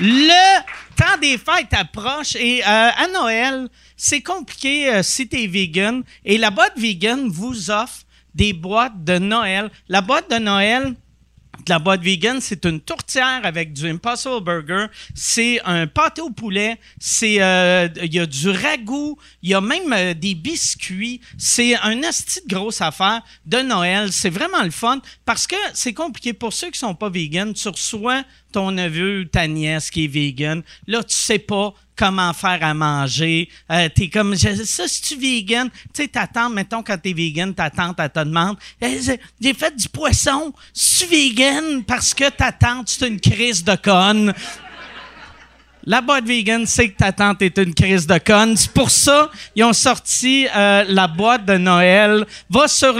Le temps des fêtes approche et euh, à Noël, c'est compliqué euh, si t'es vegan. Et la boîte vegan vous offre des boîtes de Noël. La boîte de Noël, la boîte vegan, c'est une tourtière avec du Impossible Burger, c'est un pâté au poulet, c'est euh, il y a du ragoût, il y a même des biscuits, c'est un asti de grosse affaire de Noël, c'est vraiment le fun parce que c'est compliqué pour ceux qui sont pas vegan, tu reçois ton neveu ou ta nièce qui est vegan, là tu sais pas comment faire à manger. Euh, t'es comme, ça, si tu vegan, tu sais, ta tante, mettons, quand t'es vegan, ta tante, elle te demande, Eh, j'ai- fait du poisson, si tu vegan parce que ta tante, c'est une crise de conne. La boîte vegan sait que ta tante est une crise de conne. C'est pour ça ils ont sorti euh, la boîte de Noël. Va sur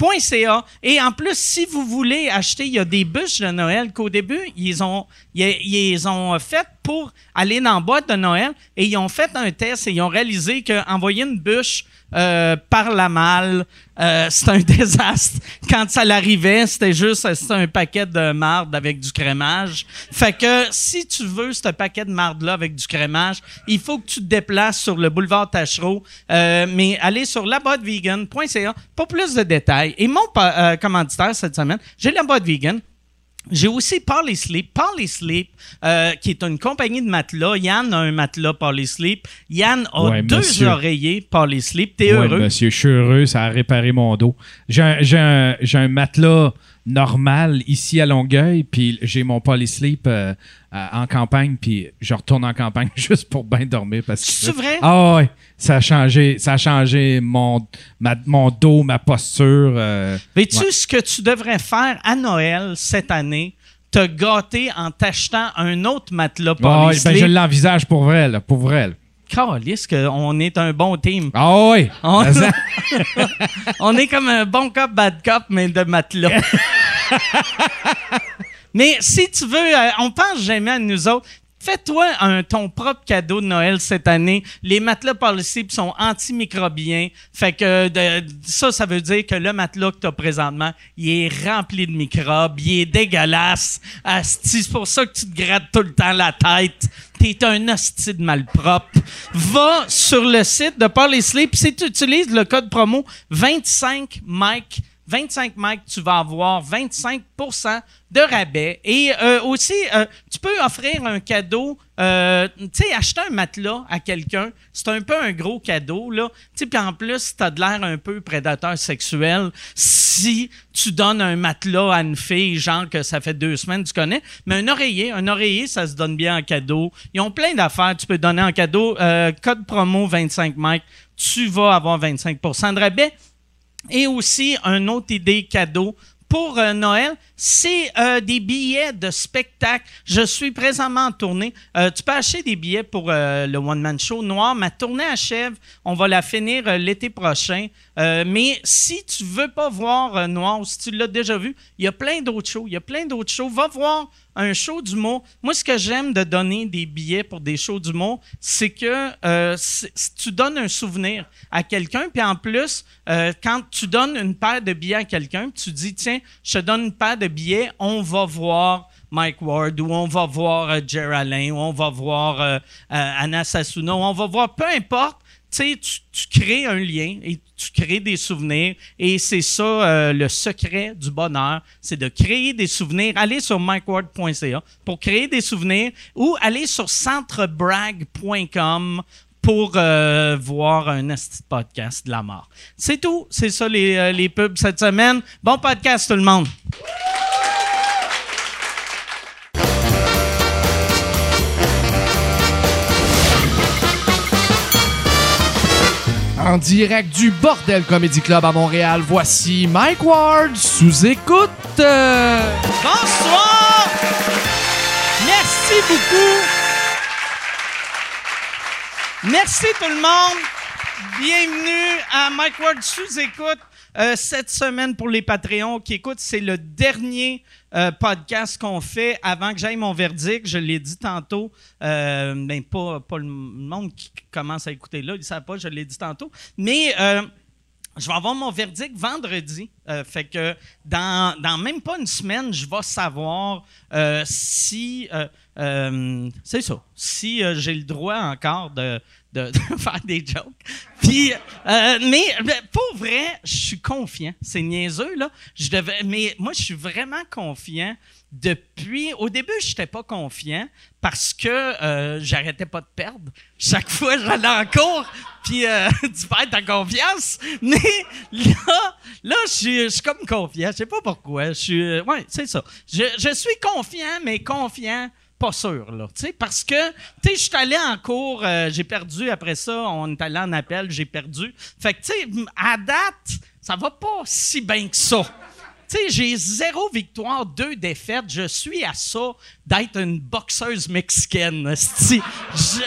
laboîtevegan.ca et en plus, si vous voulez acheter, il y a des bûches de Noël qu'au début, ils ont, ils, ils ont fait pour aller dans la boîte de Noël et ils ont fait un test et ils ont réalisé qu'envoyer une bûche euh, par la malle, euh, c'est un désastre. Quand ça l'arrivait, c'était juste un paquet de marde avec du crémage. Fait que si tu veux ce paquet de marde-là avec du crémage, il faut que tu te déplaces sur le boulevard Tachereau. Euh, mais allez sur laboîtevegan.ca pour plus de détails. Et mon euh, commanditaire cette semaine, j'ai la boîte vegan. J'ai aussi Parley Sleep. Parley Sleep, euh, qui est une compagnie de matelas. Yann a un matelas Parley Sleep. Yann a Ouais, deux monsieur. oreillers Parley Sleep. T'es Ouais, heureux? monsieur, je suis heureux, ça a réparé mon dos. J'ai un, j'ai un- j'ai un matelas normal ici à Longueuil, puis j'ai mon polysleep euh, en campagne, puis je retourne en campagne juste pour bien dormir. parce que C'est vrai? Ah ouais, ça a changé, ça a changé mon, ma- mon dos, ma posture. euh, Sais-tu ouais. ce que tu devrais faire à Noël cette année? Te gâter en t'achetant un autre matelas Parley ouais, ben, je l'envisage pour vrai, là, pour vrai. là. Calisse qu'on est un bon team. Ah ouais! On, est comme un bon cop, bad cop, mais de matelas. mais si tu veux, euh, on pense jamais à nous autres. Fais-toi un, ton propre cadeau de Noël cette année. Les matelas par le cible sont antimicrobiens. Fait que de- ça, ça veut dire que le matelas que tu as présentement, il est rempli de microbes, il est dégueulasse. C'est pour ça que tu te grattes tout le temps la tête. T'es un hostie malpropre. Va sur le site de Parley Sleep. Si tu utilises le code promo 25 Mike, 25 Mike, tu vas avoir 25% de rabais. Et euh, aussi, euh, tu peux offrir un cadeau. euh, tu sais, acheter un matelas à quelqu'un, c'est un peu un gros cadeau, là. Tu puis en plus, t'as de l'air un peu prédateur sexuel si tu donnes un matelas à une fille, genre que ça fait deux semaines tu connais. Mais un oreiller, un oreiller, ça se donne bien en cadeau. Ils ont plein d'affaires, tu peux donner en cadeau. Euh, code promo 25 Mike, tu vas avoir 25% de rabais. Et aussi, une autre idée cadeau pour euh, Noël, c'est euh, des billets de spectacle. Je suis présentement en tournée. Euh, tu peux acheter des billets pour le One Man Show Noir. Ma tournée achève. On va la finir l'été prochain. Mais si tu veux pas voir Noir ou si tu l'as déjà vu, il y a plein d'autres shows. Il y a plein d'autres shows. Va voir un show d'humour. Moi, ce que j'aime de donner des billets pour des shows d'humour, c'est que euh, tu donnes un souvenir à quelqu'un, puis en plus, euh, quand tu donnes une paire de billets à quelqu'un, tu dis, tiens, je te donne une paire de billets, on va voir Mike Ward, ou on va voir euh, Jer Alain, ou on va voir Anna Sassouna, ou on va voir peu importe. Tu tu, crées un lien et tu crées des souvenirs. Et c'est ça euh, le secret du bonheur, c'est de créer des souvenirs. Allez sur mikeward.ca pour créer des souvenirs ou allez sur centrebrag.com pour euh, voir un podcast de la mort. C'est tout. C'est ça les, euh, les pubs cette semaine. Bon podcast tout le monde. En direct du Bordel Comedy Club à Montréal, voici Mike Ward sous écoute. Bonsoir! Merci beaucoup. Merci tout le monde. Bienvenue à Mike Ward sous écoute. Euh, cette semaine pour les Patreons qui écoutent, c'est le dernier euh, podcast qu'on fait avant que j'aille mon verdict. Je l'ai dit tantôt, euh, ben pas, pas le monde qui commence à écouter là, ils ne savent pas, je l'ai dit tantôt. Mais euh, je vais avoir mon verdict vendredi. Fait que dans, dans même pas une semaine, je vais savoir si. c'est ça. Si j'ai le droit encore de, de- faire des jokes. Euh, mais ben, pour vrai, je suis confiant. C'est niaiseux, là. Je devais, mais moi, je suis vraiment confiant depuis. Au début, je n'étais pas confiant parce que euh, j'arrêtais pas de perdre. Chaque fois, j'allais en cours, puis euh, tu perds ta confiance. Mais là, là je suis- je suis comme confiant. Je sais pas pourquoi. Je suis. c'est ça. Je suis confiant, mais confiant. Pas sûr, là. Tu sais, parce que, tu sais, je suis allé en cours, euh, j'ai perdu après ça, on est allé en appel, j'ai perdu. Fait que, tu sais, à date, ça va pas si bien que ça. Tu sais, j'ai zéro victoire, deux défaites. Je suis à ça d'être une boxeuse mexicaine. esti. Je-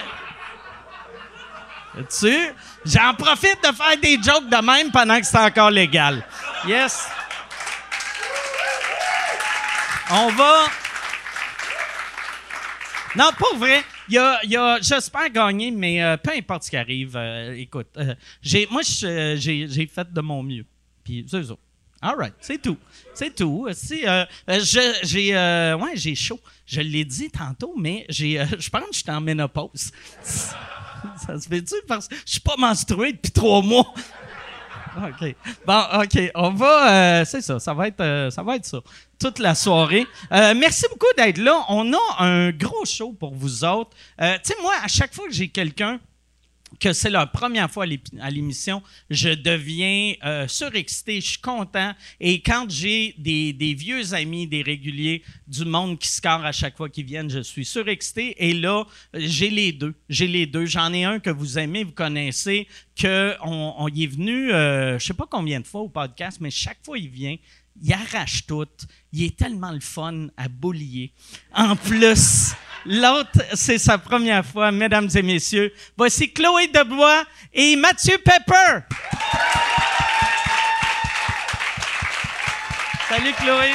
J'en profite de faire des jokes de même pendant que c'est encore légal. Yes. On va. Non, pas vrai. Il y a, j'espère gagner, mais euh, peu importe ce qui arrive, euh, écoute, euh, moi, j'ai, fait de mon mieux. Puis c'est ça. All right, c'est tout. C'est tout. Si, j'ai, ouais, j'ai chaud. Je l'ai dit tantôt, mais j'ai, je pense que je suis en ménopause. Ça se fait-tu? Parce que je suis pas menstrué depuis trois mois. OK. Bon, OK. On va. euh, c'est ça. Ça va être, euh, ça va être ça. Toute la soirée. Euh, merci beaucoup d'être là. On a un gros show pour vous autres. Tu sais, moi, à chaque fois que j'ai quelqu'un que c'est leur première fois à l'émission, je deviens euh, surexcité, je suis content. Et quand j'ai des, vieux amis, des réguliers, du monde qui score à chaque fois qu'ils viennent, je suis surexcité. Et là, j'ai les deux. J'ai les deux. J'en ai un que vous aimez, vous connaissez, que on, on y est venu, euh, je sais pas combien de fois au podcast, mais chaque fois il vient, il arrache tout. Il est tellement le fun à boulier. En plus, l'autre, c'est sa première fois, mesdames et messieurs. Voici Chloé Debois et Mathieu Pepper. Salut Chloé.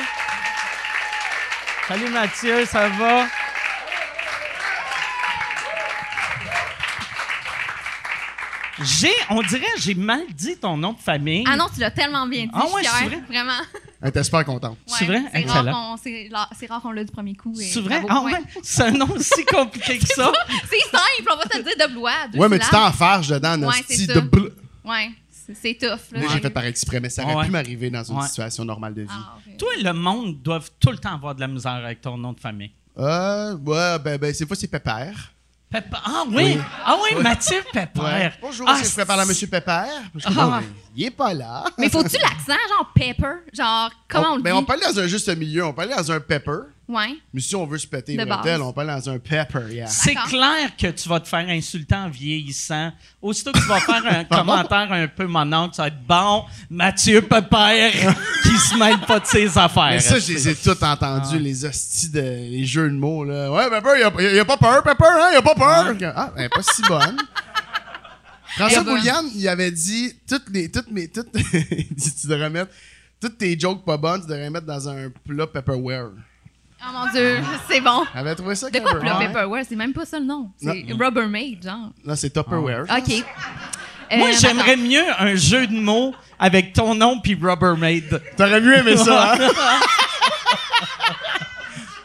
Salut Mathieu, ça va? J'ai, on dirait, j'ai mal dit ton nom de famille. Ah non, tu l'as tellement bien dit. Ah ouais, c'est vrai? Vraiment. Elle était super contente. C'est Ouais, vrai? C'est rare qu'on- c'est la- c'est rare qu'on l'a du premier coup. C'est vrai? Ah ouais? C'est un nom si compliqué que ça. C'est simple, on va te le dire de blois. deux Ouais, mais tu syllabes. t'enfarges dedans, Ouais, c'est de ça. bl- Ouais, c'est c'est tough. Là, Là, j'ai fait par exprès, mais ça aurait Ouais. pu m'arriver dans une Ouais. situation normale de vie. Ah, ok. Toi, le monde doit tout le temps avoir de la misère avec ton nom de famille. Euh, ouais, ben, ben, ces fois, c'est Pépère. Pepper. Ah oui! Oui. Ah oui, Mathieu Pepper. Ouais. Bonjour, Ah, que je peux parler à Monsieur Pépère? Je Ah. bon, il est pas là. Mais faut-tu l'accent, genre pepper? Genre, comment on, le dit? on peut aller dans un juste milieu, on aller dans un pepper. Ouais. Mais si on veut se péter une bretelle, on peut aller dans un pepper, yeah. C'est clair que tu vas te faire insulter en vieillissant. Aussitôt que tu vas faire un commentaire un peu mononcle, ça va être bon, Mathieu Pepper qui se mêle pas de ses affaires. Mais ça, je les ai tous entendus, les hosties de les jeux de mots, là. Ouais, Pepper, il a, a pas peur, Pepper, hein, il a pas peur? Ah, elle est pas si bonne. François Elle est bonne. Boulian, il avait dit, toutes les, toutes mes, toutes, il dit, tu devrais mettre, toutes tes jokes pas bonnes, tu devrais mettre dans un plat Pepperware. Oh mon Dieu, c'est bon. Elle avait trouvé ça De quoi plat Ouais? Pepperware? C'est même pas ça le nom. C'est. Rubbermaid, genre. Non, c'est Tupperware. OK. Moi, Euh, j'aimerais attends. mieux un jeu de mots avec ton nom puis Rubbermaid. T'aurais mieux aimé ça, hein?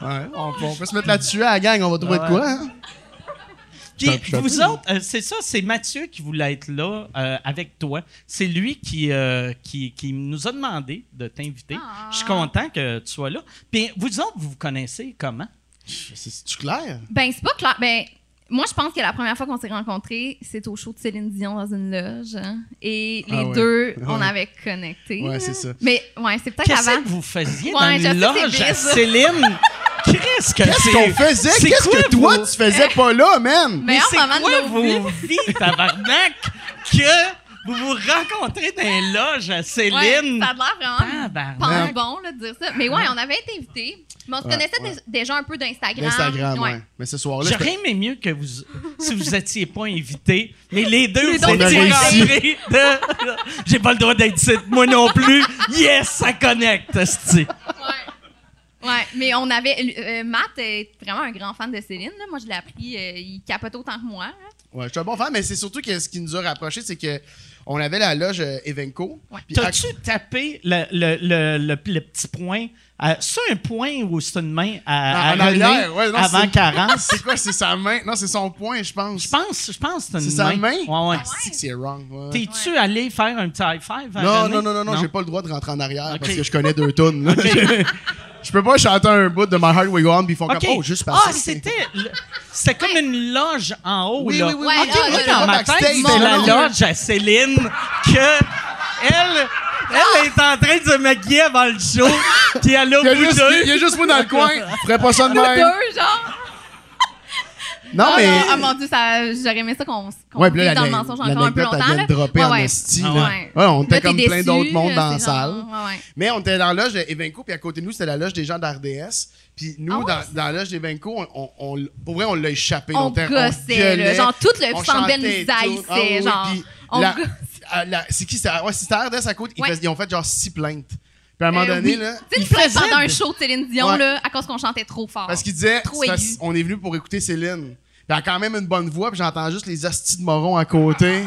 ouais, on, peut- on peut se mettre là-dessus à la gang, on va trouver Ouais. de quoi, hein? Puis vous autres, euh, c'est ça, c'est Mathieu qui voulait être là euh, avec toi. C'est lui qui, euh, qui, qui nous a demandé de t'inviter. Ah. Je suis content que tu sois là. Puis vous autres, vous vous connaissez comment? C'est c'est-tu clair? Ben, c'est pas clair. Ben, moi, je pense que la première fois qu'on s'est rencontrés, c'est au show de Céline Dion dans une loge. hein. Et les Ah ouais. deux, on Ouais. avait connecté. Ouais, c'est ça. Mais, ouais, c'est peut-être Qu'est-ce avant. que vous faisiez Ouais, dans une loge à. Céline? Qu'est-ce que Qu'est-ce qu'on faisait? c'est Qu'est-ce quoi que toi, tu faisais pas là, man? Mais Meilleur c'est moment de quoi vos vies, tabarnak, que vous vous rencontrez dans les loges à Ouais, Céline? ça a l'air vraiment Tabarnak. pas bon là, de dire ça. Mais ouais, on avait été invités. Mais on se Ouais, connaissait ouais. déjà un peu d'Instagram. L'Instagram, ouais. Mais ce soir-là, J'aurais aimé mieux que vous, si vous étiez pas invités, mais les deux, Les vous deux, étiez rentrés de... J'ai pas le droit d'être ici, moi non plus. Yes, ça connecte. Ouais. Ouais, mais on avait. euh, Matt est vraiment un grand fan de Céline. là. Moi, je l'ai appris. euh, il capote autant que moi. là. Ouais, je suis un bon fan, mais c'est surtout que ce qui nous a rapprochés, c'est que on avait la loge euh, Evenco. Ouais. À- T'as-tu tapé le, le, le, le, le petit point? euh, c'est un point ou c'est une main à, à En René ouais, non, avant c'est- 40? C'est quoi, c'est sa main? Non, c'est son poing, je pense. Je pense, je pense que c'est une C'est sa main? Ouais, ouais. Ah, c'est wrong. ouais. T'es-tu allé faire un petit high five? à Non, René? non, non, non, non, j'ai pas le droit de rentrer en arrière parce que je connais deux tunes. là. Je peux pas chanter un bout de My Heart Will Go On puis ils font OK. comme, oh, juste ah, passer. c'était, c'était comme une loge en haut, Oui, là. oui, oui, Ouais, OK, là, moi, dans ma tête, c'était la loge à Céline que elle, elle est en train de se maquiller avant le show, puis elle a au bout juste, d'eux. il y a juste moi dans le coin. Je ferais pas ça de même. deux, genre. Non, Ah mais. non, ah mon dieu, ça, j'aurais aimé ça qu'on qu'on Ouais, là, dans le mensonge encore un peu longtemps. là. de dropper Ouais, en ouais. esti, Ah là. ouais. Ouais, on était comme plein d'autres mondes dans la salle. ouais. Mais on était dans la loge d'Evenco, puis à côté de nous, c'était la loge des gens d'RDS. Puis nous, Ah dans, dans la loge d'Evenco, on, on, on- pour vrai, on l'a échappé. On gossait, là. Genre, tout le chantait nous haïssait, genre. On gossait. C'est qui? C'était ouais, c'était RDS à côté. Ils ont fait genre six plaintes. Puis à un moment Euh, donné, oui. là, Tu sais, il faisait pendant un show de Céline Dion, Ouais. là, à cause qu'on chantait trop fort. Parce qu'il disait, Trop parce- on est venu pour écouter Céline. Puis elle a quand même une bonne voix, puis j'entends juste les hosties de moron à côté.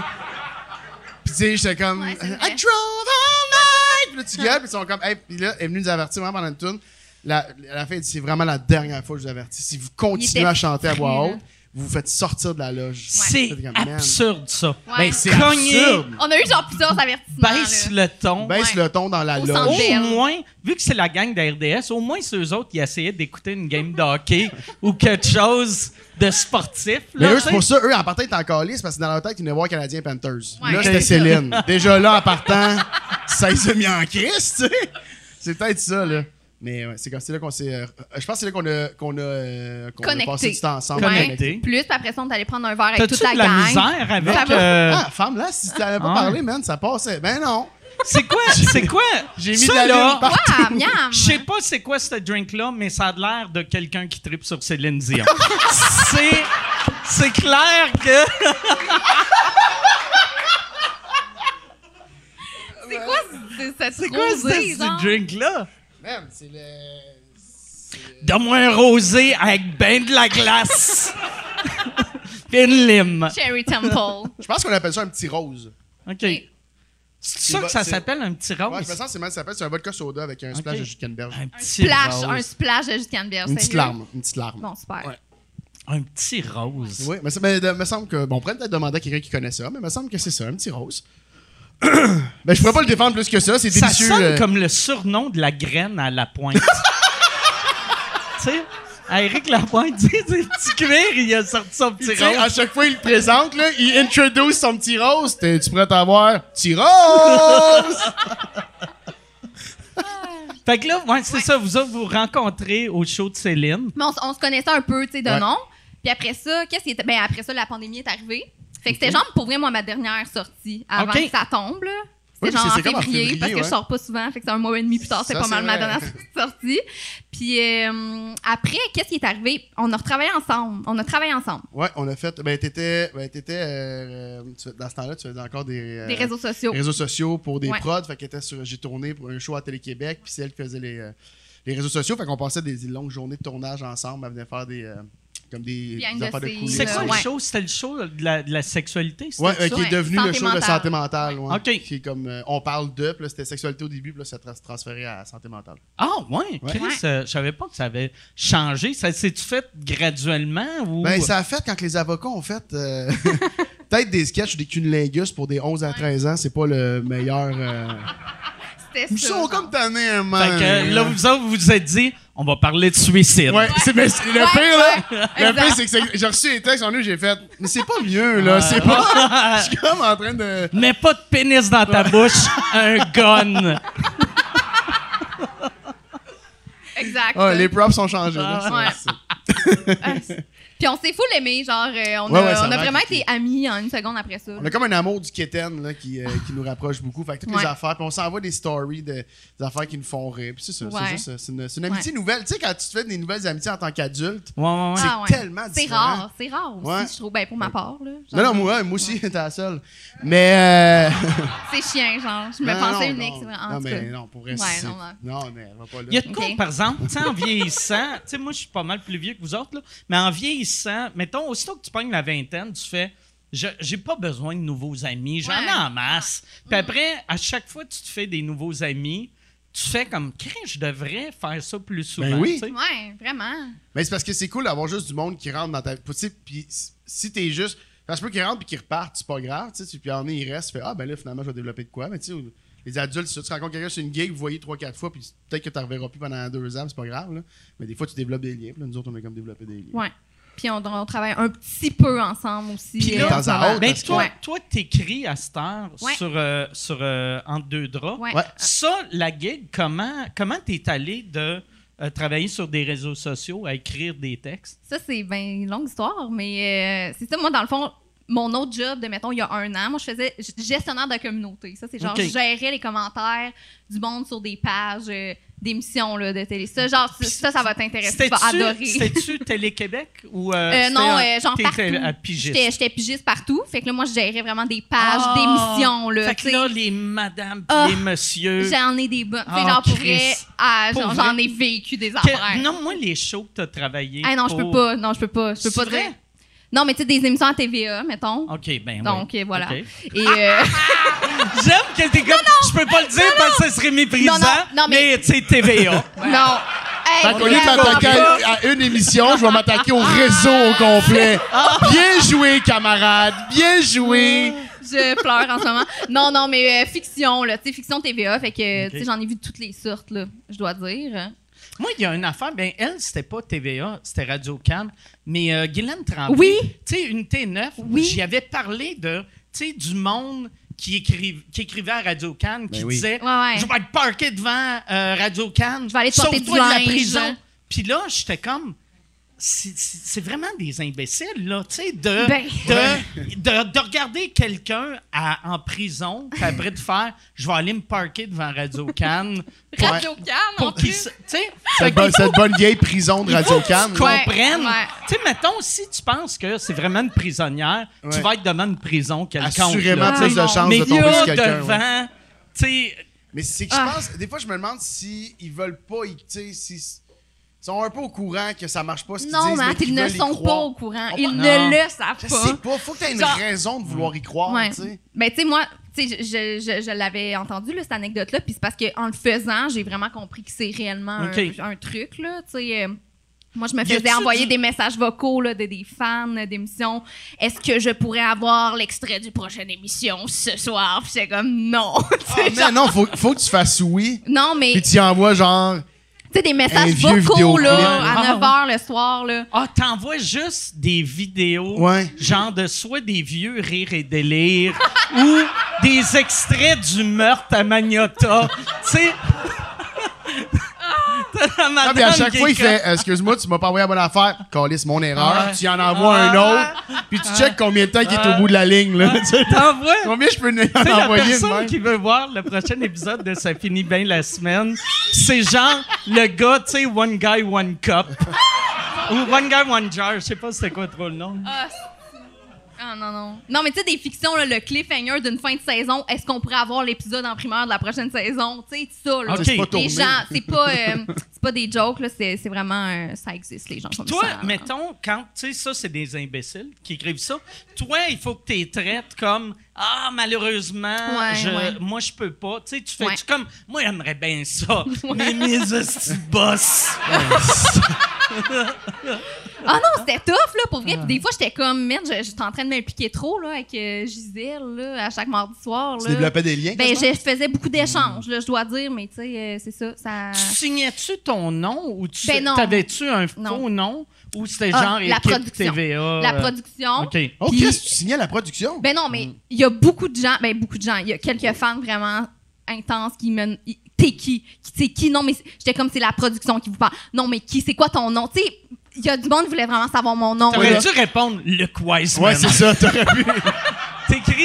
Puis tu sais, j'étais comme, Ouais, I drove all night! Puis là, tu gueules, puis ils sont comme, hey, puis là, elle est venue nous avertir pendant une tune. La, la fin, c'est vraiment la dernière fois que je vous avertis. Si vous continuez à chanter à voix haute. Vous vous faites sortir de la loge. C'est absurde, ça. Ouais. Ben, c'est absurde. On a eu genre plusieurs avertissements. Baisse là. le ton. Baisse Ouais. le ton dans la Au loge. Au moins, vu que c'est la gang de RDS, au moins ceux autres, ils essayaient d'écouter une game de hockey ou quelque chose de sportif. Mais là, eux, c'est pour ça, eux, en partant, ils étaient en calice parce que dans leur tête, ils venaient voir Canadien Panthers. Ouais. Là, c'était Céline. Déjà là, en partant, ça les a mis en crise, tu sais. C'est peut-être ça, là. Mais ouais, c'est comme c'est là qu'on s'est. euh, je pense que c'est là qu'on a, qu'on a, euh, qu'on a Connecté. passé du temps ensemble. Connecté. Plus, puis après ça, on est allé prendre un verre avec T'as-tu toute la de la gang. misère avec. Va. euh, Ah, femme, là, si tu t'avais pas Ah. parlé, man, ça passait. Ben non. c'est quoi? C'est quoi? J'ai mis Ça, de la lune partout. Miam! Je sais pas c'est quoi ce drink-là, mais ça a l'air de quelqu'un qui tripe sur Céline Dion. c'est, c'est clair que. C'est quoi c'est- cette C'est quoi rosée, ce, genre? ce drink-là? Man, c'est le. Donne-moi un rosé avec ben de la glace. Puis une lime. Cherry Temple. Je pense qu'on appelle ça un petit rose. OK. C'est ça que ça s'appelle un petit rose? Ouais, je me sens, c'est mal, ça s'appelle. C'est un vodka soda avec un splash de jus de canneberge. Un Un petit splash, rose. un splash de Justin Bieber. Une petite larme. Une petite larme. Bon, super. Ouais. Un petit rose. Oui, mais ça de- me semble que. Bon, on pourrait peut-être demander à quelqu'un qui connaît ça, mais il me semble que c'est ça, un petit rose. ben, je pourrais pas le défendre plus que ça, c'est Ça délicieux. sonne euh. comme le surnom de la graine à la pointe. tu sais, à Éric Lapointe, tu sais, c'est petit cuir, il a sorti son Tu petit sais, à rose. chaque fois il le présente, là, il introduce son petit rose. T'es- Tu pourrais t'avoir petit rose! Fait que là, ouais, c'est ça, vous autres, vous rencontrez au show de Céline. Mais on, s- on se connaissait un peu, tu sais, de Ouais. nom. Puis après ça, qu'est-ce qui était. Ben, après ça, la pandémie est arrivée. Fait que c'était genre, pour vrai, moi, ma dernière sortie avant Ok. que ça tombe, là. Oui, C'était genre c'est- en c'est comme en février, parce que ouais. je sors pas souvent. Fait que c'est un mois et demi plus tard, c'est Ça, pas c'est mal ma vrai. dernière sortie. Puis euh, après, qu'est-ce qui est arrivé? On a retravaillé ensemble. On a travaillé ensemble. Ouais, on a fait. Ben, t'étais. Ben, t'étais. euh, tu- dans ce temps-là, tu faisais encore des. euh, Des réseaux sociaux. réseaux sociaux pour des Ouais. prods. Fait qu'elle était sur. J'ai tourné pour un show à Télé-Québec, puis c'est elle qui faisait les, euh, les réseaux sociaux. Fait qu'on passait des, des longues journées de tournage ensemble. Elle venait faire des. euh, comme des, affaires de coulisses. C'est quoi Ouais. le show? C'était le show de la, de la sexualité? ça? euh, qui est Ouais, devenu le show de santé mentale. Ouais. OK. Qui est comme euh, on parle de, puis là c'était sexualité au début, puis là ça se transféré à santé mentale. Ah, ouais, Chris, euh, je savais pas que ça avait changé. Ça s'est-tu fait graduellement ou? Ben ça a fait quand les avocats ont fait euh, peut-être des sketchs ou des cunnilingus pour des 11 à 13 ans, c'est pas le meilleur. euh, C'était Ils ça. sont comme tannés, un Fait man. que là, vous autres, vous vous êtes dit, on va parler de suicide. Ouais, c'est mais c'est- le Ouais, pire là. ouais, Le exact. pire c'est que c'est- j'ai reçu les textes en eux, j'ai fait mais c'est pas mieux là, c'est pas je suis comme en train de Mets pas de pénis dans ta bouche, un gun. Exact. Ah, les props sont changés là. Ah, ça, ouais. c'est- Ah, c'est- Puis on s'est full aimé, genre, euh, on, Ouais, a, ouais, ça on a va vraiment été amis en une seconde après ça. On a comme un amour du kitten là, qui, euh, qui nous rapproche beaucoup. Fait que toutes Ouais. les affaires, puis on s'envoie des stories de, des affaires qui nous font rire. Puis c'est ça, Ouais. c'est juste, euh, c'est une, une amitié nouvelle. Tu sais, quand tu te fais des nouvelles amitiés en tant qu'adulte, Ouais, ouais, ouais. c'est Ah, ouais. tellement C'est rare, c'est rare aussi, Ouais. je trouve. Ben, pour ma part, là. Non, Genre, non, moi, moi aussi, t'es la seule. Mais. Euh... C'est chiant, genre. Je me non, pensais non, unique, non. c'est vrai. En Non, mais non, pour vrai, non, mais va pas là. Il y a de quoi, par exemple, tu sais, en vieillissant, tu sais, moi, je suis pas mal plus vieux que vous autres, là, mais en vieillissant, mettons, aussitôt que tu pognes la vingtaine, tu fais, je- j'ai pas besoin de nouveaux amis, j'en ai Ouais. en masse. Puis après, à chaque fois que tu te fais des nouveaux amis, tu fais comme, je devrais faire ça plus souvent. Ben oui. tu sais. Ouais, vraiment. Mais c'est parce que c'est cool d'avoir juste du monde qui rentre dans ta. Puis si- t'es juste. Ça se peut qu'ils rentrent puis qu'ils repartent, c'est pas grave, tu Puis en est, ils restent, tu fais Ah, ben là, finalement, je vais développer de quoi. Mais tu sais, les adultes, si tu rencontres quelqu'un sur une gig, vous voyez 3-4 fois, puis peut-être que tu ne reverras plus pendant deux ans, c'est pas grave, là. Mais des fois, tu développes des liens. Puis là, nous autres, on a comme développé des liens. Ouais. Puis on, on travaille un petit peu ensemble aussi. Puis euh, là, en de ce temps à moment. autre, Ben, parce que- toi, Ouais. toi, t'écris à cette heure Ouais. sur, euh, sur euh, Entre deux draps. Ouais. Ça, la gig, comment comment t'es allé de euh, travailler sur des réseaux sociaux à écrire des textes? Ça, c'est bien une longue histoire, mais euh, c'est ça, moi, dans le fond, mon autre job de, mettons, il y a un an, moi, je faisais gestionnaire de communauté. Ça, c'est genre, Ok. je gérais les commentaires du monde sur des pages euh, d'émissions là, de télé. Ça, genre, ça, ça va t'intéresser. Tu vas adorer. C'était-tu Télé-Québec ou. Euh, c'était non, euh, genre partout. pigiste? J'étais pigiste partout. Fait que là, moi, je gérais vraiment des pages Ah! d'émissions. Là, Fait tu que là, les madames Ah! les messieurs. J'en ai des bonnes. Tu Ah, genre, pour vrai, j'en ai vécu des Que- affaires. non, moi, les shows que t'as travaillé. Ah non, je peux pas. Non, je peux pas. Je peux pas vrai? Non, mais tu sais, des émissions à TVA, mettons. OK, ben Donc, oui. euh, voilà. Et euh, J'aime que t'es comme. Je peux pas le dire parce que ce serait méprisant. Non, non, non, mais- mais tu sais, TVA. non. Hey, Fait qu'au lieu de m'attaquer à, à une émission, je vais m'attaquer au réseau au complet. Bien joué, camarade. Bien joué. Je pleure en ce moment. Non, non, mais euh, fiction, là. Tu sais, fiction TVA. Fait que, tu sais, j'en ai vu de toutes les sortes, là. Je dois dire. Moi, il y a une affaire. Ben, elle, c'était pas TVA, c'était Radio Cam. Mais euh, Guylaine Tremblay. Oui. Tu sais, une T9, Oui. j'y avais parlé de, tu sais, du monde qui, écriv- qui écrivait à Radio Can, qui Ben oui. disait Ouais, ouais. Je vais être parqué devant euh, Radio Can. Je vais aller te porter sauve-toi du de la prison. Puis là, j'étais comme. C'est vraiment des imbéciles, là, tu sais, de, Ben. de, de, de regarder quelqu'un à- en prison, puis après de faire Je vais aller me parquer devant Radio Can Radio Can, en pour Tu sais, Cette bonne, cette bonne vieille prison de Radio Cannes. qu'on Ouais. Tu sais, mettons, si tu penses que c'est vraiment une prisonnière, tu vas être devant une prison quelconque. Assurément tu plus de chances Mais de il y tomber a sur quelqu'un. devant, tu sais, Mais c'est que je Ah. pense, des fois, je me demande si ils veulent pas, ils- tu sais, s'ils ils sont un peu au courant que ça marche pas ce qu'ils Non, disent, mais Matt, qu'ils ils ne sont pas au courant. Ils Non. ne le savent Je pas. sais pas, faut que tu aies une Genre- raison de vouloir y croire, Ouais. tu sais. Ben, tu sais, moi, tu sais, je, je, je- je l'avais entendu, là, cette anecdote-là, puis c'est parce qu'en le faisant, j'ai vraiment compris que c'est réellement un- truc, là, tu sais. euh, moi, je me faisais envoyer du- des messages vocaux là, de des fans d'émissions. Est-ce que je pourrais avoir l'extrait du prochaine émission ce soir? Puis c'est comme non. Ah, mais non, faut, faut que tu fasses oui. non, mais Puis tu tu y envoies genre. Sais, des messages vocaux là, Ah, à 9 h le soir. Là. ah, t'envoies juste des vidéos, Ouais. genre de soit des vieux rires et délires ou des extraits du meurtre à Magnota. tu sais. La Non, madame puis à chaque fois, il fait euh, Excuse-moi, tu m'as pas envoyé la bonne affaire. Calisse mon erreur. Ah. Tu y en envoies un autre. Puis tu checkes combien de temps il est au bout de la ligne. Là. T'envoies. combien je peux en la envoyer de personne qui veut voir le prochain épisode de Ça finit bien la semaine, c'est genre le gars, tu sais, One Guy, One Cup. Ou One Guy, One Jar. Je sais pas c'était quoi trop le nom. Ah, c'est- ah, non, non. Non, mais tu sais, des fictions, là, le cliffhanger d'une fin de saison, est-ce qu'on pourrait avoir l'épisode en primeur de la prochaine saison? Tu sais, ça, là. Ok. C'est pas Les gens, c'est pas, euh, c'est pas des jokes, là, c'est, c'est vraiment. euh, ça existe, les gens comme Toi, ça. mettons, quand, tu sais, ça, c'est des imbéciles qui écrivent ça. Toi, il faut que tu les traites comme Ah, malheureusement, Ouais, je, ouais. moi, je peux pas. Tu sais, tu fais Ouais. tu comme Moi, j'aimerais bien ça. Mais mes boss. Ah non, c'était tough, là, pour vrai. Puis des fois, j'étais comme, merde, je- j'étais en train de m'impliquer trop, là, avec euh, Gisèle, là, à chaque mardi soir, Tu là. développais des liens. Ben, je faisais beaucoup d'échanges, là, je dois dire, mais tu sais, euh, c'est ça, ça. Tu signais-tu ton nom ou tu Ben non. t'avais-tu un faux Non. nom? Ou c'était Ah, genre la production. TVA? La euh, production. OK. Oh, Chris, tu signais la production? Ben non, mais il y a beaucoup de gens, ben beaucoup de gens, il y a quelques fans vraiment intenses qui me t'es qui c'est qui? Non mais c'est- j'étais comme c'est la production qui vous parle non mais qui c'est quoi ton nom? Tu sais il y a du monde qui voulait vraiment savoir mon nom. T'aurais dû répondre Luke Wiseman. Ouais, c'est ça, t'aurais pu.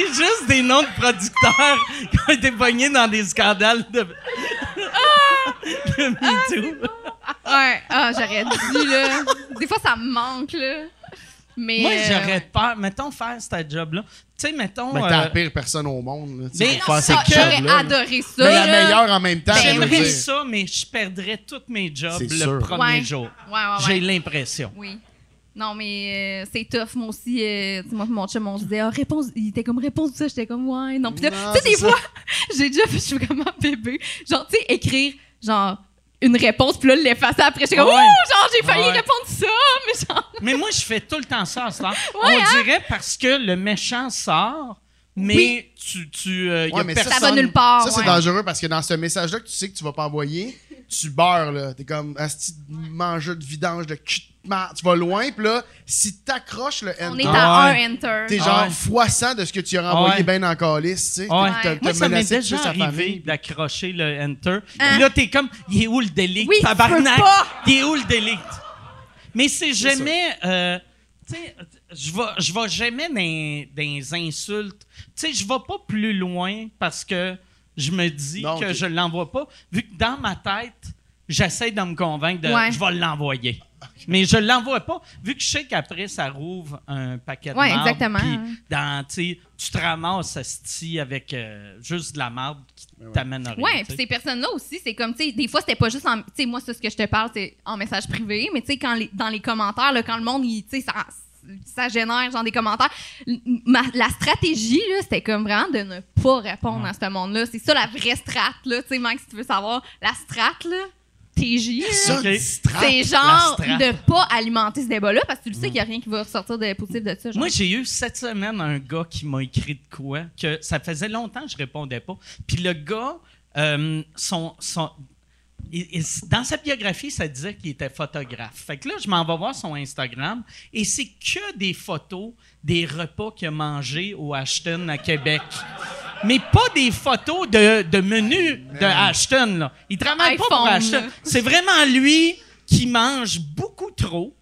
Juste des noms de producteurs qui ont été pognés dans des scandales de. de MeToo. ouais ah j'aurais dû là des fois ça me manque là mais Moi, euh, j'aurais peur. Mettons, faire ce job-là. Tu sais, mettons. Mais t'es la euh, pire personne au monde, là, tu sais, mais cette j'aurais adoré ça Mais la meilleure en même temps, Ben, J'aimerais ça, mais je perdrais tous mes jobs C'est le sûr. premier Ouais. jour. ouais ouais, ouais. J'ai l'impression. oui Non, mais euh, c'est tough. Moi aussi, euh, tu sais, moi mon chum, on se disait, ah, réponse. Il était comme réponse ça? J'étais comme, ouais, non. Puis là, tu sais, des ça. fois, j'ai déjà fait, je suis comme un bébé. Genre, tu sais, écrire, genre, une réponse, puis là, l'effacer après. J'étais comme, Ouais. ouh, genre, j'ai failli Ouais. répondre ça, mais genre. Mais moi, je fais tout le temps ça. Ouais, On hein? dirait parce que le méchant sort, mais Oui. tu. tu euh, y a ça, personne. Ça va nulle part. Ça, c'est ouais. dangereux parce que dans ce message-là que tu sais que tu vas pas envoyer, tu beurres, là. T'es comme un petit mangeur de vidange de cul. Tu vas loin, puis là, si t'accroches le On est enter, à Ouais. un enter. t'es genre ouais. fois 100 de ce que tu aurais envoyé Ouais. bien en calice, tu sais. Moi, ça m'est déjà arrivé d'accrocher le enter. Hein? Puis là, t'es comme, il est où le delete? Oui, tu Tabarnak! Il est où le delete? Mais c'est jamais. euh, tu sais, je vais, je vais jamais dans, dans les insultes. Tu sais, je vais pas plus loin parce que je me dis Non, que je l'envoie pas. Vu que dans ma tête, j'essaie de me convaincre de. Ouais. Je vais l'envoyer. Mais je l'envoie pas, vu que je sais qu'après, ça rouvre un paquet de Ouais, marde, exactement. puis dans, tu te ramasses asti, avec euh, juste de la marde qui t'amène à rien. Ouais, tu puis ces personnes-là aussi, c'est comme, tu sais, des fois, c'était pas juste en. Tu sais, moi, c'est ce que je te parle, c'est en message privé, mais tu sais, quand les- dans les commentaires, là, quand le monde, il- tu sais, ça, ça génère, genre, des commentaires. ma- la stratégie, là, c'était comme vraiment de ne pas répondre à ce monde-là. C'est ça, la vraie strat, là, tu sais, Mike, si tu veux savoir. La strat, là, TJ, c'est genre de pas alimenter ce débat-là, parce que tu le sais qu'il y a rien qui va ressortir de positif de ça. genre. Moi, j'ai eu cette semaine un gars qui m'a écrit de quoi, que ça faisait longtemps que je répondais pas. Puis le gars, euh, son, son- il- il- dans sa biographie, ça disait qu'il était photographe. Fait que là, je m'en vais voir son Instagram et c'est que des photos des repas qu'il a mangés au Ashton à Québec. Mais pas des photos de, de menus de Ashton. Là. Il travaille pas pour Ashton. C'est vraiment lui qui mange beaucoup trop.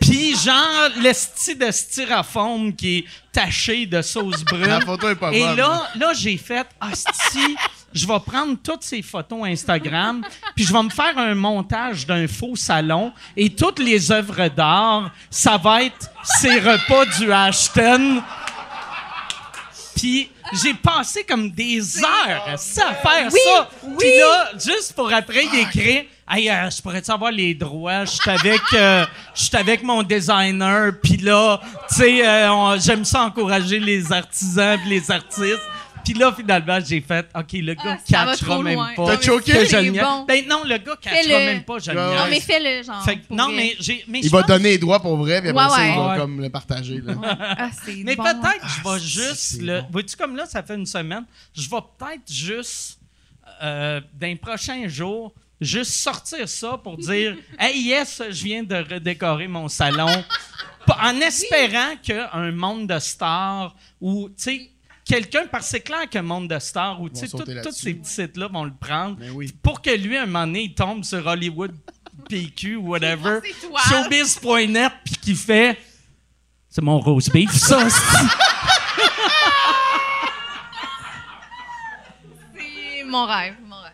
Puis genre le style de styrofoam qui est taché de sauce brune. La photo est pas Et bonne. là, là j'ai fait Asti, je vais prendre toutes ces photos Instagram, puis je vais me faire un montage d'un faux salon et toutes les œuvres d'art, ça va être ces repas du Ashton. Puis j'ai passé comme des heures à faire Oui, ça. oui. Puis là, juste pour après, il écrit Hey, euh, je pourrais-tu avoir les droits? Je suis avec, euh, avec mon designer. Puis là, tu sais, euh, j'aime ça encourager les artisans puis les artistes. Puis là, finalement, j'ai fait OK, le gars Ah, ça va catchera même loin. pas. T'as choqué? que. Ben non, le gars catchera même pas, je. Non, mais fais-le, genre. Que- non, mais j'ai. Il va pense- donner les droits pour vrai, puis après Ouais, ça, il va Ouais. comme le partager. Là. Ah, c'est Mais bon. peut-être je vais c'est- juste. c'est le, bon. Vois-tu, comme là, ça fait une semaine, je vais peut-être juste, euh, dans les prochains jours, juste sortir ça pour dire Hey, yes, je viens de redécorer mon salon. En espérant qu'un monde de stars ou, tu sais, quelqu'un, parce que c'est clair qu'un monde de stars ou, tu sais, tous ces petits sites-là vont le prendre oui. pour que lui, un moment donné, il tombe sur Hollywood PQ ou whatever, toi. showbiz.net, puis qu'il fait C'est mon roast beef, ça, c'est- mon rêve, mon rêve.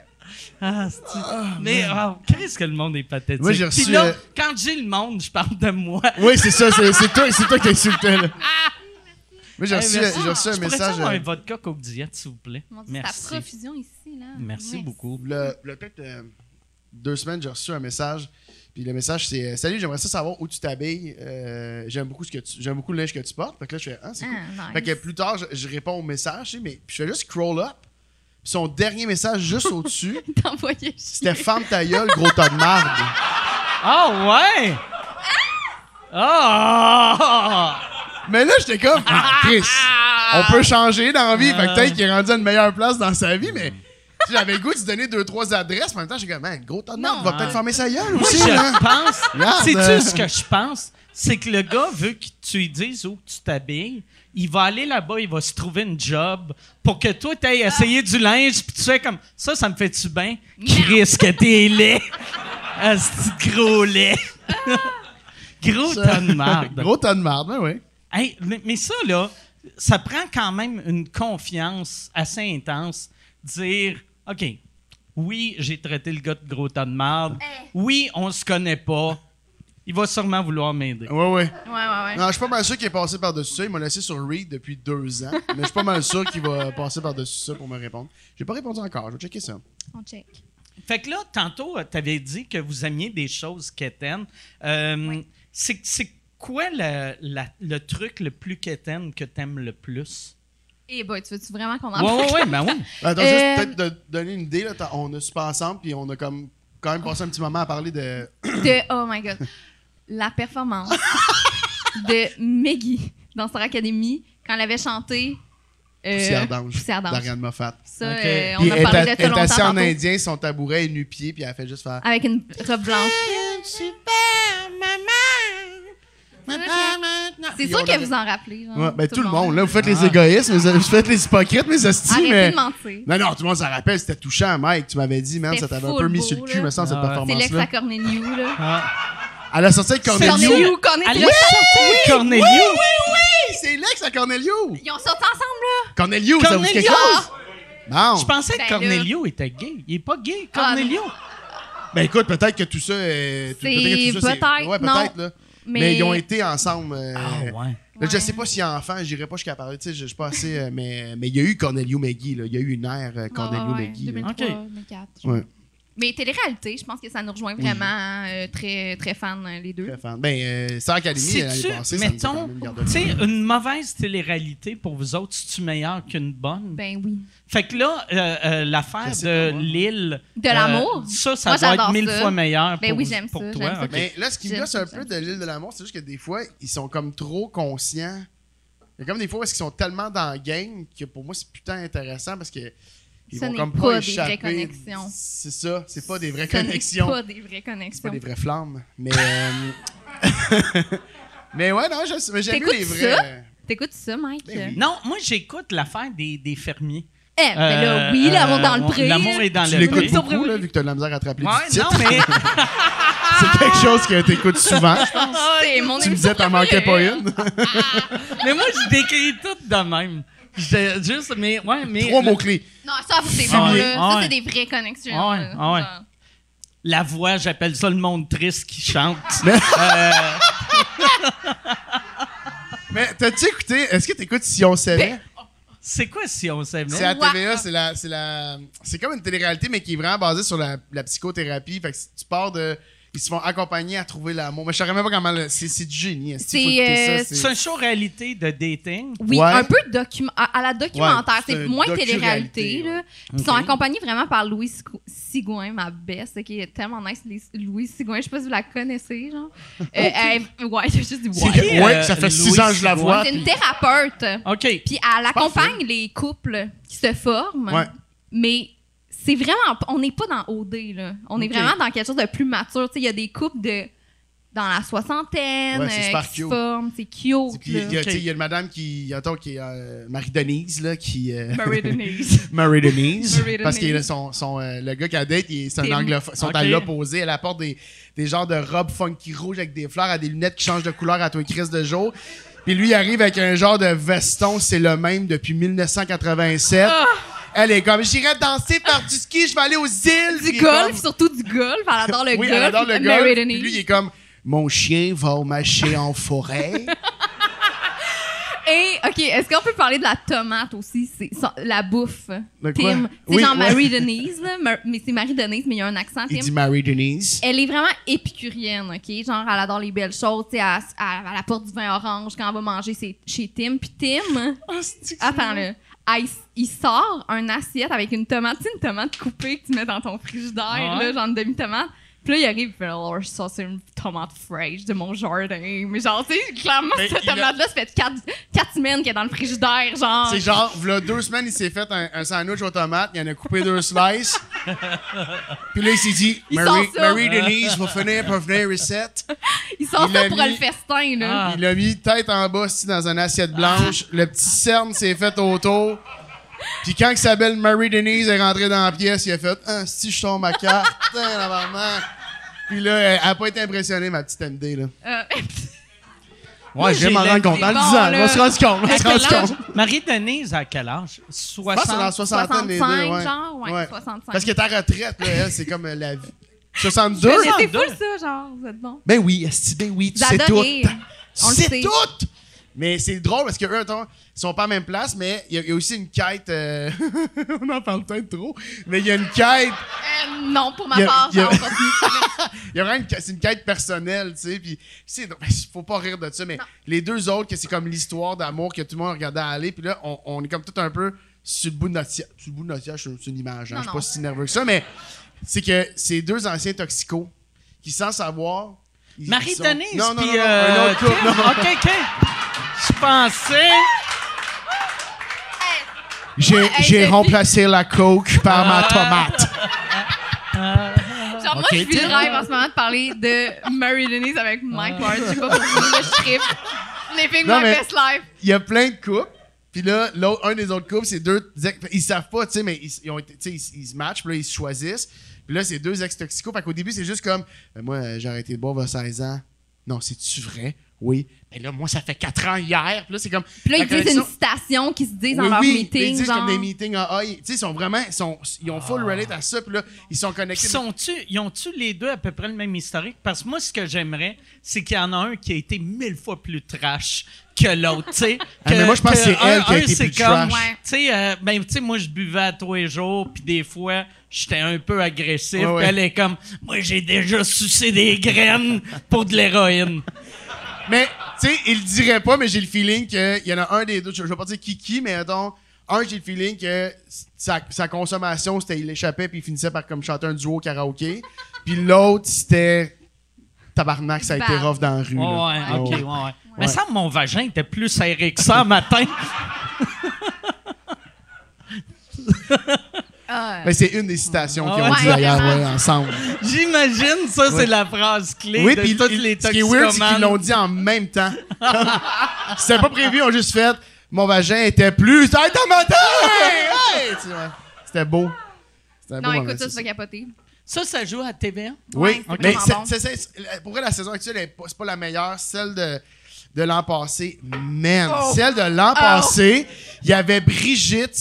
Ah, c'est- mais oh, qu'est-ce que le monde est pathétique. Moi, j'ai Puis reçu, là, euh, quand j'ai le monde, je parle de moi. Oui, c'est ça, c'est c'est toi, c'est toi qui insultais. Là. Moi, j'ai reçu, merci. j'ai reçu un message. avoir euh, un vodka Coke Diet, s'il vous plaît? Mon Dieu, Merci. Ta profusion ici, là. Merci beaucoup. Le, le- peut-être euh, deux semaines, j'ai reçu un message. Puis le message, c'est euh, Salut, j'aimerais ça savoir où tu t'habilles. Euh, j'aime beaucoup ce que tu, j'aime beaucoup le linge que tu portes. Fait que là, je fais Ah, c'est cool. Ah, nice. Fait que plus tard, je, je réponds au message, tu sais, mais puis je fais juste scroll up. Puis son dernier message juste au-dessus, T'envoyais c'était Femme ta gueule, gros tas de marde. Ah ouais! Ah! Mais là, j'étais comme ah, Chris, on peut changer dans la vie. Fait que peut-être qu'il est rendu à une meilleure place dans sa vie, mais. J'avais le goût de se donner deux, trois adresses. En même temps, j'ai comme, man, gros tas de marde, Non. va peut-être fermer sa gueule Moi, aussi. je hein. pense. Sais-tu ce que je pense? C'est que le gars veut que tu lui dises où tu t'habilles. Il va aller là-bas, il va se trouver une job pour que toi, tu ailles essayer du linge, puis tu fais comme ça, ça me fait-tu bien? Chris, que t'es laid! Ah, c'est gros lait! gros tas de marde. Gros tas de marde, ben oui. Hey, mais, ça, là, ça prend quand même une confiance assez intense. Dire, OK, oui, j'ai traité le gars de gros tas de marde. Oui, on se connaît pas. Il va sûrement vouloir m'aider. Ouais, ouais. Ouais, ouais, ouais. Non, je suis pas mal sûr qu'il est passé par-dessus ça. Il m'a laissé sur Read depuis deux ans. mais je suis pas mal sûr qu'il va passer par-dessus ça pour me répondre. J'ai pas répondu encore. Je vais checker ça. On check. Fait que là, tantôt, tu avais dit que vous aimiez des choses quétaines. Euh, c'est, c'est quoi le, la- le truc le plus quétaine que t'aimes le plus? Eh boy, tu veux-tu vraiment qu'on en Ouais, parle? ouais, ouais, ben oui. Attends, Euh, juste peut-être de donner une idée. Là, on a super ensemble, puis on a comme quand même passé un petit moment à parler de. de oh my god la performance de Meggy dans Star Academy quand elle avait chanté euh, Poussière d'ange. Poussière d'ange. d'Ariane Moffat. Ça, Ok. euh, Puis on a elle parlé est- de elle ça est longtemps assise en indien, son tabouret est nu-pied, puis elle fait juste faire. avec une robe blanche. C'est sûr que vous en rappelez. genre, Ouais, ben, tout, le monde, là, vous faites les égoïstes, mais vous faites les hypocrites, mes hosties, Arrêtez mais. de mentir. Non, non, tout le monde s'en rappelle, c'était touchant, Mike. Tu m'avais dit, man, ça t'avait un peu mis beau, sur le cul, là. me semble, cette Ah ouais. C'est l'ex à. Corneliu, là. Ah. Elle a sorti avec Corneliu. Corneliu, Elle Corneliu. a sorti avec Corneliu. Oui, c'est l'ex à Corneliu. Ils ont sorti ensemble, là. Corneliu, ça vous dit quelque chose? Bon. Je pensais Ben que Cornelio était gay. Il est pas gay, Ah, Cornelio. Ben écoute, peut-être que tout ça. C'est- peut-être Ouais, non. là. Mais, Mais ils ont été ensemble. euh, Ah, ouais. là, Je Ouais. sais pas s'il y a enfant, j'irai pas jusqu'à parler, tu sais, je je suis pas assez. euh, mais mais il y a eu Corneliu Meggy, là. Il y a eu une ère euh, Corneliu Ouais, ouais. 2003, Ok. 2004. Ouais. Mais télé-réalité, je pense que ça nous rejoint vraiment. hein, euh, très, très fan, euh, les deux. Très fan. Ben, euh, Star Academy, l'année passée, mettons, tu sais, une mauvaise télé-réalité pour vous autres, c'est-tu meilleur qu'une bonne? Ben oui. Fait que là, euh, euh, l'affaire de l'île. De l'amour? euh, ça, ça Moi, doit être mille ça. fois meilleur Ben pour, oui, j'aime pour ça, toi. j'aime ça. ok. Mais là, ce qui me gosse un peu de l'île de l'amour, c'est juste que des fois, ils sont comme trop conscients. Il y a comme des fois où qu'ils sont tellement dans le game que pour moi, c'est putain intéressant parce que ils Ce vont comme pas pas, des vraies connexions. C'est ça, c'est pas des vraies Ce connexions. pas des vraies C'est pas connexions. des vraies flammes. Mais. euh, mais ouais, non, je- mieux T'écoutes les vrais. ça? T'écoutes ça, Mike? Ben oui. Non, moi, j'écoute l'affaire des, des fermiers. Eh, ben là, Euh, oui, l'amour dans le euh, pré. L'amour est dans Tu le l'écoutes pré. Sur- beaucoup, là, vu que t'as de la misère à te rappeler Ouais, du titre. non, mais. C'est quelque chose que t'écoutes souvent. C'est mon tu me disais, t'en manquais pas une. mais moi, je décris tout de même. Juste, mais. Ouais, mais. Trois mots-clés. Non, ça, c'est Ah ouais, ah Ça, c'est des vraies connexions. Ah ouais, ah ouais. La voix, j'appelle ça le monde triste qui chante. Mais- Euh, Mais t'as-tu écouté? Est-ce que t'écoutes Si on savait? c'est quoi si on savait? C'est Wow. TVA, c'est la, c'est la, c'est comme une télé-réalité, mais qui est vraiment basée sur la, la psychothérapie. Fait que si tu pars de, ils se font accompagner à trouver l'amour. Mais je saurais même pas comment, le- c'est, c'est du génie. C'est, euh, ça, C'est un show réalité de dating? Oui, Ouais. un peu document à, à la documentaire. Ouais, c'est moins télé-réalité. ouais. là. Ils sont accompagnés vraiment par Louis Sigo- Sigouin, ma best, qui est tellement nice. Louis Sigouin, je sais pas si vous la connaissez, genre. Euh, elle- ouais, j'ai juste dit C'est ouais. euh, ça fait Louis six ans que je la vois. C'est une thérapeute. OK. Puis elle accompagne les couples qui se forment. Ouais. Mais c'est vraiment. On n'est pas dans OD, là. On est vraiment dans quelque chose de plus mature. Tu sais, Il y a des couples de. Dans la soixantaine, Ouais, c'est euh, qui se cute. forment, c'est cute. il y, a- y une madame qui, attends, qui est euh, Marie-Denise, là, qui. euh, Marie Denise. Marie-Denise. Marie-Denise. parce que son, son, euh, le gars qu'elle date, il- c'est un anglophone. Ils sont à Ok. l'opposé. Elle apporte des, des genres de robes funky rouges avec des fleurs, à des lunettes qui changent de couleur à toi crise de jour. Puis lui, il arrive avec un genre de veston, c'est le même depuis 1987. Ah! Elle est comme, j'irai danser faire du ski, je vais aller aux îles. Il Du golf, comme- surtout du golf. Elle adore le oui, golf. elle adore le golf. Puis lui, il est comme, mon chien va au marché en forêt. Et, OK, est-ce qu'on peut parler de la tomate aussi? C'est la bouffe. Quoi? Tim. C'est Oui, genre ouais. Marie Denise, là. Mar- mais c'est Marie Denise, mais il y a un accent, Il Tim. dit Marie-Denise. Elle est vraiment épicurienne, OK? Genre, elle adore les belles choses. Tu sais, elle, elle, elle apporte du vin orange quand elle va manger chez Tim. Puis Tim, attends là, il sort un assiette avec une tomate, tu sais, une tomate coupée que tu mets dans ton frigidaire, ouais? là, genre une demi-tomate. Puis là, il arrive, il fait alors ça, c'est une tomate fraîche de mon jardin. Mais genre, tu sais, clairement, Mais cette a- tomate-là, ça fait quatre, quatre semaines qu'elle est dans le frigidaire, genre. C'est genre, v'là deux semaines, il s'est fait un, un sandwich aux tomates, il en a coupé deux slices. Puis là, il s'est dit. Marie-Denise va finir par venir recette. il sort il ça pour mis- le festin, là. Ah. Il l'a mis tête en bas, dans une assiette blanche. Le petit cerne s'est fait autour. Puis quand que sa belle Marie-Denise est rentrée dans la pièce, il a fait Ah, si je sors ma carte, vraiment. Puis là, elle a pas été impressionnée, ma petite MD. Là. Euh, Ouais, je j'ai vais m'en le- rendre compte. Dans le bon, 10 ans, on va se rendre compte. On va se quel rendre âge? compte. Marie-Denise, à quel âge? Je pense que c'est dans la 60? soixantaine les deux. 65, Ouais. genre, ouais, Ouais. 65. Parce que ta retraite, là, elle, c'est comme euh, la vie. 62? Mais c'est 62. fou, ça, genre, vous êtes bon. Ben oui, esti, ben oui, tu sais tout. On le C'est sait. tout! Mais c'est drôle parce que eux, attends, ils sont pas à la même place, mais il y, a- il y a aussi une quête. euh, on en parle peut-être trop, mais il y a une quête. Euh, non, pour ma Il y a- part, il y a- il y vraiment une, c'est une quête personnelle, tu sais. Puis, c'est, ben, faut pas rire de ça, mais les deux autres, que c'est comme l'histoire d'amour que tout le monde regardait aller. Puis là, on, on est comme tout un peu sur le bout de notre siège. Sur le bout de notre siège, c'est une image, hein, Non, je suis non. pas si nerveux que ça, mais c'est que c'est deux anciens toxicos qui, sans savoir. ils- ils sont- Marie-Denise, Non, non, non, non, euh, un autre couple, Kim. non. OK, OK. Je pensais... J'ai, hey, j'ai- remplacé la coke par ma tomate. Genre, moi, je vis le rêve en ce moment de parler de Mary Denise avec Mike Ward. Je sais pas pour vous, là, je tripe. Living Non, my mais- best life. il y a plein de couples. Puis là, l'autre, un des autres couples, c'est deux ex- Ils savent pas, tu sais, mais ils, ils ont été, tu sais, ils, ils se matchent, puis là, ils se choisissent. Puis là, c'est deux ex-toxicos. Fait qu'au début, c'est juste comme, Ben, moi, j'ai arrêté de boire a 16 ans. Non, c'est-tu vrai? Oui. Mais là, moi, ça fait 4 ans hier. Puis là, c'est comme. Puis là, la ils disent une citation qu'ils se disent dans oui, leur oui, meeting. Ils disent genre. comme des meetings. Ah, ah, ils, tu sais, ils sont vraiment. Ils, sont, ils ont full relate à ça. Puis là, ils sont connectés. Sont-tu, ils ont-tu les deux à peu près le même historique? Parce que moi, ce que j'aimerais, c'est qu'il y en a un qui a été mille fois plus trash que l'autre, tu sais. Ah, mais moi, je pense que c'est un- elle qui a un, été c'est plus comme, trash. Ouais. Tu sais, euh, ben, tu sais, moi, je buvais à tous les jours, puis des fois, j'étais un peu agressif. Ouais, puis ouais. elle est comme, moi, j'ai déjà sucé des graines pour de l'héroïne. Mais, tu sais, il le dirait pas, mais j'ai le feeling qu'il y en a un des deux. Je, je vais pas dire qui qui, mais attends. Un, j'ai le feeling que sa, sa consommation, c'était il échappait puis il finissait par comme chanter un duo au karaoké. Puis l'autre, c'était tabarnak, ça a été rough dans la rue. Ouais, là. ok, Ouais. ouais, ouais. Mais ça, mon vagin était plus serré que ça matin. Ah, Mais c'est une des citations qu'ils ont Ouais, dit d'ailleurs, ouais, ensemble. J'imagine, ça, c'est la phrase clé Oui, de puis toutes il- les ce qui est weird, c'est qu'ils l'ont dit en même temps. C'était pas prévu, ils ont juste fait mon vagin était plus. Hey, C'était beau. C'était beau non, moment, écoute, ça, c'est capoter. Ça, ça joue à TVA? Oui, Ouais, c'est mais c'est- bon. c'est- c'est- pour vrai, la saison actuelle, elle est pas- c'est pas la meilleure. Celle de, de l'an passé, man. Oh. Celle de l'an passé, il y avait Brigitte.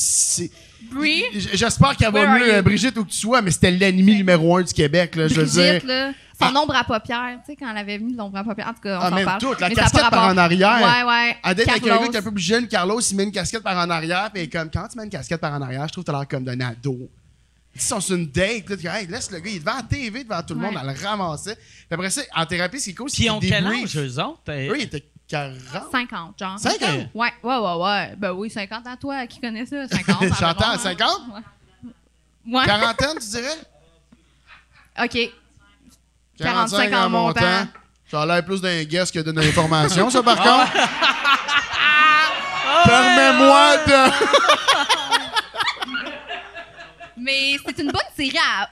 Brie, J'espère qu'elle va mieux, you? euh, Brigitte, où que tu sois, mais c'était l'ennemi numéro un du Québec, là, je veux dire. Brigitte, là, son Ah. ombre à paupières, tu sais, quand elle avait mis l'ombre à paupières, en tout cas, on Ah, s'en même parle. toute, la Mais casquette par en arrière. Ouais, ouais. Elle date avec un gars qui est un peu plus jeune, Carlos, il met une casquette par en arrière, puis est comme, quand tu mets une casquette par en arrière, je trouve que t'as l'air comme d'un ado. Ils sont sur une date, là, tu dis, hey, laisse le gars, il est devant la TV, devant tout le monde, elle le ramassait. Puis après ça, en thérapie, c'est cool, c'est Puis ils ont quel âge, eux autres? Eux, ils étaient 40. 50, genre. 50? Ouais, ouais, ouais, ouais. Ben oui, 50 à toi, qui connaît ça? 50. J'entends, environ, hein. 50? Ouais. Quarantaine, tu dirais? OK. 45 en montant. Ça a l'air plus d'un guest que d'une information, ça, par contre. Permets-moi de... Mais c'est une bonne série à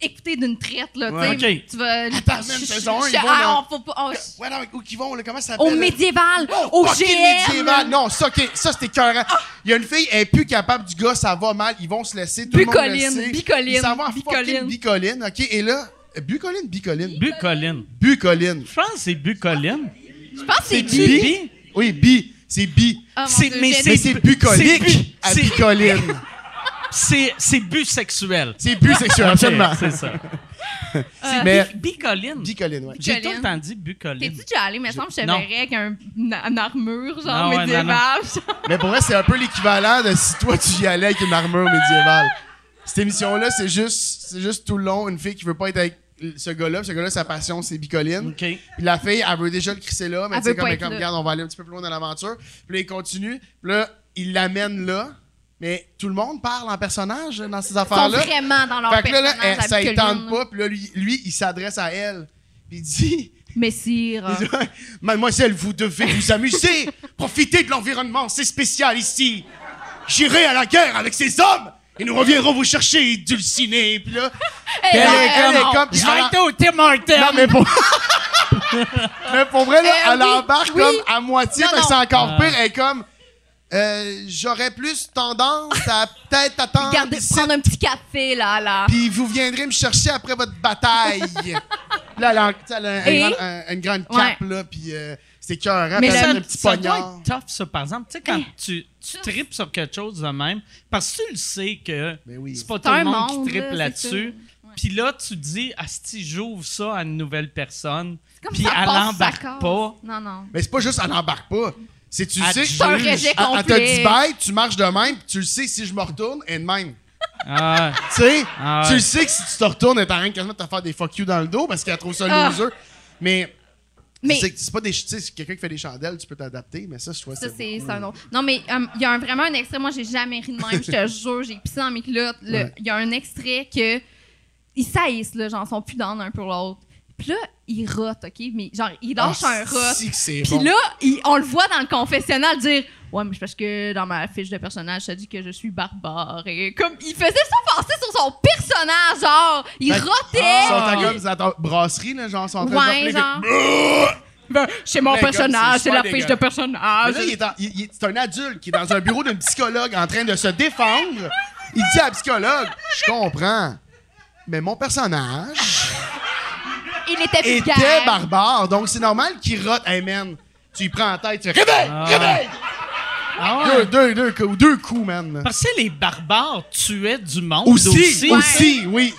écouter d'une traite, là. tu Ouais. Tu vas. Attends, même saison un, je- ils vont ah, on faut pas- on- Ouais, non, mais où qu'ils vont, là, comment ça s'appelle? Au là? médiéval, Oh, au GM. médiéval. Non, ça, OK, ça, c'était écœurant. Il y a une fille, elle est plus capable du gars, ça va mal, ils vont se laisser, tout le monde le Bucoline, sait. bicoline, Ils s'en vont en fucking bicoline. bicoline, OK, et là... Bucoline, bicoline? Bucoline. Bucoline. Je pense que c'est Bucoline. Je pense que c'est bi? Oui, bi. C'est bi. Ah, Dieu, mais c'est bucolique à c'est- bicoline. C'est c'est bisexuel. C'est bisexuel, absolument. Ok, C'est ça. C'est Mais- bi- bicoline. Bicoline, ouais. J'ai tout Bicoline. le temps dit bucoline. T'es-tu déjà allé? Mais semble que je te verrais avec un, une, une armure, genre Non, ouais, non, médiévale. Mais pour vrai, c'est un peu l'équivalent de si toi, tu y allais avec une armure médiévale. Cette émission-là, c'est juste, c'est juste tout le long une fille qui veut pas être avec ce gars-là. Ce gars-là, sa passion, c'est bicoline. OK. Puis la fille, elle veut déjà le crisser là, mais Elle tu sais, comme, comme, regarde, on va aller un petit peu plus loin dans l'aventure. Puis là, il continue. Puis là, il l'amène là. Mais tout le monde parle en personnage dans ces Ils sont affaires-là. vraiment dans leur Fait que là, là, personnage, elle- ça ne tente pas. Puis là, lui, lui, il s'adresse à elle. Puis il dit Messire. il dit, Mademoiselle, vous devez vous amuser. Profitez de l'environnement, c'est spécial ici. J'irai à la guerre avec ces hommes et nous reviendrons vous chercher, dulciné. Puis là, Elle, elle, est- elle est non. comme. Je vais être au Tim Hortons. non, mais pour. mais pour vrai, là, Euh, elle oui, embarque oui. comme à moitié, non. c'est encore Ah. pire. Elle est comme. Euh, J'aurais plus tendance à peut-être attendre. Prendre un petit café, là, là. Puis vous viendrez me chercher après votre bataille. là, elle a, tu sais, elle a un une grande cape, là, puis euh, c'est Mais elle le- a ça, un petit ça doit poignard. être tough, ça, par exemple. Tu sais, quand tu, tu tripes sur quelque chose de même, parce que tu le sais que Ben oui. c'est pas tout le monde, monde, qui tripe là, là-dessus. Puis là, tu dis, Asti, j'ouvre ça à une nouvelle personne. Comme Puis ça elle passe, embarque ça casse. pas. Non, non. Mais c'est pas juste, elle n'embarque pas. C'est tu Elle sais. C'est un rejet Elle, complet. dit bye, tu marches de même, puis tu le sais, si je me retourne, elle est de même. Ah, Tu sais, Ah tu ouais. le sais que si tu te retournes, elle de quasiment de te faire des fuck you dans le dos parce qu'elle trouve ça Ah. loser. Mais, Mais- c'est c'est pas des. Tu sais, si quelqu'un qui fait des chandelles, tu peux t'adapter, mais ça, je trouve Ça, c'est c'est un autre. Non, mais euh, il y a un- vraiment un extrait. Moi, j'ai jamais ri de même. Je te jure, j'ai pissé dans mes culottes. Le- Il Ouais. y a un extrait que. Ils saillissent, là. Genre, sont plus dans un pour l'autre. Puis là, ils rotent, OK? Mais genre, ils lâchent Ah, un rot. Puis bon. là, il- on le voit dans le confessionnal dire Ouais, mais c'est parce que dans ma fiche de personnage, ça dit que je suis barbare. Et comme, il faisait ça passer sur son personnage, genre, il que- rotait. Ils sont en comme brasserie, là, genre, sont en train Ouais, de genre. Ben, c'est mon comme personnage, c'est la fiche de personnage. Il il- il- c'est un adulte qui est dans un bureau d'un psychologue en train de se défendre. Il dit à la psychologue Je comprends, mais mon personnage Il était barbare, donc c'est normal qu'il rote. Hey man, tu y prends en tête, tu fais Réveille Réveille ah ouais. deux, deux, deux, coups, deux coups, man. Parce que les barbares tuaient du monde Aussi, aussi. aussi, oui.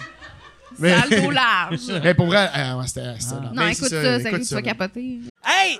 Mais, Ça large. mais pour vrai, euh, ouais, c'était. là. Non, Mais écoute c'est ça, ça, écoute tu vas capoter. Hey,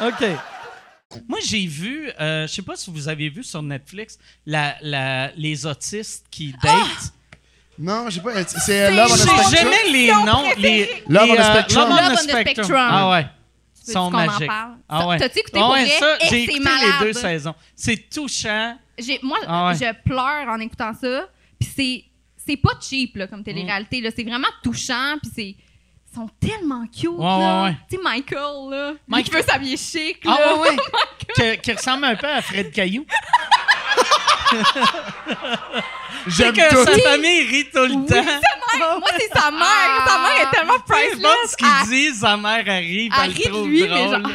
OK. Moi, j'ai vu, euh, je sais pas si vous avez vu sur Netflix, la, la- les autistes qui datent. Non, j'ai pas. C'est Love on a J'ai Spectrum. jamais les noms. Les, Love les, on the euh, Spectrum. Love on Love the on the Spectrum. Ah ouais. Ils sont qu'on en magiques. parle? Ah ouais. T'as-tu écouté Ah pour ouais, vrai? ça, Eh, j'ai c'est écouté malade. les deux saisons. C'est touchant. J'ai- moi, Ah ouais. je pleure en écoutant ça. Puis c'est, c'est pas cheap là, comme télé-réalité. Là. C'est vraiment touchant. Puis c'est. Ils sont tellement cute. Ouais, là. ouais, ouais. Tu sais, Michael, là. Mike- qui veut s'habiller chic. Ah là. ouais, ouais. qui, qui ressemble un peu à Fred Caillou. J'aime que tout. sa famille rit tout le Oui, temps. sa mère. Moi, c'est sa mère. Sa mère est tellement Peu importe priceless. ce qu'il dit, sa mère arrive, elle elle, rit de lui, mais drôle. genre-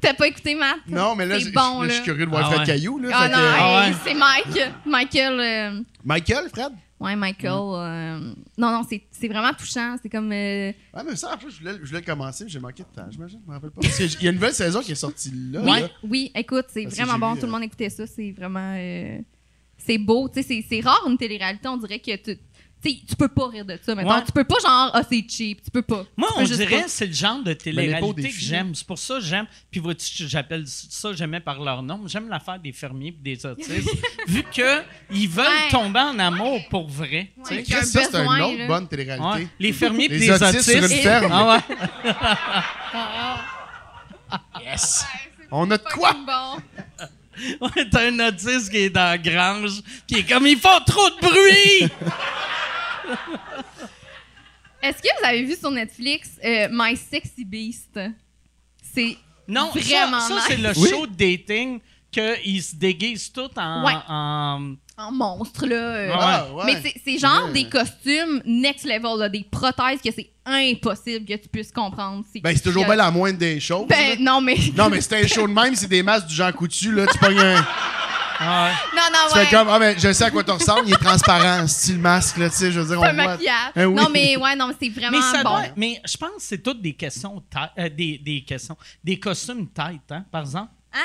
T'as pas écouté, Matt? Non, mais là, je bon, là, je là. suis curieux de voir Ah Fred ouais. Caillou. Là, Ah non, que- Ah hey, ouais. c'est Mike. Michael. euh, Michael, Fred? Ouais, Michael. euh, Non, non, c'est c'est vraiment touchant. C'est comme. euh, Ah, mais ça, en plus, je voulais, je voulais commencer, mais j'ai manqué de temps, j'imagine. Je me rappelle pas. Parce qu'il y a une nouvelle saison qui est sortie là. Oui, là. oui, écoute, c'est Parce que vraiment j'ai bon. vu, Tout le euh, monde écoutait ça. C'est vraiment. euh, C'est beau. Tu sais, c'est- c'est rare une télé-réalité. On dirait que tu. Tu peux pas rire de ça. Ouais. Tu peux pas, genre, ah, c'est cheap. Tu peux pas. Moi, peux on dirait pas. que c'est le genre de les télé-réalité que j'aime. C'est pour ça que j'aime. Puis vois-tu, j'appelle ça, j'aimais par leur nom. J'aime l'affaire des fermiers et des autistes. vu qu'ils veulent Ouais. tomber en amour pour vrai. tu sais. Il ça, c'est une autre là. bonne télé-réalité. Ouais. Les fermiers et Les des autistes autistes. sur une ferme. Ah ouais. Yes! On a de quoi? Bon. Ouais, t'as un autiste qui est dans la grange, puis il est comme ils font trop de bruit. Est-ce que vous avez vu sur Netflix euh, My Sexy Beast? C'est. Non, ça, Vraiment ça, nice. c'est le Oui. show de dating qu'ils se déguisent tous en, Ouais. en- en monstre, là. euh, Ah, ouais. Mais c'est- c'est genre Ouais. des costumes next level, là, des prothèses que c'est impossible que tu puisses comprendre. Ben, c'est toujours que- bien la moindre des choses. là. Ben, non, mais. Non, mais c'était un show de même, c'est des masques du Jean Coutu, là. Tu pognes un. Ah ouais. Non, non, Tu ouais. fais comme, ah, mais je sais à quoi tu ressembles, il est transparent, style masque, là, tu sais, je veux dire, C'est on voit. maquillage. Hein, oui. Non, mais ouais, non, mais c'est vraiment Mais ça bon. doit- mais je pense que c'est toutes des questions, euh, des, des questions, des costumes tight, hein, par exemple. Hein?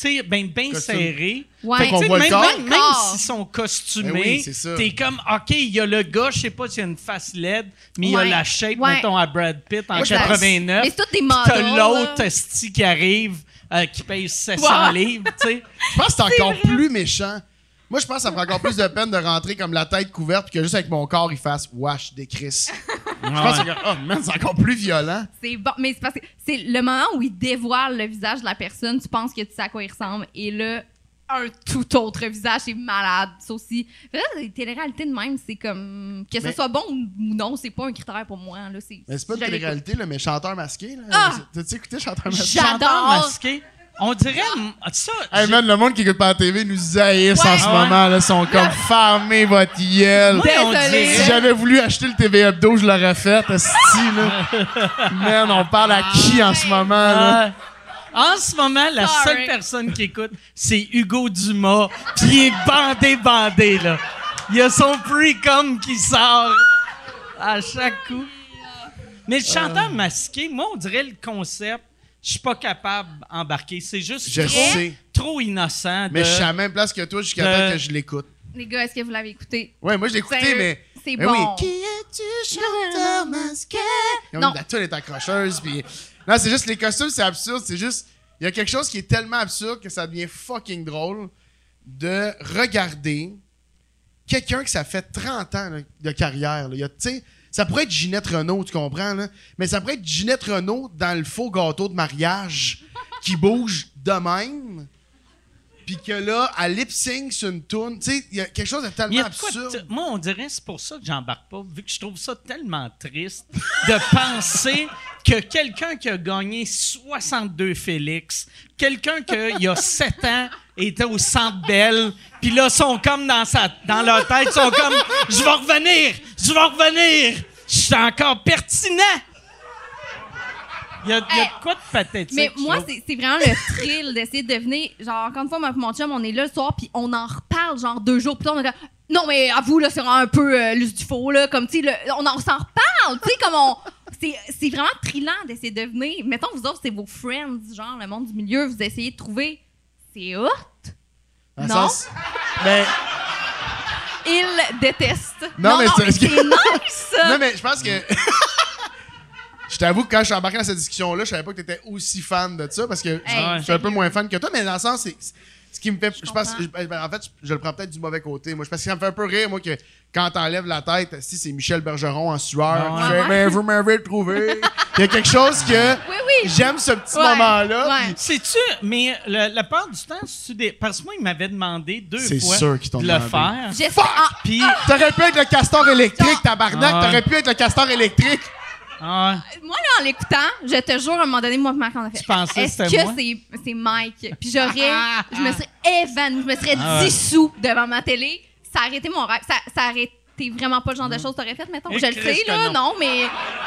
Tu sais, ben, bien Costume. serrés. Ouais. Fait que, Qu'on tu sais, voit le même, corps. même, même Corps. s'ils sont costumés, Ben oui, c'est ça. t'es comme, OK, il y a le gars, je sais pas s'il y a une face laide, mais il y a Ouais. la shape, Ouais. mettons, à Brad Pitt en Moi, je pense- 89. Mais c'est toutes des Puis. T'as là. l'autre esti qui arrive, euh, qui paye 700 Ouais. livres, tu sais. Je pense que c'est encore plus méchant. Moi, je pense que ça me ferait encore plus de peine de rentrer comme la tête couverte puis que juste avec mon corps, il fasse wash des Chris. Je pense que oh, man, c'est encore plus violent. C'est bon, mais c'est parce que c'est le moment où il dévoile le visage de la personne, tu penses que tu sais à quoi il ressemble, et là, un tout autre visage, c'est malade, ça aussi. Fait que là, les téléréalités de même, c'est comme. Que ce soit bon ou non, c'est pas un critère pour moi. Là, c'est, Mais c'est pas une télé-réalité, là, mais chanteur masqué. Là. Ah! T'as-tu écouté chanteur masqué? J'adore. Chanteur masqué? On dirait m- ça. Hey man, le monde qui écoute pas la TV nous dit haïs Ouais. en ce Ah ouais? moment. Là, sont comme fermez votre gueule. Moi, on dirait- Si j'avais voulu acheter le TV Hebdo, je l'aurais fait. esti, là. Man, on parle à qui en ce moment? Là? En ce moment, la Sorry. seule personne qui écoute, c'est Hugo Dumas, puis il est bandé, bandé, là. Il y a son pre-com qui sort à chaque coup. Mais le chanteur masqué, moi, on dirait le concept, je suis pas capable d'embarquer. C'est juste Je trop, sais. trop innocent. Mais je suis à la même place que toi jusqu'à de- temps que je l'écoute. Les gars, est-ce que vous l'avez écouté? Ouais, moi je l'ai écouté, Sérieux, mais. C'est mais bon. oui. Qui es-tu, chanteur masqué? Non. La tune est accrocheuse, puis. Non, c'est juste les costumes, c'est absurde. C'est juste. Il y a quelque chose qui est tellement absurde que ça devient fucking drôle de regarder quelqu'un que ça fait 30 ans de carrière. là. Ça pourrait être Ginette Renault, tu comprends, là? Mais ça pourrait être Ginette Renault dans le faux gâteau de mariage qui bouge de même. Puis que là, à lip sync sur une tune, tu sais, il y a quelque chose de tellement de absurde. moi, on dirait c'est pour ça que j'embarque pas, vu que je trouve ça tellement triste de penser que quelqu'un qui a gagné 62 Félix, quelqu'un qui, il y a 7 ans, était au Centre Bell, puis là, sont comme dans, sa, dans leur tête, sont comme « Je vais revenir! Je vais revenir! Je suis encore pertinent! » Il y a, il y a de quoi de pathétique. Mais moi, c'est c'est vraiment le thrill d'essayer de devenir. Genre, encore une fois, moi mon chum, on est là le soir, puis on en reparle, genre, deux jours plus tard. On est comme, non, mais à vous, là, c'est vraiment un peu euh, l'us du faux, là. Comme, tu sais, on, en- on s'en reparle, tu sais, comme on. C'est c'est vraiment thrillant d'essayer de devenir. Mettons, vous autres, c'est vos friends, genre, le monde du milieu, vous essayez de trouver. C'est hot? Dans le Non. sens- Mais, Ils détestent. Non, mais c'est- mais c'est nice, ça. non, mais je pense que. Je t'avoue que quand je suis embarqué dans cette discussion-là, je savais pas que tu étais aussi fan de ça parce que je- Hey, je suis un peu moins fan que toi, mais dans le sens, c'est. Ce qui me fait. Je, pense, je- ben, en fait, je, je le prends peut-être du mauvais côté. Moi, je pense que ça me fait un peu rire, moi, que quand t'enlèves la tête, si c'est Michel Bergeron en sueur, Ouais. mais vous m'avez trouvé. Il y a quelque chose que. Oui, oui. J'aime ce petit Ouais, moment-là. ouais. Sais-tu, mais le- la part du temps, c'est-tu des. Parce que moi, il m'avait demandé deux C'est fois sûr qu'ils t'ont de le faire. Ah, Puis, T'aurais pu être le castor électrique, tabarnak. Ah. T'aurais pu être le castor électrique. Ah, Moi, là, en l'écoutant, je te jure, à un moment donné, moi, Marc, on a fait. Tu pensais que Est-ce c'était moi? que c'est, c'est Mike? Puis j'aurais. je me serais évanouie, je me serais Ah ouais. dissous devant ma télé. Ça a arrêté mon rêve. Ça, ça a arrêté vraiment pas le genre de choses que t'aurais fait, mettons. Et je le sais, là, non. non, mais.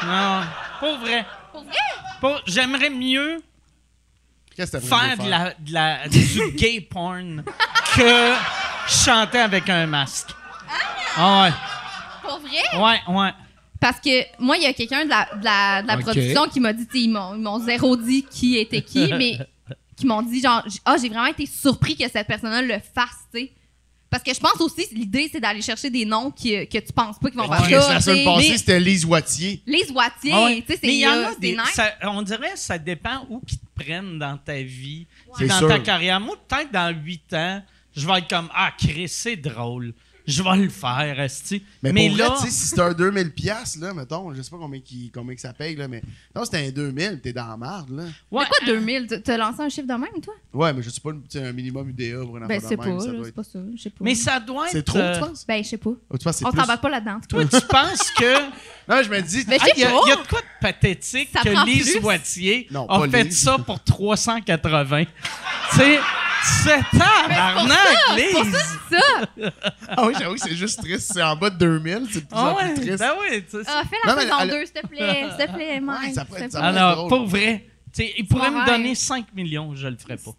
non, pour vrai. Pour vrai? Pour- J'aimerais mieux Qu'est-ce que t'aimerais faire de la, de la- du gay porn que chanter avec un masque. Ah Pour vrai? ouais, ouais, ouais. Parce que moi, il y a quelqu'un de la, de la, de la Ok. production qui m'a dit, ils m'ont, ils m'ont zéro dit qui était qui, mais qui m'ont dit, genre, ah, j'ai vraiment été surpris que cette personne-là le fasse, tu sais. Parce que je pense aussi, l'idée, c'est d'aller chercher des noms qui, que tu penses pas qu'ils vont Chris, faire ça. la sais. passée, Mais- c'était Lise Wattier. Les Wattiers, Ah ouais. tu sais, c'est Mais il y en euh, des. ça- on dirait que ça dépend où qu'ils te prennent dans ta vie, C'est dans sûr. ta carrière. Moi, peut-être dans 8 ans, je vais être comme Ah, Chris, c'est drôle. Je vais le faire, esti. Mais, Mais pour là. vrai, tu sais, si c'était un 2000 pièces là, mettons, je sais pas combien, qui, combien que ça paye, là, mais non, c'était un 2000, t'es dans la marde, là. ouais, C'est quoi 2000? Tu- T'as lancé un chiffre de même, toi? Ouais, mais je sais pas, un minimum UDA pour une Ben, affaire c'est pas, même, ça là, doit c'est être... pas ça. Je sais pas. Mais ça doit être. C'est trop, euh, tu penses? Ben, je sais pas. Ou tu penses c'est On plus? pas là-dedans. Toi, tu penses que. Non, mais je me dis, Mais Ah, Il y, y a de quoi de pathétique Ça que Lise Non, a fait ça pour 380. tu sais, c'est tabarnak, C'est pour Lise! ça, ça. ah oui, j'avoue que c'est juste triste, c'est en bas de 2000, c'est de plus Ah en ouais, plus triste. ben oui, tu sais. Ah, fais la Non, mais saison elle- 2, s'il te plaît. S'il te plaît, Mike. ça pourrait s'il être te ça. plaît. drôle. Alors, pour vrai, tu sais, il pourrait me rêve. donner 5 millions, je le ferais pas.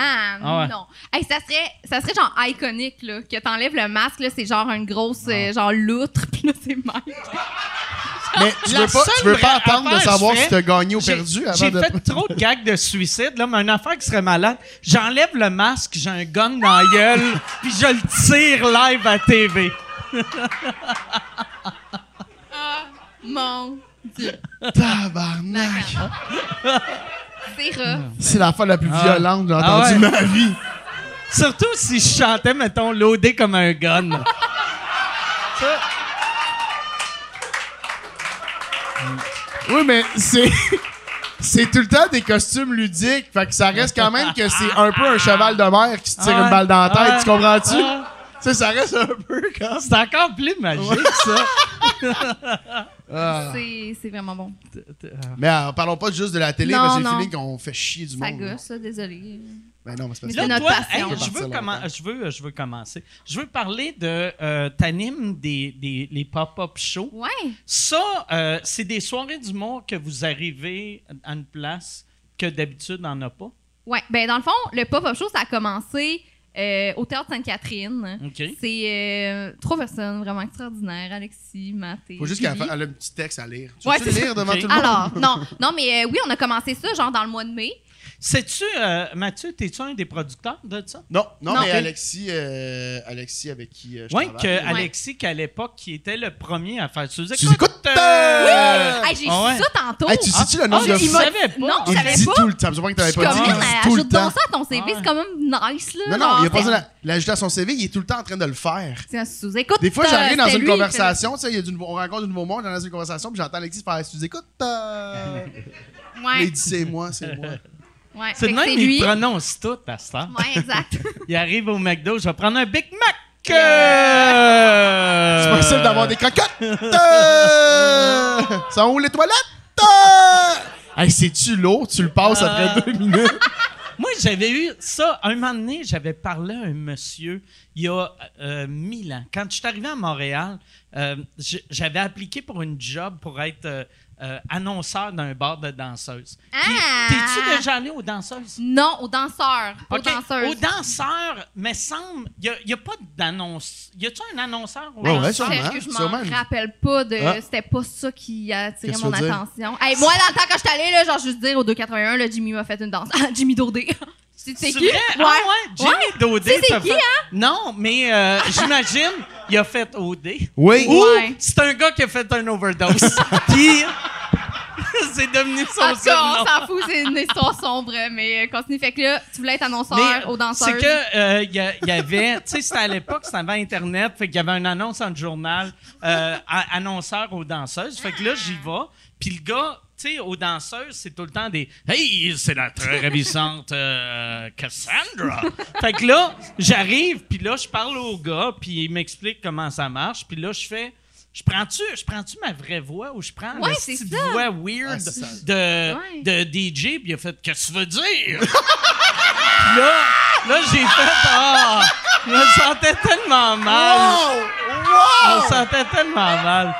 Ah, Ah ouais. non. Hey, ça, serait, ça serait genre iconique, là. Que t'enlèves le masque, là, c'est genre une grosse, euh, genre loutre, puis là, c'est Mike. Mais tu La veux pas, tu veux pas attendre de savoir si t'as gagné ou J'ai- perdu J'ai avant de... fait trop de gags de suicide, là, mais une affaire qui serait malade. J'enlève le masque, j'ai un gun dans la gueule, puis je le tire live à TV. Mon Dieu. Tabarnak! C'est rough. C'est la fois la plus Ah. violente que j'ai Ah entendue ouais. de ma vie. Surtout si je chantais, mettons, loadé comme un gun. Ça, Oui, mais c'est. C'est tout le temps des costumes ludiques. Fait que ça reste quand même que c'est un peu un cheval de mer qui se tire Ah. une balle dans la tête. Ah. Tu comprends-tu? Ah. Tu sais, ça reste un peu comme. c'est encore plus magique, ça. Ah. C'est c'est vraiment bon. Mais euh, parlons pas juste de la télé, Non, parce que j'ai feeling qu'on fait chier du Ça monde. gosse, ça, désolé. Ben non, mais c'est parce Là, toi, hey, je, veux je, veux, je veux commencer. Je veux parler de. Euh, T'animes des, des, les pop-up shows. Ouais. Ça, euh, c'est des soirées d'humour que vous arrivez à une place que d'habitude, on n'a pas? Ouais. Ben, dans le fond, le pop-up show, ça a commencé euh, au Théâtre Sainte-Catherine. OK. C'est euh, trois personnes vraiment extraordinaires. Alexis, Matt et Faut juste qu'elle Julie. fa- elle a un petit texte à lire. Tu Ouais, c'est lire devant tout le monde? Alors, non, non, mais euh, oui, on a commencé ça genre dans le mois de mai. Sais-tu, euh, Mathieu, t'es-tu un des producteurs de ça? Non, non, Non. mais Ok. Alexis, euh, Alexis avec qui euh, je Oui, travaille. que Alexis, qu'à l'époque, qui était le premier à faire sous Sous écoute, euh, Hey, j'ai ah ouais. su ça tantôt. Hey, tu sais-tu le Ah, de il fois? m'a- savais pas. Non, je Il savais dit pas. tout le temps. Je pas que Je t'avais pas dit. man, Il dit tout le ajoute donc temps. ça à ton CV, Ouais. c'est quand même nice, là. Non, non, genre, il a pas besoin de l'ajouter à son CV, il est tout le temps en train de le faire. C'est un sous-écoute. Des fois, j'arrive euh, dans c'était une conversation, tu sais, il y a du nouveau- on rencontre du nouveau monde, j'arrive dans une conversation, puis j'entends Alexis euh, fait- là, il Ouais, dit c'est moi, c'est moi. Ouais. C'est de même, c'est il lui. prononce tout à. Ouais, exact. Il arrive au McDo, je vais prendre un Big Mac. C'est C'est possible d'avoir des croquettes. Ça où les toilettes? Hey, c'est-tu lourd? Tu le passes Euh. après deux minutes. Moi, j'avais eu ça. Un moment donné, j'avais parlé à un monsieur il y a euh, mille ans. Quand je suis arrivé à Montréal, euh, j'avais appliqué pour une job pour être euh, euh, annonceur d'un bar de danseuses. Ah! T'es-tu déjà allé aux danseuses? Non, aux danseurs. Pas aux OK. danseuses. Aux danseurs, mais semble. Il n'y a, pas d'annonce. Y a-tu un annonceur? aux Ouais, ouais, sûrement. que je sûrement. m'en rappelle pas de. Ah. C'était pas ça qui a attiré mon attention. Hey, moi, dans le temps, quand j'étais allée, là, genre, juste dire au 281, là, Jimmy m'a fait une danse. Ah, Jimmy Daudé. C'est qui? vrai? Ah ouais, Jimmy Daudet. Sais, c'est qui, fait- hein? Non, mais euh, j'imagine, il a fait OD. Oui. Ou Ouais. c'est un gars qui a fait un overdose. Puis, c'est devenu son En tout cas, on s'en fout, c'est une histoire sombre, mais euh, continue. Fait que là, tu voulais être annonceur Mais aux danseuses. c'est que euh, il y, avait, tu sais, c'était à l'époque, c'était avant Internet, fait qu'il y avait une annonce dans le journal, euh, annonceur aux danseuses. Fait que là, j'y vais, puis le gars, tu sais, aux danseuses, c'est tout le temps des Hey, c'est la très ravissante euh, Cassandra. fait que là, j'arrive, puis là, je parle au gars, puis il m'explique comment ça marche, puis là, je fais. Je prends-tu, je prends-tu ma vraie voix ou je prends Ouais, la c'est petite ça. voix weird Ah, de, Ouais. de DJ, puis il a fait Qu'est-ce que tu veux dire? Puis là, là j'ai fait Ah! Je me sentais tellement mal. Je me sentais tellement mal.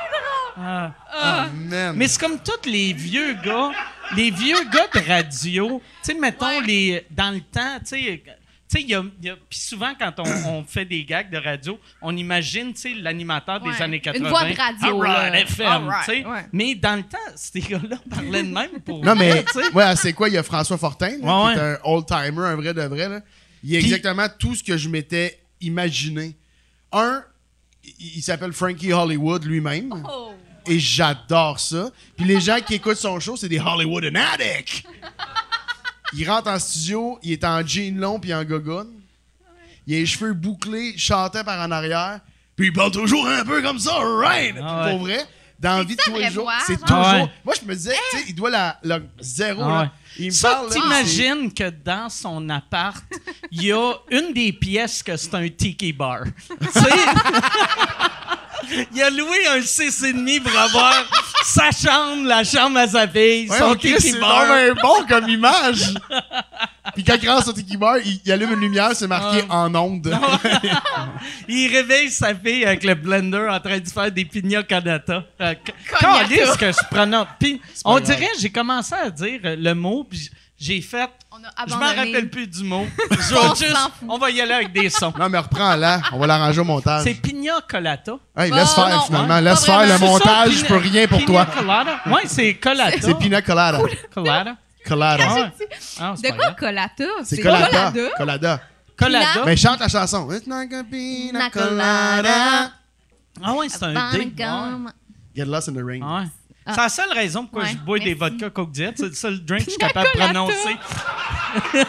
Ah. Ah. Mais c'est comme tous les vieux gars, les vieux gars de radio, tu sais, mettons, Ouais. les, dans le temps, tu sais, tu sais, il y a, y a- puis souvent, quand on, on fait des gags de radio, on imagine, tu sais, l'animateur des années Une 80. voix de radio, right, là. FM, right, tu sais. ouais. Mais dans le temps, ces gars-là parlaient de même pour Non, mais, vrai, tu sais. ouais, c'est quoi? Il y a François Fortin, là, Ouais, qui est un old-timer, un vrai de vrai. Là. Il est Puis- exactement tout ce que je m'étais imaginé. Un, il, il s'appelle Frankie Hollywood lui-même. Oh. Et j'adore ça. Puis les gens qui écoutent son show, c'est des Hollywood addicts. Il rentre en studio, il est en jean long puis en gogoune. Il a les cheveux bouclés, il chantait par en arrière. Puis il parle toujours un peu comme ça, right? Ah ouais. Pour vrai, dans la vie de tous les jours, c'est genre? toujours. Ah ouais. Moi, je me disais, tu sais, il doit la, la zéro. Ah là. Il me Ça, t'imagines que dans son appart, il y a une des pièces que c'est un tiki bar. tu sais? Il a loué un 6,5 pour avoir sa chambre, la chambre à sa fille, c'est- son Ouais, Chris, tiki c'est bon comme image. Puis quand il rentre sur Tiki Bar, il, il allume une lumière, c'est marqué Ah. en onde. Il réveille sa fille avec le blender en train de faire des pina colada. Euh, c- Cognata. calisse que je prononce. Puis, on grave. dirait, j'ai commencé à dire le mot, puis j'ai fait. On a Je m'en rappelle plus du mot. On juste- va y aller avec des sons. Non, mais reprends-la. On va l'arranger au montage. C'est pina colada. Hey, Oh, laisse faire non, finalement. ouais, laisse faire le montage, C'est je peux rien pour pina toi. colada? Ouais, c'est colada. C'est pina colada. colada. Colada. Ah De quoi colata? C'est colada. colada? Colada. Colada. Mais chante la chanson. It's like a pina Pina colada. colada. Ah ouais, c'est un dé. Get lost in the rain. Ouais. Ah. C'est la seule raison pourquoi Ouais, je bois des vodka Coke Diet. C'est le seul drink que je suis capable de prononcer.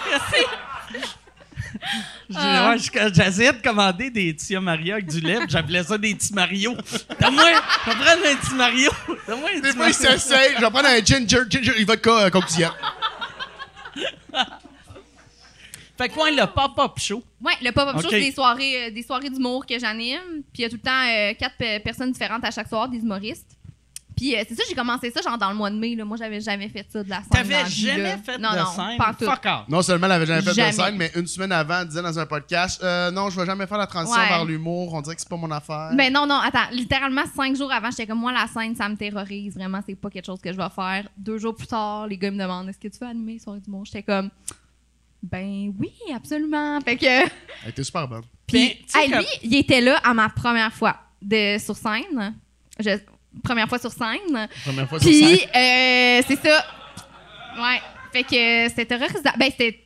J'ai- Ah. ouais, je- J'essayais de commander des Tia Maria avec du lait, j'appelais ça des petits Mario. Donne-moi, je vais prendre un petit Mario. Donne-moi un Des fois, il s'essaye. Je vais prendre un ginger, ginger, il va de coquillette. Fait que ouais, le pop-up show. Ouais, le pop-up show, c'est des soirées, euh, des soirées d'humour que j'anime. Puis il y a tout le temps euh, quatre pe- personnes différentes à chaque soir, des humoristes. Puis euh, c'est ça, j'ai commencé ça genre dans le mois de mai. Là. Moi, j'avais jamais fait ça de la scène. T'avais vie, jamais fait non, de non, scène? Pas tout. Fuck off. Non seulement elle avait jamais fait Jamais. de scène, mais une semaine avant, elle disait dans un podcast euh, Non, je vais jamais faire la transition Ouais. vers l'humour. On dirait que c'est pas mon affaire. Mais non, non, attends. Littéralement, cinq jours avant, j'étais comme moi, la scène, ça me terrorise. Vraiment, c'est pas quelque chose que je vais faire. Deux jours plus tard, les gars me demandent Est-ce que tu veux animer soirée d'humour J'étais comme Ben oui, absolument. Fait que. Elle était super bonne. Puis, Hey, lui, il était là à ma première fois de, sur scène. Je- première fois sur scène. Première fois sur Puis, scène. euh, c'est ça. Ouais. Fait que c'était terrorisant. Ben, c'était.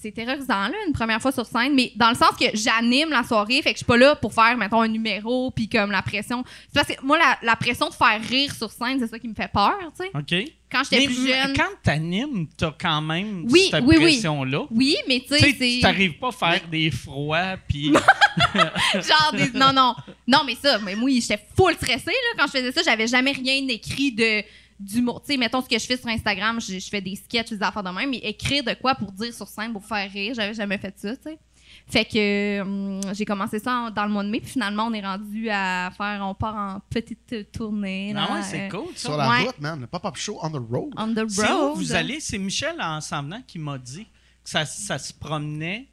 C'est- terrorisant, là, une première fois sur scène, mais dans le sens que j'anime la soirée, fait que je suis pas là pour faire, mettons, un numéro, puis comme la pression. C'est parce que moi, la, la pression de faire rire sur scène, c'est ça qui me fait peur, tu sais. OK. Quand j'étais Mais plus jeune. quand t'animes, t'as quand même Oui, cette oui, pression-là. Oui, mais tu sais, t'arrives pas à faire des froids, puis... genre des non non non mais ça mais moi j'étais full stressée là quand je faisais ça j'avais jamais rien écrit de d'humour tu sais mettons ce que je fais sur Instagram je, je fais des sketchs des affaires de même mais écrire de quoi pour dire sur scène pour faire rire j'avais jamais fait ça tu sais fait que hum, j'ai commencé ça en- dans le mois de mai puis finalement on est rendu à faire on part en petite tournée là, Ah ouais, c'est euh, cool, ça. Sur la Ouais. route, man. Le pop-up show on the road. on the C'est où road vous allez? C'est Michel en s'en venant qui m'a dit que ça, ça se promenait.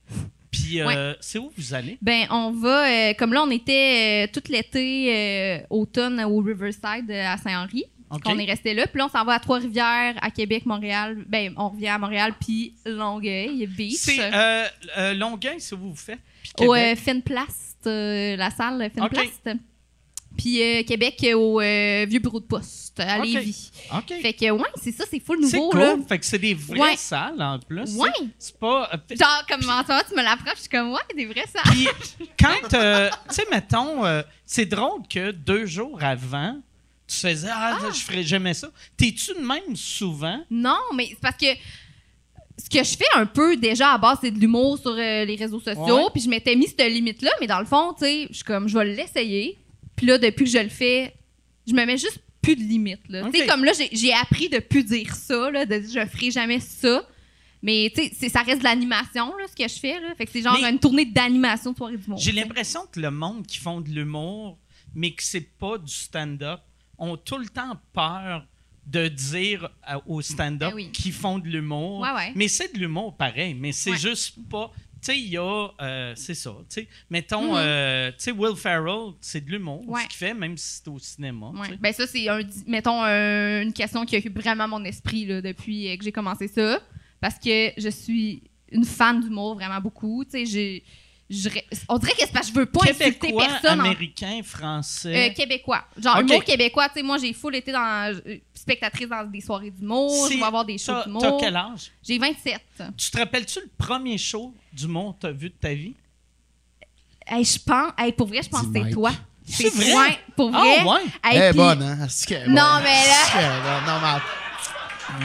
Puis euh, c'est où vous allez? Ben, on va, euh, comme là, on était euh, tout l'été, euh, automne, au Riverside euh, à Saint-Henri. On est resté là. Puis là, on s'en va à Trois-Rivières, à Québec, Montréal. Ben, on revient à Montréal, puis Longueuil, Beach. C'est euh, euh, Longueuil, c'est où vous faites? Au euh, Finplast, la salle Finplast. OK. Puis euh, Québec, au Vieux Bureau de Poste, à OK. Lévis. OK. Fait que, ouais, c'est ça, c'est full C'est nouveau, cool. là. Fait que c'est des vraies Ouais. salles en plus. Ouais. C'est pas. Genre, comme en ce moment, tu me l'approches, je suis comme, ouais, des vrais ça. Puis quand, tu sais, mettons, c'est drôle que deux jours avant, tu faisais Ah, je ferais jamais ça. T'es-tu de même souvent? Non, mais c'est parce que ce que je fais un peu déjà à base, c'est de l'humour sur euh, les réseaux sociaux. Puis je m'étais mis cette limite-là, mais dans le fond, tu sais, je suis comme, je vais l'essayer. Puis là, depuis que je le fais, je me mets juste plus de limites. là. Tu sais, Ok. comme là, j'ai- appris de plus dire ça, là, de dire je ferai jamais ça. Mais tu sais, c'est- ça reste de l'animation, là, ce que je fais. Là. Fait que c'est genre Mais- une tournée d'animation de soirée du monde. J'ai l'impression que le monde qui font de l'humour, mais que c'est pas du stand-up, ont tout le temps peur de dire à- au stand-up Ben oui. qu'ils font de l'humour. Ouais, ouais. Mais c'est de l'humour pareil, mais c'est Ouais. juste pas. Tu sais, il y a. euh, c'est ça. Tu sais, mettons, Mhm. euh, tu sais, Will Ferrell, c'est de l'humour, ce qu'il fait, même si c'est au cinéma. Ben ça, c'est, un, mettons, un- une question qui occupe vraiment mon esprit là, depuis euh, que j'ai commencé ça. Parce que je suis une fan d'humour vraiment beaucoup. Tu sais, j'ai- je on dirait que c'est parce que je veux pas insulter personne. en- américain, français. Euh, québécois. Genre, Ok. humour québécois. Tu sais, moi, j'ai full été dans, euh, spectatrice dans des soirées d'humour. Je Si- vais avoir des shows T'as t'as d'humour. quel âge? J'ai 27. Tu te rappelles-tu le premier show d'humour que t'as vu de ta vie? Hey, je pense, hey, pour vrai, je pense que c'est toi. C'est vrai? Ouais, pour Ah, vrai. ouais? Hey, Elle est puis- bonne, hein? Est Non, bonne? mais là- bonne? Non, mais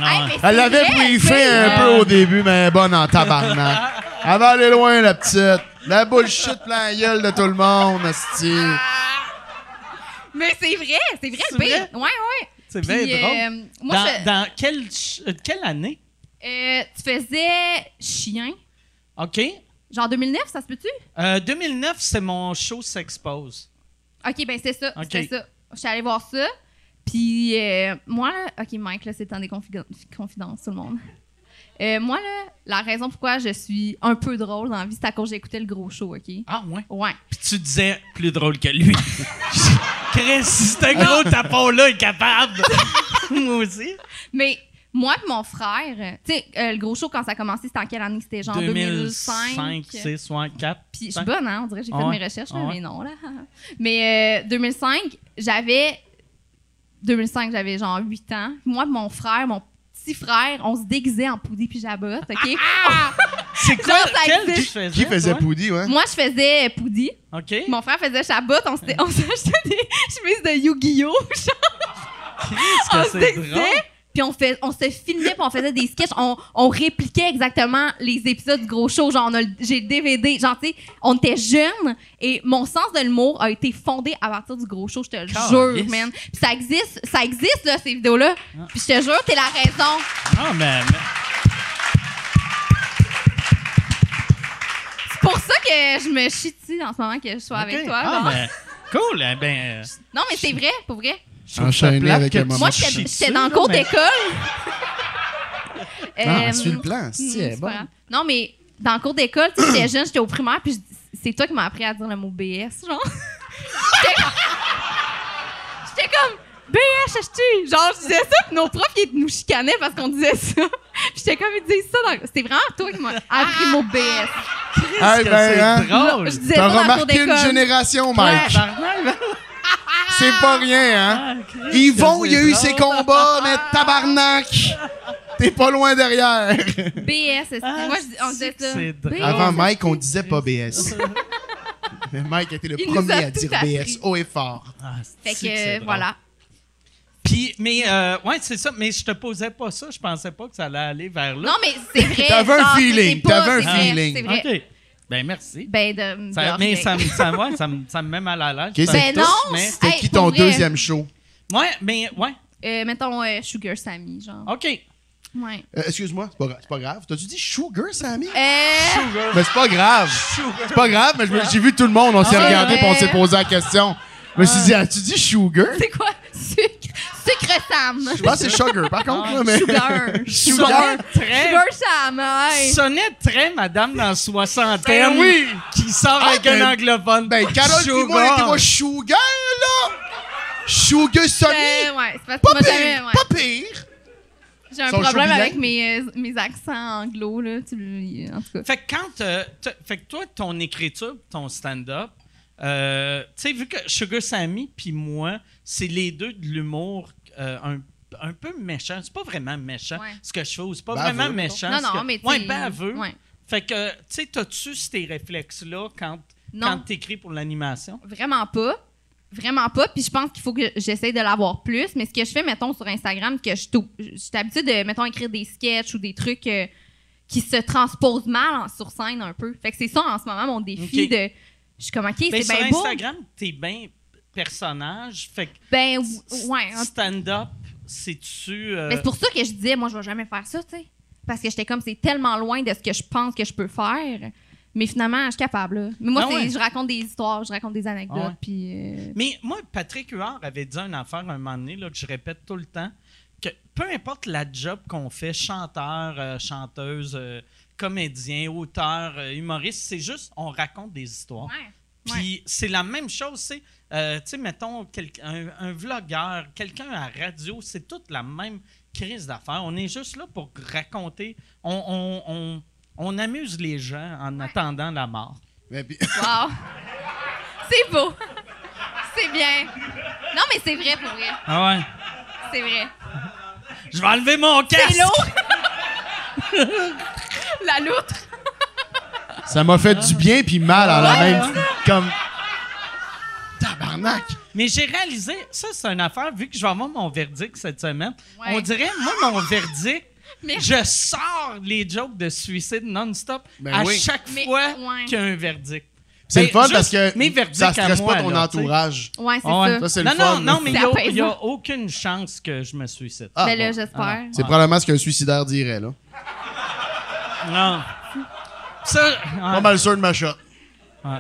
Ah, Hey, Elle l'avait vrai, briefé un peu au début, mais elle est bonne en tabarnak. Elle va aller loin, la petite. La bullshit plein la gueule de tout le monde, asti. Mais c'est vrai, c'est vrai, C'est le pire. Ouais, ouais. c'est Puis, bien drôle. euh, moi, dans, je- dans quelle, ch- euh, quelle année? Euh, tu faisais Chien. OK. Genre 2009, ça se peut-tu? Euh, 2009, c'est mon show S'expose. OK, ben c'est ça. Ok. Ça. Je suis allée voir ça. Puis euh, moi, là, OK, Mike, là, c'est le temps des confiden- confidences, tout le monde. Euh, moi, là, la raison pourquoi je suis un peu drôle dans la vie, c'est à cause que j'écoutais le gros show, OK? Ah, ouais? Ouais. Puis tu disais plus drôle que lui. Chris, ce gros tapon-là est capable. Moi aussi. Mais moi et mon frère, tu sais, euh, le gros show, quand ça a commencé, c'était en quelle année? C'était genre 2005. 2005, 6, 4. Puis je suis bonne, hein? On dirait que j'ai fait Ah ouais. mes recherches, là, Ah ouais. mais non, là. Mais euh, 2005, j'avais. 2005, j'avais genre 8 ans. Moi, mon frère, mon petit frère, on se déguisait en puis jabotte, OK? C'est quoi? Genre, ça Quel tu existe. faisais? Qui faisait toi? Poudi, ouais? Moi, je faisais poudie. OK. Mon frère faisait chabotte. On s'achetait des chemises de Yu-Gi-Oh! Chris, on que se c'est déguisait, drôle. Puis on, fait, on se filmait, puis on faisait des sketchs. On, on répliquait exactement les épisodes du gros show. Genre, on a le- j'ai le DVD. Genre, tu sais, on était jeunes et mon sens de l'humour a été fondé à partir du gros show. Je te le jure, man. Puis ça existe, ça existe, là, ces vidéos-là. Puis je te jure, t'es la raison. Ah, mais. C'est pour ça que je me chie dessus en ce moment que je sois avec toi. Ah, genre. mais. Cool, eh ben. euh, Non, mais c'est vrai, pour vrai. Enchaîné avec un moment Moi, j'étais dans le cours d'école. Ah, Euh, suis le plan, Hmm, si, elle est c'est grave. Non, mais dans le cours d'école, tu sais, j'étais jeune, j'étais au primaire, puis c'est toi qui m'as appris à dire le mot BS, genre. J'étais j'étais comme BS, tu Genre, je disais ça, puis nos profs, ils nous chicanaient parce qu'on disait ça. J'étais comme, ils disent ça dans... C'est vraiment toi qui m'as appris le mot BS. Que ben, c'est hein? drôle. Je disais T'as ça dans la cour remarqué une génération, Mike. C'est pas rien, hein? ah, Christ, Yvon, il y a eu drôle. ses combats, mais tabarnak! T'es pas loin derrière. BS, c'est- Ah, moi, on disait ça. c'est drôle. BS. Avant Mike, on disait pas BS. Mais Mike été le Il premier a à dire. BS haut et fort. Ah, Fait c'est que, euh, voilà. Puis, mais, euh, ouais, c'est ça. Mais je te posais pas ça. Je pensais pas que ça allait aller vers là. Non, mais c'est vrai. T'avais un feeling, t'avais un c'est vrai, feeling. C'est vrai. Ben, merci. Ben, de, Ça- de mais ça, me- ça, ouais, ça, me- ça me met mal à l'aise. Ok, Ça c'est- me Ben non, C'était Hey, qui ton vrai. deuxième show? Ouais, mais, ouais. Euh, mettons euh, Sugar Sammy, genre. OK. Ouais. Euh, Excuse-moi, c'est pas, pas grave. T'as-tu dit Sugar, Sammy? Euh, Mais c'est pas grave. C'est pas grave, mais j'ai vu tout le monde, on s'est Ah, regardé et on s'est posé la question. Je me suis dit, as-tu dit Sugar? c'est quoi? Sucre. Sam. Je pense que c'est Sugar, par contre. Ah, là, mais... Sugar. Sugar. Sonnait très, Sugar Sam, ouais. sonnait très madame dans la soixantaine Ben oui. qui sort Ah, avec ben- un anglophone. Ben, Carole pis moi, on Sugar. était moi Sugar, là! Sugar Sonny! Euh, ouais, c'est pas pire! jamais, ouais. Pas pire! J'ai un Son problème avec mes, euh, mes accents anglo, là. Tu, le- en tout cas. Fait que quand. euh, fait que toi, ton écriture, ton stand-up, euh, tu sais, vu que Sugar Sammy puis moi, c'est les deux de l'humour euh, un, un peu méchant. C'est pas vraiment méchant Ouais. ce que je fais, ou c'est pas Baveux, vraiment méchant. Non, non, que- mais tu Ouais, sais, baveux. ouais. Fait que, tu sais, t'as-tu ces réflexes-là quand, Non. quand t'écris pour l'animation? Vraiment pas. Vraiment pas. Puis je pense qu'il faut que j'essaie de l'avoir plus. Mais ce que je fais, mettons, sur Instagram, que je suis habituée de, mettons, écrire des sketchs ou des trucs euh, qui se transposent mal en- sur scène un peu. Fait que c'est ça en ce moment mon défi de. Je suis comme, OK, Ben, c'est sur bien beau. Instagram, t'es bien personnage. Fait que Ben, ou- ouais. stand-up, c'est-tu. euh, Mais c'est pour ça que je disais, moi, je vais jamais faire ça, tu sais. Parce que j'étais comme, c'est tellement loin de ce que je pense que je peux faire. Mais finalement, je suis capable. là. Mais moi, Ah ouais. je raconte des histoires, je raconte des anecdotes. Ah ouais. Puis. euh, Mais moi, Patrick Huard avait dit une affaire un moment donné là, que je répète tout le temps que peu importe la job qu'on fait, chanteur, euh, chanteuse, euh, comédien, auteur, humoriste, c'est juste on raconte des histoires. ouais. Puis c'est la même chose, c'est, euh, tu sais, mettons, quel- un, un vlogueur, quelqu'un à radio, c'est toute la même crise d'affaires. On est juste là pour raconter. On, on- on- on amuse les gens en attendant la mort. Mais puis- Wow! c'est beau! c'est bien! Non, mais c'est vrai pour vrai. Ah ouais? C'est vrai. Je vais enlever mon casque! C'est lourd! La loutre! ça m'a fait du bien puis mal à la même. Comme. Tabarnak! Mais j'ai réalisé, ça c'est une affaire, vu que je vais avoir mon verdict cette semaine, Ouais. on dirait, moi, mon verdict, Merci. je sors les jokes de suicide non-stop Ben à oui. chaque Mais, fois ouais. qu'il y a un verdict. C'est Ben, le fun juste parce que mes verdicts ça stresse moi, pas ton entourage. Ouais, c'est Ah ouais. ça. Ça, c'est non, le fun. non, non, mais il n'y a, aucune chance que je me suicide. Ah, mais là, bon. j'espère. C'est probablement ce qu'un suicidaire dirait, là. Non. Ça, Pas mal sûr de ma shot. ouais.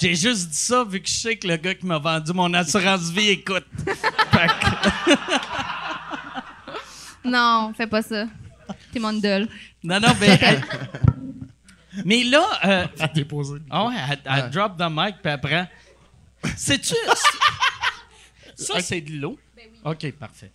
J'ai juste dit ça vu que je sais que le gars qui m'a vendu mon assurance vie écoute. Que- Non, fais pas ça. T'es mon idole. non, non, mais. elle- mais là, euh, Déposé. Ah ouais, elle, elle Ouais. drop the mic, puis après. C'est-tu. ça, c'est de l'eau? OK, parfait.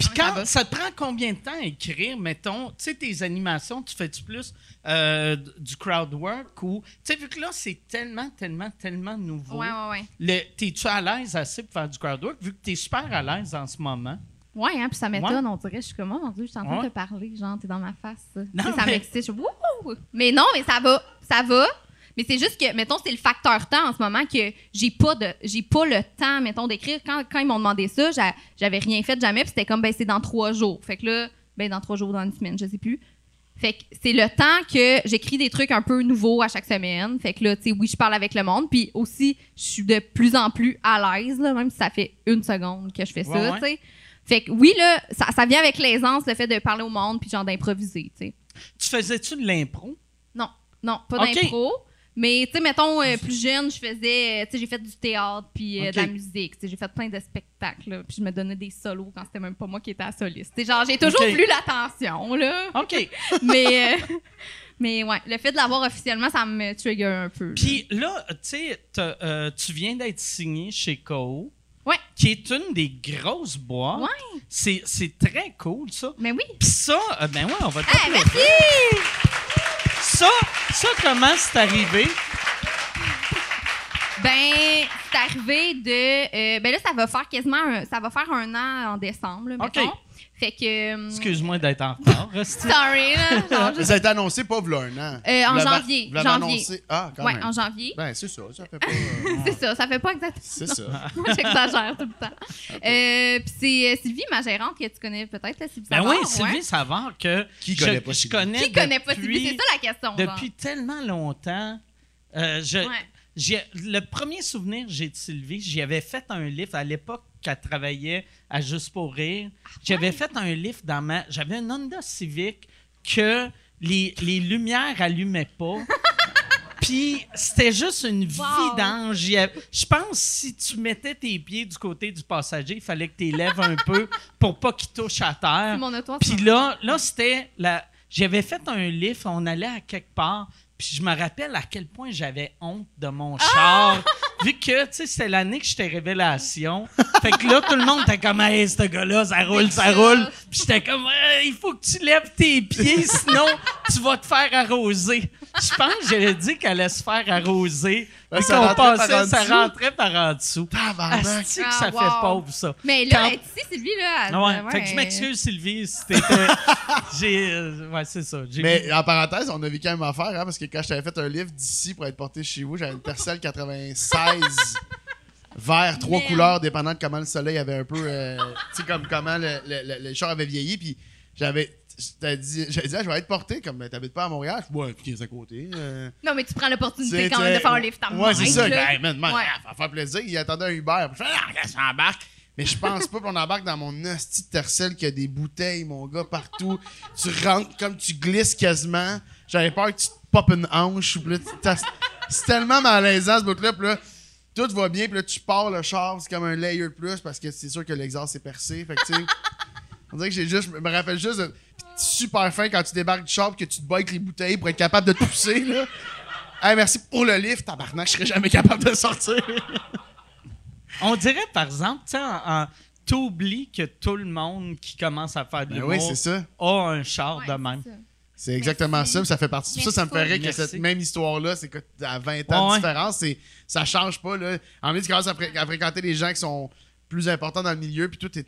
Puis Ah, quand ça te prend combien de temps à écrire, mettons, tu sais, tes animations, tu fais-tu plus euh, du crowd work ou. Tu sais, vu que là, c'est tellement, tellement, tellement nouveau. Ouais, ouais, ouais. le- T'es-tu à l'aise assez pour faire du crowd work, vu que t'es super à l'aise en ce moment? Ouais, hein, puis ça m'étonne, on dirait. Je suis comme, oh mon Dieu, je suis en train de te parler, genre, t'es dans ma face. Non, ça m'excite. Je suis, wouhou! Mais non, mais ça va, ça va. Mais c'est juste que, mettons, c'est le facteur temps en ce moment que j'ai pas de, j'ai pas le temps, mettons, d'écrire. Quand, quand ils m'ont demandé ça, j'a- j'avais rien fait jamais, puis c'était comme, ben, c'est dans trois jours. Fait que là, ben, dans trois jours, dans une semaine, je sais plus. Fait que c'est le temps que j'écris des trucs un peu nouveaux à chaque semaine. Fait que là, tu sais, oui, je parle avec le monde. Puis aussi, je suis de plus en plus à l'aise, là, même si ça fait une seconde que je fais Ouais, ça, ouais. tu sais. Fait que oui, là, ça, ça vient avec l'aisance, le fait de parler au monde, puis genre d'improviser, tu sais. Tu faisais-tu de l'impro? Non, non, pas d'impro. Mais, tu sais, mettons, euh, plus jeune, je faisais, euh, tu sais, j'ai fait du théâtre, puis euh, de la musique, tu sais, j'ai fait plein de spectacles, puis je me donnais des solos quand c'était même pas moi qui étais à soliste. Tu sais, genre, j'ai toujours Ok. voulu l'attention, là. OK. mais, euh, mais ouais, le fait de l'avoir officiellement, ça me trigger un peu. Puis là, tu sais, tu viens d'être signé chez KO. Ouais, qui est une des grosses boîtes. Ouais. C'est, c'est très cool, ça. Mais oui. Puis ça, euh, ben ouais, on va Hey, t'applaudir. merci! Ça, ça, comment c'est arrivé? Ben, c'est arrivé de. euh, ben là, ça va faire quasiment un, ça va faire un an en décembre, là, mettons. Fait que. euh, Excuse-moi d'être en retard. Sorry, là. ça a été annoncé pas v'là un an. Euh, en janvier, vous l'avez janvier. annoncé- Ah, quand ouais, même. en janvier. Ben, c'est ça. Ça fait pas. euh, C'est ça, ça fait pas exactement. c'est ça. Moi, j'exagère tout le temps. Euh, Puis c'est Sylvie, ma gérante, que tu connais peut-être, là, Sylvie Ben Savard, oui, Sylvie ouais. Savard, que Qui je, connaît pas je Sylvie? connais Qui connaît pas Sylvie? C'est ça la question. genre. Depuis tellement longtemps. Euh, je, Ouais. j'ai- le premier souvenir que j'ai de Sylvie, j'y avais fait un livre à l'époque qu'elle travaillait à Juste pour rire. J'avais fait un livre dans ma. J'avais un Honda Civic que les, les lumières allumaient pas. Puis c'était juste une Wow. vidange. Je pense si tu mettais tes pieds du côté du passager, il fallait que tu lèves un peu pour pas qu'ils touchent à terre. Puis là, là c'était la. J'avais fait un livre, on allait à quelque part, puis je me rappelle à quel point j'avais honte de mon char. Vu que, tu sais, c'était l'année que j'étais révélation. Fait que là, tout le monde était comme, hey, ce gars-là, ça roule, ça roule. Puis j'étais comme, il faut que tu lèves tes pieds, sinon tu vas te faire arroser. Je pense que j'avais dit qu'elle allait se faire arroser. Puis ça rentrait par passait, en ça dessous. rentrait par en dessous. Asti que Ah, ça wow. fait pauvre, ça? Mais là, Quand- est ici, Sylvie, là. elle- Ah ouais. ouais, Fait que je m'excuse, Sylvie, si t'étais. j'ai. euh, ouais, c'est ça. J'ai Mais en parenthèse, on a vécu la même affaire, hein, parce que quand je t'avais fait un livre d'ici pour être porté chez vous, j'avais une Tercel 96 vert, trois Man. couleurs, dépendant de comment le soleil avait un peu. euh, tu sais, comme comment le, le, le- le char avait vieilli. Puis j'avais. J'avais dit, j'avais dit, ah, je vais être porté, comme t'habites pas à Montréal? Je ouais, puis à côté. euh, Non, mais tu prends l'opportunité quand même de faire un livre ta Ouais, c'est ça. Hey, man, man, Ouais. ah, faire plaisir. Il attendait un Uber. Puis je fais, ah, qu'est-ce qu'on embarque? Mais je pense pas qu'on embarque dans mon hostie de tercel qui a des bouteilles, mon gars, partout. tu rentres comme tu glisses quasiment. J'avais peur que tu popes une hanche. C'est tellement malaisant ce bout-là. Puis là, tout va bien. Puis là, tu pars le char. C'est comme un layer plus parce que c'est sûr que l'exhaust est percé. Fait que, tu sais, on dirait que j'ai juste, je me rappelle juste de- super fin quand tu débarques du char pis que tu te bats avec les bouteilles pour être capable de te pousser, là. Hey, merci pour le livre, tabarnak, je serais jamais capable de sortir. On dirait, par exemple, tu sais, en- en- t'oublies que tout le monde qui commence à faire de Ben l'humour oui, c'est ça. a un char Ouais, de même. C'est exactement Merci. ça, pis ça fait partie. Ça, ça me ferait que Merci. cette même histoire-là, c'est que à 20 ans Ouais. de différence, c'est, ça change pas, là. En même tu commences à, fré- à fréquenter des gens qui sont plus importants dans le milieu, puis tout est,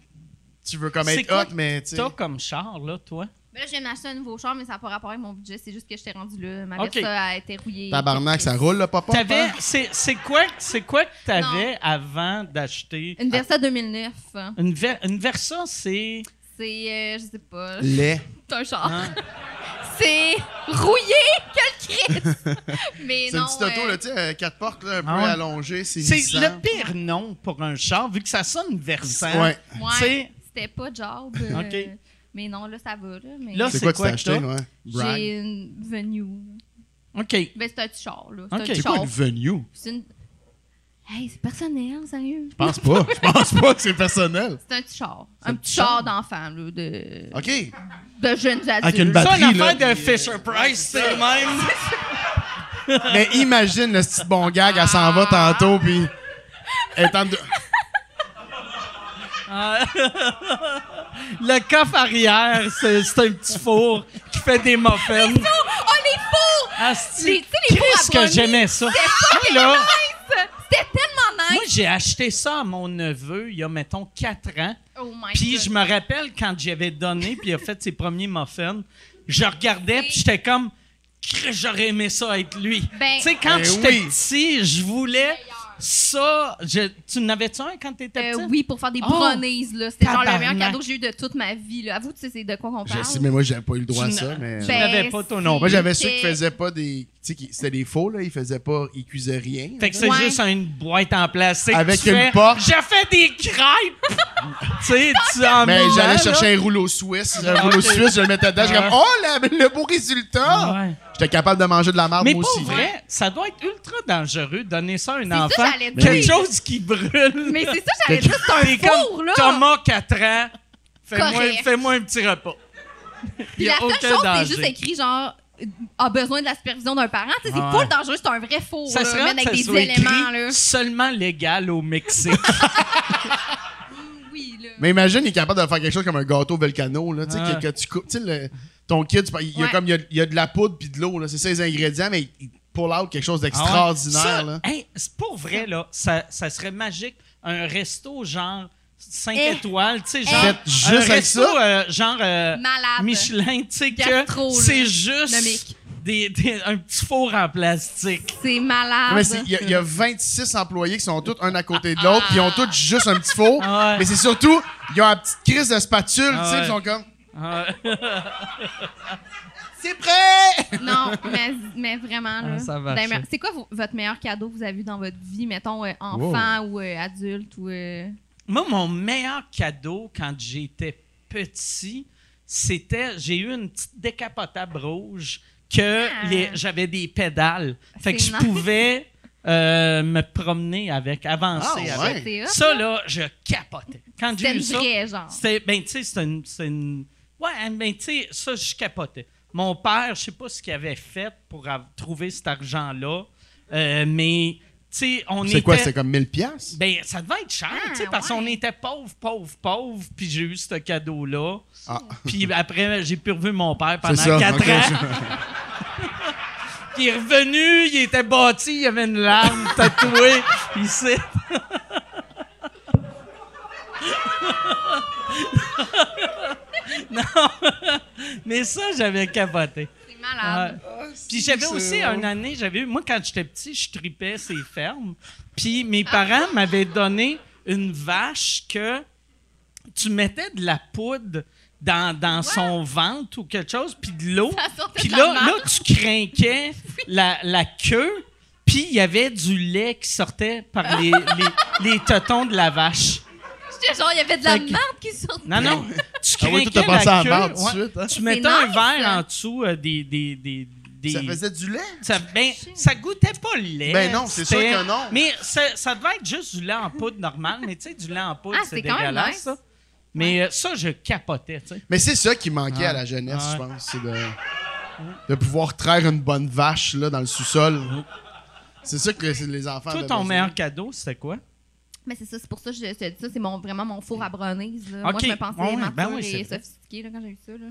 tu veux comme être quoi hot, mais tu sais. T'as comme char, là, toi? Mais là, je viens de m'acheter un nouveau char, mais ça n'a pas rapport avec mon budget. C'est juste que je t'ai rendu là. Ma Ok. Versa a été rouillée. Tabarnak, ça roule, le papa. T'avais. hein? C'est c'est quoi, c'est quoi que t'avais avant d'acheter? Une Versa 2009. Une, Ver- une Versa, c'est? C'est, euh, je sais pas, Lait. c'est un char. Hein? C'est rouillé, quel Christ! Mais C'est non. une petite auto, euh, là, tu sais, euh, quatre portes, là, un peu Ah ouais. allongée, c'est C'est le pire nom pour un char, vu que ça sonne versant. Ouais. ouais, Tu sais, c'était pas job. euh, Ok. Mais non, là, ça va. Là, mais Là, C'est c'est quoi que t'as que acheté, t'as? ouais? Bragg. j'ai une venue. OK. Ben, c'est un petit char, là. C'est Ok. un C'est petit quoi char. une venue? C'est une... Hey, c'est personnel, sérieux? Je pense pas. Je pense pas que c'est personnel. C'est un petit char. Un un petit char char? d'enfant, là, de... OK. de jeunes adultes. Avec une Ça, batterie, une affaire là. de Fisher Price, c'est le même. Mais imagine le petit bon gag, elle s'en va tantôt, puis. Elle est en de- Le coffre arrière, c'est c'est un petit four qui fait des muffins. Oh, les fours! Asti, Les- tu sais, les fours Qu'est-ce que j'aimais ça. Moi, là, C'était tellement nice! moi, j'ai acheté ça à mon neveu il y a, mettons, 4 ans. Oh my Puis God. je me rappelle quand j'avais donné, puis il a fait ses premiers muffins, je regardais, puis j'étais comme, j'aurais aimé ça être lui. Ben- tu sais, quand Ben j'étais oui. petit, je voulais ça. Je- tu n'avais-tu un quand t'étais Euh, petit? oui, pour faire des Oh! brownies, là. C'était genre le meilleur cadeau que j'ai eu de toute ma vie, là. Avoue, tu sais, c'est de quoi qu'on Je parle? sais, mais moi, j'avais pas eu le droit à Tu ça, n'as- mais. tu Ben, n'avais pas ton nom. Moi, j'avais ceux qui faisaient pas des. Tu sais, c'était des faux, là. Ils faisaient pas. Ils cuisaient rien. Fait que c'est Ouais. juste une boîte en plastique. Avec Tu une fais, porte. J'ai fait des crêpes! tu sais, tu en Mais j'allais là, chercher un rouleau suisse. Un rouleau suisse, je le mettais dedans. J'étais comme, oh, la- le beau résultat! J'étais capable de manger de la marde, Mais moi pour aussi. vrai, ça doit être ultra dangereux de donner ça à un C'est ça, enfant. j'allais Quelque dire. chose qui brûle. Mais c'est ça, j'allais dire, c'est un four, comme là! Thomas, 4 ans. Fais-moi un petit repas. Puis Il y la a seule aucun chose, c'est juste écrit, genre, a besoin de la supervision d'un parent. Tu sais, c'est Ouais. full dangereux, c'est un vrai faux. Ça là, serait même ça avec des éléments. écrit Là. seulement légal au Mexique. Là. Mais imagine, il est capable de faire quelque chose comme un gâteau volcano, là, tu sais, Ouais. que, que tu coupes, tu sais, le- ton kid, tu- il y a Ouais. comme, il y a, il y a de la poudre puis de l'eau, là, c'est ça les ingrédients, mais il, pull out quelque chose Ah ouais. d'extraordinaire, hey, c'est pour vrai, là, ça, ça serait magique. Un resto genre 5 Eh. étoiles, tu sais, Eh. genre. Un juste avec resto ça. euh, genre euh, Malade. Michelin, tu sais, que c'est juste Nomique. Des, des- un petit four en plastique. C'est malade. Il y, a- il y a 26 employés qui sont tous un à côté de l'autre, ils ont tous juste un petit four. Ah ouais. Mais c'est surtout, ils ont une petite crise de spatule, Ah tu sais, ouais. ils sont comme. Ah, C'est prêt! Non, mais, mais vraiment. Là. Ah, ça va chier. C'est quoi vo- votre meilleur cadeau que vous avez eu dans votre vie, mettons, euh, enfant ou euh, adulte ou. euh, Moi, mon meilleur cadeau quand j'étais petit, c'était j'ai eu une petite décapotable rouge que Ah. j'avais des pédales. Fait que C'est je nice. pouvais euh, me promener avec, avancer Ah, avec. ouais. C'est Ça, là, je capotais. Quand j'ai eu une ça, c'était, ben, tu sais, c'était une, Ouais, ben, tu sais, ça, je capotais. Mon père, je sais pas ce qu'il avait fait pour trouver cet argent-là, euh, mais, tu sais, on était... C'est quoi, c'était comme 1000 piastres? Ben, ça devait être cher, Ah, tu sais, parce ouais. qu'on était pauvre, pauvre, pauvre, puis j'ai eu ce cadeau-là. Ah. Puis après, j'ai pu revu mon père pendant C'est ça, quatre ok, ans. Puis il est revenu, il était bâti, il avait une larme tatouée ici. non, mais ça, j'avais capoté. C'est malade. Ouais. Puis j'avais aussi drôle. une année, j'avais eu, moi quand j'étais petit, je tripais ces fermes. Puis mes parents m'avaient donné une vache que tu mettais de la poudre dans, dans son ventre ou quelque chose, puis de l'eau. Ça sortait Puis là, là, marde. tu craquais la, la queue, puis il y avait du lait qui sortait par les, les, les tetons de la vache. J'étais genre, il y avait de la merde qui sortait. Non, non, tu Ah oui, craquais la marde queue. tout de ouais. suite, hein? Tu mettais un verre en dessous euh, des... des, des, des- Ça faisait du lait? ça, ben, ça goûtait pas le lait. Ben non, c'est sûr que non. Mais ça, ça devait être juste du lait en poudre normal. Mais tu sais, du lait en poudre, Ah, c'est c'est quand même dégueulasse, nice. ça. Mais euh, ça, je capotais, tu sais. Mais c'est ça qui manquait Ah. à la jeunesse, Ah je pense. C'est de, de pouvoir traire une bonne vache là, dans le sous-sol. C'est ça que les, les enfants. Toi, ton besoin. meilleur cadeau, c'était quoi? Mais c'est ça, c'est pour ça que je te dis ça. C'est mon, vraiment mon four à brownies. Là. Moi, je me pensais Ouais, ouais, mature ben oui, et vrai. sophistiquée là, quand j'ai eu ça. Là.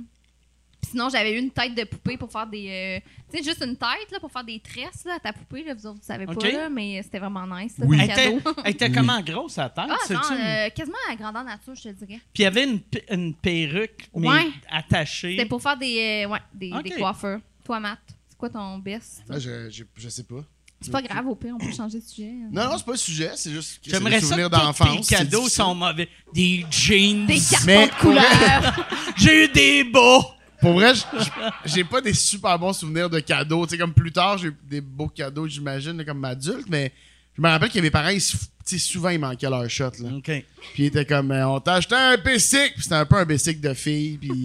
Sinon, j'avais eu une tête de poupée pour faire des. euh, tu sais, juste une tête là, pour faire des tresses là, à ta poupée. Là, vous autres, vous savez pas, là, mais c'était vraiment nice. là, Oui. Elle était, cadeau. elle était comment grosse, sa tête? Ah, euh, quasiment à la grandeur nature, je te dirais. Puis il y avait une, une perruque, mais Ouais. attachée. C'était pour faire des, euh, ouais, des, coiffeurs. Toi, Matt, c'est quoi ton best? Ah, je, je, je sais pas. C'est pas grave, au pire, on peut changer de sujet. Non, non, c'est pas le sujet, c'est juste que J'aimerais ça que tous d'enfance. c'est cadeaux sont mauvais. Des jeans. Des cartons Mais de couleur. J'ai eu des bas. Pour vrai, j'ai pas des super bons souvenirs de cadeaux. Tu sais, comme plus tard, j'ai eu des beaux cadeaux, j'imagine, comme adulte, mais je me rappelle que mes parents, ils souvent, ils manquaient leur shot. Là. OK. Puis ils étaient comme, euh, on t'a acheté un bicycle. Puis c'était un peu un bicycle de fille. Puis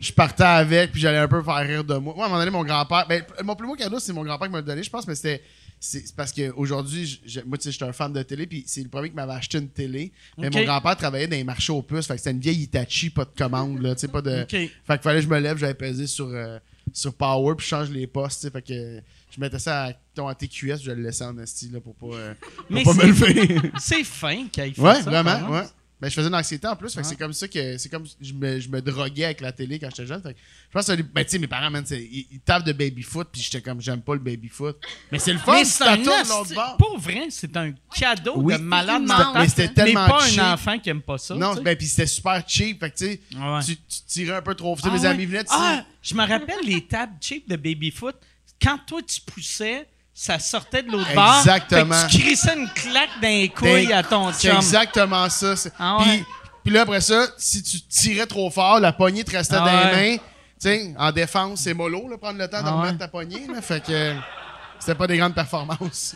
je partais avec, puis j'allais un peu faire rire de moi. Moi, à un moment donné, mon grand-père, ben, mon plus beau cadeau, c'est mon grand-père qui m'a donné, je pense, mais c'était. C'est parce qu'aujourd'hui, je- je- moi, tu sais, j'étais un fan de télé, puis c'est le premier qui m'avait acheté une télé. Mais mon grand-père travaillait dans les marchés aux puces, fait que c'était une vieille Itachi, pas de commande, là, tu sais, pas de. Fait qu'il fallait que je me lève, j'avais pesé sur, euh, sur Power, puis je change les postes, tu sais, fait que je mettais ça à, ton, à TQS, je le laissais en esti, là, pour pas, euh, pour Mais pas me lever. C'est fin qu'il ait fait Ouais, ça. vraiment, exemple. Ben, je faisais de l'anxiété en plus, fait que c'est comme ça que c'est comme je me, je me droguais avec la télé quand j'étais jeune. Fait que je pense que ben, tu sais, mes parents, man, ils, ils tapent de baby-foot, puis j'étais comme j'aime pas le baby-foot. Mais c'est le fun, Mais si c'est ça un tourne de l'autre bord. Pour vrai, c'est un cadeau Oui. de malade mental. Mais c'était Mais tellement pas cheap. un enfant qui aime pas ça. Non, sais. ben puis c'était super cheap, fait que tu sais, Ouais. tu, tu tirais un peu trop. Tu sais, Ah mes ouais. amis venaient, tu sais. Ah, je me rappelle les tables cheap de baby-foot. Quand toi, tu poussais, ça sortait de l'autre bord. Exactement. Fait que tu crissais une claque dans les couilles Ben, à ton C'est chum. exactement ça. c'est- Ah puis, ouais. puis là, après ça, si tu tirais trop fort, la poignée te restait Ah dans ouais. les mains. Tu sais, en défense, c'est mollo, là, prendre le temps de Ah remettre ouais. ta poignée. Là, fait que c'était pas des grandes performances.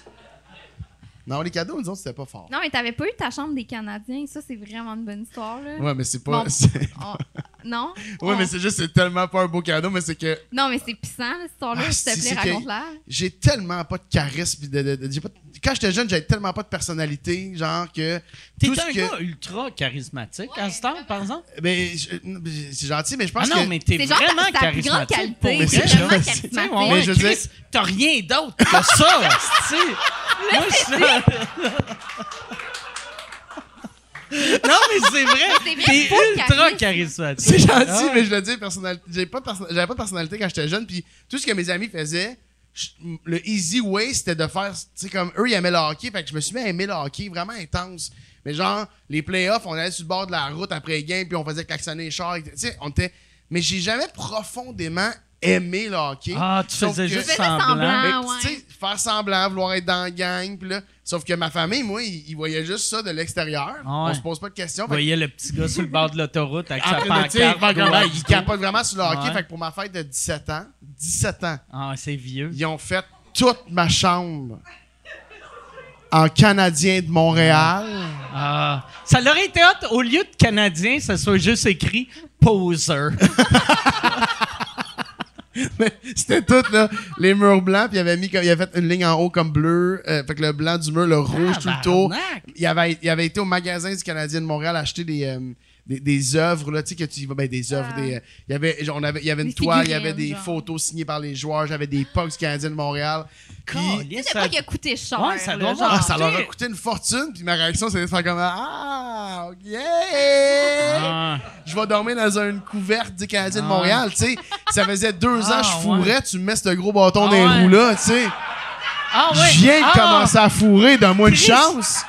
Non, les cadeaux, nous autres, c'était pas fort. Non, mais t'avais pas eu ta chambre des Canadiens. Ça, c'est vraiment une bonne histoire. Là. Ouais, mais c'est pas. Bon. Oh, Non? Ouais, Oh. mais c'est juste, c'est tellement pas un beau cadeau, mais c'est que Non, mais c'est pissant, cette histoire-là. Ah, S'il te si, plaît, c'est que- raconte-la. j'ai tellement pas de charisme. De, de- de- pas- quand j'étais jeune, j'avais tellement pas de personnalité, genre que. T'es un que- gars ultra charismatique à ce temps, par exemple? Ben, je- c'est gentil, mais je Ah pense non, que. mais t'es vraiment ta- ta plus grande charismatique. qualité. Mais c'est vraiment Tu sais, charismatique. ouais, Mais je veux Chris, t'as rien d'autre que ça, je Non, mais c'est vrai. C'est T'es ultra charisme. charismatique. C'est gentil, Ah. mais je le dis, personnalité, j'ai pas de perso- j'avais pas de personnalité quand j'étais jeune, puis tout ce que mes amis faisaient, je- le easy way, c'était de faire, tu sais, comme eux, ils aimaient le hockey, fait que je me suis mis à aimer le hockey vraiment intense. Mais genre, les playoffs, on allait sur le bord de la route après les games, puis on faisait klaxonner les chars, tu sais, on était... Mais j'ai jamais profondément aimé le hockey. Ah, tu Sauf faisais que- juste semblant. semblant. mais, Ah, ouais. tu sais, faire semblant, vouloir être dans la gang, puis là, sauf que ma famille, moi, ils, ils voyaient juste ça de l'extérieur. Ah ouais. On se pose pas de questions. Que- voyez le petit gars sur le bord de l'autoroute avec sa de, pancarte. ils dos. capotent vraiment sur le hockey. Ouais. Fait que pour ma fête de 17 ans, 17 ans, Ah, c'est vieux. ils ont fait toute ma chambre en Canadien de Montréal. Ah. Ça leur été hot, au lieu de Canadien, ça soit juste écrit Poser. C'était tout, là, les murs blancs, puis il avait mis comme, il avait fait une ligne en haut comme bleu, euh, fait que le blanc du mur, le rouge tout le tour. Il avait, il avait été au magasin du Canadien de Montréal acheter des, euh, des, des œuvres, là, tu sais, que tu ben, des œuvres, Ah. des, euh, il y avait, genre, on avait, il y avait une Des toile, il y avait des genre. photos signées par les joueurs, j'avais des pugs du Canadien de Montréal. Puis, C'est ça- pas qu'il a coûté cher. Ouais, ça doit genre. Ah, ça leur a coûté une fortune, puis ma réaction, c'était de faire comme Ah, ok! Ah. Je vais dormir dans une couverte du Canadien de Ah. Montréal, tu sais. Ça faisait deux Ah, ans que je fourrais, tu me mets ce gros bâton Ah, dans les ouais. roues là, tu sais. Ah, ouais. Je viens de Ah. commencer à fourrer, donne-moi une chance.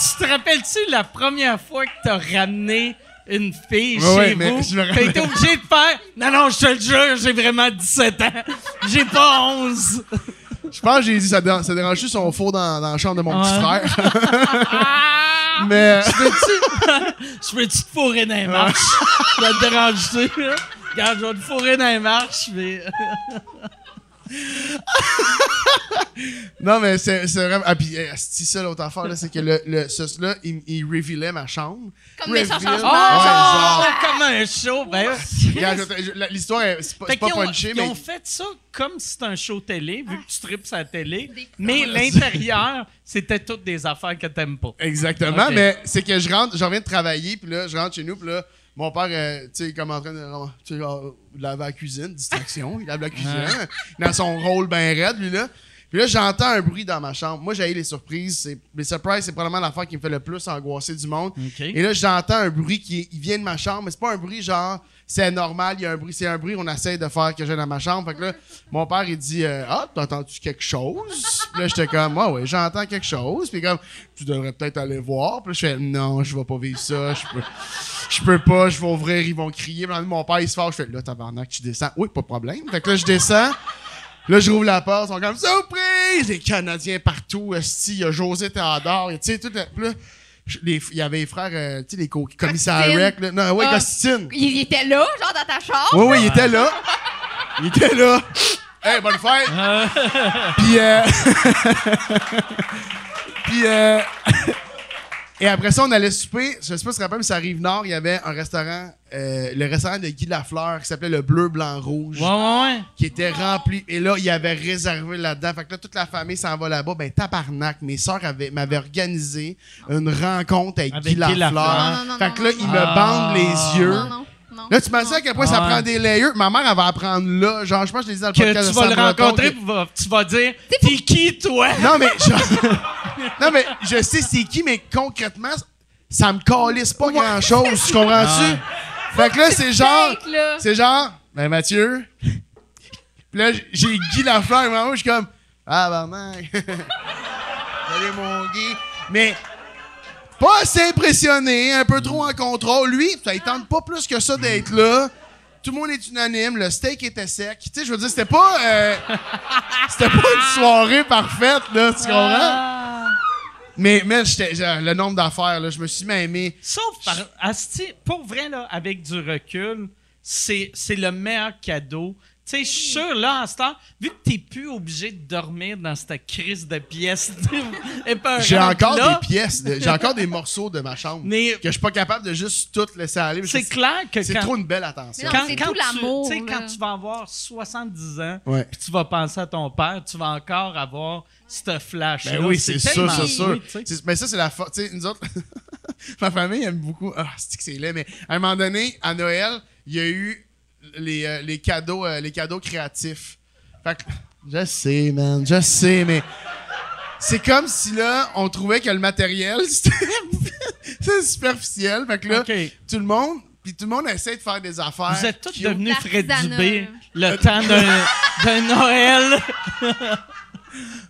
Tu te rappelles-tu la première fois que t'as ramené une fille Ouais, chez ouais, mais vous? je me T'as été obligé de faire Non, non, je te le jure, j'ai vraiment 17 ans. J'ai pas 11. Je pense que j'ai dit, ça, dérange, ça dérange juste son four dans, dans la chambre de mon petit Ouais. frère. Mais. Je peux-tu te fourrer dans les marches? Ça te dérange-tu? là? Regarde, je vais te fourrer dans les marches, mais. Non, mais c'est c'est vraiment. Ah, puis, euh, c'est ça l'autre affaire, là, c'est que le, le, ce, là, il, il revealait ma chambre. Comme méchant Reveal. changement. Oh, genre. comme un show. Ben, la- L'histoire, est- c'est pas, c'est pas qu'ils ont, punché, ils mais. ont fait ça comme si c'était un show télé, vu que tu tripes sa télé. Des- Mais l'intérieur, c'était toutes des affaires que t'aimes pas. Exactement, mais c'est que je rentre, je reviens de travailler, puis là, je rentre chez nous, puis là, mon père, euh, tu sais, comme en train de, laver la cuisine, distraction, il lave la cuisine, dans son rôle bien raide, lui, là. Puis là, j'entends un bruit dans ma chambre. Moi, j'ai les surprises. C'est, les surprises, c'est probablement l'affaire qui me fait le plus angoisser du monde. Et là, j'entends un bruit qui il vient de ma chambre, mais c'est pas un bruit genre, c'est normal, il y a un bruit. C'est un bruit qu'on essaie de faire que j'ai dans ma chambre. Fait que là, mon père, il dit, euh, ah, t'entends-tu quelque chose? Puis là, j'étais comme, ouais, ouais, j'entends quelque chose. Puis comme, tu devrais peut-être aller voir. Puis là, je fais, non, je vais pas vivre ça. Je peux, je peux pas, je vais ouvrir, ils vont crier. Puis là, mon père, il se fâche. Je fais, là, tabarnak, tu descends. Oui, pas de problème. Fait que là, je descends. Là, je rouvre la porte, ils sont comme surprise! Les Canadiens partout, esti, il y a José Théodore, tu sais, tout là, il y avait les frères, euh, tu sais, les co- commissaires rec, là. Non, ouais, Ah. Costine. Il était là, genre dans ta chambre? Oui, oui, il était là. Il était là. Hey, bonne fête! Puis, euh... Puis, euh... Et après ça, on allait souper. Je sais pas si tu te rappelles, mais ça arrive nord. Il y avait un restaurant, euh, le restaurant de Guy Lafleur, qui s'appelait le Bleu, Blanc, Rouge Ouais, ouais, ouais. qui était rempli. Et là, il y avait réservé là-dedans. Fait que là, toute la famille s'en va là-bas. Ben, tabarnak, mes sœurs avaient- m'avaient organisé une rencontre avec, Avec Guy Guy Lafleur. Lafleur. Non, non, non, Fait que là, non, il me Ah. bande les yeux. Non. Là, tu m'as dit à quel point ça prend des layers. Ma mère, elle va apprendre là. Genre, je pense que je l'ai dit dans le Que podcast tu vas le rencontrer, tu vas dire T'es qui, toi? Non, mais je... non, mais je sais c'est qui, mais concrètement, ça me calisse pas grand-chose. Tu comprends-tu? Fait que là, c'est genre... C'est genre, ben Mathieu. Puis là, j'ai Guy Lafleur, et moi, je suis comme, ah, barnac. Salut, mon Guy. Mais, pas assez impressionné, un peu trop en contrôle. Lui, ça, il tente pas plus que ça d'être là. Tout le monde est unanime, le steak était sec. Tu sais, je veux dire, c'était pas. euh, c'était pas une soirée parfaite, là, tu comprends? Ah. Mais, mais le nombre d'affaires, là, je me suis même aimé. Sauf par. Asti, pour vrai, là, avec du recul, c'est c'est le meilleur cadeau. Sais, je suis sûr, là, en ce temps, vu que t'es plus obligé de dormir dans cette crise de pièce épeurante, J'ai encore là, des pièces, de- j'ai encore des morceaux de ma chambre Mais que je suis pas capable de juste tout laisser aller. c'est C'est clair que c'est quand, trop une belle attention. Mais non, quand, c'est quand tout tu- l'amour, tu sais, quand là. tu vas avoir 70 ans, puis tu vas penser à ton père, tu vas encore avoir ce flash Ben oui, c'est sûr, tellement c'est sûr. Mais ça, c'est la force. Tu sais, nous autres, ma famille aime beaucoup. Ah, c'est que c'est laid, mais à un moment donné, à Noël, il y a eu les, euh, les cadeaux, euh, les cadeaux créatifs. Fait que, je sais, man, je sais, mais c'est comme si là, on trouvait que le matériel, c'était superficiel. Fait que là, tout le monde, puis tout le monde essaie de faire des affaires. Vous êtes tous devenus Fred. Dubé le temps d'un Noël.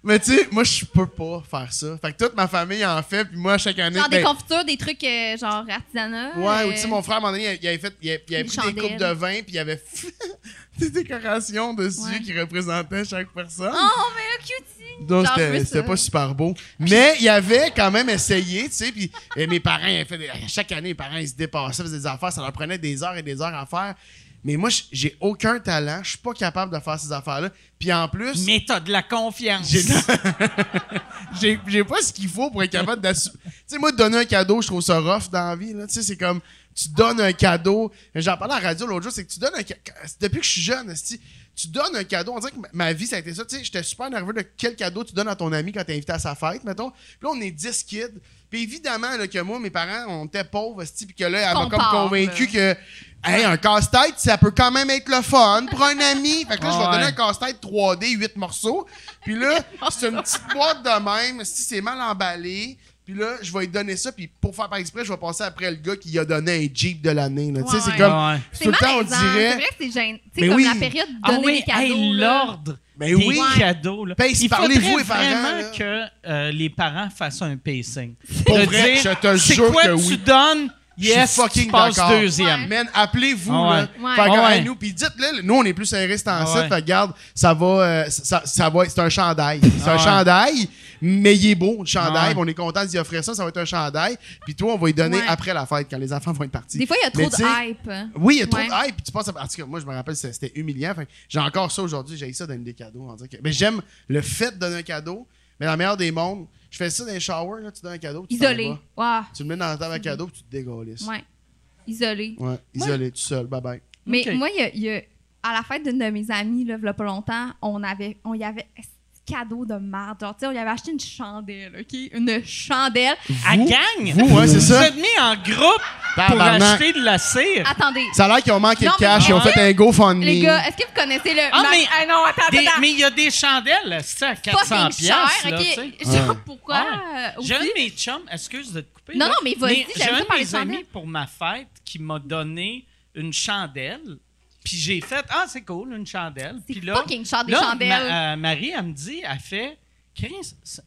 Mais tu sais, moi, je peux pas faire ça. Fait que toute ma famille en fait, puis moi, chaque année. Genre des ben, confitures, des trucs euh, genre artisanat. Ouais, ou euh, tu sais, mon frère, à un moment donné, il avait, fait, il avait, il avait pris des coupes de vin, puis il avait fait des décorations dessus Ouais. qui représentaient chaque personne. Oh, mais là, cutie! Donc, c'était pas super beau. Mais il avait quand même essayé, tu sais, puis euh, mes parents, fait chaque année, mes parents, ils se dépassaient, faisaient des affaires, ça leur prenait des heures et des heures à faire. Mais moi, j'ai aucun talent, je suis pas capable de faire ces affaires-là. Puis en plus, Mais t'as de la confiance. j'ai pas ce qu'il faut pour être capable d'assumer. Tu sais, moi, de donner un cadeau, je trouve ça rough dans la vie. Tu sais, c'est comme, tu donnes un cadeau. J'en parlais à la radio l'autre jour, c'est que tu donnes un cadeau. Depuis que je suis jeune, tu donnes un cadeau. On dirait que ma- ma vie, ça a été ça. Tu sais, j'étais super nerveux de quel cadeau tu donnes à ton ami quand t'es invité à sa fête, mettons. Puis là, on est 10 kids. Puis évidemment, là, que moi, mes parents, on était pauvres, puis que là, elle m'a comme convaincu que. Hey, un casse-tête, ça peut quand même être le fun pour un ami. Fait que là, je vais Ouais. donner un casse-tête 3D, 8 morceaux. Puis là, c'est une petite boîte de même. Si c'est mal emballé. Puis là, je vais lui donner ça. Puis pour faire par exprès, je vais passer après le gars qui a donné un Jeep de l'année. Tu sais, c'est comme. Tout le temps, on malaisant. C'est dirait. vrai que c'est gênant. Tu sais, Mais comme oui. la période de Ah donner oui, des cadeaux. l'ordre Ben des oui. cadeaux. Là. Pace, Il parlez-vous, faudrait parents, vraiment que euh, les parents fassent un pacing. Pour vrai, dire, je te c'est jure quoi que tu oui. donnes? Je suis Yes, fucking passes d'accord. deuxième. Ouais. Man, appelez-vous, Ah là. ouais. Fait nous, puis dites-le, nous, on est plus serrés c'est en Ah site. Fait regarde, ça va, euh, ça, ça va, c'est un chandail. C'est un ouais. chandail, mais il est beau, le chandail. On est content d'y offrir ça, ça va être un chandail. Puis toi, on va y donner Ouais. après la fête, quand les enfants vont être partis. Des fois, il y a trop de hype. Oui, il y a trop Ouais. de hype, puis tu penses à... En tout cas, moi, je me rappelle, c'était c'était humiliant. J'ai encore ça aujourd'hui, j'ai ça donner des cadeaux. on dirait que- Mais j'aime le fait de donner un cadeau, mais la meilleure des mondes, je fais ça dans les showers, là, tu donnes un cadeau, tu Isolé. vas. Ouais. Tu le mets dans la table à cadeau, puis tu te dégaulisses. Ouais. Isolé. Ouais, isolé, tout seul, bye bye. Mais moi, il y a, il y a- à la fête d'une de mes amies, là, il y a pas longtemps, on avait, on y avait cadeau de merde. Genre, tu sais, on y avait acheté une chandelle, OK? Une chandelle. À gang? Vous, ouais, c'est Vous êtes mis en groupe pour Tabarnak. acheter de la cire. Attendez. Ça a l'air qu'ils ont manqué Non, de cash, ils ont fait un GoFundMe. Les gars, est-ce que vous connaissez le... Ah, ma- mais- Ah non, attends, Des- attends. mais il y a des chandelles, c'est à 400 Fucking piastres, cher, là, OK? tu sais. Genre, pourquoi? Ouais. euh, J'ai un aussi? de mes chums, excuse de te couper. Non, là, non, mais vas-y, J'ai un de parler mes amis pour ma fête qui m'a donné une chandelle. Puis j'ai fait Ah, c'est cool, une chandelle. Puis là, fucking cher des là, chandelles. ma- euh, Marie, elle me dit Elle fait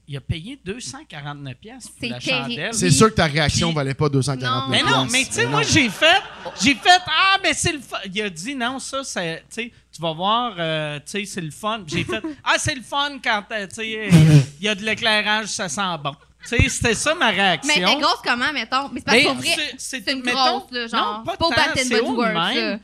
il a payé 249$ piastres pour C'est la chandelle. C'est sûr que ta réaction Puis- valait pas 249 Mais non, mais tu sais, moi, non. j'ai fait, j'ai fait, ah, mais c'est le fun. Il a dit, non, ça, c'est, tu sais, tu vas voir, euh, tu sais, c'est le fun. J'ai fait, ah, c'est le fun quand, euh, tu sais, il y a de l'éclairage, ça sent bon. C'était ça ma réaction. Mais elle est grosse comment, mettons? Mais c'est parce qu'on vrai, c'est- une mettons- grosse, là, genre. non, pas, pas c'est même.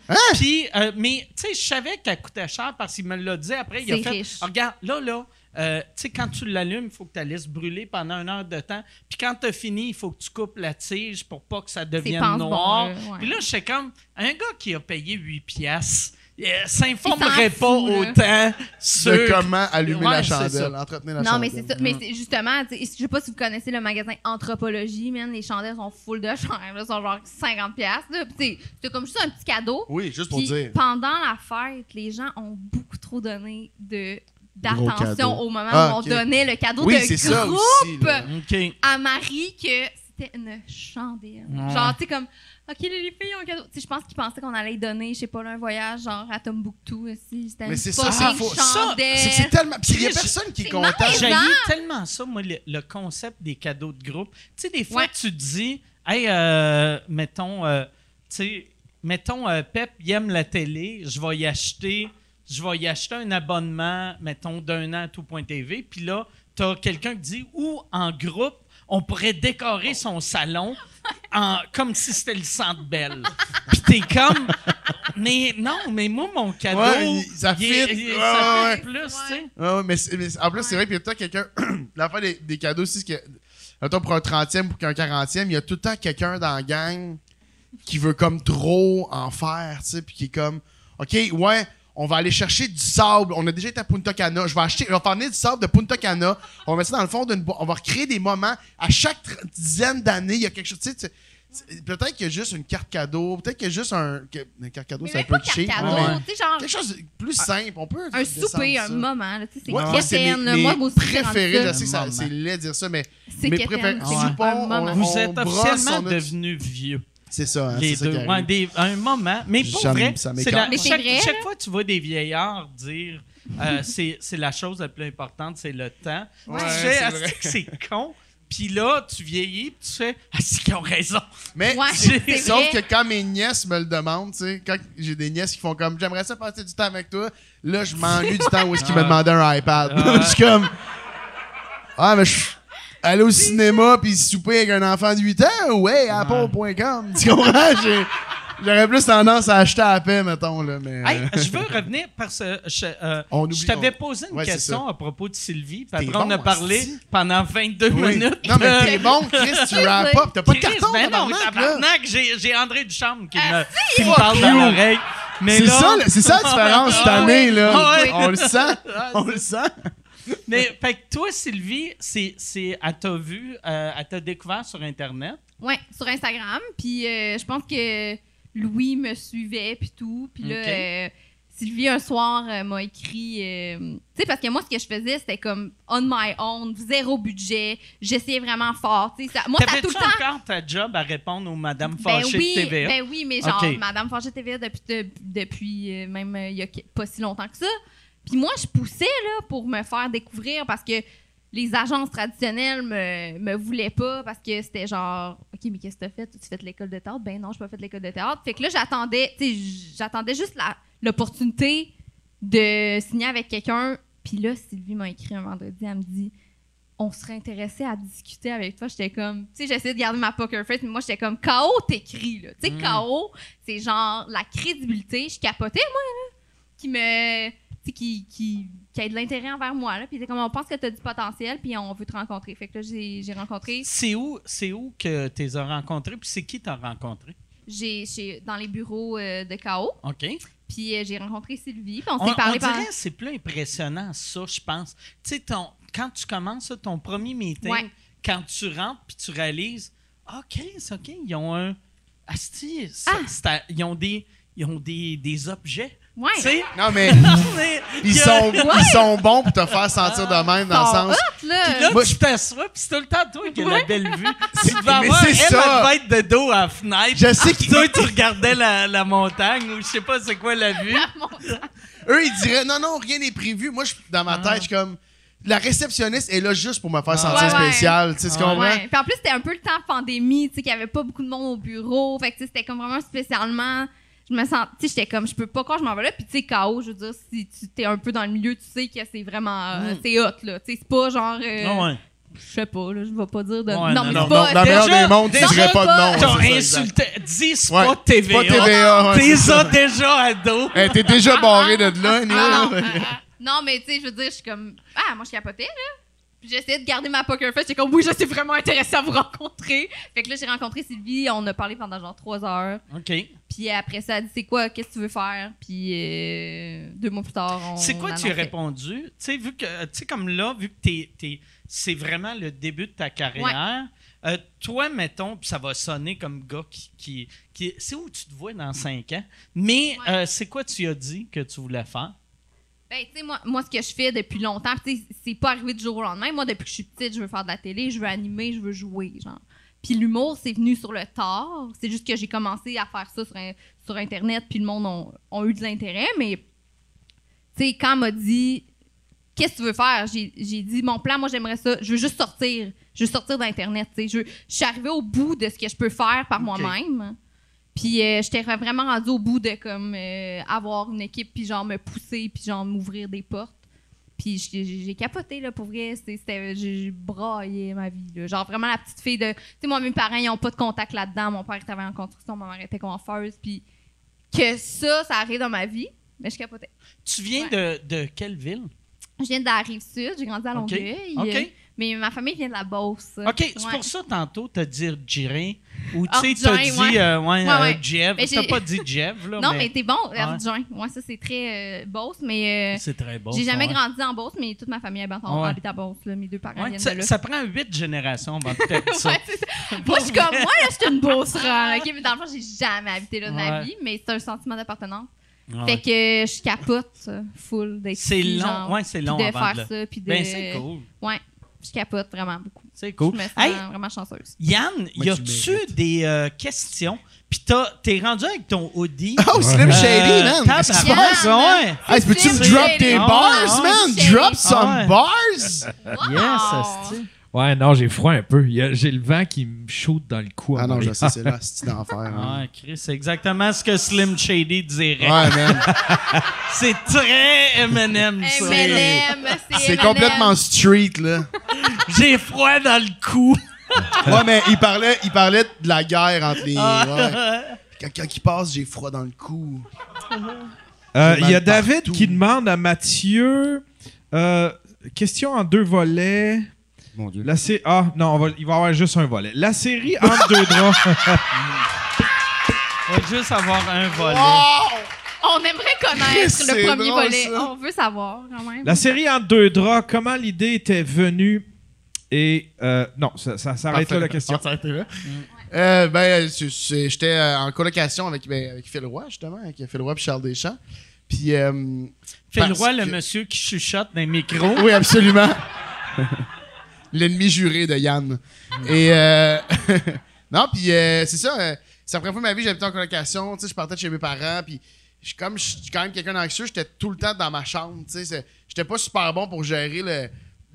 là. Puis, euh, mais tu sais, je savais qu'elle coûtait cher parce qu'il me l'a dit après. Il a C'est fait, riche. Regarde, là, là, euh, tu sais, quand tu l'allumes, il faut que tu la laisses brûler pendant une heure de temps. Puis quand tu as fini, il faut que tu coupes la tige pour pas que ça devienne noir. ouais. Puis là, je sais comme, un gars qui a payé 8 piastres, s'informerait Il pas autant sur... De comment allumer Ouais, la chandelle, ça. entretenir la Non, chandelle. mais c'est ça. Mais c'est justement, je sais pas si vous connaissez le magasin Anthropologie, man. Les chandelles sont full de cher, là, sont genre 50$. piastres, là. Puis c'est- comme juste un petit cadeau. Oui, juste pour Puis dire. pendant la fête, les gens ont beaucoup trop donné de d'attention au moment Ah, où on donnait le cadeau Oui, de groupe aussi, à Marie que c'était une chandelle. Ouais. Genre, tu sais, comme, OK, les filles ont un cadeau. Tu sais, je pense qu'ils pensaient qu'on allait donner, je sais pas, là, un voyage genre à Tombouctou aussi. C'était Mais une c'est ça, c'est faux. Ça. C'est tellement. Puis il y a personne qui est content. J'ai tellement ça, moi, le, le concept des cadeaux de groupe. Tu sais, des fois, Ouais. tu te dis, hey, euh, mettons, euh, tu sais, mettons, euh, Pep, il aime la télé, je vais y acheter, je vais y acheter un abonnement, mettons, d'un an à tout.tv, puis là, tu as quelqu'un qui dit, ou en groupe, on pourrait décorer son salon en, comme si c'était le centre belle. Puis t'es comme, Mais non, mais moi, mon cadeau. Ouais, ça fit. il- Ouais, ça ouais, fit plus, tu sais. Ouais, mais, en plus, c'est vrai, puis il y a tout le temps quelqu'un. la fin des, des cadeaux aussi, c'est que. Mettons, pour un 30e ou pour un 40e, il y a tout le temps quelqu'un dans la gang qui veut comme trop en faire, tu sais, puis qui est comme. OK, ouais, on va aller chercher du sable. On a déjà été à Punta Cana. Je vais acheter. Je vais faire venir du sable de Punta Cana. On va mettre ça dans le fond d'une boîte. On va recréer des moments. À chaque dizaine d'années, il y a quelque chose. Tu sais, peut-être qu'il y a juste une carte cadeau. Peut-être qu'il y a juste un. que- Une carte cadeau, c'est un peu pas carte cheap. cadeau, mais- tu sais, genre Quelque chose de plus simple. On peut. un souper, un moment, là, tu sais, c'est Ouais, moi, c'est mes- mes Moi, rendu préférés, c'est laid de dire ça, mais C'est mes quétaine, préférés. Vous êtes officiellement devenus vieux. C'est ça, hein, les ça Ouais, des- un moment. Mais pour vrai, la- Mais chaque, vrai, chaque là. fois que tu vois des vieillards dire euh, c'est c'est la chose la plus importante, c'est le temps. Ouais, tu c'est fais, Ah, c'est con. Puis là, tu vieillis, puis tu fais Ah, c'est qu'ils ont raison. Mais Ouais, sauf que quand mes nièces me le demandent, tu sais, quand j'ai des nièces qui font comme j'aimerais ça passer du temps avec toi, là je m'ennuie du temps où est-ce qu'ils me demandaient un iPad. Ah. je suis comme Ah mais je aller au cinéma puis souper avec un enfant de 8 ans, ouais, apple.com. Tu comprends? J'aurais plus tendance à acheter à la paix, mettons, là, mais... Hey, euh, je veux revenir parce que je, euh, je t'avais on- posé une Ouais, question à propos de Sylvie. Puis après, on a parlé pendant 22 oui. minutes. Non, mais t'es bon, Chris, tu wrap up. T'as pas de carton, ben non, tabarnak, j'ai, j'ai André Duchamp qui me, qui me parle dans l'oreille. Mais C'est ça, ça la différence cette année, là. Ouais. On le sent. On le sent. Mais fait que toi, Sylvie, c'est, c'est, elle t'a vu, euh, elle t'a découvert sur Internet? Ouais, sur Instagram. Puis euh, je pense que Louis me suivait, puis tout. Puis là, euh, Sylvie, un soir, euh, m'a écrit. tu sais, parce que moi, ce que je faisais, c'était comme on my own, zéro budget. J'essayais vraiment fort. Tu sais, ça, moi, ça tout le temps. encore ta job à répondre aux Madame Ben Fâchée oui, de TVA? ben oui, mais genre. Madame Fâchée TVA depuis, de- depuis même il y a pas si longtemps que ça. Puis moi, je poussais là, pour me faire découvrir parce que les agences traditionnelles me, me voulaient pas parce que c'était genre, OK, mais qu'est-ce que t'as fait? Tu fais de l'école de théâtre? Ben non, je pas fait de l'école de théâtre. Fait que là, j'attendais, j'attendais juste l'opportunité de signer avec quelqu'un. Puis là, Sylvie m'a écrit un vendredi, elle me dit on serait intéressé à discuter avec toi. J'étais comme, tu sais, j'essayais de garder ma poker face, mais moi, j'étais comme, KO, t'écris, là. Tu sais, Mm. KO, c'est genre la crédibilité. Je capotais, moi, là, qui me. Tu qui, qui, qui a de l'intérêt envers moi, là. Puis c'est comme, on pense que t'as du potentiel, puis on veut te rencontrer. Fait que là, j'ai rencontré, C'est où, c'est où que tu les as rencontrés? Puis c'est qui t'as rencontré? j'ai dans les bureaux euh, de KO, OK. puis euh, j'ai rencontré Sylvie, puis on s'est parlé on dirait c'est plus impressionnant, ça, je pense. Tu sais, quand tu commences ton premier meeting, Ouais. quand tu rentres puis tu réalises, ah, Chris, OK, ils ont un. Asti, Ah! ils ont des, ils ont des, des objets. Ouais. Tu sais? Non, mais ils que- sont, ils sont bons pour te faire sentir de même, dans le sens... hot, là. Puis là, Moi, tu t'assois, puis c'est tout le temps toi qui as la Ouais. belle vue. C'est- tu devais mais c'est elle, ça. elle devait être de dos à la fenêtre. Je sais qu'ils- Toi, tu regardais la, la montagne ou je sais pas c'est quoi la vue. Eux, ils diraient non, non, rien n'est prévu. Moi, je, dans ma tête, je suis comme. La réceptionniste est là juste pour me faire sentir Ouais, ouais. spécial. Tu sais, tu Ah. comprends? Ouais. Puis en plus, c'était un peu le temps pandémie, tu sais, qu'il y avait pas beaucoup de monde au bureau. Fait que tu sais, c'était comme vraiment spécialement. Je me sens, tu sais, j'étais comme, je peux pas quand je m'en vais là. Puis tu sais, KO, je veux dire, si tu t'es un peu dans le milieu, tu sais que c'est vraiment, euh, Mm. c'est hot, là. Tu sais, c'est pas genre, euh, Ah ouais. je sais pas, là, je vais pas dire de. Ouais, non, non, mais non, c'est pas. non, dans le meilleur Déjà- des mondes, tu dirais pas de nom. T'as insulté. Dis, c'est Ouais, pas TVA. pas TVA, ouais, T'es déjà à dos. Hey, T'es déjà barré de là, Ah, non, non, mais tu sais, je veux dire, je suis comme, ah, moi, je capotais, là. J'essayais de garder ma poker face. J'étais comme, oui, je suis vraiment intéressée à vous rencontrer. Fait que là, j'ai rencontré Sylvie. On a parlé pendant genre trois heures. OK. Puis après ça, elle dit c'est quoi, qu'est-ce que tu veux faire? Puis euh, deux mois plus tard, on. C'est quoi tu as répondu? Tu sais, vu que, tu sais, comme là, vu que t'es, t'es- c'est vraiment le début de ta carrière, euh, toi, mettons, puis ça va sonner comme gars qui. qui, qui- c'est où tu te vois dans cinq ans, mais Ouais. euh, c'est quoi tu as dit que tu voulais faire? Ben, tu sais, moi, moi, ce que je fais depuis longtemps, tu sais, c'est pas arrivé du jour au lendemain. Moi, depuis que je suis petite, je veux faire de la télé, je veux animer, je veux jouer, genre. Puis l'humour, c'est venu sur le tard. C'est juste que j'ai commencé à faire ça sur, un- sur Internet, puis le monde ont, ont eu de l'intérêt. Mais, tu sais, quand elle m'a dit, qu'est-ce que tu veux faire? J'ai dit, mon plan, moi, j'aimerais ça. Je veux juste sortir. Je veux sortir d'Internet, tu sais. Je, je suis arrivée au bout de ce que je peux faire par moi-même. Puis euh, j'étais vraiment rendue au bout de comme euh, avoir une équipe puis genre me pousser puis genre m'ouvrir des portes. Puis j'ai capoté là pour vrai, C'était- j'ai braillé ma vie là. Genre vraiment la petite fille de tu sais moi mes parents ils ont pas de contact là-dedans, mon père travaillait en construction, ma mère était coiffeuse puis que ça, ça arrive dans ma vie, mais je capotais. Tu viens Ouais. de, de quelle ville? Je viens de la rive sud, j'ai grandi à. Longueuil. OK. euh, Mais ma famille vient de la Beauce. OK, c'est pour ça, tantôt, t'as dit Jiré. Ou, tu sais, t'as dit, ouais. euh, ouais, Ouais, euh, ouais. Jeff. Mais T'as pas dit Jeff, là. Non, mais, t'es bon, Erdjoin. Ouais, ça, c'est très euh, Beauce, mais euh, C'est très bon. j'ai jamais grandi en Beauce, mais toute ma famille habite, à Beauce. là. Mes deux parents viennent de là. ça prend huit générations avant de perdre ça. Ouais, c'est ça. Moi, je suis comme, moi, là, je suis une Beauceronne, OK? Mais dans le fond, j'ai jamais habité là de ma vie, mais c'est un sentiment d'appartenance. Fait que je capote euh, full d'être C'est long, ouais, c'est long de avant faire de ça, puis de... Ben, c'est cool. Ouais, je capote vraiment beaucoup. C'est cool. Je me sens Hey, vraiment chanceuse. Yann, y tu a-tu des euh, questions? Puis t'as- t'es rendu avec ton hoodie. Oh, Slim Shady, Euh, man! Qu'est-ce qui se passe? ouais. Hey, peux-tu me drop tes Ah, bars, man? Drop some Ah, ouais. bars? Wow! Yes, asti. Ouais, non, j'ai froid un peu. J'ai le vent qui me shoot dans le cou. Ah non, je sais, c'est là, c'est d'enfer. hein. Ouais, Chris, c'est exactement ce que Slim Shady dirait. Ouais, man. C'est très M&M, ça. M&M, C'est M&M. complètement street, là. J'ai froid dans le cou. Ouais, mais il parlait, il parlait de la guerre entre les. Ah. ouais. Quand, quand il passe, j'ai froid dans le cou. Euh, Il y a David partout. qui demande à Mathieu. euh, question en deux volets. Mon Dieu. La sé- ah, non, on va- il va y avoir juste un volet. La série entre deux draps. On va juste avoir un volet. On aimerait connaître le premier drôle, volet. ça. On veut savoir, quand même. La série entre deux draps, comment l'idée était venue et euh, non, ça, ça s'arrête là la question. On s'arrête là. Euh, ben, c'est- c'est- j'étais euh, en colocation avec, ben, avec Phil Roy, justement, avec Phil Roy et Charles Deschamps. Puis. Euh, Phil parce Roy, le que- monsieur qui chuchote dans les micros. Oui, absolument. L'ennemi juré de Yann. Et euh, non, puis euh, c'est ça. euh, c'est la première fois de ma vie j'habitais en colocation. Tu sais, je partais de chez mes parents, puis je comme je suis quand même quelqu'un d'anxieux, j'étais tout le temps dans ma chambre. Tu sais, j'étais pas super bon pour gérer le,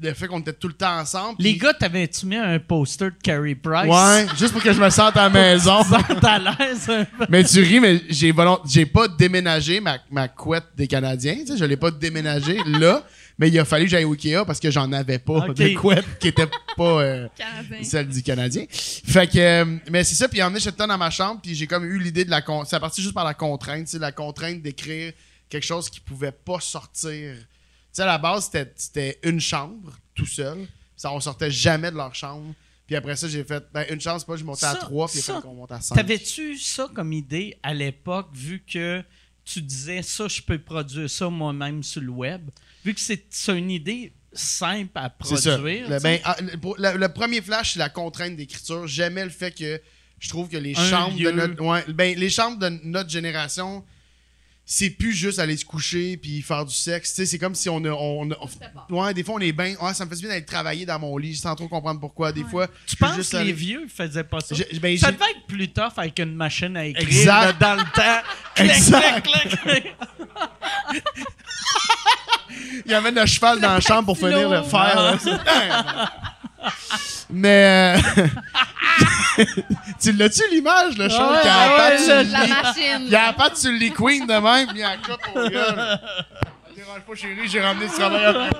le fait qu'on était tout le temps ensemble. Les gars, t'avais-tu mis un poster de Carrie Price? Ouais, juste pour que je me sente à la maison. T'as l'aise mais tu ris, mais j'ai volont- j'ai pas déménagé ma, ma couette des Canadiens. Tu sais, je l'ai pas déménagé là, mais il a fallu que j'aille au Ikea parce que j'en avais pas Ok. de couette qui était pas. euh, celle du Canadien. Fait que, euh, mais c'est ça, puis emmené j'étais dans ma chambre, puis j'ai comme eu l'idée de la. con- C'est parti juste par la contrainte, tu sais, la contrainte d'écrire quelque chose qui pouvait pas sortir. Tu sais, à la base, c'était- c'était une chambre, tout seul. Ça, on sortait jamais de leur chambre. Puis après ça, j'ai fait, ben, une chance, pas, je montais à Ça- trois, puis il ça, fallait qu'on monte à cinq. T'avais-tu ça comme idée à l'époque, vu que tu disais ça, je peux produire ça moi-même sur le web? Vu que c'est une idée simple à ça. produire. Le, ben, ah, le- pour- le- le premier flash, c'est la contrainte d'écriture. J'aimais le fait que je trouve que les Un chambres lieu. de notre, ouais, ben, les chambres de notre génération, c'est plus juste aller se coucher puis faire du sexe. C'est comme si on a, on, a- on- ouais, des fois on est bien, ouais, ça me fait du bien d'aller travailler dans mon lit sans trop comprendre pourquoi. Des fois, tu je penses juste que les vieux faisaient pas ça? Ben, ça devait être plus tough avec une machine à écrire Exact. dans le temps. Clic, Exact. clic, clic, clic. Il y avait le cheval dans la chambre pour finir le faire. là. Mais euh, tu l'as-tu l'image, le cheval Ouais, qui a la patte sur le- La machine. Il a la patte sur le lit queen de même, puis il a la coupe au gueule. Dérange pas, chérie, j'ai ramené du travail après.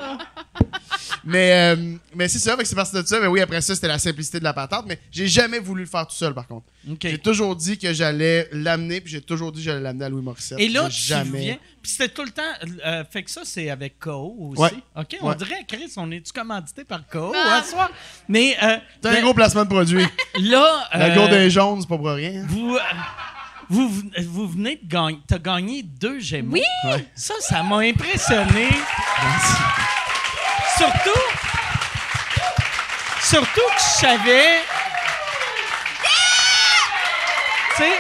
Mais, euh, mais c'est ça, fait que c'est parti de ça. Mais oui, après ça, c'était la simplicité de la patente. Mais j'ai jamais voulu le faire tout seul, par contre. J'ai toujours dit que j'allais l'amener, puis j'ai toujours dit que j'allais l'amener à Louis Morissette. Et là, tu jamais. viens. Puis c'était tout le temps. euh, fait que ça, c'est avec KO aussi. Ouais. OK, on Ouais. dirait, Chris, on est-tu commandité par KO Ah. à soir? Mais euh, C'est un ben, gros placement de produit. là. La euh, gourde est jaune, c'est pas pour rien. vous, euh, vous, vous venez de gagner. T'as gagné deux Gémeaux. Oui! Ouais. Ça, ça m'a impressionné. Surtout. Surtout que je savais. Tu sais?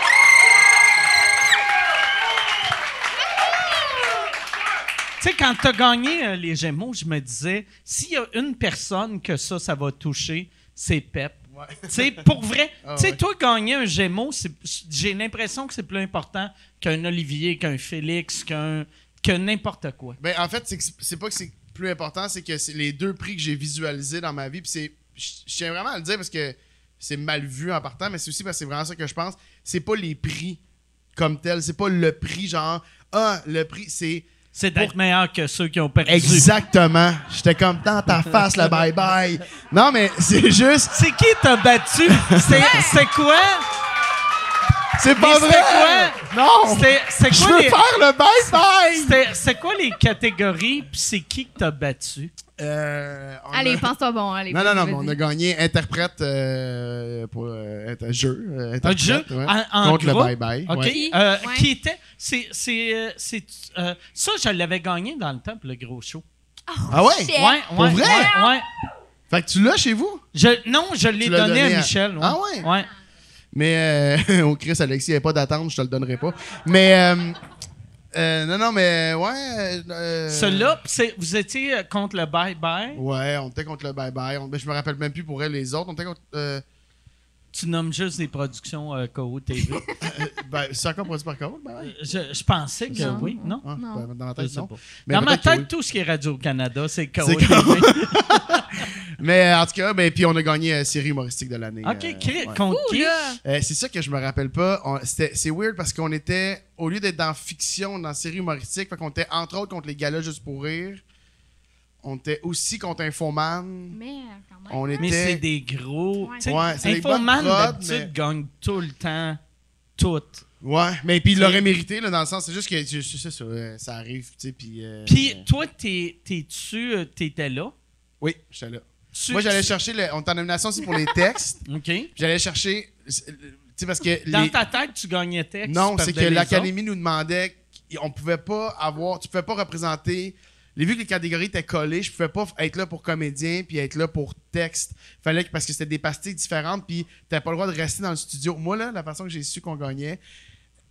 Tu sais, quand tu as gagné euh, les Gémeaux, je me disais, s'il y a une personne que ça, ça va toucher, c'est Pep. Tu sais, pour vrai, Ah tu sais, ouais. toi, gagner un Gémeaux, j'ai l'impression que c'est plus important qu'un Olivier, qu'un Félix, qu'un que n'importe quoi. Ben, en fait, c'est pas que c'est plus important, c'est que c'est les deux prix que j'ai visualisés dans ma vie. Puis c'est. Je tiens vraiment à le dire parce que c'est mal vu en partant, mais c'est aussi parce que c'est vraiment ça que je pense. C'est pas les prix comme tel. C'est pas le prix genre. Ah, le prix, c'est. C'est d'être meilleur que ceux qui ont perdu. Exactement. J'étais comme dans ta face, le bye-bye. Non, mais c'est juste. C'est qui t'a battu? C'est quoi? C'est pas vrai! quoi? Non! C'est Je quoi, veux les... faire le bye-bye! c'est quoi les catégories, puis c'est qui que t'as battu? Euh, Allez, a- pense-toi bon. Allez, Non, non, non, mais on a gagné interprète euh, pour euh, être un jeu. euh, Un jeu? ouais. en, en Contre groupe? le bye-bye. OK. ouais. Euh, Ouais. Qui était. C'est. c'est, euh, c'est, euh, ça, je l'avais gagné dans le temps, pour le gros show. Ah ouais? Shit. Ouais, ouais. Pour vrai? Ouais, ouais. Fait que tu l'as chez vous? Je, non, je l'ai donné, donné à à- Michel. ouais. Ah ouais? Ouais. Mais euh, au Chris Alexis, il n'y avait pas d'attente, je te le donnerai pas. Mais euh, euh, non, non, mais ouais. euh, Celui-là, vous étiez euh, contre le bye-bye? Ouais, on était contre le bye bye. On- je me rappelle même plus pour elle les autres. On était contre. Euh, Tu nommes juste des productions euh, KO TV. ben, c'est encore produit par contre? Ben, ouais. je, je pensais que Non. oui, non? Ah, Non. ben, dans ma tête, non. Dans ma tête, oui. tout ce qui est Radio-Canada, c'est KO C'est TV. Mais en tout cas, ben, puis on a gagné euh, série humoristique de l'année. OK, euh, ouais. contre qui? Euh, c'est ça que je me rappelle pas. On- c'était- C'est weird parce qu'on était, au lieu d'être dans fiction, dans série humoristique, fait qu'on était entre autres contre les galas juste pour rire. On était aussi contre Infoman. Mais quand même. On était. Mais c'est des gros. Ouais. tu sais, Ouais, c'est des Infoman, bonnes prods, d'habitude, mais- gagne tout le temps. Tout. Ouais, mais puis il l'aurait mérité, là, dans le sens, c'est juste que c'est c'est ça, ça, euh, ça arrive, tu sais, puis... euh, Puis toi, t'es- t'es-tu. euh, T'étais là? Oui, j'étais là. Tu- Moi, j'allais chercher, le, on est en nomination aussi pour les textes, OK. j'allais chercher, tu sais, parce que... Dans les- ta tête, tu gagnais texte. Non, tu c'est que l'Académie nous demandait qu'on pouvait pas avoir, tu pouvais pas représenter. Les vu que les catégories étaient collées, je pouvais pas être là pour comédien puis être là pour texte. Fallait que parce que c'était des pastilles différentes puis t'avais pas le droit de rester dans le studio. Moi là, la façon que j'ai su qu'on gagnait,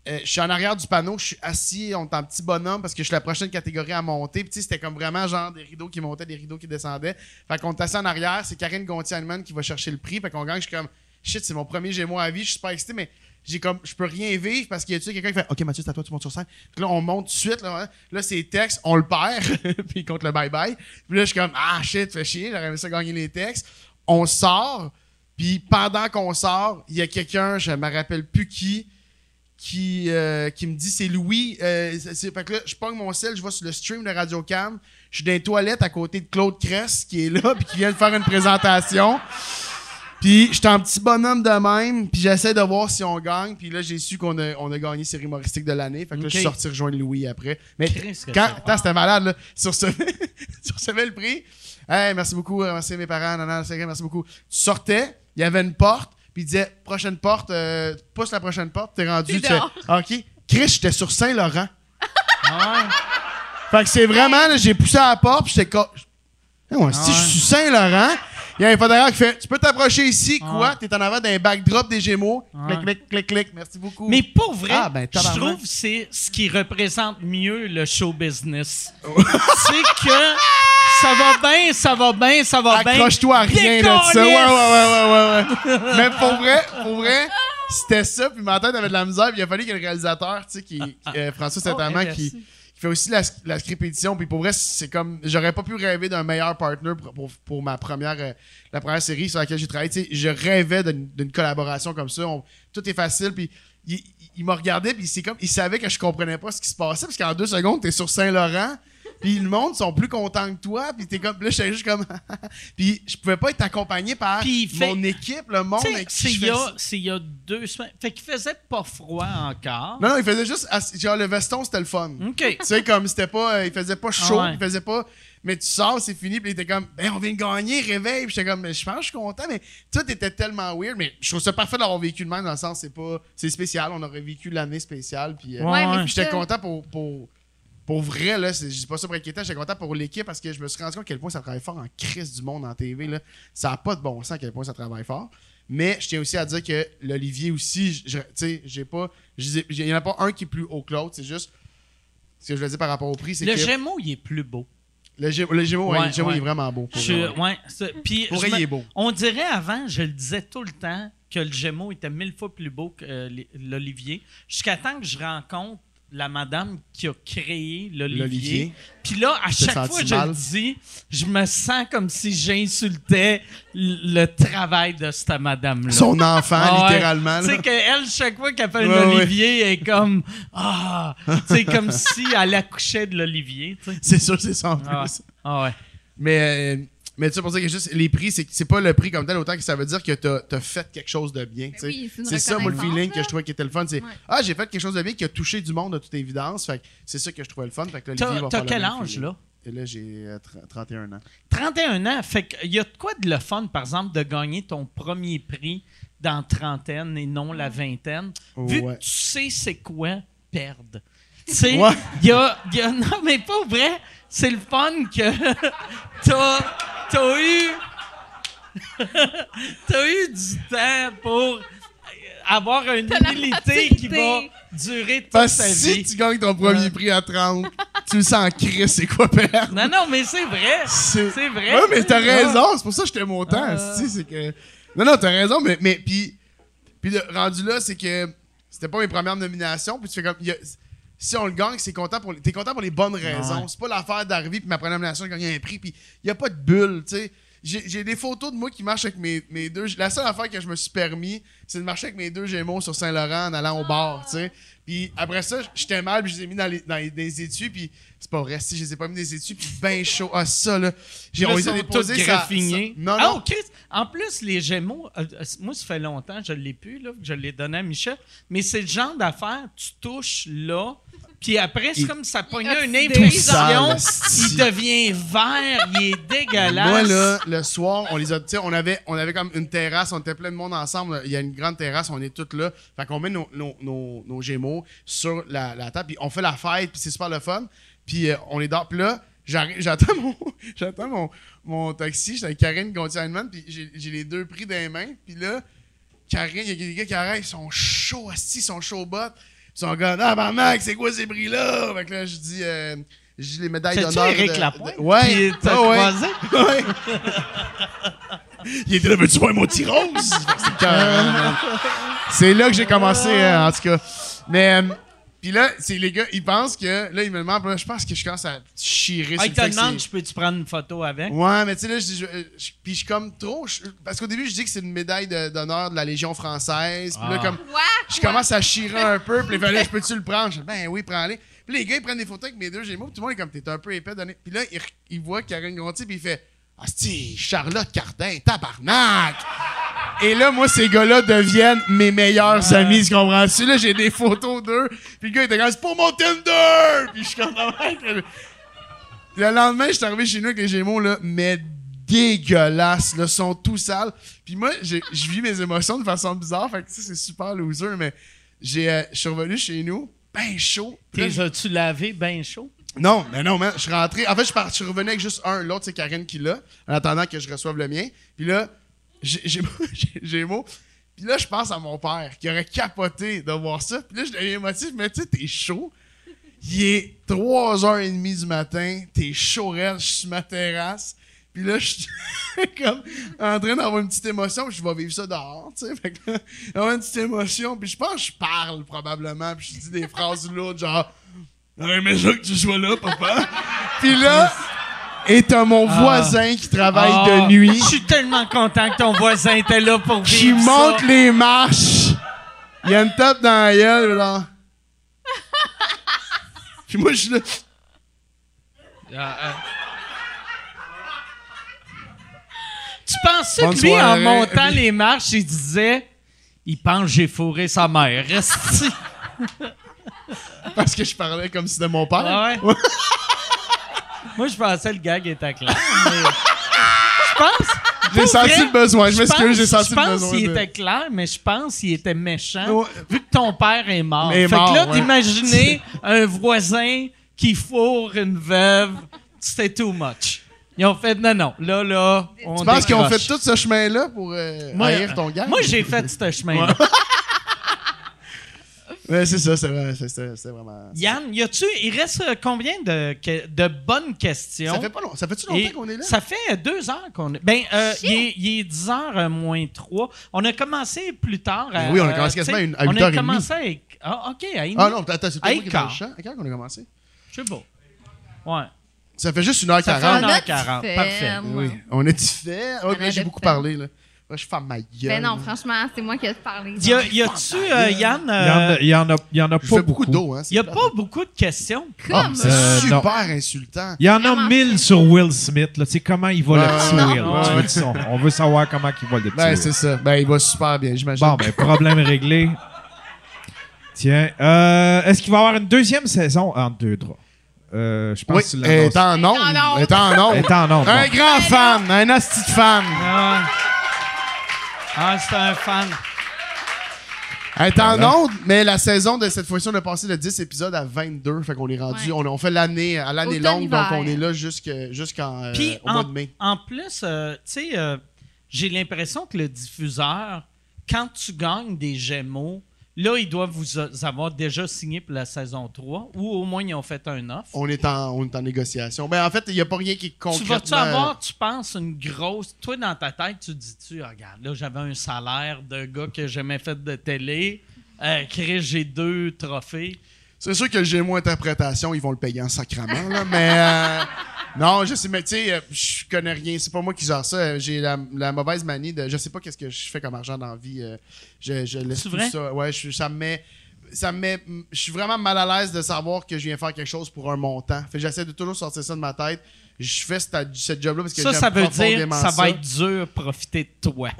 euh, je suis en arrière du panneau, je suis assis, on est en petit bonhomme parce que je suis la prochaine catégorie à monter. Puis c'était comme vraiment genre des rideaux qui montaient, des rideaux qui descendaient. Fait qu'on est assis en arrière, c'est Karine Gontier-Allemann qui va chercher le prix. Fait qu'on gagne, je suis comme shit, c'est mon premier Gémeaux à vie, je suis super excité, mais j'ai comme je peux rien vivre parce qu'il y a quelqu'un qui fait OK Mathieu, c'est à toi, tu montes sur scène. Puis là, on monte tout de suite, là, hein. là c'est texte, on le perd, puis contre le bye-bye. Puis là, je suis comme Ah shit, fais chier, j'aurais aimé ça gagner les textes. On sort, puis pendant qu'on sort, il y a quelqu'un, je me rappelle plus qui, qui, euh, qui me dit c'est Louis. Euh, c'est- fait que là, je pogne mon sel, je vais sur le stream de Radio Cam. Je suis dans les toilettes à côté de Claude Cress qui est là puis qui vient de faire une présentation. Puis j'étais un petit bonhomme de même, puis j'essaie de voir si on gagne. Puis là, j'ai su qu'on a, on a gagné série humoristique de l'année. Fait que là, je suis sorti rejoindre Louis après. Mais quand, attends, c'était malade, là. Tu recevais, tu recevais le prix. Hey, merci beaucoup, euh, merci mes parents, vrai, merci beaucoup. Tu sortais, il y avait une porte, puis il disait, prochaine porte, euh, pousse la prochaine porte, t'es rendu. Tu fais, dehors. OK. Chris, j'étais sur Saint-Laurent. Ouais? Fait que c'est vraiment, là, j'ai poussé à la porte, puis j'étais comme. Eh ouais, si Ouais. je suis sur Saint-Laurent, il y a un photographe qui fait Tu peux t'approcher ici, quoi? T'es en avant d'un backdrop des Gémeaux. Ouais. Clic, clic, clic, clic. Merci beaucoup. Mais pour vrai, Ah, ben, je tabarnak. trouve que c'est ce qui représente mieux le show business. c'est que ça va bien, ça va bien, ça va bien. Accroche-toi à rien de ça. Ouais, ouais, ouais, ouais, ouais. Mais pour vrai, pour vrai, c'était ça. Puis ma tête avait de la misère. Puis il a fallu qu'il y ait le réalisateur, tu sais, qui, qui- euh, François Saint-Amand, Oh, qui, merci. qui fait aussi la, la script édition. Puis pour vrai, c'est comme. J'aurais pas pu rêver d'un meilleur partner pour, pour, pour ma première, euh, la première série sur laquelle j'ai travaillé. Tu sais, je rêvais d'une d'une collaboration comme ça. On- tout est facile. Puis il, il- il m'a regardé. Puis c'est comme. Il savait que je comprenais pas ce qui se passait. Parce qu'en deux secondes, t'es sur Saint-Laurent. Puis le monde sont plus contents que toi. Puis t'es comme. Là, j'étais juste comme. puis je pouvais pas être accompagné par Puis il fait- mon équipe, le monde avec qui c'est il fais y, a- ça. c'est il y a deux semaines. Fait qu'il faisait pas froid encore. Non, non, il faisait juste. Genre, le veston, c'était le fun. OK. Tu sais, comme c'était pas. euh, il faisait pas chaud, Ah ouais. il faisait pas. Mais tu sors, c'est fini, puis il était comme, ben, on vient de gagner, réveille. Puis j'étais comme, mais je pense que je suis content, mais tout était tellement weird. Mais je trouve ça parfait d'avoir vécu le même, dans le sens, c'est pas. C'est spécial, on aurait vécu l'année spéciale, puis. euh, Ouais, ouais. J'étais content pour, pour, pour vrai, là. Je dis pas ça pour inquiétant, j'étais content pour l'équipe parce que je me suis rendu compte à quel point ça travaille fort en crise du monde en TV, là. Ça n'a pas de bon sens à quel point ça travaille fort. Mais je tiens aussi à dire que l'Olivier aussi, tu sais, j'ai pas. Il n'y en a pas un qui est plus haut que l'autre, c'est juste. Ce que je veux dire par rapport au prix, c'est Le. Gémeaux, il est plus beau. Le Gé- le Gémeaux, ouais, Ouais, le Gémeaux, ouais. il est vraiment beau. Pour Je- vrai, ouais. ouais, c'est- puis Pour je vrai, me- il est beau. On dirait avant, je le disais tout le temps, que le Gémeaux était mille fois plus beau que euh, l'Olivier. Jusqu'à temps que je rencontre la madame qui a créé l'Olivier. Puis là, à chaque fois que je le dis, je me sens comme si j'insultais le travail de cette madame-là. Son enfant, Ah ouais. littéralement. Tu sais qu'elle, chaque fois qu'elle fait un Ouais, ouais. Olivier, elle est comme Ah! Tu sais, comme si elle accouchait de l'Olivier. C'est sûr, c'est ça en plus. Ah ouais. Ah ouais. Mais, euh, mais tu sais, pour dire que juste les prix, c'est c'est pas le prix comme tel, autant que ça veut dire que t'as as fait quelque chose de bien. oui, c'est c'est ça, moi, le feeling que je trouvais qui était le fun. C'est Ouais. Ah, j'ai fait quelque chose de bien qui a touché du monde de toute évidence. Fait que c'est ça que je trouvais le fun. Fait que là, T'as va t'as quel âge, feeling. là? Et là, j'ai euh, tr- 31 ans. 31 ans. Fait qu'il y a de quoi de le fun, par exemple, de gagner ton premier prix dans trentaine et non la vingtaine? Vu Ouais. que tu sais c'est quoi perdre. Tu sais, Ouais. il y a, il y a- Non, mais pas vrai. C'est le fun que t'as as eu... t'as eu du temps pour avoir une T'as humilité qui va durer toute Parce ta que si vie. tu gagnes ton premier Ouais. prix à 30, tu le sens en crise, c'est quoi perdre? Non, non, mais c'est vrai. C'est C'est vrai. Ouais, mais t'as raison, c'est pour ça que j'étais montant. Ah. si, c'est que... Non, non, t'as raison, mais, mais puis, puis le rendu là, c'est que c'était pas mes premières nominations, puis tu fais comme. il y a- si on le gagne, c'est content pour les- t'es content pour les bonnes raisons. Ouais. C'est pas l'affaire d'arriver puis ma première nomination, gagné un prix, puis il y a pas de bulle, tu sais. J'ai des photos de moi qui marchent avec mes, mes deux. La seule affaire que je me suis permis, c'est de marcher avec mes deux gémeaux sur Saint-Laurent en allant au bar, tu sais. Puis après ça, j'étais mal, puis je les ai mis dans, les, dans les- étuis, puis c'est pas vrai, si je les ai pas mis dans des étuis, puis ben chaud. Ah, ça, là. J'ai les sont déposés, tous ça- ça- Non, Ah, non. oh. En plus, les Gémeaux, euh, euh, moi, ça fait longtemps, je l'ai plus, là, que je l'ai donné à Michel, mais c'est le genre d'affaire, tu touches là, puis après, c'est comme ça pogne Il- une esti. il devient vert, il est dégueulasse. Moi, là, le soir, on les a. On avait, on avait comme une terrasse, on était plein de monde ensemble. Il y a une grande terrasse, on est tous là. Fait qu'on met nos, nos, nos, nos gémeaux sur la, la table, puis on fait la fête, puis c'est super le fun. Puis euh, on est dehors. Puis là, j'arrive- j'attends mon, j'attends mon, mon taxi, j'étais avec Karine Gontier-Heinemann, puis j'ai j'ai les deux prix dans les mains. Puis là, Karine, il y a des gars qui arrivent, ils sont chauds, assis, ils sont chauds bottes. Ils sont comme, ah, barnac, c'est quoi ces prix-là? Fait que là, je dis, euh, dis les médailles d'honneur. Éric de- Lapointe? de- Ouais. qui t'a Ah ouais. croisé? Ouais. Il était là, veux-tu voir mon petit rose? C'est C'est là que j'ai commencé, euh, en tout cas. Mais, euh, puis là, c'est les gars, ils pensent que, là, ils me demandent, là, je pense que je commence à chirer Ah, sur il le te fait que demande, c'est- je peux-tu prendre une photo avec? Ouais, mais tu sais, là, je dis, je- je- puis je suis comme trop. je- parce qu'au début, je dis que c'est une médaille d'honneur de la Légion française. Puis là, Ah. comme. Quoi? Je commence à chirer un peu, puis là, je peux-tu le prendre? Je dis, ben oui, prends-les. Puis les gars, ils prennent des photos avec mes deux gémeaux, puis tout le monde est comme, t'es un peu épais, donné. Puis là, il, re- il voit Karine Gontier, puis il fait, si, Charlotte Cardin, tabarnak! Et là, moi, ces gars-là deviennent mes meilleurs amis, tu comprends-tu? Là, j'ai des photos d'eux, puis le gars, il était comme, c'est pour mon Tinder! Puis je suis comme, le lendemain, je suis arrivé chez nous avec les Gémeaux, là, mais dégueulasses, là, sont tout sales. Puis moi, je vis mes émotions de façon bizarre, fait que ça, c'est super loser, mais j'ai, euh, je suis revenu chez nous, ben chaud. T'es as-tu lavé bien chaud? Non, mais non, man. Je suis rentré. En fait, je, suis revenu avec juste un. L'autre, c'est Karine qui l'a, en attendant que je reçoive le mien. Puis là, j'ai j'ai- mot. Puis là, je pense à mon père qui aurait capoté de voir ça. Puis là, je deviens émotif. Mais tu sais, t'es chaud. Il est 3h30 du matin. T'es chaud. Je suis sur ma terrasse. Puis là, je suis comme en train d'avoir une petite émotion. Puis je vais vivre ça dehors, tu sais. Fait que là, une petite émotion. Puis je pense que je parle probablement. Puis je dis des phrases lourdes, genre J'aurais aimé ça que tu sois là, papa. Puis là, et t'as mon Ah. voisin qui travaille Ah, de nuit, Je suis tellement content que ton voisin était là pour qui vivre monte ça. les marches. Il y a une tape dans la gueule, là. Puis moi, je suis là. Ah. Tu pensais Bonne que lui, en montant les marches, il disait il pense que j'ai fourré sa mère. Reste ici. Parce que je parlais comme si c'était mon père. Ah ouais? Moi, je pensais que le gag était clair. mais- Je pense. J'ai senti vrai, le besoin. Je je m'excuse, pense- j'ai senti Je le pense besoin. qu'il de- était clair, mais je pense qu'il était méchant. Ouais. Vu que ton père est mort. Est fait mort, que là, ouais. d'imaginer un voisin qui fourre une veuve, c'était too much. Ils ont fait non, non. Là, là, on Tu penses qu'ils ont fait tout ce chemin-là pour euh, Moi, haïr ton gars? Moi, j'ai fait ce chemin-là. Ouais, c'est ça, c'est vrai. vraiment. Yann, y a-tu, il reste euh, combien de, de bonnes questions? Ça fait pas long. Ça fait-tu longtemps qu'on est là? Ça fait deux heures qu'on est. Ben, euh, il est, il est 10 heures euh, moins 3. On a commencé plus tard. à- Oui, on a commencé euh, quasiment à une- à On 8h30. a commencé avec. Ah, OK, à une Ah non, attends, c'est toi Hey, qui le champ. À quelle heure qu'on a commencé? Je sais pas. Ouais. Ça fait juste 1h40. Ça fait un On a 1h40. fait, Parfait. Oui, on est fait? Oh, j'ai beaucoup parlé. Là. Je ferme ma gueule. Ben non, franchement, c'est moi qui ai parlé. Y, a, y a-tu, euh, Yann, Il y en euh, a, il y en a, il y en a pas beaucoup beaucoup. d'eau, hein. c'est y a plate. pas beaucoup de questions? Ah, Comme c'est Euh, super non. insultant. Il y en a Vraiment mille fait. sur Will Smith. Là. Tu sais, comment il va le petit. Will. Ouais. Tu veux dire, on, veut savoir comment il va le petit Ben, Will. c'est ça. Ben, il va super bien, j'imagine. Bon, ben, problème réglé. Tiens, euh, est-ce qu'il va y avoir une deuxième saison en deux draps? Euh, je pense oui, que tu elle est en Elle est en onde. Elle est en onde, Un grand fan, un asti de fan. Ah, c'est un fan. Elle est en Voilà. onde, mais la saison de cette fois-ci, on a passé de 10 épisodes à 22. Fait qu'on est rendu, Ouais. on, on fait l'année à l'année longue, donc on est là jusque- jusqu'en euh, mois de mai. en plus, euh, tu sais, euh, j'ai l'impression que le diffuseur, quand tu gagnes des Gémeaux, là, ils doivent vous avoir déjà signé pour la saison 3 ou au moins ils ont fait un offre. On est en, on est en négociation. Ben, en fait, il n'y a pas rien qui est Tu concrètement... vas-tu avoir, tu penses, une grosse. Toi, dans ta tête, tu dis-tu, Ah, regarde, là, j'avais un salaire de gars que j'ai jamais fait de télé. Euh, Chris, j'ai deux trophées. C'est sûr que le Gémeaux interprétation, ils vont le payer en sacrament, là, mais... euh, non, je sais, mais tu sais, euh, je connais rien. C'est pas moi qui gère ça. J'ai la, la mauvaise manie de... Je sais pas qu'est-ce que je fais comme argent dans la vie. euh, je, je laisse tout vrai? ça. Ouais, je- ça me met... Ça me met... Je suis vraiment mal à l'aise de savoir que je viens faire quelque chose pour un montant. Fait j'essaie de toujours sortir ça de ma tête. Je fais cette, cette job-là parce que Ça, ça veut dire profondément ça va être dur profiter de toi.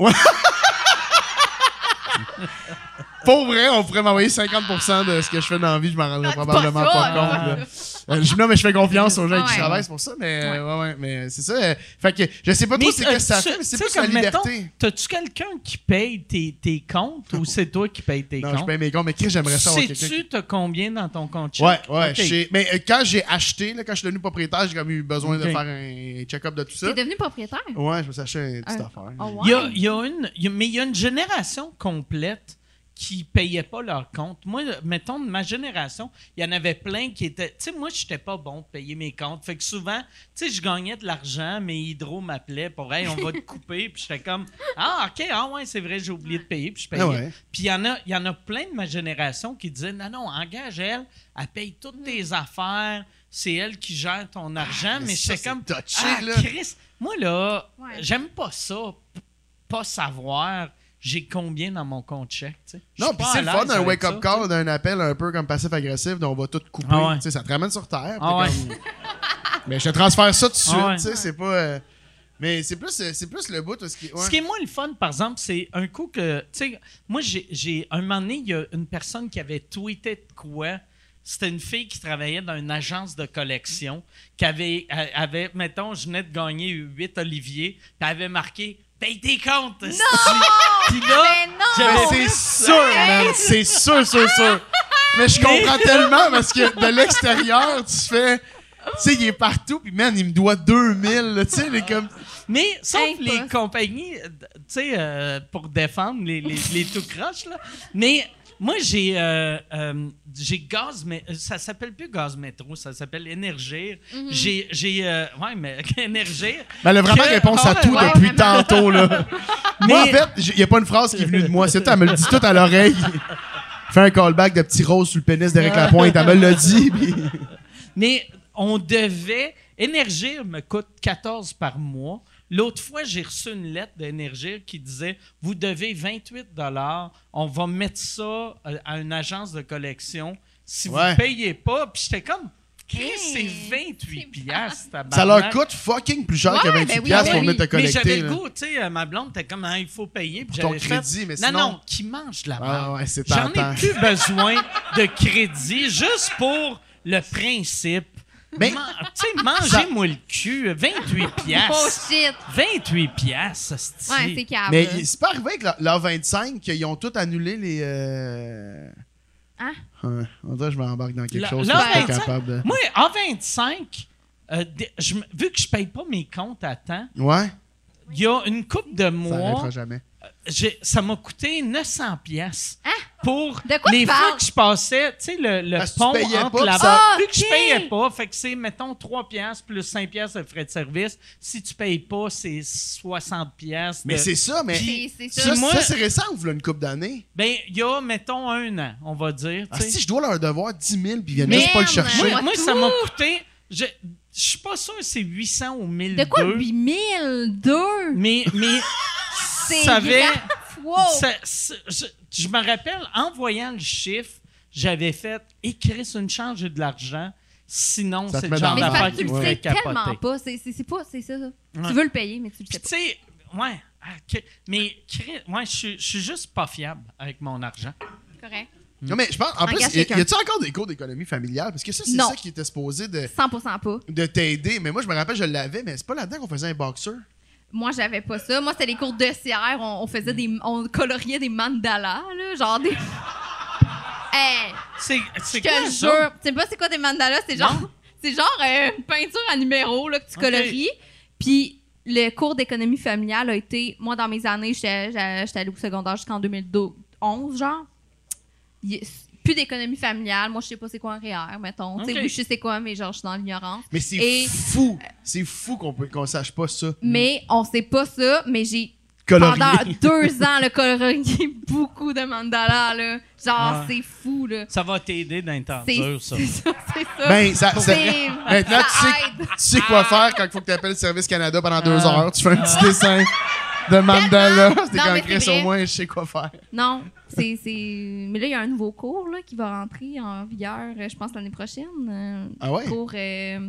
Pour vrai, on pourrait m'envoyer 50% de ce que je fais dans la vie, je m'en rendrais probablement pas pas, compte. là. là. Euh, je, non, mais je fais confiance aux gens Ah qui travaillent, c'est pour ça, mais, ouais, ouais, mais c'est ça. euh, fait que je sais pas trop c'est euh, que ça fait, mais c'est plus la liberté. T'as-tu quelqu'un qui paye tes, tes comptes ou c'est toi qui paye tes Non, je comptes? paye mes comptes, mais Chris, j'aimerais ça avoir quelqu'un. Sais-tu t'as combien dans ton compte qui- Ouais, ouais. Mais euh, quand j'ai acheté, là, quand je suis devenu propriétaire, j'ai comme eu besoin de faire un check-up de tout ça. T'es devenu propriétaire? Ouais, je me suis acheté une petite Un- affaire. Oh. Il y a, il y a une, il y a- mais il y a une génération complète qui payait pas leur compte. Moi, mettons, de ma génération, il y en avait plein qui étaient. Tu sais, moi, je n'étais pas bon de payer mes comptes. Fait que souvent, tu sais, je gagnais de l'argent, mais Hydro m'appelait pour, hey, on va te couper. Puis j'étais comme, ah, OK, ah ouais, c'est vrai, j'ai oublié de payer. Puis je payais. Ah ouais. Puis il y, en a, y en a plein de ma génération qui disaient, non, non, engage elle, elle paye toutes tes affaires. C'est elle qui gère ton argent. mais mais ça, j'étais comme, c'est touché, ah, là. Chris, moi, là, Ouais. j'aime pas ça p- pas savoir j'ai combien dans mon compte chèque. tu sais? Je Non, puis c'est le fun d'un wake-up call, d'un appel un peu comme passif-agressif, dont on va tout couper. Ah ouais. Tu sais, ça te ramène sur terre. Ah t'es ouais. comme- Mais je te transfère ça tout de suite. Ah ouais. tu sais, C'est pas. euh, Mais c'est plus, euh, c'est plus le bout. Ce qui... ouais. Ce qui est moins le fun, par exemple, c'est un coup que. Tu sais, moi, j'ai-. Un moment donné, il y a une personne qui avait tweeté de quoi. C'était une fille qui travaillait dans une agence de collection, qui avait, avait mettons, je venais de gagner 8 Olivier, puis elle avait marqué Paye tes comptes! Non! Puis là, Mais non! j'avais c'est sûr, man. C'est sûr, sûr, sûr. Mais je comprends tellement parce que de l'extérieur, tu fais. Tu sais, il est partout, puis man, il me doit 2000. là, Tu sais, il est comme. Mais sauf les compagnies, euh, tu sais, euh, pour défendre les, les, les tout croches, là. Mais moi, j'ai euh, euh, j'ai gaz, mais ça s'appelle plus gaz métro, ça s'appelle Énergir. Mhm. J'ai, j'ai, euh, ouais, mais Énergir. Ben, elle a vraiment Que- réponse à tout ouais, depuis tantôt, là. Moi, en Mais- fait, il n'y a pas une phrase qui est venue de moi. C'est elle me le dit tout à l'oreille. Fais un callback de petit rose sur le pénis d'Éric Lapointe. Elle me l'a dit, puis. Mais on devait. Énergir me coûte 14 par mois. L'autre fois, j'ai reçu une lettre d'Énergir qui disait Vous devez 28 On va mettre ça euh, à une agence de collection. Si vous ne payez pas, puis j'étais comme Hey, c'est 28 c'est piastres, Ça leur coûte fucking plus cher Ouais, que 28$ ben oui, piastres ben pour oui. venir te Mais j'avais le goût, tu sais, euh, ma blonde était comme, Ah, il faut payer. Puis Pour ton crédit, fait, mais Non, sinon- non, qui mange de la Ah merde? ouais, c'est J'en ai plus besoin de crédit juste pour le principe. Mais- Man- tu sais, mangez-moi le cul. 28 Oh piastres. shit! 28 piastres. Ouais, c'est câble. Mais il- c'est pas arrivé avec leur, leur 25 qu'ils ont tout annulé les. euh, Hein? Ouais, on dirait que je m'embarque dans quelque La- chose je suis pas 25, capable de. Moi, en 25, euh, dé- je me- vu que je paye pas mes comptes à temps, Ouais, il y a une couple de ça mois, arrêtera jamais. Ça m'a coûté 900 pièces Hein? pour De quoi les fois que je passais, tu sais, le, pont entre pas, la Ah, Vu que je payais pas, fait que c'est, mettons, 3 pièces plus 5 pièces de frais de service. Si tu payes pas, c'est 60 pièces. Mais c'est ça, mais. Puis- C'est c'est Ça, ça. moi- ça, c'est récent ou une couple d'années? Ben, il y a, mettons, un an, on va dire. Ah, si je dois leur devoir 10 000 puis ils viennent juste pas le chercher. moi, ça m'a coûté... Je je suis pas sûr si c'est 800 ou 1002. De quoi 8002? Mais, mais C'est savais. grave. Wow. Ça- ça- je, je me rappelle, en voyant le chiffre, j'avais fait écrire une charge j'ai de l'argent. Sinon, c'est le genre d'affaire qui tu me le ferait tellement pas. C'est c'est- c'est pas, c'est ça. Ouais. Tu veux le payer, mais tu le sais Puis pas. tu sais, ouais, ah, mais ouais, je suis- je suis juste pas fiable avec mon argent. Correct. Non, mais je pense, en plus, y, y a-tu encore des cours d'économie familiale? Parce que ça, c'est Non. ça qui était supposé de, 100% pas. de t'aider. Mais moi, je me rappelle, je l'avais, mais c'est pas là-dedans qu'on faisait un boxeur. Moi, j'avais pas ça. Moi, c'était les cours d'ECR. On, on faisait des. On coloriait des mandalas, là. Genre des. hey, C'est quoi ça? jure. Tu sais pas c'est quoi des mandalas? C'est genre. C'est genre euh, une peinture à numéro, là, que tu colories. Puis le cours d'économie familiale a été. Moi, dans mes années, j'étais allée au secondaire jusqu'en 2011, genre. Il plus d'économie familiale. Moi, je sais pas c'est quoi un REER, mettons. Tu sais, Ok. oui, je sais c'est quoi, mais genre, je suis dans l'ignorance. Mais c'est Et- fou. C'est fou qu'on qu'on sache pas ça. Mais on sait pas ça, mais j'ai Colorier. pendant deux ans le colorier beaucoup de mandalas là. Genre Ouais. c'est fou là. Ça va t'aider dans les ça. c'est ça, c'est ça. Ben, ça, ça- C'est- maintenant, ça tu sais, aide. tu sais quoi faire quand il faut que tu appelles le Service Canada pendant deux Ah. heures. Tu fais un petit dessin de mandala. C'était Non, quand Chris, au moins, je sais quoi faire. Non, c'est mais là il y a un nouveau cours là qui va rentrer en vigueur euh, je pense l'année prochaine. euh, Ah ouais? Cours euh,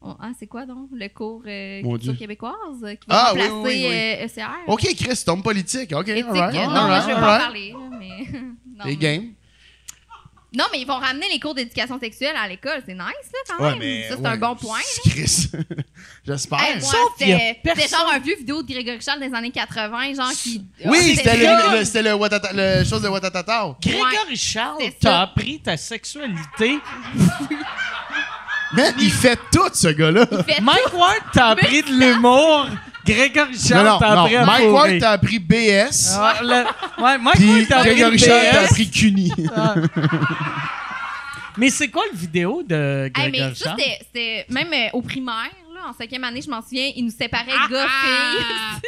on- ah, c'est quoi donc le cours euh, culture québécoise euh, qui va Ah, remplacer oui, oui, oui. ECR. OK, Chris, tombe politique. OK, alright. euh, non, alright, moi, je vais pas en parler, mais. non, Les mais- games. Non, mais ils vont ramener les cours d'éducation sexuelle à l'école. C'est nice, là, quand Ouais, même. mais. ça, c'est ouais, un bon point. Chris. J'espère. Hey, c'était personne- genre un vieux vidéo de Grégory Charles des années 80, genre qui. Oui, c'était le, le- le, Watata- le chose de Watatata. Grégory Charles, t'as appris ta sexualité? Man, il fait tout, ce gars-là. Mike Ward t'a appris de l'humour. Grégory Non, non, t'a non. appris à Mike fourrer. Ward t'a appris BS. Ah, le- ouais, Mike Puis Ward t'a appris Grégory le Charles t'a BS. appris CUNY. Mais c'est quoi le vidéo de Hey, Grégory mais ça, Charles? c'était- c'était. Même euh, au primaire, là, en cinquième année, je m'en souviens, ils nous séparaient Ah, gars-filles.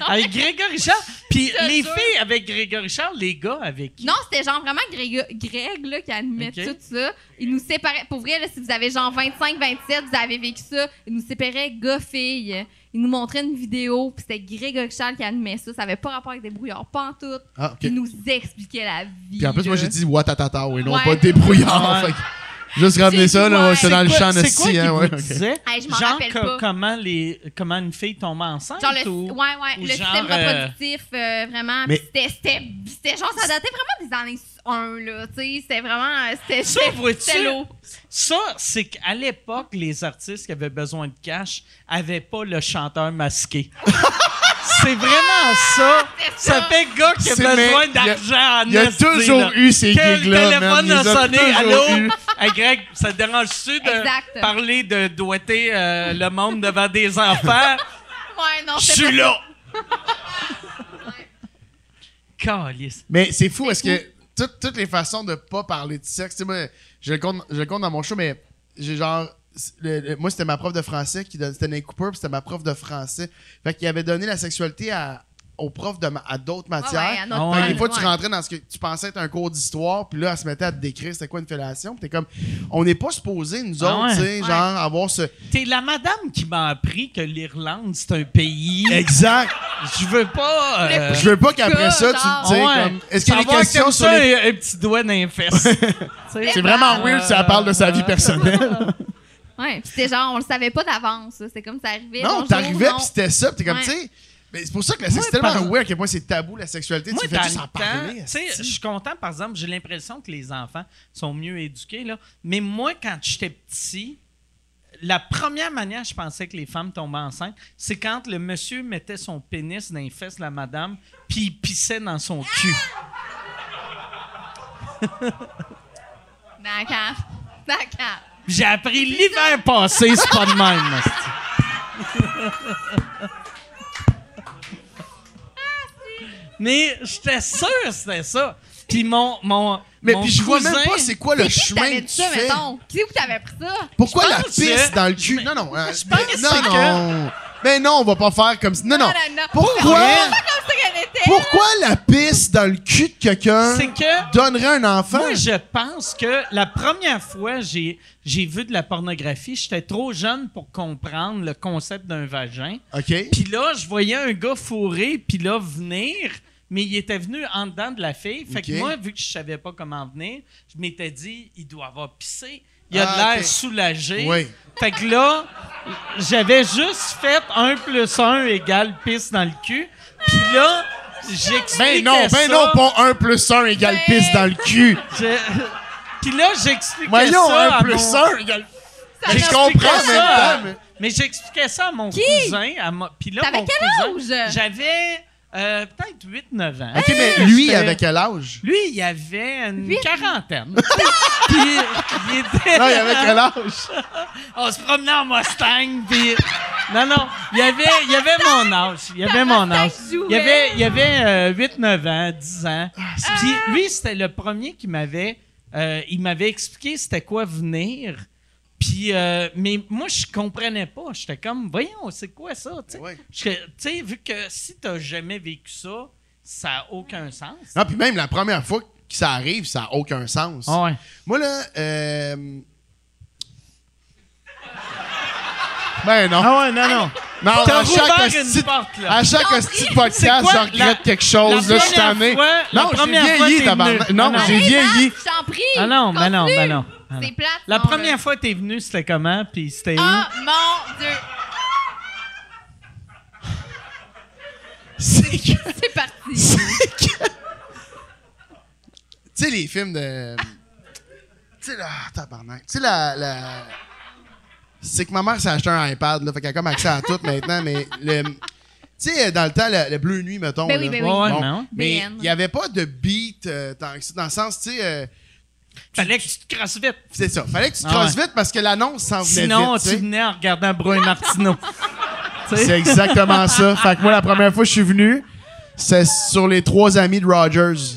Avec Grégory Charles. Puis les filles avec Grégory Charles, les gars avec qui? Non, c'était genre vraiment Greg, Greg là, qui animait tout ça. Il nous séparait. Pour vrai, là, si vous avez genre 25, 27, vous avez vécu ça. Il nous séparait gars-filles. Il nous montrait une vidéo, puis c'était Greg Charles qui animait ça. Ça avait pas rapport avec des brouillards, pas en tout. Ah, ok. Il nous expliquait la vie. Puis en plus, moi, j'ai dit Watatata, et non Ouais. pas débrouillard. Ouais. Juste ramener ça, là, ouais. j'étais dans le C'est champ de C'est quoi hein, vous ouais. ok. disait? Hey, je m'en Genre rappelle pas. comment, les, comment une fille tombe enceinte? Genre le, ou- ouais, ouais, ou le genre, système euh, reproductif, euh, vraiment. Mais- C'était, c'était, c'était genre, ça datait vraiment des années 1, là. Tu sais, c'était vraiment. euh, C'était, Ça, c'était, lourd. Ça, c'est qu'à l'époque, les artistes qui avaient besoin de cash avaient pas le chanteur masqué. c'est vraiment ça. C'est Ça ça. fait gars qui a besoin d'argent en Il y a toujours là. eu ces gigs-là, man. téléphone a sonné? Allô? Greg, ça te dérange-tu de Exact. parler de doigter euh, le monde devant des enfants? Ouais, non, Je suis là! Mais c'est fou, est-ce que toutes, toutes les façons de pas parler de sexe, tu sais, moi, je le compte, je le compte dans mon show, mais j'ai genre. Le- le- moi, c'était ma prof de français qui donne- c'était Nate Cooper, puis c'était ma prof de français. Fait qu'il avait donné la sexualité à, aux profs de, ma- à d'autres matières. ouais, à Ah ouais. Fait que point, des fois, tu rentrais dans ce que tu pensais être un cours d'histoire, puis là, elle se mettait à te décrire c'était quoi une fellation. Puis t'es comme, on n'est pas supposé, nous Ah autres, ouais. tu sais, Ouais. genre, avoir ce. T'es la madame qui m'a appris que l'Irlande, c'est un pays. Exact. Je veux pas. euh, Je veux pas qu'après ça, tu sais, ouais. comme. Est-ce qu'il y a des questions sur ça, les. un, un petit doigt dans les fesses. Tu sais. C'est vraiment weird si elle parle de sa vie personnelle. Ouais, puis c'était genre, on le savait pas d'avance. C'est comme ça arrivait. Non, t'arrivais pis c'était ça, pis t'es comme, Ouais. tu sais. Mais c'est pour ça que la c'est tellement par- weird à quel point c'est tabou la sexualité. Moi, tu fais dans juste en parler. tu sais, je suis content, par exemple, j'ai l'impression que les enfants sont mieux éduqués, là. Mais moi, quand j'étais petit, la première manière, je pensais que les femmes tombaient enceintes, c'est quand le monsieur mettait son pénis dans les fesses de la madame, puis il pissait dans son cul. D'accord. D'accord. J'ai appris l'hiver passé, c'est pas de même. Mais j'étais sûr que c'était ça. Puis mon, mon, Mais mon puis je vois même cousin- pas c'est quoi le chemin que tu ça, fais. mettons? Qui où t'avais pris ça? Pourquoi la pisse que- dans le cul? Non, non. euh, je pense que non, c'est non. Mais non, on va pas faire comme ça. Non, non. Non, non, non. Pourquoi? Pourquoi la pisse dans le cul de quelqu'un C'est que donnerait un enfant? Moi, je pense que la première fois j'ai j'ai vu de la pornographie, j'étais trop jeune pour comprendre le concept d'un vagin. OK. Puis là, je voyais un gars fourré, puis là, venir, mais il était venu en dedans de la fille. Fait Ok. que moi, vu que je savais pas comment venir, je m'étais dit, il doit avoir pissé. Il a Ah, de l'air ok. soulagé. Oui. Fait que là, j'avais juste fait 1 plus 1 égale pisse dans le cul. Puis là, j'expliquais Ben non, ben ça. non, pas 1 plus 1 égale Ben- pisse dans le cul. Je- Puis là, j'expliquais Voyons, ça 1 à plus mon... 1 égale... Ça Mais je m'a- comprends, ça mais à- temps, mais- Mais j'expliquais ça à mon Qui? cousin. À mo- Puis là, T'avais mon quel cousin, âge? J'avais euh, peut-être 8-9 ans. OK, mais lui, J'étais- avec quel âge? Lui, il avait une quarantaine. puis il était... Non, il avait quel âge? On se promenait en Mustang, puis... Non, non, il y avait, il y avait mon âge. Il y avait mon âge. Il y avait, il y avait euh, 8-9 ans, 10 ans. Ah, Puis lui, c'était le premier qui m'avait... euh, il m'avait expliqué c'était quoi venir. Puis, euh, mais moi, je comprenais pas. J'étais comme, voyons, c'est quoi ça? tu sais? Ouais. Vu que si t'as jamais vécu ça, ça n'a aucun sens. Non, puis même la première fois que ça arrive, ça n'a aucun sens. Ah ouais. Moi, là, euh... Ben non. Ah ouais, non, non. non, T'as à chaque une hostie- porte, là. à chaque hostie de podcast, je la- regrette quelque la chose, là, je suis tanné. la Non, j'ai première fois, vieilli, tabarnak. venu. Non, Non, j'ai vieilli. Je t'en prie. Ah non, ben non, ben non. Ah non. C'est plate. La non, première là. fois que t'es venu, c'était comment? Puis c'était où? Ah, mon Dieu. C'est que... C'est parti. c'est que- Tu sais, les films de... Tu sais, là, ah, tabarnak. Tu sais, la... la... C'est que ma mère s'est acheté un iPad, là, fait qu'elle a comme accès à tout maintenant, mais le... Tu sais, dans le temps, le, le Bleu Nuit, mettons. Ben oui, là. ben oui. Bon, mais BN. il n'y avait pas de beat euh, que ça, dans le sens, tu sais... euh, Fallait que tu te crosses vite. c'est ça. Fallait que tu te Ah crosses ouais. vite parce que l'annonce s'en venait Sinon, vite. tu tu venais en regardant Bro et Martineau. Tu sais? C'est exactement ça. Fait que moi, la première fois que je suis venu, c'est sur les trois amis de Rogers.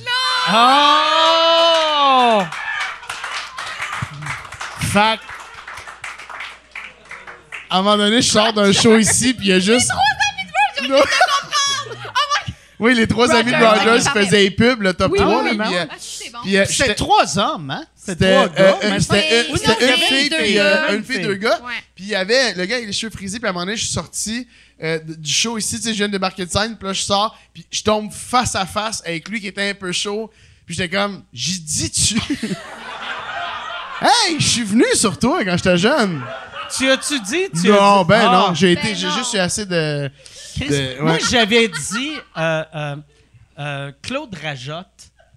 Oh! Fait que, à un moment donné, je sors d'un show ici, puis il y a juste. Oui, les trois amis de Rogers, Rogers ok, parfait. faisaient les pubs, le top Oui, 3. oui, là, oui. puis, euh, Ah, c'est bon. puis, euh, C'était trois hommes, hein? C'était trois euh, gars. euh, c'était Oui, une- oui, il fille deux puis gars. euh, une fille, deux gars. Ouais. Puis il y avait le gars avec les cheveux frisés, puis à un moment donné, je suis sorti euh, du show ici, tu sais, je viens de débarquer de scène, puis là, je sors, puis je tombe face à face avec lui qui était un peu chaud, puis j'étais comme, j'y dis-tu? hey, je suis venu sur toi quand j'étais jeune. Tu as-tu dit? Tu non, as dit- ben Ah. non, j'ai été, Ben j'ai non. juste eu assez de. Chris, de- Moi, ouais. j'avais dit euh, euh, euh, Claude Rajotte,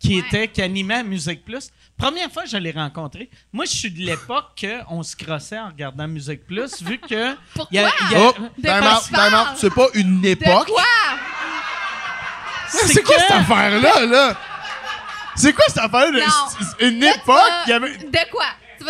qui Ouais. était, qui animait à Musique Plus. Première fois que je l'ai rencontré, moi, je suis de l'époque qu'on se crossait en regardant Musique Plus, vu que. Pourquoi? il y a- y a- Oh? C'est pas une De époque. quoi? C'est quoi que- cette affaire-là, là? C'est quoi cette affaire-là? de- Une époque, avait. De quoi?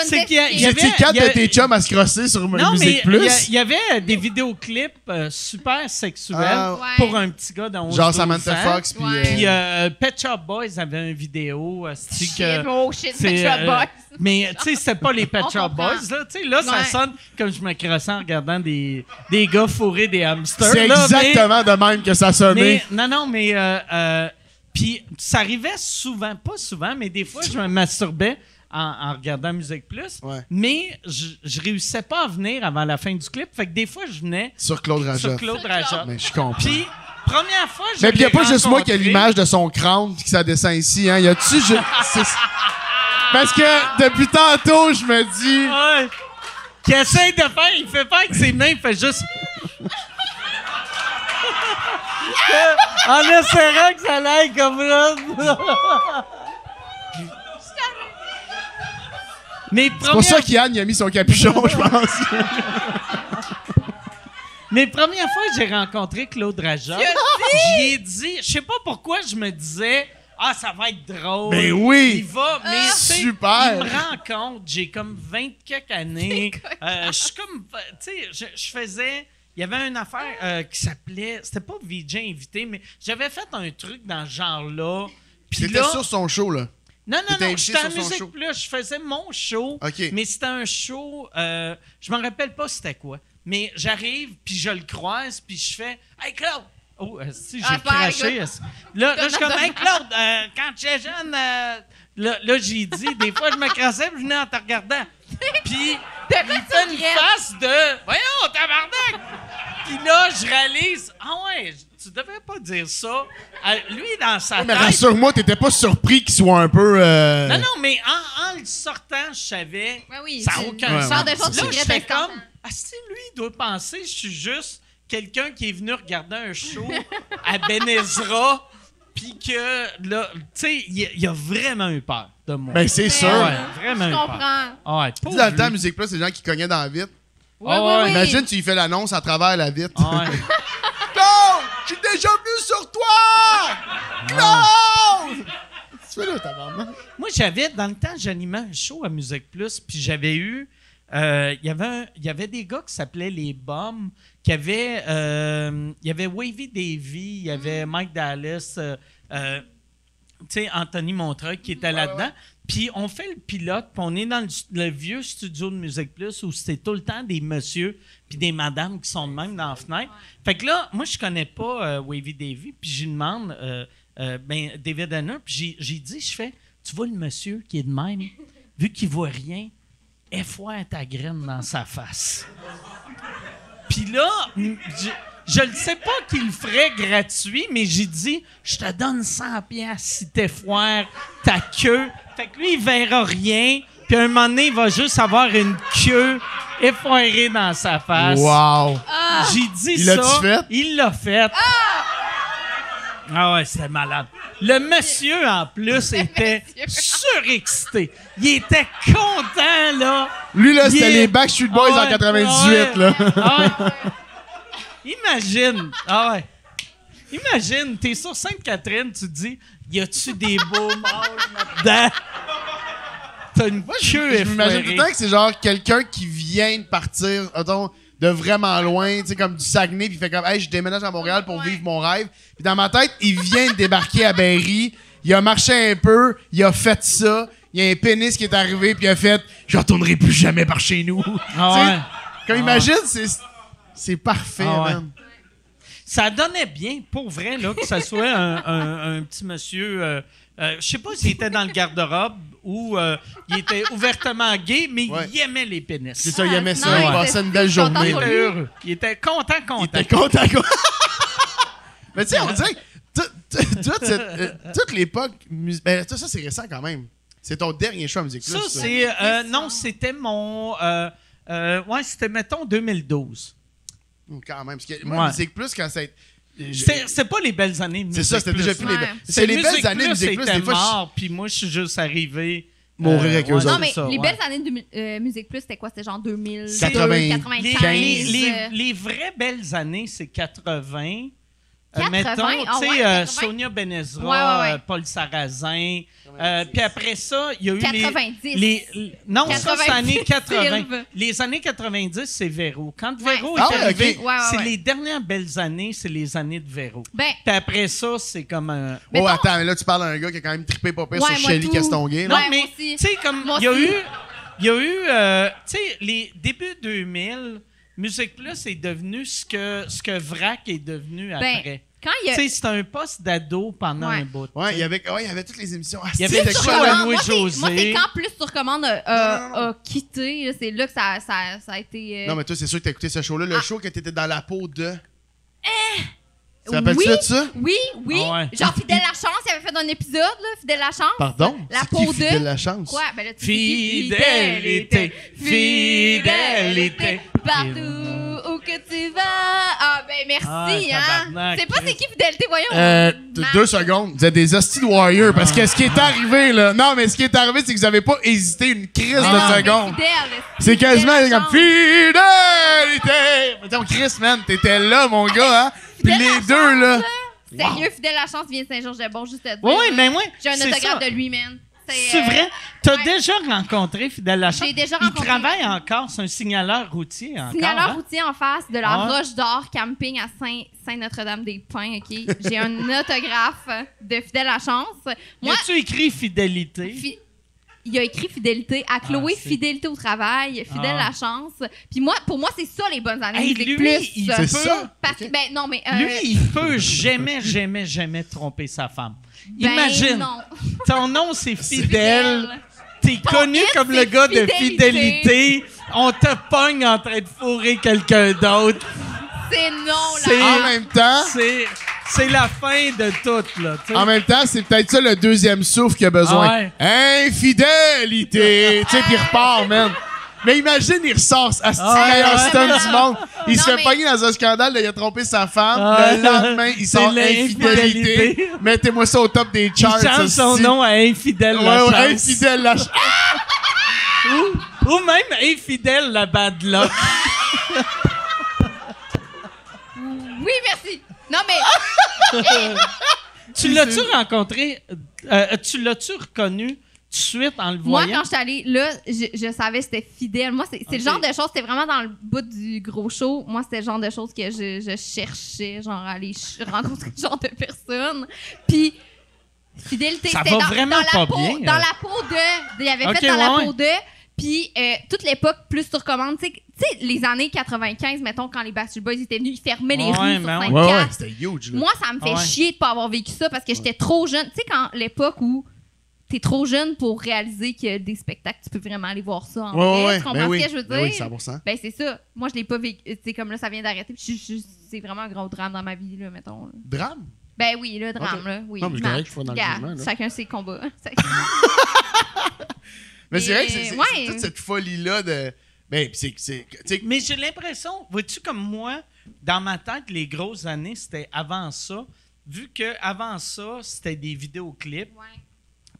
C'est qu'il y a- il y avait- quatre il y a- de tes chums à se crosser sur Non, Musique mais il y, Plus. il y avait des vidéoclips euh, super sexuels Ah. Ouais. pour un petit gars dans 11 Genre 12 Samantha. Fox, puis. Ouais. euh, Puis euh, Pet Shop Boys avait une vidéo, euh, c'est Shit, que oh shit, c'est, Pet Shop euh, Boys. Mais tu sais, c'était pas les Pet On Shop comprend. Boys là, tu sais là ça Ouais. sonne comme je me crossais en regardant des des gars fourrés des hamsters C'est là, mais- exactement de même que ça sonnait. mais, non non mais euh, euh, puis ça arrivait souvent, pas souvent, mais des fois je me masturbais en, en regardant Musique Plus, Ouais. mais je, je réussissais pas à venir avant la fin du clip, fait que des fois je venais Sur Claude sur Rajotte. Claude Rajotte. Mais je comprends. Puis première fois je Mais puis il n'y a pas juste moi qui rencontré- l'image de son crâne que ça descend ici. Hein. Y a-tu. je- Parce que depuis tantôt, je me dis. Ouais. Qui essaye de faire, il fait pas avec ses mains, il fait juste. en espérant que ça aille comme Mais C'est pour ça qu'Yann a mis son capuchon, je pense. Mais première fois que j'ai rencontré Claude Rajotte, j'y ai dit, je sais pas pourquoi je me disais, ah, ça va être drôle. Ben oui. Il va, mais sais, Super. Il me rend compte, j'ai comme 20 quelques années. Euh, je suis comme, tu sais, je, je faisais. Il y avait une affaire euh, qui s'appelait, c'était pas VJ invité, mais j'avais fait un truc dans ce genre-là. Là, sur son show, là. Non, non, non, j'étais son Musique show. Plus. Je faisais mon show. Mais c'était un show. Euh, je me rappelle pas c'était quoi. Mais j'arrive, puis je le croise, puis je fais Hey Claude! Oh, euh, si, j'ai Ah, craché. est-ce- Là, là, je suis comme, hey, Claude, euh, quand j'étais jeune, euh, là, là, j'ai dit, des fois, je me crassais puis je venais en te regardant. Puis, il fait une face de, voyons, tabarnak! Puis là, je réalise, ah ouais, tu devrais pas dire ça. Euh, lui, dans sa Mais tête. rassure-moi, t'étais pas surpris qu'il soit un peu. euh, Non, non, mais en, en le sortant, je savais. Ouais, oui, ça n'a aucun Ouais, sens. choses là, je fais comme. Ah, si lui, il doit penser, je suis juste quelqu'un qui est venu regarder un show à Benezra, puis que, là, tu sais, il, il a vraiment eu peur de moi. Ben, c'est sûr. ouais, vraiment Je eu peur. comprends. Ah ouais, Tu sais, dans le temps. Musique Plus, c'est les gens qui cognaient dans la vitre. Ah ouais, oui. Imagine, tu lui fais l'annonce à travers la vitre. Ah ouais. Je suis déjà venu sur toi! Claude! Tu fais là, tabarnak? Moi, j'avais, dans le temps, j'animais un show à Musique Plus, puis j'avais eu. euh, Il y avait un- il y avait des gars qui s'appelaient les Bombs, qui avaient. euh, Il y avait Wavy Davy, il y avait Mike Dallas, euh, euh, tu sais, Anthony Montreuil qui était là-dedans. Puis on fait le pilote, puis on est dans le, vieux studio de Musique Plus où c'était tout le temps des messieurs puis des madames qui sont de même dans la fenêtre. Fait que là, moi, je connais pas euh, Wavy Davy, puis lui demande, euh, euh, ben, David Hanna, puis j'ai- dit, je fais, tu vois le monsieur qui est de même, vu qu'il voit rien, effoire ta graine dans sa face. Puis là, je, ne sais pas qu'il le ferait gratuit, mais j'ai dit, je te donne 100 pièces si t'effoires ta queue. Fait que lui, il verra rien. Puis un moment donné, il va juste avoir une queue effoirée dans sa face. Wow! J'ai dit Il ça. l'a-tu fait? Il l'a fait. Ah ouais, c'était malade. Le monsieur, en plus, était surexcité. Il était content, là. Lui, là, c'était est- les Backstreet Boys Ah en ouais, 98, ah là. ah ouais. Imagine. Ah ouais. Imagine, t'es sur Sainte-Catherine, tu te dis, y a-tu des beaux mâles là-dedans? T'as une queue Je m'imagine tout le temps que c'est genre quelqu'un qui vient de partir, attends, de vraiment loin, tu sais, comme du Saguenay, puis fait comme, hey, je déménage à Montréal pour vivre mon rêve. Puis dans ma tête, il vient de débarquer à Berry, il a marché un peu, il a fait ça, il y a un pénis qui est arrivé, puis il a fait, je retournerai plus jamais par chez nous. Ah ouais. Comme imagine, c'est, c'est parfait, Ah ouais. man. Ça donnait bien, pour vrai, là, que ce soit un, un- un petit monsieur. euh, euh, je sais pas s'il était dans le garde-robe ou euh, il était ouvertement gay, mais Ouais. il aimait les pénis. C'est ça, il aimait ça, nice. il passait une belle journée. Il était lui. heureux. Il était content, Il content. était content, quoi. Mais tu sais, on dirait toute, euh, toute l'époque. Ben, tout ça, c'est récent quand même. C'est ton dernier choix à Musique Ça, c'est. euh, non, c'était mon. euh, euh, ouais, c'était, mettons, 2012. Quand même. Parce que moi, Ouais. Musique Plus, quand ça. C'est, c'est pas les belles années de C'est ça, Musique c'était déjà Plus. plus les Ouais. belles. C'est les Musique belles années de Plus Musique Plus. Des fois, je- mort, puis moi, je suis juste arrivé. Mourir avec eux ouais, autres. Non, mais ça, les ouais. belles années de euh, Musique Plus, c'était quoi? C'était genre 2000, C'est- 80, 95. Les, les- euh, les vraies belles années, c'est 80. Euh, 80? mettons, Ah tu sais, euh, 80? Sonia Benezra, Ouais, ouais, ouais. Paul Sarrazin. euh, Puis après ça, il y a eu les- 90. les, les- Non, ça, c'est 90, années 80. Sylve. Les années 90, c'est Véro. Quand. Véro Ah est arrivé, ok. Ouais, ouais, c'est ouais. les dernières belles années, c'est les années de Véro. Ben, Puis après ça, c'est comme un... Oh, Mettons- attends, mais là, tu parles d'un gars qui a quand même trippé pas pire sur Shelly. Castonguay. Non, mais tu sais, comme Moi il y a eu, il y a eu, euh, tu sais, les débuts 2000, Musique Plus est devenu ce que ce que Vrac est devenu ben, après. quand il y a. Tu sais, c'était un poste d'ado pendant Ouais. un bout. Ouais, il y avait, ouais, il y avait toutes les émissions. Ah, Il y avait le show à Louis moi, c'est- José. moi, c'est quand Plus sur commande a, a- a quitté, c'est là que ça, ça, ça a été. euh, Non, mais toi, c'est sûr que t'as écouté ce show-là. Le Ah. show que t'étais dans la peau de? Eh! Tu rappelles oui, ça ça? Oui, oui. Ah ouais. Genre Fidèle la chance, il avait fait un épisode, là, Fidèle la chance. Pardon? La peau qui de. Fidèle la chance? Quoi? Ben là, tu qui? Fidélité, fidélité. Partout où que tu vas? Ah, ben merci, Ah, hein. C'est pas c'est qui Fidélité, voyons. Euh, Marc. deux secondes. Vous êtes des hosties de warriors. Parce que ce qui est arrivé, là. Non, mais ce qui est arrivé, c'est que vous avez pas hésité une crise Ah, de mais secondes. Fidèle, C'est quasiment comme fidélité. Mettons, Chris, man, t'étais là, mon gars, hein. Puis les deux, là. Sérieux, Fidèle la chance vient de Saint-Georges-de-Bon, juste à dire. Oui, oui, mais moi, J'ai un autographe ça. de lui, man. C'est vrai? T'as ouais. déjà rencontré Fidèle Lachance? J'ai déjà Il rencontré. travaille encore, c'est un signaleur routier encore. Signaleur hein? routier en face de la Ah? Roche d'Or camping à Saint- Saint-Notre-Dame-des-Pins, OK? J'ai un autographe de Fidèle la chance. Y Moi, a-tu écrit fidélité? fi- il a écrit fidélité à Chloé, c'est- fidélité au travail, fidèle Ah. à la chance. Puis moi, pour moi, c'est ça les bonnes années. Hey, lui, plus. il C'est peut- ça? Parce que, Ok. ben non, mais. euh, Lui, il peut jamais, jamais, jamais tromper sa femme. Ben, Imagine, non. ton nom c'est Fidèle. Fidèle. T'es Ton connu ex, comme le c'est gars de fidélité. fidélité. On te pogne en train de fourrer quelqu'un d'autre. C'est non, là. C'est- En même temps, C'est, c'est la fin de tout, là. tu sais. en même temps, c'est peut-être ça le deuxième souffle qu'il a besoin. Infidélité! tu sais, puis il repart, man. Mais imagine, il ressort à ce meilleur ouais. stun du monde. Il Non, se fait mais- pogner dans un scandale, de, il a trompé sa femme. Ah, le lendemain, il sort l'infidélité. infidélité. Mettez-moi ça au top des Il charts. change son nom à Infidèle Ouais, la ouais, chance. infidèle la ch- Ou même Infidèle la bad luck. Oui, merci. Non, mais. tu l'as-tu rencontré, euh, tu l'as-tu reconnu de suite en le Moi, voyant? quand je suis allée là, je, je savais que c'était fidèle. Moi, c'est le genre de choses, c'était vraiment dans le bout du gros show. Moi, c'était le genre de choses que je, je cherchais, genre aller ch- rencontrer ce genre de personnes. Puis, fidélité, c'était dans, vraiment dans la peau, bien, Dans euh. la peau de. Il avait Ok, fait dans la peau de. Puis, euh, toute l'époque, plus sur commande. Tu sais- tu sais, les années 95, mettons, quand les Backstreet Boys étaient venus, ils fermaient les Ouais, rues sur ouais. 54. Ouais, ouais, c'était huge, là. Moi, ça me fait ouais. chier de pas avoir vécu ça parce que j'étais trop jeune. Tu sais, quand l'époque où t'es trop jeune pour réaliser que des spectacles, tu peux vraiment aller voir ça en Ouais, vrai. ouais. Tu comprends Ben ce oui. que je veux Ben oui, dire? 100%. Ben, c'est ça. Moi, je l'ai pas vécu. Sais, comme là, ça vient d'arrêter. C'est vraiment un gros drame dans ma vie, là, mettons. là. Drame? Ben oui, le drame, Ok. là. Oui, Non, mais je Matt, dirais qu'il faut dans le gars, jugement, là. Chacun ses combats. Mais c'est vrai que c'est c'est- ouais. c'est toute cette folie-là de. Ben, c'est. c'est- Mais j'ai l'impression, vois-tu, comme moi, dans ma tête, les grosses années, c'était avant ça. Vu que avant ça, c'était des vidéoclips. Ouais.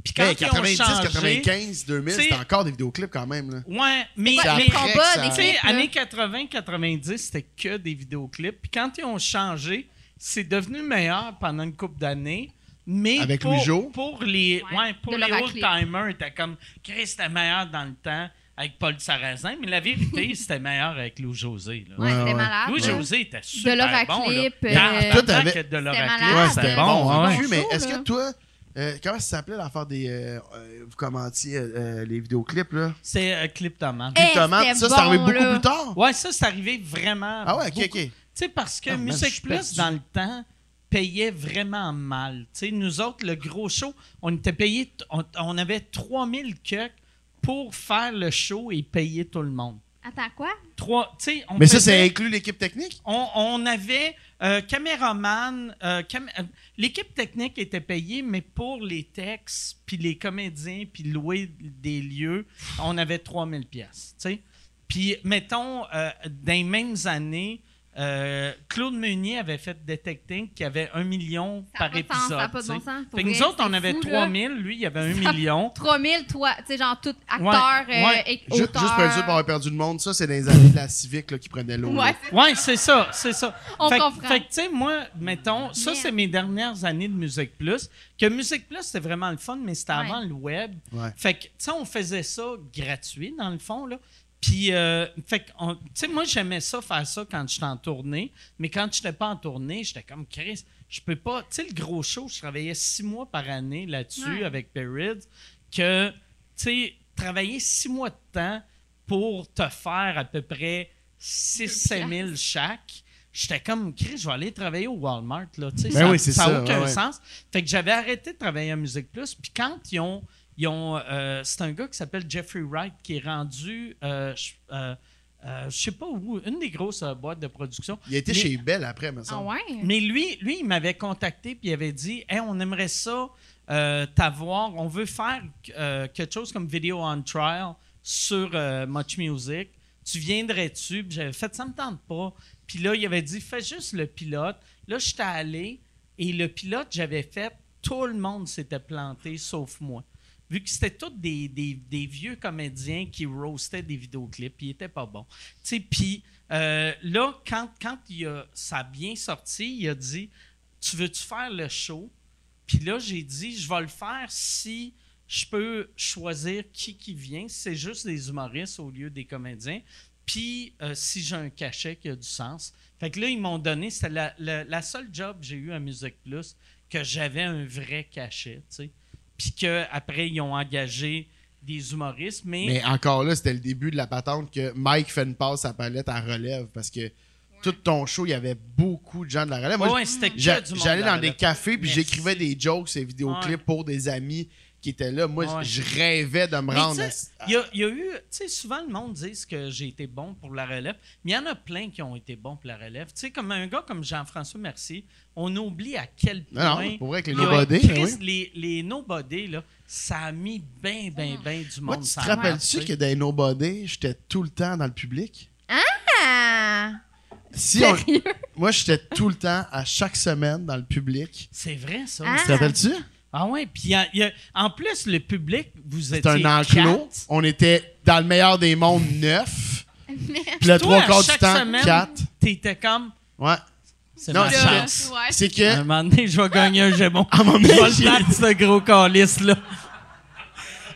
Puis quand ben, ils ont 90, changé, 95, 2000, t'sais- c'était encore des vidéoclips quand même, là. Ouais, mais, tu sais, clips, là? années 80-90, c'était que des vidéoclips. Puis quand ils ont changé, c'est devenu meilleur pendant une couple d'années. Mais Avec pour, Louis-Jo? pour les, Ouais, ouais, pour de les old-timers, c'était comme Chris, c'était meilleur dans le temps avec Paul Sarrazin. Mais la vérité, c'était meilleur avec Louis José. là. Ouais, Ouais, c'était ouais. malade. Louis là. José était super l'Euroclip, bon. là. euh, Dans- Toi, t'avais- que de. Ouais, c'était bon. ouais. Mais est-ce là. que toi. Euh, comment ça s'appelait l'affaire des. euh, euh, vous commentiez euh, les vidéoclips, là? C'est euh, Clip Tomate. Eh, Tomate, c'était ça, c'est arrivé bon, beaucoup là. plus tard? Ouais, ça, c'est arrivé vraiment. Ah ouais, ok, beaucoup. ok. Tu sais, parce que Ah, Musique Plus, perdu. dans le temps, payait vraiment mal. Tu sais, nous autres, le gros show, on était payé, on, on avait 3000 cucks pour faire le show et payer tout le monde. Attends, quoi? Trois, tu sais, on Mais ça, c'est inclus l'équipe technique? on, on avait euh, caméraman, euh, euh, l'équipe technique était payée, mais pour les textes, puis les comédiens, puis louer des lieux, on avait 3000 pièces. Puis, mettons, dans les mêmes années, euh, Claude Meunier avait fait Detecting qui avait un million Ça par pas de sens, épisode. ça pas de bon sens. Fait que nous autres, on avait fou, là. 3000, lui, il avait un Ça- million. 3000, toi, tu sais, genre, tout acteur, Ouais, ouais. euh, et Ju- auteur. Juste pour être sûr pour avoir perdu le monde, ça, c'est dans les années de la civique là, qui prenait l'eau. Ouais. Ouais, c'est ça, c'est ça. On fait, que- comprend. Fait que, tu sais, moi, mettons, ça, c'est mes dernières années de Musique Plus. Que Musique Plus, c'était vraiment le fun, mais c'était Ouais. avant le web. Ouais. Fait que, tu sais, on faisait ça gratuit, dans le fond, là. Puis, euh, fait que, on- tu sais, moi, j'aimais ça, faire ça quand j'étais en tournée. Mais quand j'étais pas en tournée, j'étais comme, Chris, je peux pas. Tu sais, le gros show, je travaillais six mois par année là-dessus Ouais. avec Perrids. Que, tu sais, travailler six mois de temps pour te faire à peu près 6-7 000 chaque. J'étais comme, Chris, je vais aller travailler au Walmart, là. Tu sais, Ben ça oui, c'est n'a ça, aucun ouais, ouais. sens. Fait que j'avais arrêté de travailler à Musique Plus. Puis quand ils ont. Ils ont euh, c'est un gars qui s'appelle Jeffrey Wright qui est rendu. euh, je euh, euh, je sais pas où, une des grosses euh, boîtes de production. Il a été Mais- chez Bell après, me Ah semble. ouais? Mais lui, lui, il m'avait contacté puis il avait dit Hey, on aimerait ça euh, t'avoir. On veut faire euh, quelque chose comme Video on Trial sur euh, Much Music. Tu viendrais-tu? J'avais fait ça me tente pas. Puis là, il avait dit Fais juste le pilote. Là, j'étais allé et le pilote, j'avais fait, tout le monde s'était planté sauf moi. Vu que c'était tous des, vieux comédiens qui roastaient des vidéoclips, puis ils étaient pas bons. Puis euh, là, quand, quand il a- ça a bien sorti, il a dit Tu veux-tu faire le show Puis là, j'ai dit Je vais le faire si je peux choisir qui qui vient. C'est juste des humoristes au lieu des comédiens. Puis euh, si j'ai un cachet qui a du sens. Fait que là, ils m'ont donné, c'était la, la, la seule job que j'ai eu à Musique Plus que j'avais un vrai cachet, tu sais. Puis qu'après, ils ont engagé des humoristes, mais, Mais encore là, c'était le début de la patente que Mike fait une passe à palette à relève parce que tout ton show, il y avait beaucoup de gens de la relève. Moi, Ouais, j'allais dans des cafés puis j'écrivais des jokes et vidéoclips Ouais. pour des amis qui étaient là. Moi, Ouais. je rêvais de me rendre. à- Il y, a, il y a eu, tu sais, souvent le monde dit que j'ai été bon pour la relève, mais il y en a plein qui ont été bons pour la relève. Tu sais, comme un gars comme Jean-François Mercier, on oublie à quel point. Non, non, pour vrai, avec les nobody, oui. les, les nobody, là, ça a mis bien, bien, bien du Moi, monde. tu te rappelles-tu tu que dans Nobody, j'étais tout le temps dans le public? Ah! Si on-? Moi, j'étais tout le temps, à chaque semaine, dans le public. C'est vrai, ça. Ah. Tu te rappelles-tu? Ah ouais, puis il y a- il y a- en plus, le public, vous étiez un enclos. quatre. On était, dans le meilleur des mondes, neuf. Puis le Toi, trois à quarts du chaque temps, semaine, quatre. T'étais comme... Ouais. C'est Non, ma c'est- chance. Ouais. C'est À un que, moment donné, je vais gagner un Gémon. à un moment Je donné, vais j'ai- le battre, ce gros calice-là.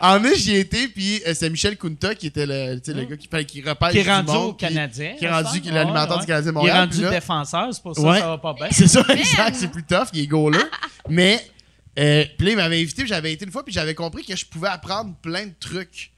En mai, j'y étais, puis euh, c'est Michel Kunta qui était le, tu sais, le gars qui, qui repêche Qui est du rendu monde, au Canadien. qui est rendu ce qui est temps. l'animateur Ouais, du Canadien ouais. Il est Montréal. rendu là- défenseur, c'est pour ça Ouais. que ça va pas bien. C'est ça, exact. C'est plus tough. Il est goaler. Mais, euh, puis là, il m'avait invité, puis j'avais été une fois, puis j'avais compris que je pouvais apprendre plein de trucs.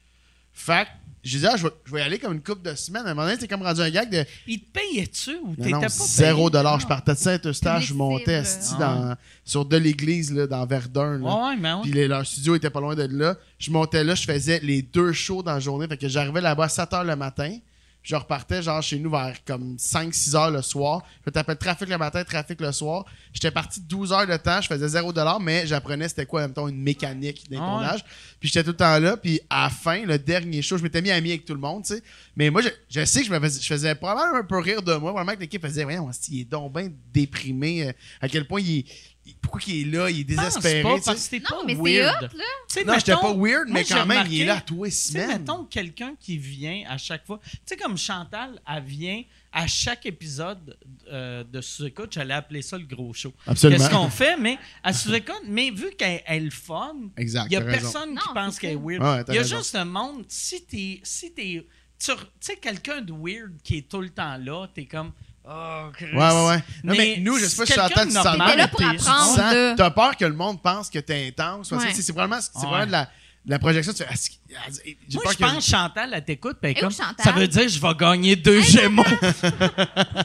Fait que, j'ai dit, ah, je vais, je vais y aller comme une couple de semaines. À un moment donné, c'était comme rendu un gag de. Il te payait-tu ou Non, t'étais non, pas zéro payé? dollar. Je partais de Saint-Eustache, je montais esti, Ah. dans, sur de l'église, là, dans Verdun. là. Ouais, ouais, mais ouais. Puis les- leur studio était pas loin de là. Je montais là, je faisais les deux shows dans la journée. Fait que j'arrivais là-bas à 7 h le matin. Puis je repartais genre chez nous vers comme 5-6 heures le soir. Je tapais trafic le matin, trafic le soir. J'étais parti 12 heures de temps, je faisais 0$, mais j'apprenais c'était quoi en même temps une mécanique d'un Ah ouais. tournage. Puis j'étais tout le temps là. Puis à la fin, le dernier show, je m'étais mis ami avec tout le monde, tu sais. Mais moi, je, je sais que je, me faisais, je faisais probablement un peu rire de moi. Probablement que l'équipe faisait, voyons, il est donc bien déprimé. euh, à quel point il est. pourquoi il est là? Il est désespéré. pas, parce que Non, pas mais c'est weird. hot, là. Tu sais, Non, j'étais pas weird, mais quand même, il est là tous les semaines. mettons quelqu'un qui vient à chaque fois. Tu sais, comme Chantal, elle vient à chaque épisode euh, de Sous-Écoute, j'allais appeler ça le gros show. Absolument. Qu'est-ce qu'on fait, mais à Sous-Écoute, mais vu qu'elle elle est le fun, il n'y a raison. personne Non, qui pense qu'elle est weird. Ouais, Il y a raison. juste un monde, si t'es. Si t'es tu sais, quelqu'un de weird qui est tout le temps là, t'es comme. Oh, Chris. Ouais, ouais, ouais. Non, mais, nous, je sais pas si de tu sens normal, T'es. T'as peur que le monde pense que t'es intense. Ouais. C'est c'est probablement, c'est Ouais. vraiment de la, de la projection. Tu fais, Moi, je que- pense que Chantal, elle t'écoute, où comme, Chantal? ça veut dire que je vais gagner deux Gémeaux.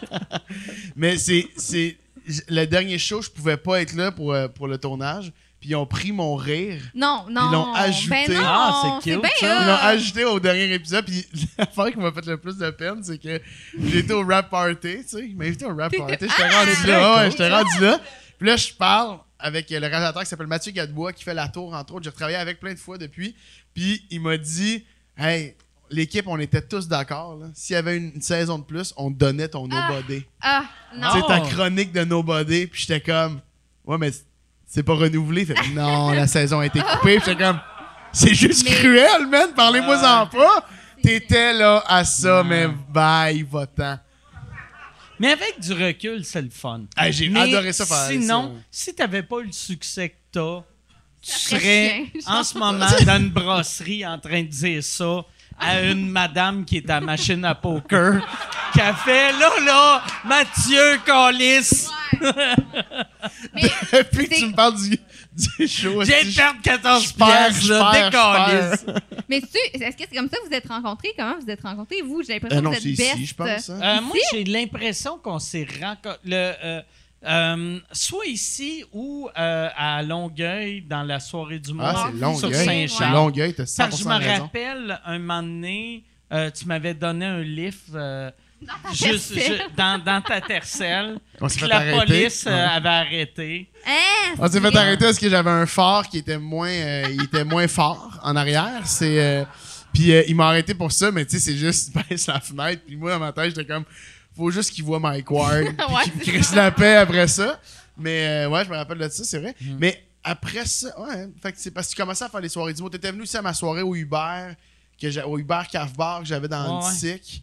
Mais c'est, le dernier show, je pouvais pas être là pour, euh, pour le tournage. Puis ils ont pris mon rire. Non, non. Ils l'ont ajouté. Ben non, Ah, c'est cute, bien ça. Ils l'ont ajouté au dernier épisode. Puis l'affaire qui m'a fait le plus de peine, c'est que j'étais au rap party. Tu sais, il m'a invité au rap party. J'étais Ah, rendu c'est là. cool, Ouais, j'étais rendu là. Puis là, je parle avec le réalisateur qui s'appelle Mathieu Gadebois, qui fait la tour, entre autres. J'ai travaillé avec plein de fois depuis. Puis il m'a dit Hey, l'équipe, on était tous d'accord. S'il y avait une, une saison de plus, on donnait ton Ah. Nobody. Ah, non. Tu sais, ta Oh. chronique de Nobody. Puis j'étais comme Ouais, mais c'est pas renouvelé. Fait non, la saison a été coupée. Puis comme C'est juste Mais- cruel, man. Parlez-moi-en pas. T'étais là à ça, mais bye, va-t'en. Mais avec du recul, c'est le fun. Hey, j'ai adoré ça faire Sinon, ça. si t'avais pas eu le succès que t'as, tu serais chien, en ce moment dans une brasserie en train de dire ça à une madame qui est à machine à poker qui a fait là, là, Mathieu Collis, Mais Puis tu me parles du, du show. je- perdre 14 je perds, piastres, je là, perds. Mais tu, est-ce que c'est comme ça que vous êtes rencontrés? Comment vous êtes rencontrés, vous? J'ai l'impression Euh, que non, vous c'est êtes best. ici, je pense. hein. Euh, moi, j'ai l'impression qu'on s'est rencontrés. Soit ici ou euh, à Longueuil dans la soirée du mois Ah, c'est sur Longueuil. Saint-Charles. Longueuil, t'as Parce que 100% je me raison. rappelle, un moment donné, euh, tu m'avais donné un lift euh, Dans ta juste, tercelle. ju- dans, dans ta tercelle On s'est que fait la arrêter. police euh, Ouais. avait arrêté. Hein, On s'est fait arrêter parce que j'avais un phare qui était moins, euh, il était moins fort en arrière. C'est, euh, puis euh, il m'a arrêté pour ça, mais tu sais, c'est juste baisse la fenêtre. Puis moi, dans ma tête, j'étais comme, faut juste qu'il voit Mike Ward, Ouais, qu'il la paix après ça. Mais euh, ouais, je me rappelle de ça, c'est vrai. Mm. Mais après ça, ouais, fait que c'est parce que tu commençais à faire les soirées du mot. T'étais venu aussi à ma soirée au Uber, que j'ai- au Uber Caf Bar que j'avais dans Ouais, le ouais. SIC.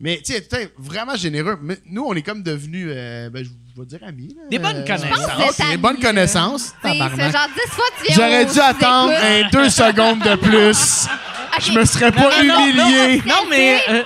Mais tu sais, t'es vraiment généreux. Mais nous, on est comme devenus, euh, ben, je je vais dire amis. là. Des bonnes Euh, connaissances. Je Des bonnes connaissances. C'est Tabarnak. ce genre 10 fois tu viens J'aurais au dû attendre un deux secondes de plus je me serais pas humilié. non, Non, mais euh,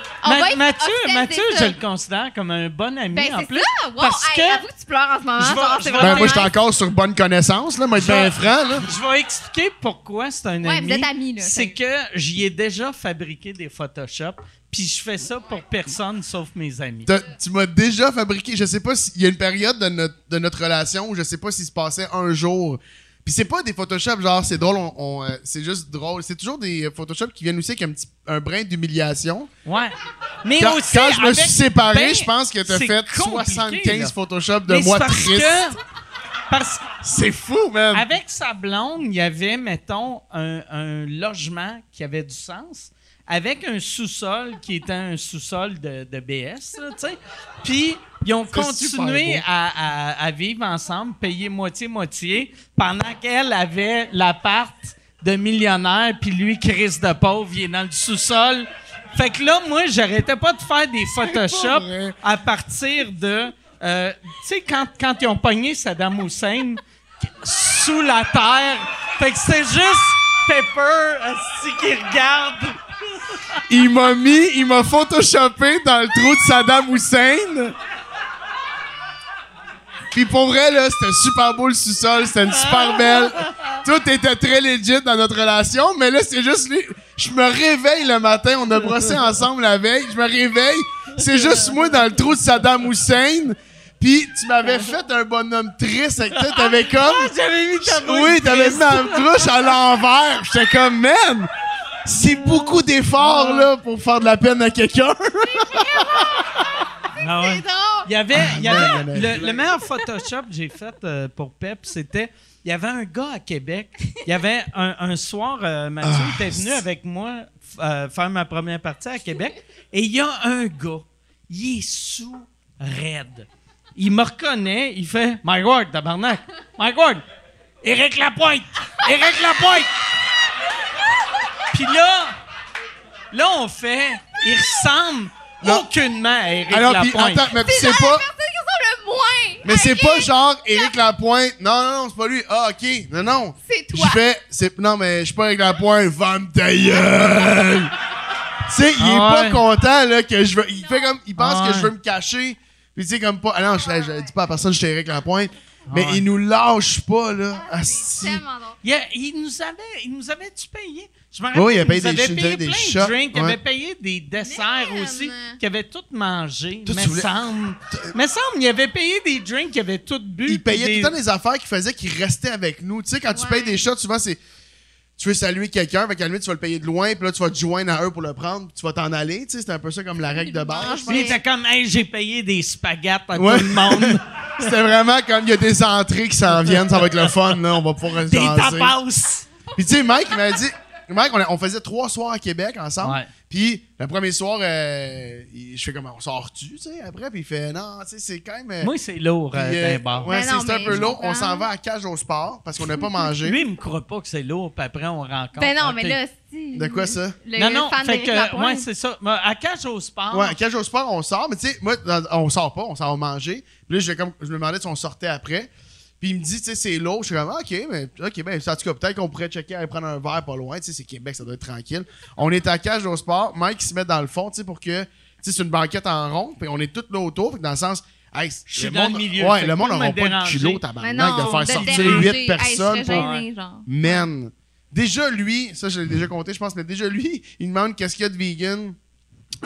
Mathieu, Mathieu, je le considère comme un bon ami Ben, en plus. ça! Wow! parce Hey, que- tu pleures en ce moment. Je je Ben, moi, j'étais nice. encore sur bonne connaissance, là, moi, être Je- bien franc, là. Je vais expliquer pourquoi c'est un Ouais, ami. vous êtes amis, là. C'est que j'y ai déjà fabriqué des Photoshop, puis je fais ça pour personne sauf mes amis. T'as- Tu m'as déjà fabriqué. Je sais pas s'il y a une période de notre, de notre relation où je sais pas s'il se passait un jour. Puis c'est pas des Photoshop, genre c'est drôle, on, on, euh, c'est juste drôle. C'est toujours des euh, Photoshop qui viennent aussi avec un petit un brin d'humiliation. Ouais. Mais Quand, aussi, quand je me avec- suis séparé, ben, je pense que t'as c'est fait compliqué, 75 là. Photoshop de Mais moi c'est parce triste. que- parce C'est fou, man. Avec sa blonde, il y avait, mettons, un, un logement qui avait du sens, avec un sous-sol qui était un sous-sol de, de BS, tu sais. Puis, ils ont continué à, à- à vivre ensemble, payer moitié-moitié, pendant qu'elle avait l'appart de millionnaire, puis lui, Chris de pauvre, il est dans le sous-sol. Fait que là, moi, j'arrêtais pas de faire des Photoshop à partir de... euh, tu sais, quand, quand ils ont pogné Saddam Hussein sous la terre, fait que c'est juste Pepper qui regarde. Il m'a mis, il m'a photoshopé dans le trou de Saddam Hussein. Puis pour vrai, là, c'était super beau le sous-sol, c'était une super belle. Tout était très legit dans notre relation, mais là, c'est juste lui. Je me réveille le matin, on a brossé ensemble la veille, je me réveille, c'est juste moi dans le trou de Saddam Hussein. Puis tu m'avais fait un bonhomme triste avec toi, t'avais comme... Ah, J'avais mis ta Oui, t'avais mis ma trouche à l'envers. J'étais comme, man, c'est beaucoup d'efforts, là, pour faire de la peine à quelqu'un. Ah ouais. Il y avait, il y avait il y en a le, le meilleur Photoshop que j'ai fait euh, pour Pep, c'était il y avait un gars à Québec. Il y avait un, un soir, euh, Mathieu Ah, était venu avec moi euh, faire ma première partie à Québec. Et il y a un gars, il est sous raide. Il me reconnaît, il fait Mike Ward, tabarnak. Mike Ward, Éric Lapointe, Éric Lapointe. Puis là, là, on fait, il ressemble Non. aucunement à Éric Alors, puis, Lapointe. attends, mais C'est pas. Mais c'est pas genre Éric Lapointe. Non, non, non, c'est pas lui. Ah, ok. Non, non. C'est toi. Je fais. c'est- Non, mais je suis pas Éric Lapointe. Vente ta gueule. tu sais, il est Ah pas content, là, que je veux. Il fait comme. Il pense Ah que je veux me cacher. Puis, tu sais, comme pas. Ah non, je, je dis pas à personne que je suis Éric Lapointe. Mais Ah ouais. il nous lâche pas, là. C'est Asti. tellement drôle. Il, a- il nous avait, il nous avait-tu payé? Je me rappelle, Oui, il payé des avait payé des plein shots, de drinks, il avait payé des desserts aussi, qu'il avait tout mangé. Toi, tu me voulais- semble. Me semble, il avait payé des drinks, il avait tout bu. il payait puis tout le temps des affaires qui faisaient qu'il restait avec nous. Tu sais, quand tu payes des shots, souvent, c'est. Tu veux saluer quelqu'un, avec la limite, tu vas le payer de loin, puis là, tu vas te joindre à eux pour le prendre, puis tu vas t'en aller. Tu sais, c'est un peu ça comme la règle de base. il était comme, hey, j'ai payé des spaghettes à Ouais. tout le monde. C'était vraiment comme il y a des entrées qui s'en viennent, ça va être le fun, là, on va pouvoir des tapas. Puis tu sais, Mike, il m'a dit. Mike, on, a- on faisait trois soirs à Québec ensemble. Ouais. Puis le premier soir, euh, je fais comme on sort-tu, tu sais, après, puis il fait non, tu sais, c'est quand même. euh, Moi, c'est lourd, euh, d'un bar. Ouais, c'est un peu lourd. On s'en va à cage au sport parce qu'on n'a pas mangé. Lui, il me croit pas que c'est lourd, puis après, on rencontre. Ben non, Ah, mais là, si. De quoi ça? Le Non, non, fan fait que, ouais, c'est ça. Mais À cage au sport. Ouais, à cage au sport, on sort, mais tu sais, moi, on sort pas, on s'en va manger. Puis là, je, comme, je me demandais si on sortait après. Puis il me dit, tu sais, c'est lourd. Je suis comme, Ah, ok, mais, ok, ben, en tout cas, peut-être qu'on pourrait checker, aller prendre un verre pas loin. Tu sais, c'est Québec, ça doit être tranquille. On est à cage au sport. Mike, il se met dans le fond, tu sais, pour que, tu sais, c'est une banquette en rond. Puis on est tous là autour. Dans le sens, hey, Je suis le dans monde- le milieu, Ouais, le monde n'aura pas déranger. culot, tabarnak, de faire de sortir déranger. huit Hey, personnes. Man. Déjà, lui, ça, je l'ai déjà compté, je pense, mais déjà, lui, il demande qu'est-ce qu'il y a de vegan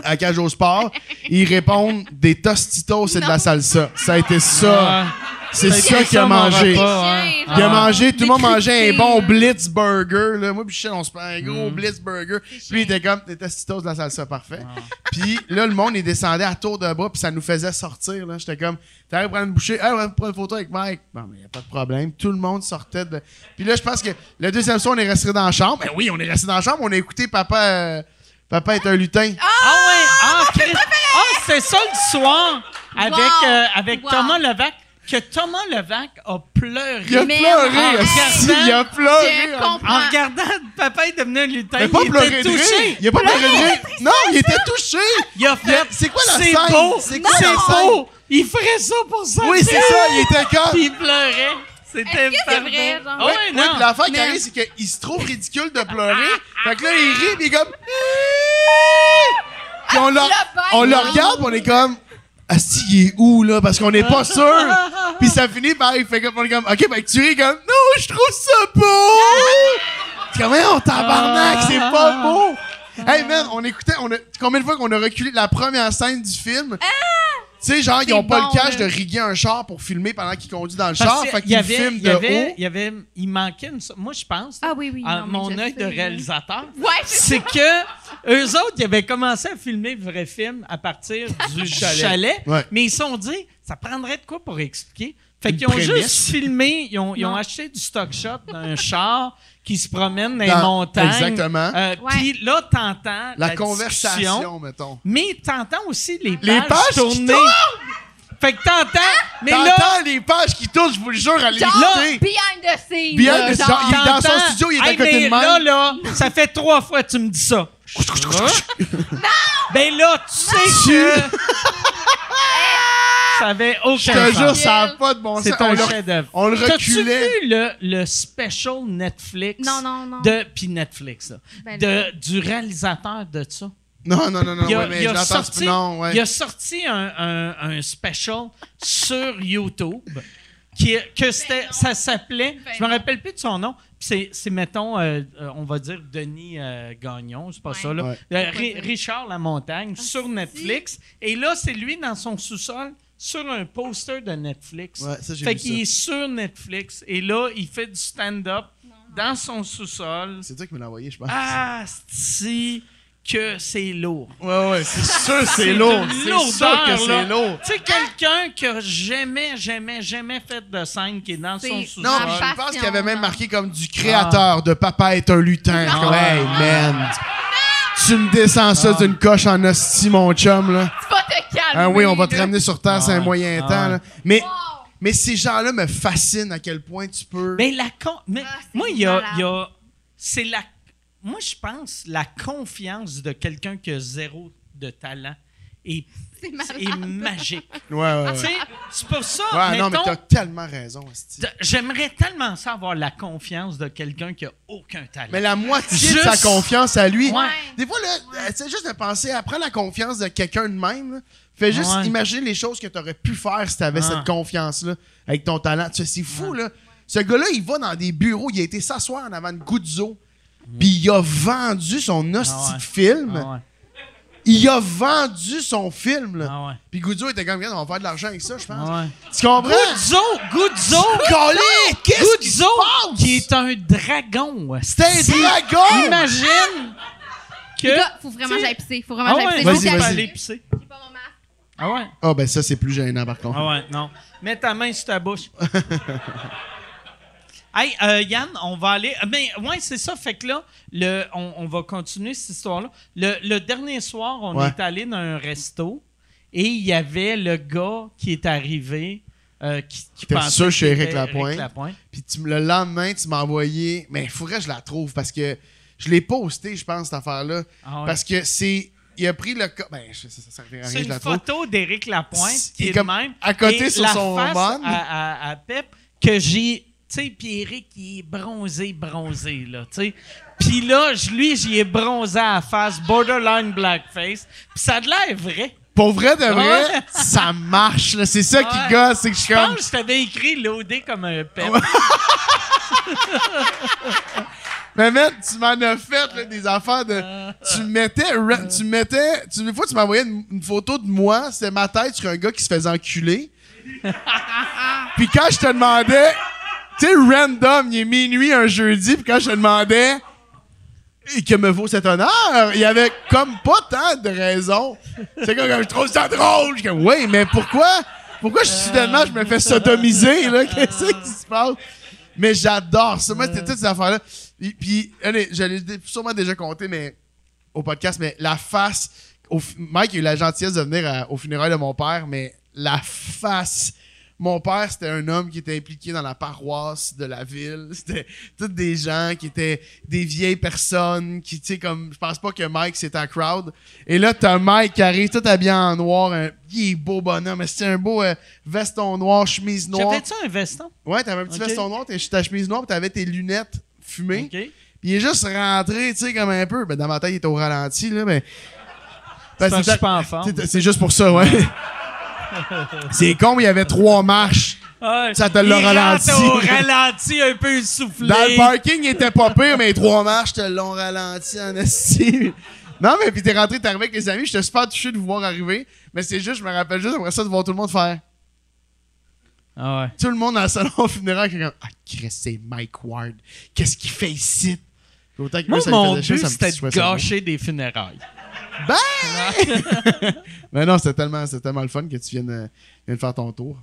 à Cage au Sport. Ils répondent des tostitos et de la salsa. Ça a été ça. Ouais. C'est Ça qu'il a mangé. repas. Chien, Il a mangé, tout le monde mangeait un bon. Blitz Burger. Là. Moi, puis Michel, on se prend un gros Mm. Blitz Burger. Puis il était comme des tostitos de la salsa, parfait. Puis là, le monde, il descendait à tour de bras, puis ça nous faisait sortir. là. J'étais comme, t'arrives à prendre une bouchée, hey, on va prendre une photo avec Mike. Bon, mais y a pas de problème. Tout le monde sortait de. Puis là, je pense que le deuxième soir, on est resté dans la chambre. Ben oui, on est resté dans la chambre, on a écouté Papa. euh, Papa est un lutin. Ah ouais! Ah, Chris- ah, c'est ça le soir avec, Wow. euh, avec Wow. Thomas Levac, que Thomas Levac a pleuré. Il a Mais pleuré, en esti, regardant- il a pleuré. En regardant papa est devenu un lutin, Mais pas il pleurer était touché. Il a pas pleuré de. Non, il était touché. Il a fait. C'est quoi la C'est scène? beau. C'est quoi C'est beau. Il ferait ça pour ça. Oui, c'est ça, il était comme. Puis il pleurait. C'était vrai, genre? Ah Ouais, non. l'affaire qui arrive, c'est qu'il se trouve ridicule de pleurer. fait que là, il rit, puis il est comme. Puis on le, on le regarde, puis on est comme. Asti, il est où, là? Parce qu'on n'est pas sûr. puis ça finit par. Il fait comme. On est comme. Ok, ben, tu ris comme. Non, je trouve ça beau! C'est comme, on tabarnak, c'est pas beau! Hey, man, on écoutait. On a, combien de fois qu'on a reculé la première scène du film? Tu sais, genre, ils C'est ont pas le cash de riguer un char pour filmer pendant qu'il conduit dans le Parce char. que Fait il y qu'ils avait, filment de avait, haut. il y avait, il manquait une, moi je pense, Ah oui, oui. à non, mais mon œil de réalisateur, Ouais, c'est c'est que eux autres, ils avaient commencé à filmer le vrai film à partir du Chalet. chalet, Ouais. mais ils se sont dit, ça prendrait de quoi pour expliquer. Fait qu'ils ont prémisse. juste filmé, ils ont, ils ont Non. acheté du stock shot d'un char qui se promène dans, les Dans- montagnes. Exactement. Euh. Puis là, t'entends La, la conversation, mettons. mais t'entends aussi les pages, Les pages qui tourner. Fait que t'entends, mais là, T'entends les pages qui tournent, je vous le jure, à l'écouter. behind the scenes. Behind là, the- genre, il est dans son studio, il est à côté mais de moi. Là, là, ça fait trois fois que tu me dis ça. Ben là, tu sais que. ça avait aucun Je te jure, sens. ça n'a pas de bon sens. C'est On un le- chef-d'œuvre. on le T'as-tu reculait. vu le, le special Netflix? Non, non, non. De, puis Netflix, là, Ben de, du réalisateur de ça? Non, non, non, non, Il a, ouais, mais il a je l'entends. sorti, Non, ouais. il a sorti un, un- un special sur YouTube qui que c'était, ça s'appelait, Ben je me rappelle plus de son nom. puis C'est, c'est mettons, euh, euh, on va dire Denis euh, Gagnon, c'est pas Ouais. ça là. Ouais. Euh? Richard Lamontagne Ah, sur si. Netflix. Et là, c'est lui dans son sous-sol sur un poster de Netflix. Ouais, ça, j'ai fait qu'il est sur Netflix et là, il fait du stand-up dans son sous-sol. C'est toi qui me l'as envoyé, je pense. Ah, si que c'est lourd. Ouais, ouais, c'est sûr, c'est C'est lourd. C'est sûr que c'est lourd. Tu sais, quelqu'un qui a jamais, jamais, jamais fait de scène, qui est dans son C'est- sous-sol. Non, je pense qu'il avait même marqué comme du créateur de Papa est un lutin. Non. Man. Tu me descends ça d'une coche en hostie, mon chum, là. Tu vas te calmer. Ah oui, on va te ramener sur Terre, c'est un moyen Ah temps, là. Mais, Wow. mais ces gens-là me fascinent à quel point tu peux. Mais la con... mais Ah, moi, il y a, y a- c'est la, moi je pense la confiance de quelqu'un qui a zéro de talent est, C'est malade. magique. Ouais, ouais, Tu sais, c'est pour ça. Ouais, non, mais t'as tellement raison, J'aimerais tellement ça avoir la confiance de quelqu'un qui a aucun talent. Mais la moitié de sa confiance à lui. Ouais. Des fois, là, euh, c'est juste de penser à prendre la confiance de quelqu'un de même. là. Fais juste Ouais. imaginer les choses que tu aurais pu faire si tu avais Ah. cette confiance-là avec ton talent. Tu sais, c'est fou, là. Ce gars-là, il va dans des bureaux. Il a été s'asseoir en avant de Guzzo. Puis il a vendu son hostie Ah ouais. de film. Ah ouais. Il a vendu son film. Là. Ah ouais. Puis Guzzo était comme, Regarde, on va faire de l'argent avec ça, je pense. Ah ouais. Tu comprends? Guzzo! Guzzo! Colin, qu'est-ce qui se Guzzo! passe? Qui est un dragon. C'est un dragon! Imagine que. Les gars, faut vraiment que j'aille pisser. Faut vraiment Ah que j'aille pisser. Vas-y, vas-y. aller pisser. J'ai pas mon masque. Ah ouais. Ah, ben ça, c'est plus gênant, par contre. Ah ouais, non. Mets ta main sur ta bouche. hey, euh, Yann, on va aller. Mais ouais, c'est ça. Fait que là, le, on, on va continuer cette histoire-là. Le, le dernier soir, on Ouais. est allé dans un resto et il y avait le gars qui est arrivé. euh, qui, qui T'es pensait sûr que Éric était Lapointe? Puis tu me- le lendemain, tu m'as envoyé. Mais il faudrait que je la trouve parce que je l'ai posté, je pense, cette affaire-là. Ah ouais. Parce que c'est. Il a pris le. co- Ben, je- ça, rien, C'est je une la trouve. photo d'Éric Lapointe C'est- qui est comme même. à côté Et sur la son face bun. À, à- à Pep que j'ai. Tu sais, puis Éric, il est bronzé, bronzé, là, tu sais. Puis là, lui, j'y ai bronzé à la face, borderline blackface. Puis ça a de l'air vrai. Pour vrai de vrai, Ouais. ça marche. là. C'est ça qui gosse, c'est que je suis Je comme. pense que je t'avais écrit loadé comme un Pep. Mais mec, tu m'en as fait là, des affaires de. Tu mettais. ra- Tu mettais. Tu, une fois, tu m'envoyais une, une photo de moi, c'était ma tête sur un gars qui se faisait enculer. puis quand je te demandais. Tu sais, random, il est minuit un jeudi, puis quand je demandais. Que me vaut cet honneur, il y avait comme pas tant de raisons. C'est comme, je trouve ça drôle. Je comme, oui, mais pourquoi? Pourquoi je, soudainement je me fais sodomiser, là? Qu'est-ce qui se passe? Mais j'adore ça. Moi, c'était toutes ces affaires-là. Puis, allez, je l'ai sûrement déjà compté, mais au podcast, mais la face. au Mike a eu la gentillesse de venir à- au funérail de mon père, mais la face. Mon père, c'était un homme qui était impliqué dans la paroisse de la ville. C'était tous des gens qui étaient des vieilles personnes qui, tu sais, comme, je pense pas que Mike, c'est un crowd. Et là, t'as Mike qui arrive tout habillé en noir. Un, il est beau bonhomme. mais C'était un beau euh, veston noir, chemise noire. J'avais-tu un veston? Ouais, t'avais un petit veston noir, ta chemise noire, t'avais tes lunettes fumées. OK. Puis il est juste rentré, tu sais, comme un peu. Ben, dans ma tête, il était au ralenti, là, mais. Ben, c'est- C'est juste pour ça, ouais. C'est con, il y avait trois marches. Ouais. Ça te l'a ralenti. au ralenti, un peu essoufflé. Dans le parking, il était pas pire, mais les trois marches te l'ont ralenti en esti. Non, mais puis t'es rentré, t'es arrivé avec les amis, j'étais super touché de vous voir arriver. Mais c'est juste, je me rappelle juste après ça de voir tout le monde faire. Ah ouais. Tout le monde dans le salon funéraire qui est comme Ah, Chris, c'est Mike Ward. Qu'est-ce qu'il fait ici? Autant que Moi, eux, ça mon but, c'était de gâcher des funérailles. Mais non, c'était tellement, c'était tellement le fun que tu viennes, euh, viennes faire ton tour.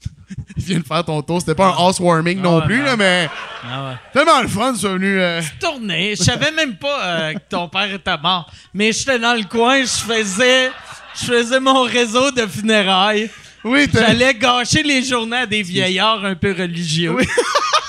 tu viennes faire ton tour. C'était pas un housewarming Ah non ouais, plus, non. là, mais Ah ouais. tellement le fun, tu es venu. euh, Tourner. Je savais même pas euh, que ton père était mort. Mais j'étais dans le coin, je faisais, je faisais mon réseau de funérailles. Oui, t'as J'allais gâcher les journées à des vieillards un peu religieux. Oui.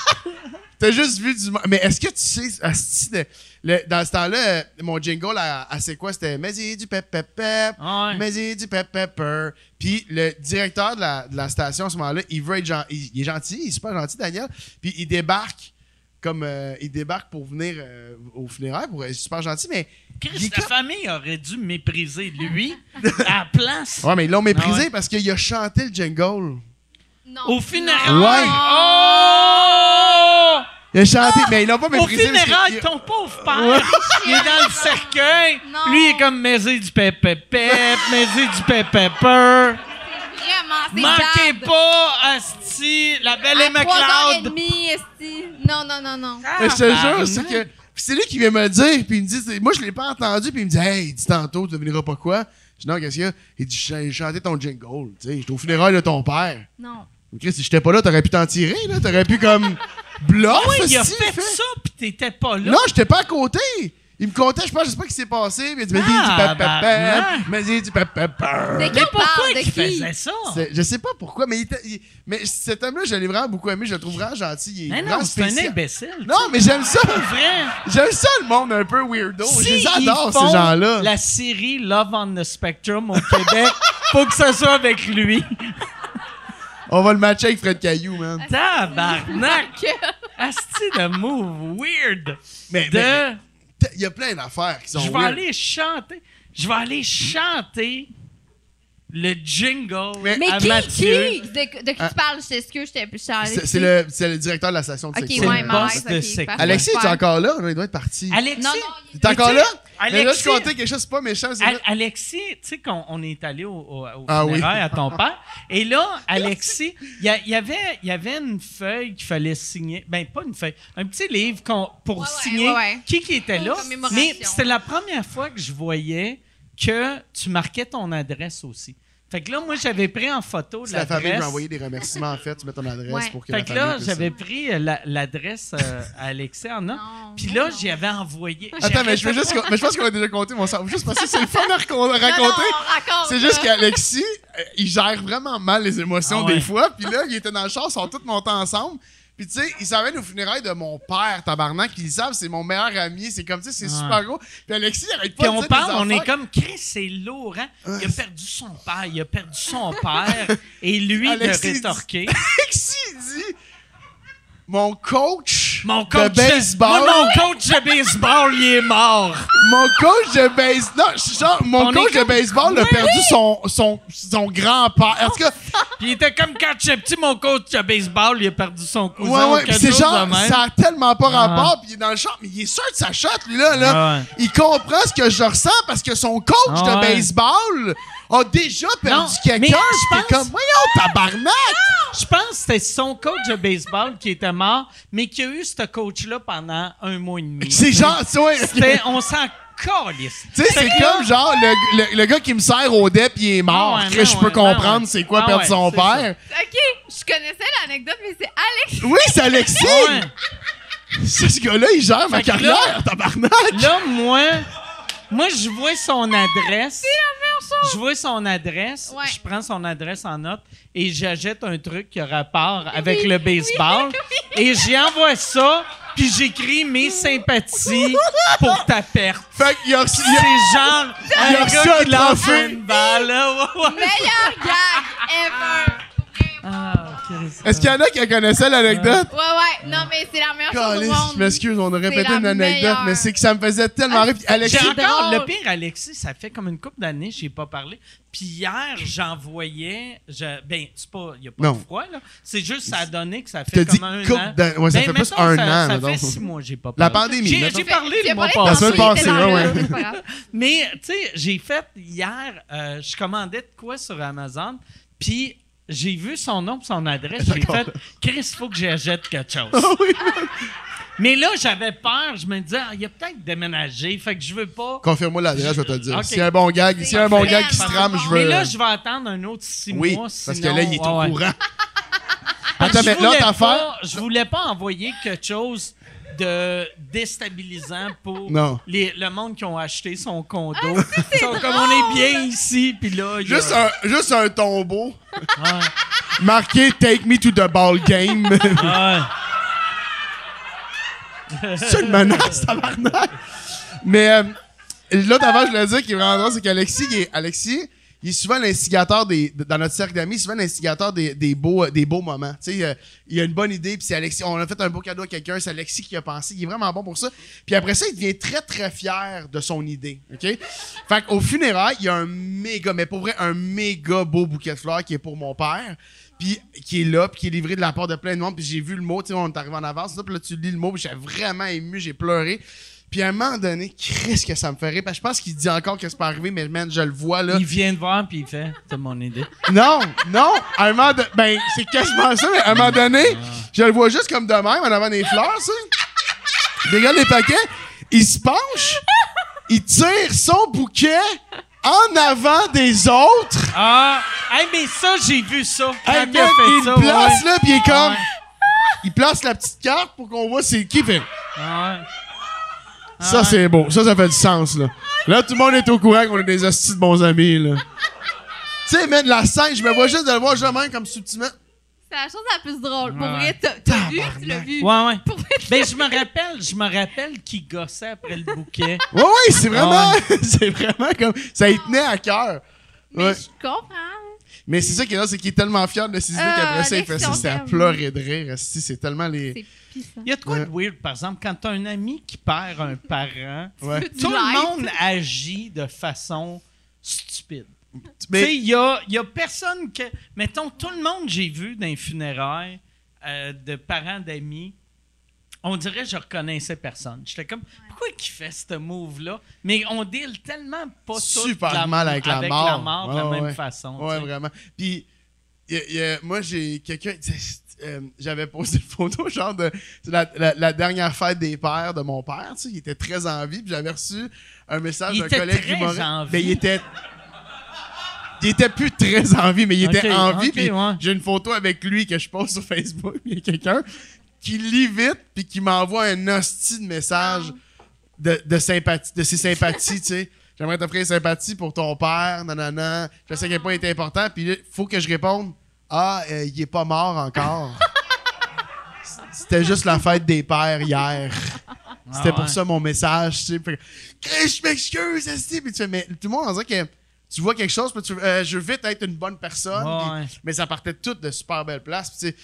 t'as juste vu du. mo- Mais est-ce que tu sais, de- le- dans ce temps-là, mon jingle, à, à c'est quoi? C'était Mais il du pep pep pep. Ah ouais. Du pep pepper. Puis le directeur de la, de la station à ce moment-là, il veut être gen- il, il est gentil, il est super gentil, Daniel. Puis il débarque comme euh, il débarque pour venir euh, au funéraire, pour être super gentil, mais Chris, la comme- famille aurait dû mépriser lui à la place. Ouais, mais ils l'ont méprisé Ah ouais. parce qu'il a chanté le jingle. Non. Au funérailles. Non. Ouais. Oh! Il a chanté, mais ils l'ont pas Au méprisé. parce que- funérailles, ton pauvre père, il est dans le cercueil. Non. Lui, il est comme Maisé du pep pep du pep pepper. Vraiment, c'est Manquez bad. pas, Asti, la belle À et Cloud. demie, esti. Non, non, non, non. Mais je te jure, c'est que. Puis c'est lui qui vient me le dire, puis il me dit, c'est- moi je l'ai pas entendu, puis il me dit, hey, il dit tantôt, tu devineras pas quoi. Je dis, non, qu'est-ce qu'il y a? Il dit, j'ai chanté ton jingle, tu sais, j'étais au funérailles de ton père. Non. Chris, si j'étais pas là, t'aurais pu t'en tirer, là, t'aurais pu comme. Bluff, Ah Oui, il a fait ça, pis t'étais pas là. Non, j'étais pas à côté. Il me comptait, je pense, je sais pas ce qui s'est passé, mais il dit, mais il dit, Ah, pep, pep, pep, mais il pep, pep. De Mais pourquoi qui? faisait ça? Je sais pas pourquoi, mais, il était- il- mais cet homme-là, je l'ai vraiment beaucoup aimé, je le trouve vraiment gentil. Il est Mais vraiment non, c'est un spécial. imbécile. Non, mais j'aime ça. C'est vrai. J'aime ça le monde un peu weirdo. je Si les adore, ils font ces gens-là. La série Love on the Spectrum au Québec, faut que ça soit avec lui. On va le matcher avec Fred Caillou, man. Tabarnak! Asti de move weird. Mais De. mais- il y a plein d'affaires qui sont Je vais weird. aller chanter. Je vais aller chanter le jingle Mais- Mais à qui, Mathieu. qui? De, de qui Ah. tu parles? Je t'excuse, j'étais plus chargée. C'est c'est le, c'est le directeur de la station de Ok, section. C'est ouais, le malaise, boss de ok, section. parfait. Alexis, tu es encore là? Il doit être parti. Alexis, il- T'es encore là? Tu sais, Mais là, je Alexis- comptais quelque chose, c'est pas méchant. Al-. Alexis, tu sais qu'on on est allé au, au, au Ah oui. à ton père, et là, Alexis, il y, avait, il y avait une feuille qu'il fallait signer, ben pas une feuille, un petit livre pour Ouais, signer ouais, ouais. qui qui était là, mais c'était la première fois que je voyais que tu marquais ton adresse aussi. Fait que là, moi, j'avais pris en photo C'est la famille qui l'adresse. m'a envoyé des remerciements, en fait. Tu mets ton adresse Ouais. pour que Fait que là, puisse- j'avais pris euh, la- l'adresse euh, à Alexis en a. Non, Puis là, j'y avais envoyé. Attends, mais je veux juste. Mais je pense qu'on a déjà compté mon sang. Juste parce que c'est le fun à raconter. on raconte, C'est juste qu'Alexis, euh, il gère vraiment mal les émotions Ah ouais. des fois. Puis là, il était dans le char, ils sont tous montés ensemble. Puis tu sais, ils savaient nos funérailles de mon père, tabarnak. Ils savent, c'est mon meilleur ami. C'est comme, sais, c'est Ouais. super gros. Puis Alexis, il arrête pas Puis de on dire parle, on est comme Chris, c'est lourd, hein? Il a perdu son père, il a perdu son père, et lui de Alexis, il dit- rétorquer. Alexis, il dit Mon coach, Mon coach de baseball. Moi, mon coach de baseball, il est mort. Mon coach de baseball. Non, mon On coach de baseball a perdu son, son, son grand-père. En tout cas, Puis il était comme quand j'étais petit, mon coach de baseball, il a perdu son cousin. ouais, ou ouais. C'est genre, ça a tellement pas Ah. rapport. Puis il est dans le champ, mais il est sûr de sa shot, lui, là. là. Ah ouais. Il comprend ce que je ressens parce que son coach Ah de baseball a déjà perdu quelqu'un. pense- comme, voyons, tabarnak! Je pense que c'était son coach de baseball qui était mort, mais qui a eu ce coach-là pendant un mois et demi. C'est genre, tu vois, C'était- on s'en calisse. Tu sais, c'est comme genre le, le, le gars qui me sert au dep, il est mort. Ah ouais, je peux ouais, comprendre ouais. c'est quoi Ah perdre ouais, son père. OK, je connaissais l'anecdote, mais c'est Alex. Oui, c'est Alexis! Ouais. C'est ce gars-là, il gère ma Fait carrière, là- tabarnak! Là, moi, moi, je vois son adresse. La meilleure Je vois son adresse, Ouais. je prends son adresse en note et j'achète un truc qui a rapport avec le baseball. Et j'y envoie ça, puis j'écris mes sympathies pour ta perte. Fait qu'il a reçu. il a- C'est genre Il a un reçu gars un qui lance trophée. une balle. Meilleur gag ever. Ah. Est-ce qu'il y en a qui connaissaient l'anecdote? Ouais, ouais. Non, mais c'est la meilleure chose au monde. je m'excuse, on a répété la une anecdote, meilleure. mais c'est que ça me faisait tellement rire. Puis Alexis, J'ai encore le pire, Alexis, ça fait comme une couple d'années, je ai pas parlé. Puis hier, j'envoyais, je, ben c'est pas, il y a pas Non. de froid là. C'est juste ça a donné que ça fait dit comme un couple an. ouais, ça Ben, fait plus un ça, an, Ça fait six mois, j'ai pas La parlé. pandémie, J'ai, parlé le mois parlé La passé. semaine passée, ouais. Mais tu sais, j'ai fait hier, euh, je commandais de quoi sur Amazon, puis j'ai vu son nom, et son adresse, j'ai fait, Chris, faut que j'achète quelque chose. Ah oui. Mais là, j'avais peur, je me disais, ah, il a peut-être déménagé, fait que je veux pas. Confirme-moi l'adresse, je vais te le dire. Ok. S'il y a un bon gag, s'il y a un bon gag qui se trame, je veux. Mais là, je vais attendre un autre six Oui, mois. parce que là, il est au Ouais, courant. Que Attends, mais l'autre pas- affaire- Je voulais pas envoyer quelque chose de déstabilisant pour Non. les- le monde qui ont acheté son condo. Ils sont comme on est bien ici, puis là, il y a- Juste un, juste un tombeau Ouais. marqué Take me to the ball game. Ouais. C'est une menace, tabarnak. Mais euh, l'autre avant, je voulais dire qui est vraiment drôle, c'est qu'Alexis, il est, Alexis, il est souvent l'instigateur des, dans notre cercle d'amis, souvent l'instigateur des, des beaux, des beaux moments. Tu sais, euh, il a une bonne idée, puis c'est Alexis. On a fait un beau cadeau à quelqu'un, c'est Alexis qui a pensé. Il est vraiment bon pour ça. Puis après ça, il devient très, très fier de son idée. OK? Fait qu'au funérailles, il y a un méga, mais pour vrai, un méga beau bouquet de fleurs qui est pour mon père. Puis qui est là, puis qui est livré de la part de plein de monde. Puis j'ai vu le mot, tu sais, on est arrivé en avance, là, puis là, tu lis le mot, puis j'ai vraiment ému, j'ai pleuré. Puis à un moment donné, qu'est-ce que ça me rire? Parce que je pense qu'il dit encore que c'est pas arrivé, mais man, je le vois là. Il vient de voir, puis il fait C'est mon idée. Non, non, à un moment donné, ben, c'est quasiment ça, mais à un moment donné, je le vois juste comme de même, en avant des fleurs, ça. Il regarde les paquets, il se penche, il tire son bouquet en avant des autres. Ah! Hey, mais ça, j'ai vu ça. Hey, il man, ça, place ouais. là, puis il est comme. Ouais. Il place la petite carte pour qu'on voit c'est qui. Fait. Ah ouais. Ça, ouais. c'est beau. Ça, ça fait du sens, là. Là, tout le monde est au courant qu'on est des hosties de bons amis, là. tu sais, man, la scène, je me vois juste de le voir jamais comme subtilement. C'est la chose la plus drôle. Pour Ouais. vrai, t'as vu? Tu l'as vu? Ouais, ouais. Pour vrai, Ben, je me rappelle, je me rappelle qu'il gossait après le bouquet. Ouais, ouais, c'est vraiment. Ah c'est vraiment comme. Ça y tenait à cœur. Mais Ouais. je comprends. Mais c'est ça qui est là, c'est qu'il est tellement fier de ses idées Ah, qu'après ça, il fait ça. C'est à pleurer de rire. C'est tellement les. Il y a de quoi de weird, par exemple, quand t'as un ami qui perd un parent, Ouais. Tout le monde agit de façon stupide. Tu sais, il y a, il y a personne que. Mettons, tout le monde j'ai vu dans les funérailles euh, de parents d'amis, on dirait que je reconnaissais personne. J'étais comme, pourquoi il fait ce move-là? Mais on deal tellement pas Super la- mal avec la mort. de la Ouais, même ouais. façon. Ouais, vraiment. Puis, y a- y a- moi, j'ai quelqu'un. euh, J'avais posté une photo, genre, de la, la- la dernière fête des pères de mon père. Tu sais, il était très en vie. Puis j'avais reçu un message d'un collègue très humoriste. en vie. Mais il était. Il était plus très en vie, mais il était en vie. ouais. j'ai une photo avec lui que je pose sur Facebook. Il y a quelqu'un qui lit vite, puis qui m'envoie un hostie de message de, de sympathie, de ses sympathies, tu sais. J'aimerais t'offrir sympathie pour ton père, nanana. Je sais à quel point il était important. Puis là, faut que je réponde. Ah, euh, il est pas mort encore. C'était juste la fête des pères hier. C'était Ah pour ouais. ça mon message, tu sais. Je m'excuse, esti. Puis tu fais, mais tout le monde, on dirait que tu vois quelque chose, puis tu euh, je veux vite être une bonne personne. Ouais. mais ça partait tout de super belles places. Puis tu sais,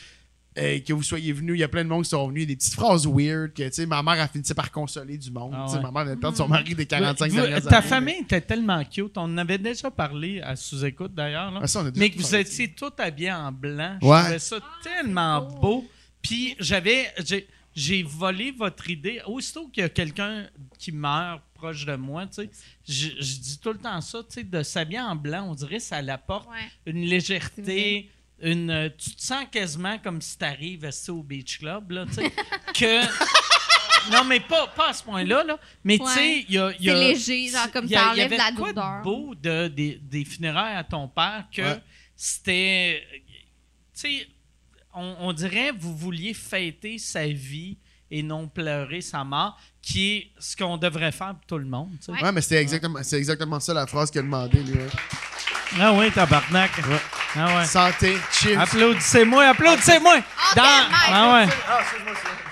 euh, que vous soyez venus, il y a plein de monde qui sont venus, des petites phrases weird, que tu sais, ma mère a fini par consoler du monde. Ah Tu sais, ouais. Ma mère venait de perdre son mari des 45 Vous- dernières ta années. famille était tellement cute. On en avait déjà parlé à sous-écoute d'ailleurs. là. Ah, ça, on a déjà Mais que vous parlé. étiez tout habillés en blanc. Ouais. Je trouvais ça tellement beau. Puis j'avais. j'ai- J'ai volé votre idée. Aussitôt qu'il y a quelqu'un qui meurt proche de moi, tu sais, je, je dis tout le temps ça, tu sais, de s'habiller en blanc, on dirait que ça l'apporte Ouais. une légèreté, une, euh, tu te sens quasiment comme si t'arrives au beach club, là, tu sais, que... Non, mais pas, pas à ce point-là, là. Mais tu sais, il y a... il y a- C'est léger, genre comme il y a- ça enlève la de quoi de beau de, des, des funérailles à ton père que Ouais. c'était... Tu sais, on, on dirait vous vouliez fêter sa vie et non pleurer sa mort, qui est ce qu'on devrait faire pour tout le monde, tu sais. Ouais. Ouais, mais c'était exactement, c'est exactement ça la phrase qu'il a demandé, lui. Ouais. Ah oui, tabarnak. Ah ouais. Santé, chill. Applaudissez-moi, applaudissez-moi. Oh, Dans, ah ouais. Ouais,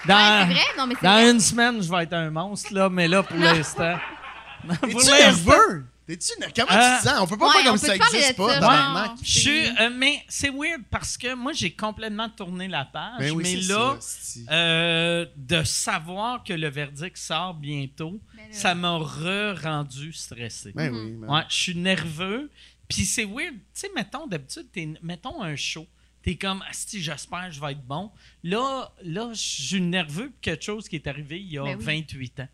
Dans? Non, mais dans une semaine, je vais être un monstre, là, mais là, pour l'instant. pour l'instant. nerveux? T'es-tu? Comment Euh, tu te sens? On peut pas ouais, faire comme ça parler existe de pas, ça, tabarnak. genre. Je suis, euh, mais c'est weird parce que moi, j'ai complètement tourné la page. Ben oui, mais là, ça, euh, de savoir que le verdict sort bientôt, Ben là. ça m'a re-rendu stressé. Ben oui, ben Ouais, je suis nerveux. Puis c'est weird. Tu sais, mettons, d'habitude, t'es- mettons un show. T'es comme, si j'espère que je vais être bon. Là, là je suis nerveux pour quelque chose qui est arrivé il y a Ben oui. 28 ans.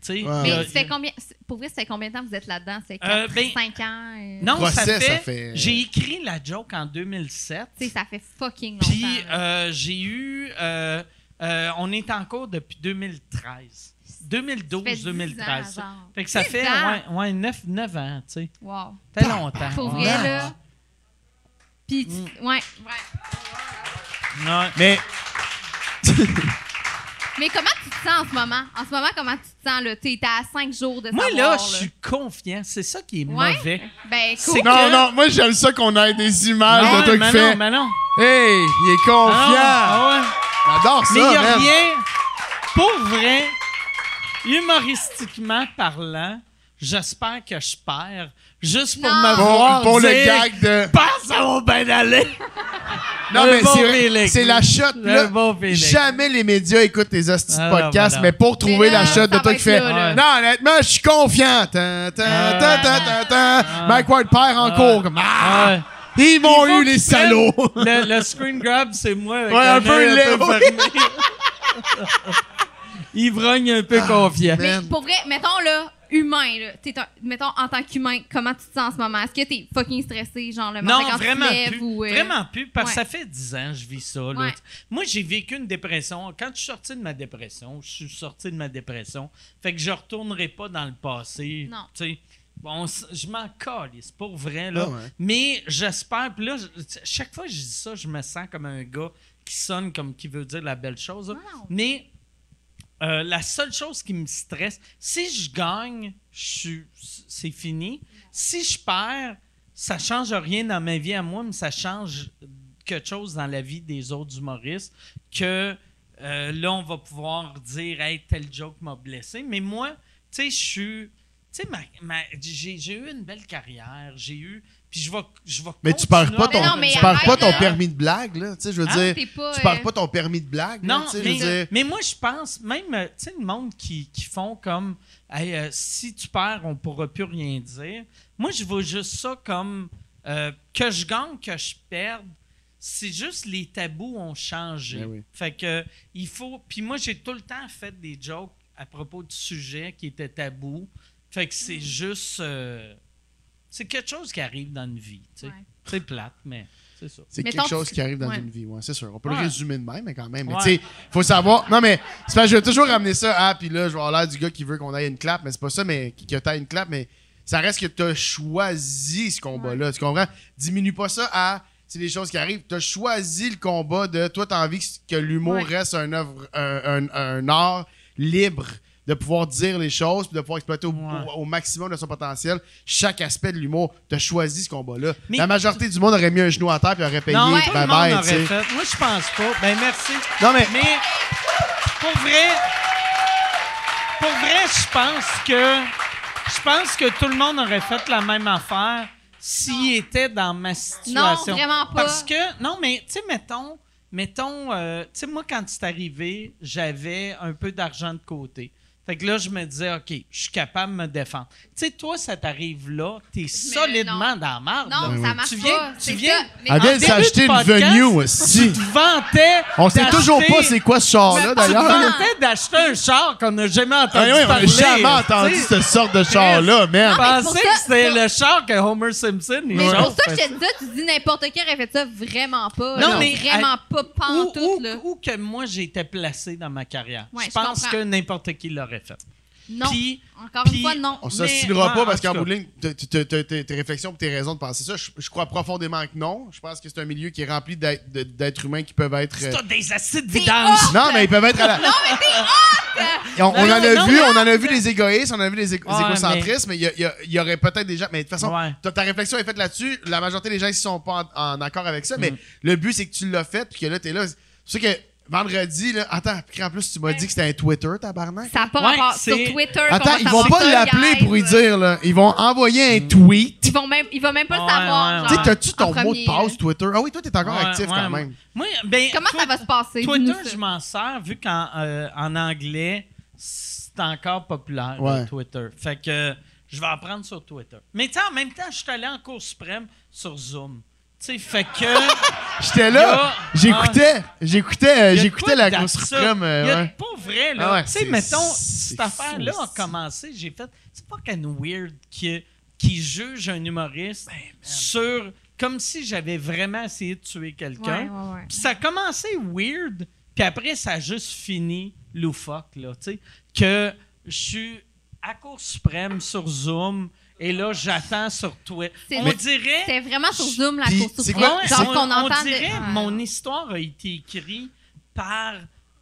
Tu sais, Ouais. Mais ça fait combien, pour vrai, ça fait combien de temps que vous êtes là-dedans? C'est Euh, 4, ben, 5 ans? euh, Non, ça fait. ça fait- J'ai écrit la joke en 2007. Tu sais, ça fait fucking longtemps. Puis euh, j'ai eu. euh, euh, on est en cours depuis 2013. Ça fait 2012-2013. 10 ans, genre. Fait que ça 10 fait ouais, ouais, 9, 9 ans, tu sais. Wow. Ça fait longtemps. Pour Ouais. vrai, là. Puis, tu- Mm. ouais. Ouais. Mais Mais comment tu te sens en ce moment? En ce moment, comment tu te sens, là? T'es t'es à 5 jours de Moi, savoir, là, je suis confiant. C'est ça qui est Ouais? mauvais. Ben, C'est cool. que- non, non, moi j'aime ça qu'on ait des images Ah de toi qui fait. non, mais non. Hey, il est confiant. Ah ouais. J'adore ça, Mais il n'y a man. rien. Pour vrai, humoristiquement parlant, j'espère que je perds juste pour Non. me Pour, voir pour le dire, gag de. Pense, ça va bien aller. Non, Le mais bon c'est vrai, feeling. c'est la shot. Le Là, bon feeling. jamais les médias écoutent tes hosties de Ah, non, podcasts, mais pour trouver là, la shot ça de va toi être qui fait. là, là. Non, honnêtement, je suis confiant. Tan, tan, Ah. tan, tan, tan, tan. Mike Ward perd en Ah. cours. Comme, ah. Ils m'ont eu, les salauds. Le, le screen grab, c'est moi avec Ouais, un, un peu œil fermé. Ivrogne un peu confiant. Mais pour vrai, mettons, là, humain, là. T'es un- mettons, en tant qu'humain, comment tu te sens en ce moment? Est-ce que t'es fucking stressé, genre, le matin Non, quand vraiment tu te lèves plus. ou... euh, Vraiment plus, parce que ouais. ça fait 10 ans que je vis ça. là. Ouais. Moi, j'ai vécu une dépression. Quand je suis sorti de ma dépression, je suis sorti de ma dépression. Fait que je retournerai pas dans le passé. Non. Tu sais, Bon, c- je m'en calisse, pour vrai, là. Ah ouais. Mais j'espère, puis là, je- chaque fois que je dis ça, je me sens comme un gars qui sonne comme qui veut dire la belle chose. là. Non. Mais euh, la seule chose qui me stresse, si je gagne, c'est fini. Si je perds, ça change rien dans ma vie à moi, mais ça change quelque chose dans la vie des autres humoristes que euh, là, on va pouvoir dire Hey, tel joke m'a blessé. Mais moi, tu sais, je suis. Tu sais, j'ai eu une belle carrière. J'ai eu. Puis je vais. Je vais Mais tu perds pas ton, à non, mais tu perds pas ton là. permis de blague, là. Tu sais, je veux Hein? dire. T'es pas, Tu euh, perds pas ton permis de blague, là, Non, tu sais, je mais, veux dire. mais moi, je pense, même, euh, tu sais, le monde qui, qui font comme, Hey, euh, si tu perds, on pourra plus rien dire. Moi, je vois juste ça comme, euh, que je gagne, que je perde, c'est juste les tabous ont changé. Ben oui. Fait que, il faut, puis moi, j'ai tout le temps fait des jokes à propos de sujets qui étaient tabous. Fait que c'est juste, euh, c'est quelque chose qui arrive dans une vie, tu sais. Ouais. C'est plate, mais c'est ça. C'est quelque chose qui arrive dans ouais. une vie, ouais, c'est sûr. On peut Ouais. le résumer de même, mais quand même. Mais Ouais. tu sais, faut savoir. Non, mais c'est je vais toujours ramener ça à, puis là, je vais avoir l'air du gars qui veut qu'on aille une clap, mais c'est pas ça, mais qui- que t'ailles une clap, mais ça reste que t'as choisi ce combat-là. Tu comprends? Diminue pas ça à. C'est des choses qui arrivent. T'as choisi le combat de. Toi, t'as envie que, que l'humour Ouais. reste un, œuvre, un, un- un art libre de pouvoir dire les choses, puis de pouvoir exploiter au, Ouais. au- au maximum de son potentiel chaque aspect de l'humour. T'as choisi ce combat-là. Mais- La majorité du monde aurait mis un genou à terre puis aurait payé Non, Ouais. tout le bye monde bye, aurait tu fait. Moi, je pense pas. Ben, merci. Non, mais Mais pour vrai, pour vrai, je pense que je pense que tout le monde aurait fait la même affaire s'il était dans ma situation. vraiment pas. Parce que non, mais tu sais, mettons, mettons, euh, tu sais, moi quand c'est arrivé, j'avais un peu d'argent de côté. Fait que là, je me disais, OK, je suis capable de me défendre. Tu sais, toi, ça t'arrive là, t'es solidement dans la marde. Non, là. ça marche Tu viens- pas. tu C'est viens- ça. Mais elle vient s'acheter une venue Tu aussi. te vantais. On sait toujours pas c'est quoi ce char-là, tu te d'ailleurs. vantais d'acheter un char qu'on n'a jamais entendu Ah oui, on parler. n'a jamais entendu tu sais. cette sorte de char-là, Je man. mais pensais que c'était le char que Homer Simpson Mais chauffe. pour ça que je te dis ça, tu dis n'importe qui aurait fait ça vraiment pas. Non, mais- Vraiment pas Ou, pantoute, ou- là. ou que moi, j'étais placé dans ma carrière. Je je pense que n'importe qui l'aurait fait. Non. Puis, Encore Puis- une fois, non. On s'ostinera ouais, pas parce qu'en bout de ligne, tes réflexions et tes raisons de penser ça. Je, je crois profondément que non. Je pense que c'est un milieu qui est rempli d'êtres humains qui peuvent être. euh, des acides vidanges. Non, mais ils peuvent être à la. Non, mais t'es on, on Non, en a non, vu, non. on en a vu les égoïstes, on en a vu les, égo- Ouais, égocentristes, mais il y, a- il y aurait peut-être des gens. Mais de toute façon, Ouais. ta, ta réflexion est faite là-dessus. La majorité des gens ne sont pas en, en accord avec ça, Mm. mais le but c'est que tu l'as fait, puis que là t'es là. C'est que vendredi, là, attends, puis en plus tu m'as dit que c'était un Twitter, tabarnak. Ça n'a pas Ouais, rapport. c'est- Sur Twitter, Attends, ils vont pas l'appeler pour lui guys? dire là. Ils vont envoyer un tweet. Ils vont même, il va même pas le Ouais, savoir. ouais, Tu genre, sais, t'as-tu ton en mot de passe. Twitter? Ah oui, toi t'es encore Ouais, actif ouais, quand moi- même. Moi, ben, Comment ça va se passer? Twitter, Dis-nous ça. je m'en sers vu qu'en euh, en anglais, c'est encore populaire, Ouais. Twitter. Fait que euh, je vais apprendre sur Twitter. Mais tu sais, en même temps, je suis allé en cours suprême sur Zoom. Tu sais, fait que. J'étais là, j'écoutais, j'écoutais, euh, j'écoutais la d'absurde. Cour suprême. euh, Il y a ouais. pas vrai, là. Ah ouais, tu sais, c'est- mettons, cette affaire-là a commencé, j'ai fait. C'est fucking weird qui, qui juge un humoriste Ben, sur. Comme si j'avais vraiment essayé de tuer quelqu'un. Ouais, ouais, ouais. Puis ça a commencé weird, puis après, ça a juste fini loufoque, là, tu sais. Que je suis à Cour suprême sur Zoom, et là, j'attends sur Twitter. On Mais- dirait... C'est vraiment sur Zoom, la course c'est quoi- Genre on, qu'on on entend. de- dirait Ouais. mon histoire a été écrite par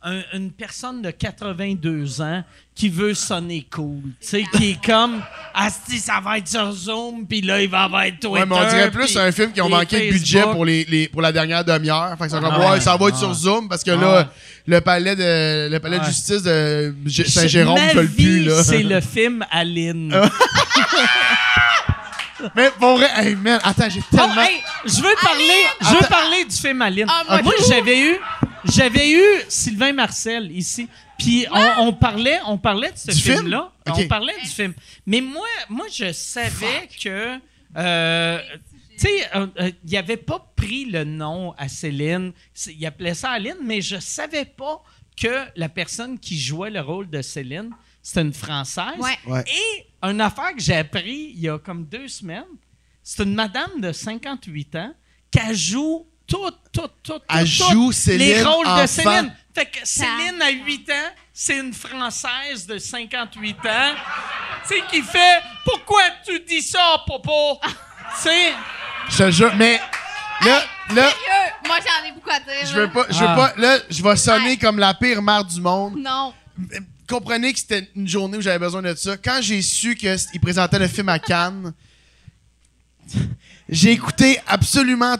un- une personne de 82 ans qui veut sonner cool. Tu sais, qui est comme, Asti, ça va être sur Zoom, puis là, il va avoir Twitter. Ouais, mais on dirait plus un film qui ont manqué de budget pour, les, les- pour la dernière demi-heure. Fait que ça, comme, Ah, ouais, ça va être ah. sur Zoom parce que Ah. là, le palais de, le palais de justice de Saint-Jérôme le vie, plus, là. c'est le film Aline. Mais pour vrai, hey, man, attends, j'ai Oh, tellement. hey, je veux parler, je veux Attends. parler du film Aline. Ah, moi, moi, j'avais eu, j'avais eu Sylvain Marcel ici. Puis on, on parlait, on parlait de ce Du film? film-là. On parlait du film. Mais moi, moi, je savais que, euh, tu sais, euh, euh, il avait pas pris le nom à Céline. Il appelait ça Aline, mais je savais pas que la personne qui jouait le rôle de Céline, c'était une Française. Ouais. Ouais. Et une affaire que j'ai appris il y a comme deux semaines, c'est une madame de 58 ans qui joue tout, tout, tout, tout, Elle tout joue Céline les rôles enfant. de Céline. Fait que Céline, à 8 ans, c'est une Française de 58 ans. Tu sais, qui fait « Pourquoi tu dis ça, Popo? » Tu sais, Je te jure, mais là, là, Sérieux, moi j'en ai beaucoup à dire. je veux pas, je veux Ah. pas, là, je vais sonner comme la pire mère du monde. Non. comprenez que c'était une journée où j'avais besoin de ça. Quand j'ai su qu'il présentait le film à Cannes, j'ai écouté absolument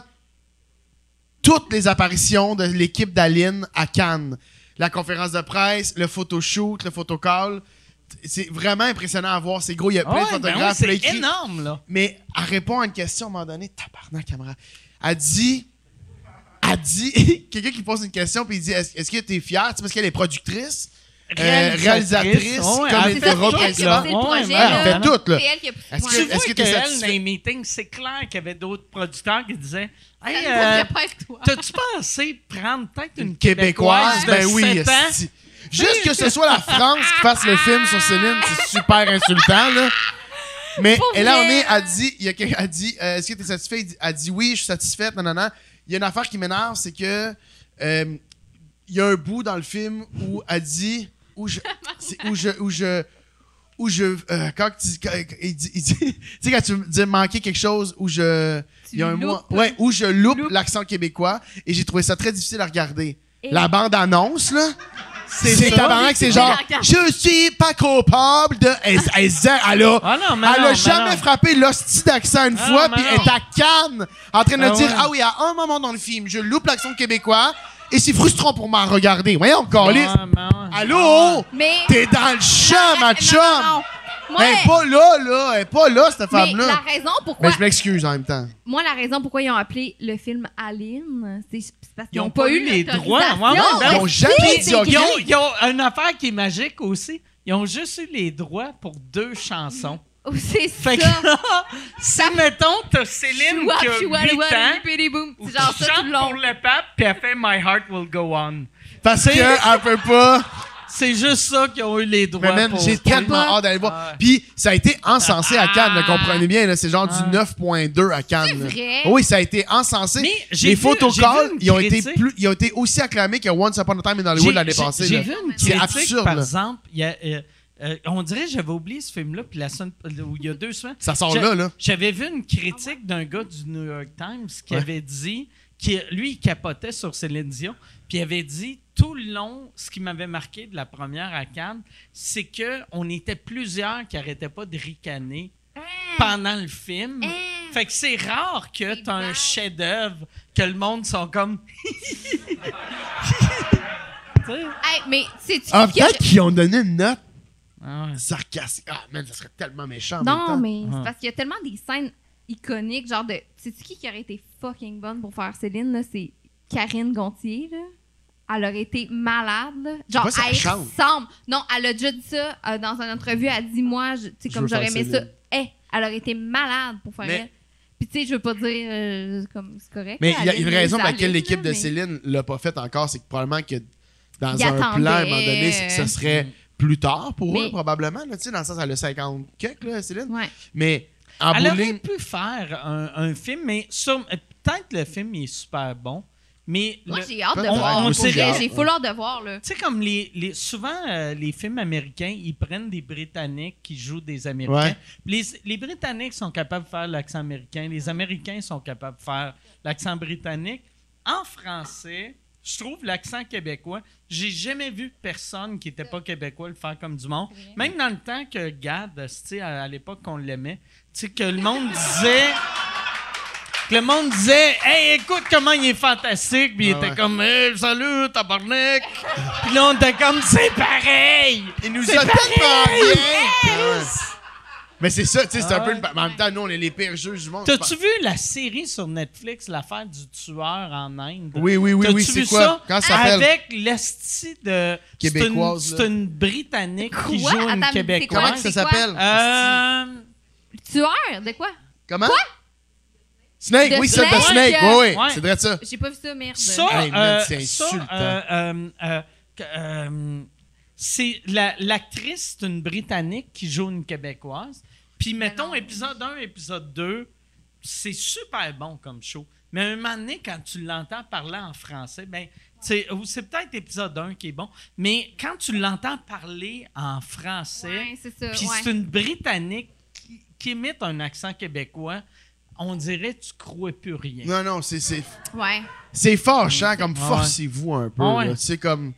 toutes les apparitions de l'équipe d'Aline à Cannes. La conférence de presse, le photoshoot, le photocall. C'est vraiment impressionnant à voir. C'est gros, il y a plein ouais, de ben photographes. c'est énorme, là. Mais elle répond à une question à un moment donné, tabarnak, caméra. Elle dit. Elle dit. Quelqu'un qui pose une question, puis il dit Est-ce est-ce que tu es fière Parce qu'elle est productrice, euh, réalisatrice, Ouais, comme elle le fait tout, là. C'est le Ouais, projet, ouais, là. elle fait tout, là. C'est elle qui a poussé. Est-ce que- est-ce que t'es qu'elle, satisfait? dans les meetings, c'est clair qu'il y avait d'autres producteurs qui disaient Hey, euh. T'as-tu pensé prendre peut-être une, Une québécoise, ben oui. de 7 ans? Juste que ce soit la France qui fasse le film sur Céline, c'est super insultant, là. Mais Pour et là, on est, elle dit, il y a elle dit, euh, est-ce que tu es satisfait? Elle dit oui, je suis satisfaite, non, non, non. Il y a une affaire qui m'énerve, c'est que euh, il y a un bout dans le film où elle dit, où je, c'est où je, où je, où je, euh, quand tu, quand- il dit, il dit- tu sais quand tu me dis manquer quelque chose où je, il y a un mot, loupes. ouais, où je loupe, l'accent québécois et j'ai trouvé ça très difficile à regarder. Et- La bande annonce là. C'est tabarnak, c'est genre. Je suis pas coupable de. Elle, elle, elle a, Ah non, mais elle non, a mais jamais non. frappé l'hostie d'accent une Ah, fois, puis est à Cannes en train de Ah dire ouais. Ah oui, à un moment dans le film, je loupe l'accent québécois et c'est frustrant pour m'en regarder. Voyons, ouais. Allô? Mais. T'es dans le champ, ma chum! non, non. Moi, Elle est pas là, là. Elle est pas là, cette mais la femme-là. raison pourquoi. Mais je m'excuse en même temps. Moi, la raison pourquoi ils ont appelé le film Aline, c'est parce qu'ils Ils n'ont ont pas, pas eu les droits. Ouais, ouais, Non, ben, Ils ont si, jamais dit, OK. Ils ont, ils ont une affaire qui est magique aussi. Ils ont juste eu les droits pour deux chansons. Oh, C'est Fait que ça. là, si, mettons, t'as Céline qui a choua, 8 choua, ans, ou C'est genre ça tout le pour long. le pape, puis elle fait « My heart will go on Parce qu'elle peut pas. ». C'est juste ça qu'ils ont eu les droits Mais man, pour. j'ai tellement hâte d'aller voir. Ah. Puis ça a été encensé à Cannes, Ah. comprenez bien. là, C'est genre Ah. du 9.2 à Cannes. vrai? Oui, ça a été encensé. Mais j'ai Les photocalls, ils ont été plus, ils ont été aussi acclamés que Once Upon a Time in Hollywood l'année passée. J'ai vu une C'est critique, absurde. par là. exemple, il y a, euh, on dirait que j'avais oublié ce film-là, puis la semaine, il y a deux semaines. Ça sort là, là. J'avais vu une critique d'un gars du New York Times qui Ouais. avait dit, qui, lui, il capotait sur Céline Dion, puis il avait dit tout le long, ce qui m'avait marqué de la première à Cannes, c'est que on était plusieurs qui arrêtaient pas de ricaner pendant le film. Hein? Fait que c'est rare que tu as un chef-d'œuvre que le monde sont comme. Tu sais? Hey, mais c'est Ah, peut-être qu'ils ont donné une note Ah ouais. sarcastique. Ah, man, ça serait tellement méchant. en même Non, temps. mais c'est Ah. parce qu'il y a tellement des scènes iconiques, genre de. Sais-tu qui qui aurait été fucking bonne pour faire Céline, là? C'est Karine Gontier, là. Elle aurait été malade, là. Genre, pas elle chante. ressemble. Non, elle a déjà dit ça euh, dans une entrevue. Elle dit, moi, je- tu sais, Je comme j'aurais aimé ça. Céline. Eh, elle aurait été malade pour faire Mais- elle. Puis, tu sais, je veux pas dire, euh, comme, c'est correct. Mais il y a une raison pour laquelle l'équipe de mais- Céline l'a pas fait encore, c'est que probablement que dans un plan, à un moment donné, c'est que ce serait plus tard pour Mais- eux, probablement. Là, tu sais, dans le sens, elle a 50 quelques, là, Céline. Ouais. Mais en Elle aurait bowling, pu faire un, un film, mais sur- peut-être le film il est super bon, mais Moi, le- j'ai hâte de On- voir. on J'ai full hâte de voir, là. Tu sais, comme les, les- souvent, euh, les films américains, ils prennent des Britanniques qui jouent des Américains. Ouais. Les, les Britanniques sont capables de faire l'accent américain. Les Américains sont capables de faire l'accent britannique. En français, je trouve l'accent québécois. J'ai jamais vu personne qui n'était pas québécois le faire comme du monde. Même dans le temps que Gad, tu sais, à, à l'époque qu'on l'aimait, tu sais, que le monde disait. Que le monde disait, hey, écoute comment il est fantastique. Puis il Ouais, était ouais. comme, hey, salut, tabarnak. Puis là, on était comme, c'est pareil. il nous a tellement pareil. bien! Mais c'est ça, tu sais, c'est un Ah peu. mais En même temps, nous, on est les pires juges du monde. T'as-tu vu la série sur Netflix, l'affaire du tueur en Inde? Oui, oui, oui, oui, vu c'est quoi? ça? Quand ça s'appelle? Avec l'esti de... Québécoise, C'est une, c'est une Britannique qui Quoi? joue une Attends, c'est Québécoise. quoi? Comment que ça c'est quoi? s'appelle? Euh, Tueur, de quoi? Comment? Snake, De oui, ça, de Snake? Snake. Oui, oui, Ouais. c'est vrai ça. J'ai pas vu ça, merde. Ça, Hey, euh, c'est insultant. euh, euh, euh, euh, c'est la- l'actrice, c'est une Britannique qui joue une Québécoise. Puis mettons épisode 1, épisode 2, c'est super bon comme show. Mais à un moment donné, quand tu l'entends parler en français, ben, c'est peut-être épisode 1 qui est bon, mais quand tu l'entends parler en français, c'est puis ouais. c'est une Britannique qui, qui imite un accent québécois, on dirait que tu crois plus rien. Non, non, c'est- c'est Ouais. c'est fâchant, comme ouais. forcez-vous un peu. Ouais. sais, comme.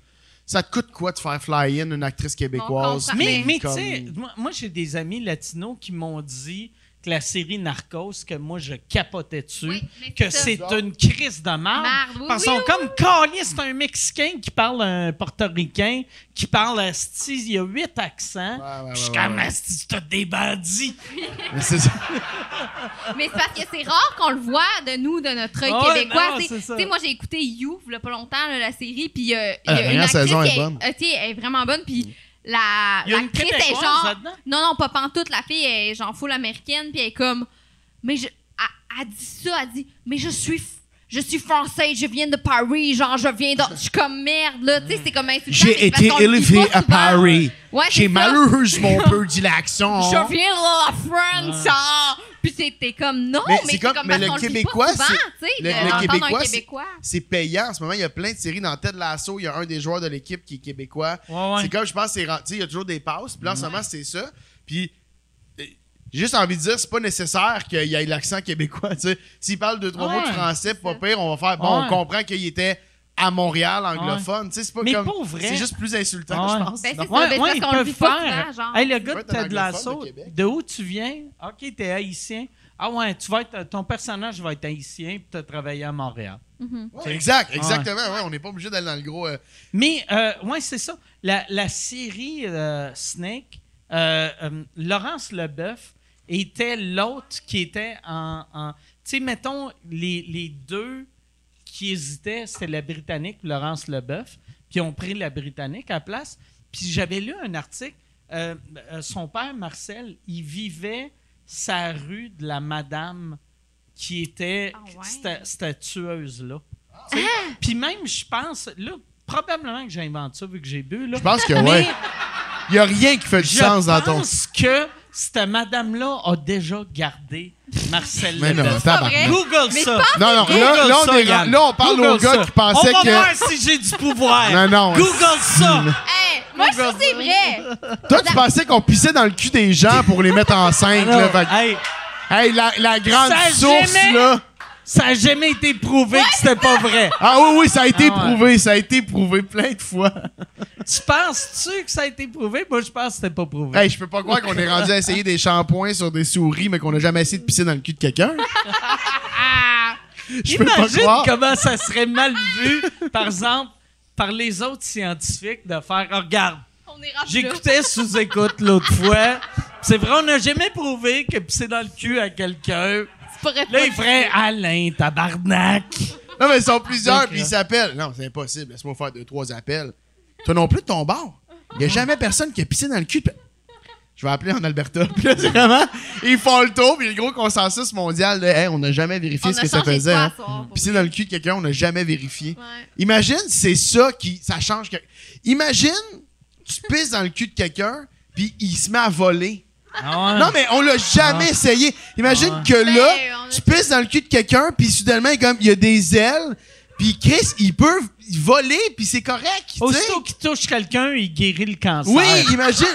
Ça te coûte quoi de faire fly in une actrice québécoise? Mais, tu sais, moi, moi, j'ai des amis latinos qui m'ont dit que la série Narcos, que moi je capotais dessus, Oui, que c'est une crise de merde. Marde, oui, parce oui, qu'ils sont comme calés, c'est un Mexicain qui parle un portoricain, qui parle asti, il y a huit accents. Ouais, je suis comme ouais. asti, c'est des bandits. Mais c'est ça. Mais c'est parce que c'est rare qu'on le voit de nous, de notre œil Ouais, québécois. Tu c'est sais, moi, j'ai écouté You, il y a pas longtemps, là, la série, puis euh, il Ah, y la a une saison qui est bonne. euh, est vraiment bonne, puis la Il y a une l'actrice est genre... Non, non, pas pantoute, la fille est genre full américaine, puis elle est comme... Mais je... Elle, elle dit ça, elle dit, mais je suis... Je suis française, je viens de Paris, genre je viens de. Je suis comme merde, là. Tu sais, c'est comme insultant. mais J'ai été élevé à souvent. Paris. Ouais, J'ai malheureusement peu dit l'accent. Je viens de la France, ah! Puis c'était comme non, Mais mais, c'est comme- comme, mais parce le Québécois, c'est- le- le Québécois, Québécois. Payant. En ce moment, il y a plein de séries dans Ted Lasso. Il y a un des joueurs de l'équipe qui est québécois. Ouais, ouais. C'est comme, je pense, c'est ren- tu sais, il y a toujours des passes. Puis là, en ce moment, c'est ça. Puis, j'ai juste envie de dire, c'est pas nécessaire qu'il y ait l'accent québécois. tu sais. S'il parle deux, trois Ouais. mots de français, pas pire, on va faire, bon, Ouais. on comprend qu'il était à Montréal, anglophone. Tu sais, c'est pas Mais comme. vrai- C'est juste plus insultant, Ouais. je pense. Ben, c'est ça, parce ils qu'on le pas faire. genre. Hey, le Tu gars veux de anglophone Lasso, de où tu viens? OK, t'es haïtien. Ah ouais, tu vas être, ton personnage va être haïtien puis tu as travaillé à Montréal. Ouais, exact, exactement. Ouais, on n'est pas obligé d'aller dans le gros. euh, Mais, euh, ouais, c'est ça. La, la série euh, Snake, euh, euh, Laurence Leboeuf était l'autre qui était en. en- tu sais, mettons, les, les deux qui hésitaient, c'était la Britannique et Laurence Leboeuf. Puis ils ont pris la Britannique à la place. Puis j'avais lu un article. euh, euh, son père, Marcel, il vivait sa rue de la madame qui était Ah ouais? cette, cette tueuse-là. Tu sais, Puis même, je pense, là, probablement que j'invente ça vu que j'ai bu. Là. Je pense que, ouais. Il n'y a rien qui fait du je sens dans ton. pense que cette madame-là a déjà gardé Marcel Mais non, Lebel. tabarnak. Google Mais ça. Non, non, là, Google là, on ça, est- Yann. là, on parle Google au gars ça. qui pensait On va que- voir si j'ai du pouvoir. Non, non. Google ça. Hey, Moi, je trouve que c'est vrai. Toi, tu pensais qu'on pissait dans le cul des gens pour les mettre enceintes, là. Fait que- Hey, hey, la, la grande Ça source, jamais- là. Ça a jamais été prouvé que c'était pas vrai. Ah oui, oui, ça a été Ah ouais. prouvé, ça a été prouvé plein de fois. Tu penses-tu que ça a été prouvé? Moi, je pense que c'était pas prouvé. Hey, je peux pas croire qu'on est rendu à essayer des shampoings sur des souris, mais qu'on a jamais essayé de pisser dans le cul de quelqu'un. Je peux pas Imagine croire. comment ça serait mal vu, par exemple, par les autres scientifiques de faire oh, Regarde, On est rendu là. j'écoutais sous-écoute l'autre fois. C'est vrai, on n'a jamais prouvé que pisser dans le cul à quelqu'un. Là, il ferait. Alain, tabarnak. Non, mais ils sont plusieurs, puis ils euh, s'appellent. Non, c'est impossible. Laisse-moi faire deux, trois appels. Toi non plus de ton bord. Il y a jamais personne qui a pissé dans le cul. de- Je vais appeler en Alberta. Puis là, c'est vraiment. Ils font le tour, puis le gros consensus mondial de Hey, on n'a jamais vérifié On ce que ça faisait. hein. Pisser vrai? dans le cul de quelqu'un, on n'a jamais vérifié. Ouais. Imagine, c'est ça qui. Ça change. que- Imagine, tu pisses dans le cul de quelqu'un, puis il se met à voler. Non, mais on l'a jamais essayé. Imagine Ah. que Ben, là, a- tu pisses dans le cul de quelqu'un, puis soudainement, comme il y a des ailes, puis Chris, il peut voler, puis c'est correct. tu sais. Aussitôt qu'il touche quelqu'un, il guérit le cancer. Oui, imagine.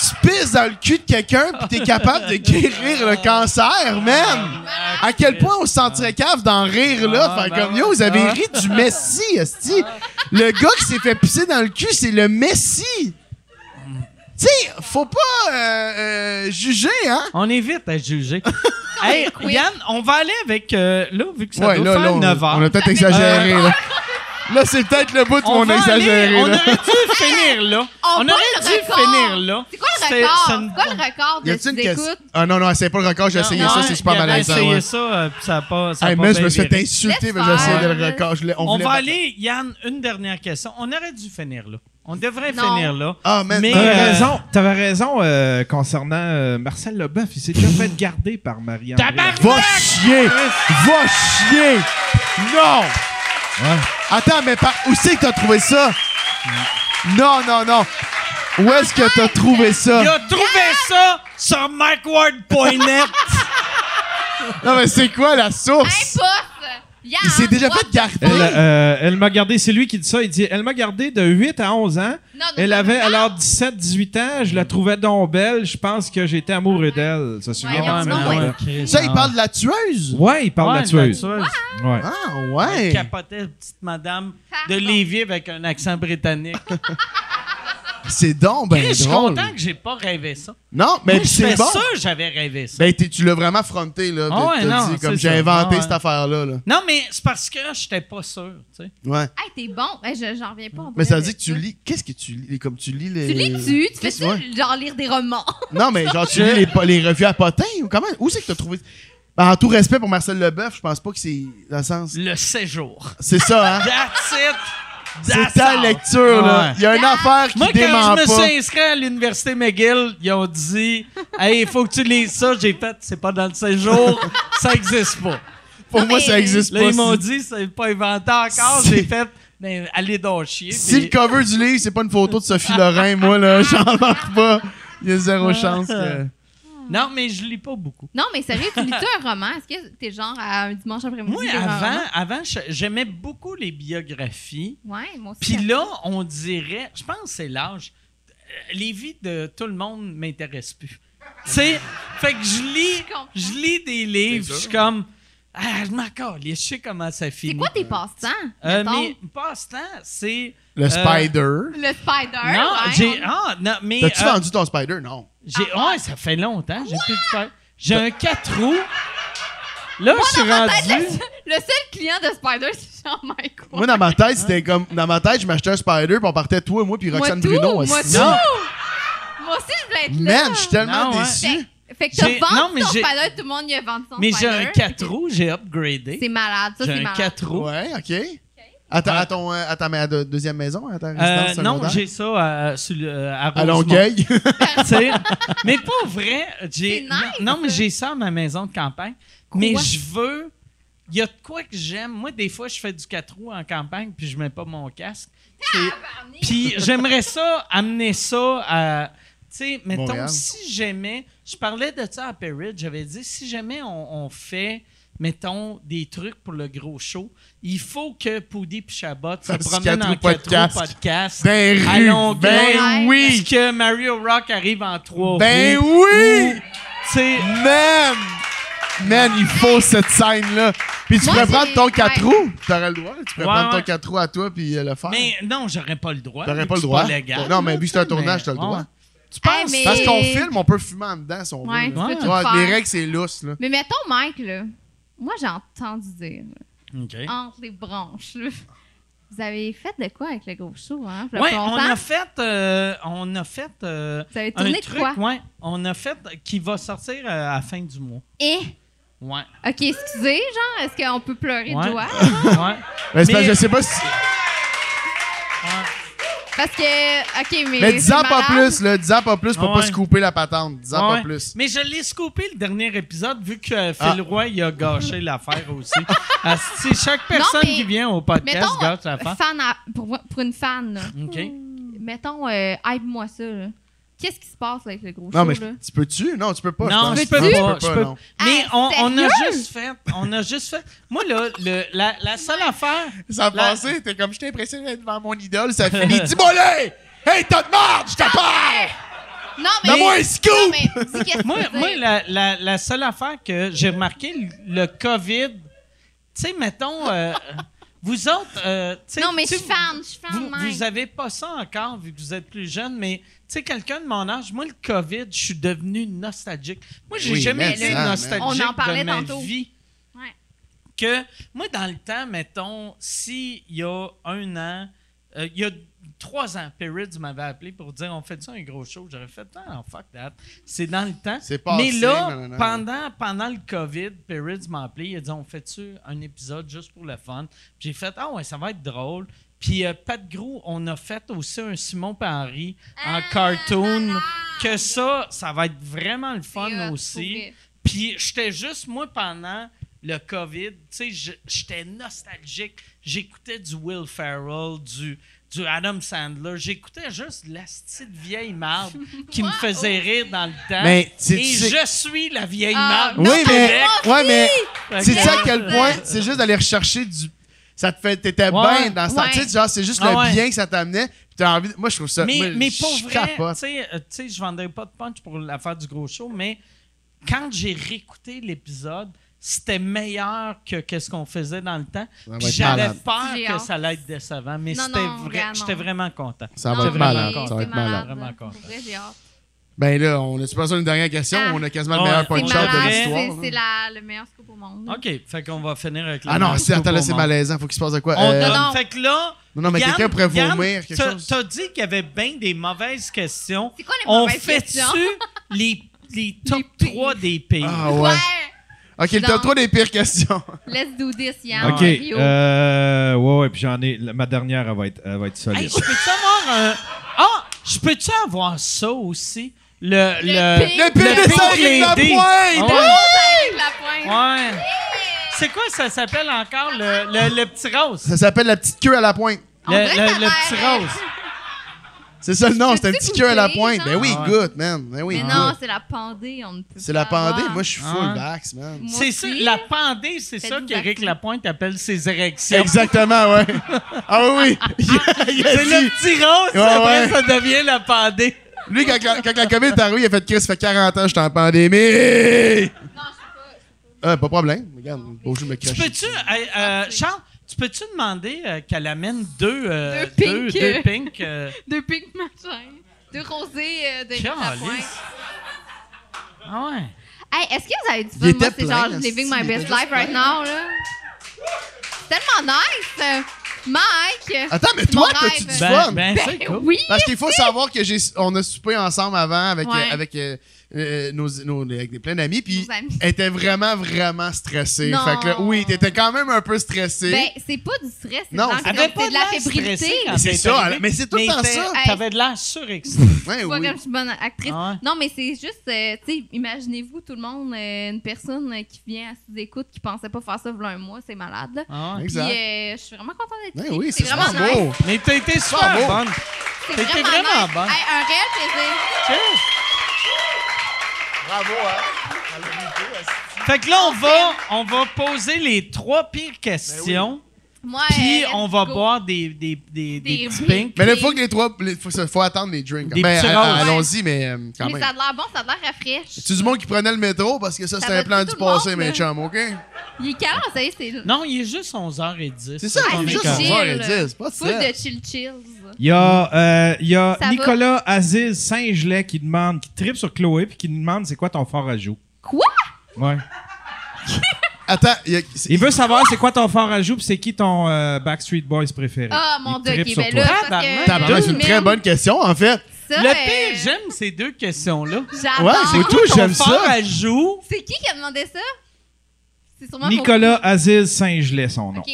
Tu pisses dans le cul de quelqu'un, puis t'es capable de guérir le cancer, man. À quel point on se sentirait cave d'en rire, là. Ah, Faire ben comme, yo, vous avez Ah. ri du Messi, esti. Le gars qui s'est fait pisser dans le cul, c'est le Messi. Tu sais, faut pas euh, euh, juger, hein? On évite à juger. hey, Oui. Yann, on va aller avec. euh, là, vu que ça Ouais, doit là, faire là, on, 9 heures. on a peut-être exagéré, là. Là, c'est peut-être le bout où on, va a exagéré, aller- on là. aurait dû finir là. On On, bat aurait le dû record. finir là. C'est quoi le record? ça C'est quoi le record Y de a-t-il une question? écoutes? Ah non, non, c'est pas le record, j'ai essayé Non, ça, c'est super malaisant. essayé ouais. ça, euh, puis ça a pas. Ça a Hey, pas man, je bien me suis fait viré. insulter, Laisse mais j'ai essayé de faire. le record. Je on On voulait va pas- aller, Yann, une dernière question. On aurait dû finir là. On devrait Non. finir là. Ah, man, Mais, T'avais euh, raison, t'avais raison euh, concernant euh, Marcel Leboeuf. Il s'est déjà fait garder par Marianne. Tabarnak! Va chier! Va chier! Non! Attends, mais par... où c'est que t'as trouvé ça? Non, non, non. Où est-ce que t'as trouvé ça? Il a trouvé ça sur MikeWard.net. Non, mais c'est quoi la source? Impossible! Yann, Il s'est déjà what fait garder. Elle, euh, elle m'a gardé, c'est lui qui dit ça. Il dit Elle m'a gardé de 8 à 11 ans. Non, non, Elle non, avait non. alors 17-18 ans. Je la trouvais donc belle. Je pense que j'étais amoureux d'elle. Ça se souvient Ouais, ouais. Ouais. Ça, il parle de la tueuse? Ouais, il parle Ouais, de la tueuse. tueuse. Ouais. Ah, ouais. Elle capotait, petite madame de Pardon. Lévis avec un accent britannique. C'est donc ben Chris, je suis drôle. content que j'ai pas rêvé ça. Non, mais Moi, je c'est fais bon. ça, j'avais rêvé ça. Ben, t'es- tu l'as vraiment fronté, là. Ah de- ouais, t'as non, dit, comme c'est j'ai ça. inventé Ah ouais. cette affaire-là, là. Non, mais c'est parce que j'étais pas sûr, tu sais. Ouais. Hey, t'es bon. Hey, je- J'en reviens pas. Mais ça veut dire que tu lis. Qu'est-ce que tu lis? Comme tu lis les. Tu lis-tu? Tu fais-tu ouais. genre lire des romans? Non, mais genre, tu lis les, po- les revues à potins ou comment? Où c'est que t'as trouvé. Ben, en tout respect pour Marcel Leboeuf, je pense pas que c'est dans le sens. Le séjour. C'est ça, hein? That's it. C'est ta lecture, là. Il y a une affaire qui Moi, quand je me pas. suis inscrit à l'université McGill, ils ont dit Hey, il faut que tu lises ça. J'ai fait C'est pas dans le séjour, ça existe pas. Pour Non, moi, mais- ça existe Là, pas. ils m'ont dit C'est pas inventé encore. J'ai fait Ben, allez donc chier. Si le cover du livre, c'est pas une photo de Sophie Lorrain, moi, là, j'embarque pas. Il y a zéro chance que. Non, mais je lis pas beaucoup. Non, mais sérieux, tu lis-tu un roman? Est-ce que t'es genre à un dimanche après-midi? Un avant, avant j'aimais beaucoup les biographies. Ouais, moi aussi. Puis là, on dirait, je pense que c'est l'âge. euh, Les vies de tout le monde m'intéressent plus. tu sais, fait que je lis, je lis des livres, je suis comme, ah, je m'en je sais comment ça finit. C'est quoi tes passe-temps? Euh, mes passe-temps, c'est. Le Euh, Spider. Le spider. non, ouais, j'ai. on- Ah, non, mais. T'as-tu euh, vendu ton Spider? Non. j'ai, ouais, ça fait longtemps, j'ai plus de faire. J'ai un 4 roues. Là, je suis Peut-être rendu. le, le seul client de Spider, c'est Jean Michael. Moi, dans ma tête, c'était comme. Dans ma tête, je m'achetais un Spider, puis on partait toi, moi, puis Roxane tout, Bruno. moi tout. Non. Moi aussi, je voulais être là. Man, je suis tellement Non, ouais. déçu. Fait, fait que t'as J'ai- vendu non, mais ton j'ai- Spider, tout le monde y a vendu son Mais j'ai Spider. un 4 roues, j'ai upgradé. C'est malade, ça, J'ai c'est un malade. 4 roues. Ouais, OK. À ta, à ton, euh, à ta à ta deuxième maison, à ta Euh, résidence non, j'ai ça euh, sur à, À. Longueuil? Mais pas vrai. J'ai, C'est nice. non, non, mais j'ai ça à ma maison de campagne. Mais je veux. Il y a de quoi que j'aime. Moi, des fois, je fais du 4 roues en campagne puis je mets pas mon casque. Puis j'aimerais ça, amener ça à. Tu sais, mettons, Montréal. si j'aimais. Je parlais de ça à Perry, j'avais dit, si jamais on, on fait mettons, des trucs pour le gros show, il faut que Poudy puis Chabot se promènent en pas quatre roues, pas casque. Ben, à Longueuil, ben oui. Que Mario Rock arrive en trois Ben roues? oui! Ou, tu sais, Man! Man, il faut cette scène-là. Puis tu Moi, pourrais prendre ton 4 ouais. roues. T'aurais le droit. Tu pourrais Ouais, prendre ton ouais. 4 roues à toi puis euh, le faire. mais non, j'aurais pas le droit. T'aurais pas le c'est droit. légal, non, mais vu que c'est un tu tournage, t'as le droit. Tu penses? Hey, mais- Parce qu'on filme, on peut fumer en dedans si on veut. Ouais, là. tu peux Ouais. tout Ouais, faire. les règles, c'est lousse, là. Mais mettons, Mike, là, moi, j'ai entendu dire, entre les branches, vous avez fait de quoi avec le gros show, hein? pas on a fait, euh, on a fait euh, Vous avez un tourné de truc, quoi? ouais, on a fait qui va sortir euh, à la fin du mois. Et, Ouais. OK, excusez, genre, est-ce qu'on peut pleurer Ouais. de joie? ouais. Mais que Mais- je sais pas si. Parce que, OK, mais. Mais dis-en c'est pas plus, là. Dis-en pas plus pour Ouais. pas se couper la patente. Dis-en Ouais. pas plus. Mais je l'ai scoopé le dernier épisode vu que euh, Phil Ah. Roy il a gâché l'affaire aussi. Asti, chaque personne mais- qui vient au podcast Mettons, gâche l'affaire. fan à- pour, pour une fan, là. OK. Mettons, euh, hype-moi ça, là. Qu'est-ce qui se passe avec le gros Non, show, mais là? tu peux-tu? Non, tu peux pas. Non, je peux pas, je peux. Mais Ah, on, on a juste fait, on a juste fait. Moi là, le, la, la seule affaire. Ça a La- passé, t'es comme, je t'ai impressionné d'être devant mon idole, ça finit. Dis-moi-le! Hey, t'as de marde, je te parle! Non, mais. Donne-moi un Non, scoop! mais dis qu'est-ce que Moi, moi la, la, la seule affaire que j'ai remarqué, le, le COVID, tu sais, mettons, euh, vous autres. euh, tu sais, Non, mais tu je sais, suis fan, je suis fan Vous, vous avez pas ça encore vu que vous êtes plus jeune, mais tu sais, quelqu'un de mon âge, moi, le COVID, je suis devenu nostalgique. Moi, j'ai Oui, jamais mais été nostalgique On en parlait de ma tantôt. vie. Ouais. Que moi, dans le temps, mettons, s'il y a un an, euh, il y a trois ans, Perrids m'avait appelé pour dire on fait ça un gros show? J'aurais fait ah, fuck that. C'est dans le temps. C'est passé, Mais là, non, non, non. pendant, pendant le COVID, Perrids m'a appelé. Il a dit on fait-tu un épisode juste pour le fun? J'ai fait ah ouais, ça va être drôle. Puis euh, Pat Gros, on a fait aussi un Simon Henri en cartoon. Que ça, ça va être vraiment le fun hot, aussi. Puis j'étais juste, moi, pendant le COVID, tu sais, j'étais nostalgique. J'écoutais du Will Ferrell, du, du Adam Sandler. J'écoutais juste la petite vieille marde qui me faisait rire dans le temps. Mais c'est- Et je suis la vieille Ah, marde. Oui, mais. Ouais, mais. C'est à quel point. C'est juste d'aller rechercher du. Ça te fait. T'étais Ouais. bien dans ça. Ouais. Tu sais, genre, c'est juste Ah le ouais. bien que ça t'amenait. Puis t'as envie. Moi, je trouve ça. Mais, moi, mais je pour vrai, tu capote. sais, euh, tu sais, je vendrais pas de punch pour l'affaire du gros show, mais quand j'ai réécouté l'épisode, c'était meilleur que qu'est-ce qu'on faisait dans le temps. J'avais peur que ça allait être décevant, mais c'était vrai, j'étais vraiment content. Ça Non, va être malade. Ça va être malade. Vraiment content. Ben là, on a-tu passé une dernière question? Ah. On a quasiment le Ouais. meilleur C'est de l'histoire. c'est- la- le meilleur scoop au monde. OK, fait qu'on va finir avec le Ah non, c'est, attends, là, c'est malaisant. Faut qu'il se passe de quoi? On Euh, donne- Non. Fait que là, Non, non, mais Yann- quelqu'un pourrait vomir quelque t'as- chose. T'as dit qu'il y avait bien des mauvaises questions. C'est quoi les On mauvaises fait-tu questions? les, les top pires. 3 des pires? Ah ouais. Ok, le top Donc- 3 des pires questions. Let's do this, Yann. OK. Euh, ouais, ouais, puis j'en ai. la- Ma dernière, elle va être, elle va être solide. Hey, je peux-tu avoir un. Ah! Je peux-tu avoir ça aussi? Le. Le Le, pire. Le le dessin pire avec la pointe! Ah Avec la pointe. Ouais. Ouais. C'est quoi ça s'appelle encore? Le, le, le petit rose? Ça s'appelle la petite queue à la pointe. Le, petit rose. C'est ça le nom, c'est un petit queue à la pointe. genre? Ben oui, Ah ouais. goûte, man. Ben oui, Mais non, c'est la pandée, on ne peut C'est la pandée. Moi, je suis full Ah. vax, man. Moi C'est ça, la pandée, c'est ça qu'Éric. Lapointe appelle ses érections. Exactement, ouais. Ah oui, oui. C'est le petit rose, Ouais, après ouais. ça devient la pandée. Lui, quand la, quand la COVID est arrivée, il a fait Chris, ça fait 40 ans que je suis en pandémie. Euh, pas de problème. Regarde, beau jeu me Tu crache. peux-tu, euh, euh, Charles, tu peux-tu demander euh, qu'elle amène deux, euh, Deux pink. deux, deux pink, euh, Deux pink machin. Deux rosés euh, de. Calice. Ah ouais. Hey, est-ce que vous avez du fun? Moi, c'est genre living my best life right now, là. C'est tellement nice. Mike. Attends, mais toi, t'as-tu du Ben, fun? ben, Ben c'est cool. oui. Parce qu'il faut savoir que j'ai, on a soupé ensemble avant avec, Ouais. euh, avec euh, euh, nos, nos- avec des plein d'amis, puis elle était vraiment, vraiment stressée. Non. Fait que là, oui, t'étais quand même un peu stressé. Ben, c'est pas du stress, c'est Non, de c'est- de la fébrilité. stressée c'est ça, mais c'est tout le temps ça. T'avais de l'air surexcité. Ouais, oui. comme je suis bonne actrice. Ah ouais. Non, mais c'est juste, euh, tu sais, imaginez-vous tout le monde, euh, une personne euh, qui vient à sous écoute qui pensait pas faire ça il un mois, c'est malade. Là. Ah. Puis Exact. euh, je suis vraiment contente d'être Ouais, ici. oui, c'est c'est vraiment beau. Mais t'as été Super bonne. C'est T'étais vraiment, bonne. Un réel plaisir. Bravo, hein. Fait que là, on va, on va poser les trois pires questions. Moi, Puis euh, on va go. boire des, des, des, des Des petits pinks. Mais là, il faut que les trois. Il faut, faut attendre les drinks. Des ben, a- roses. allons-y, mais euh, quand Mais même. ça a l'air bon, ça a l'air rafraîche. C'est du monde qui prenait le métro parce que ça, Ça c'était un plan du passé, mes chums, OK? Il est quelle heure, ça y est, c'est Non, il est juste 11h10. C'est ça, Ah, il est c'est juste chill. 11h10, pas full ça. de chill chills. Il y a, euh, il y a Ça va? Nicolas Aziz Saint-Gelais qui demande, qui tripe sur Chloé puis qui nous demande c'est quoi ton fort ajout. Quoi? Ouais. Attends, il y a- c'est- Il veut savoir c'est quoi ton fort ajout puis c'est qui ton euh, Backstreet Boys préféré. Ah, mon Il dieu, tripe ok, sur ben toi. là, parce Tabarnak. que. Tabarnak, c'est une très bonne question, en fait. Ça, Le euh, pire, j'aime ces deux questions-là. J'adore. Ouais, c'est tout, Ton j'aime fort ça. ajout. C'est qui qui a demandé ça? C'est sûrement Nicolas Aziz Saint-Gelais, son nom. Ok.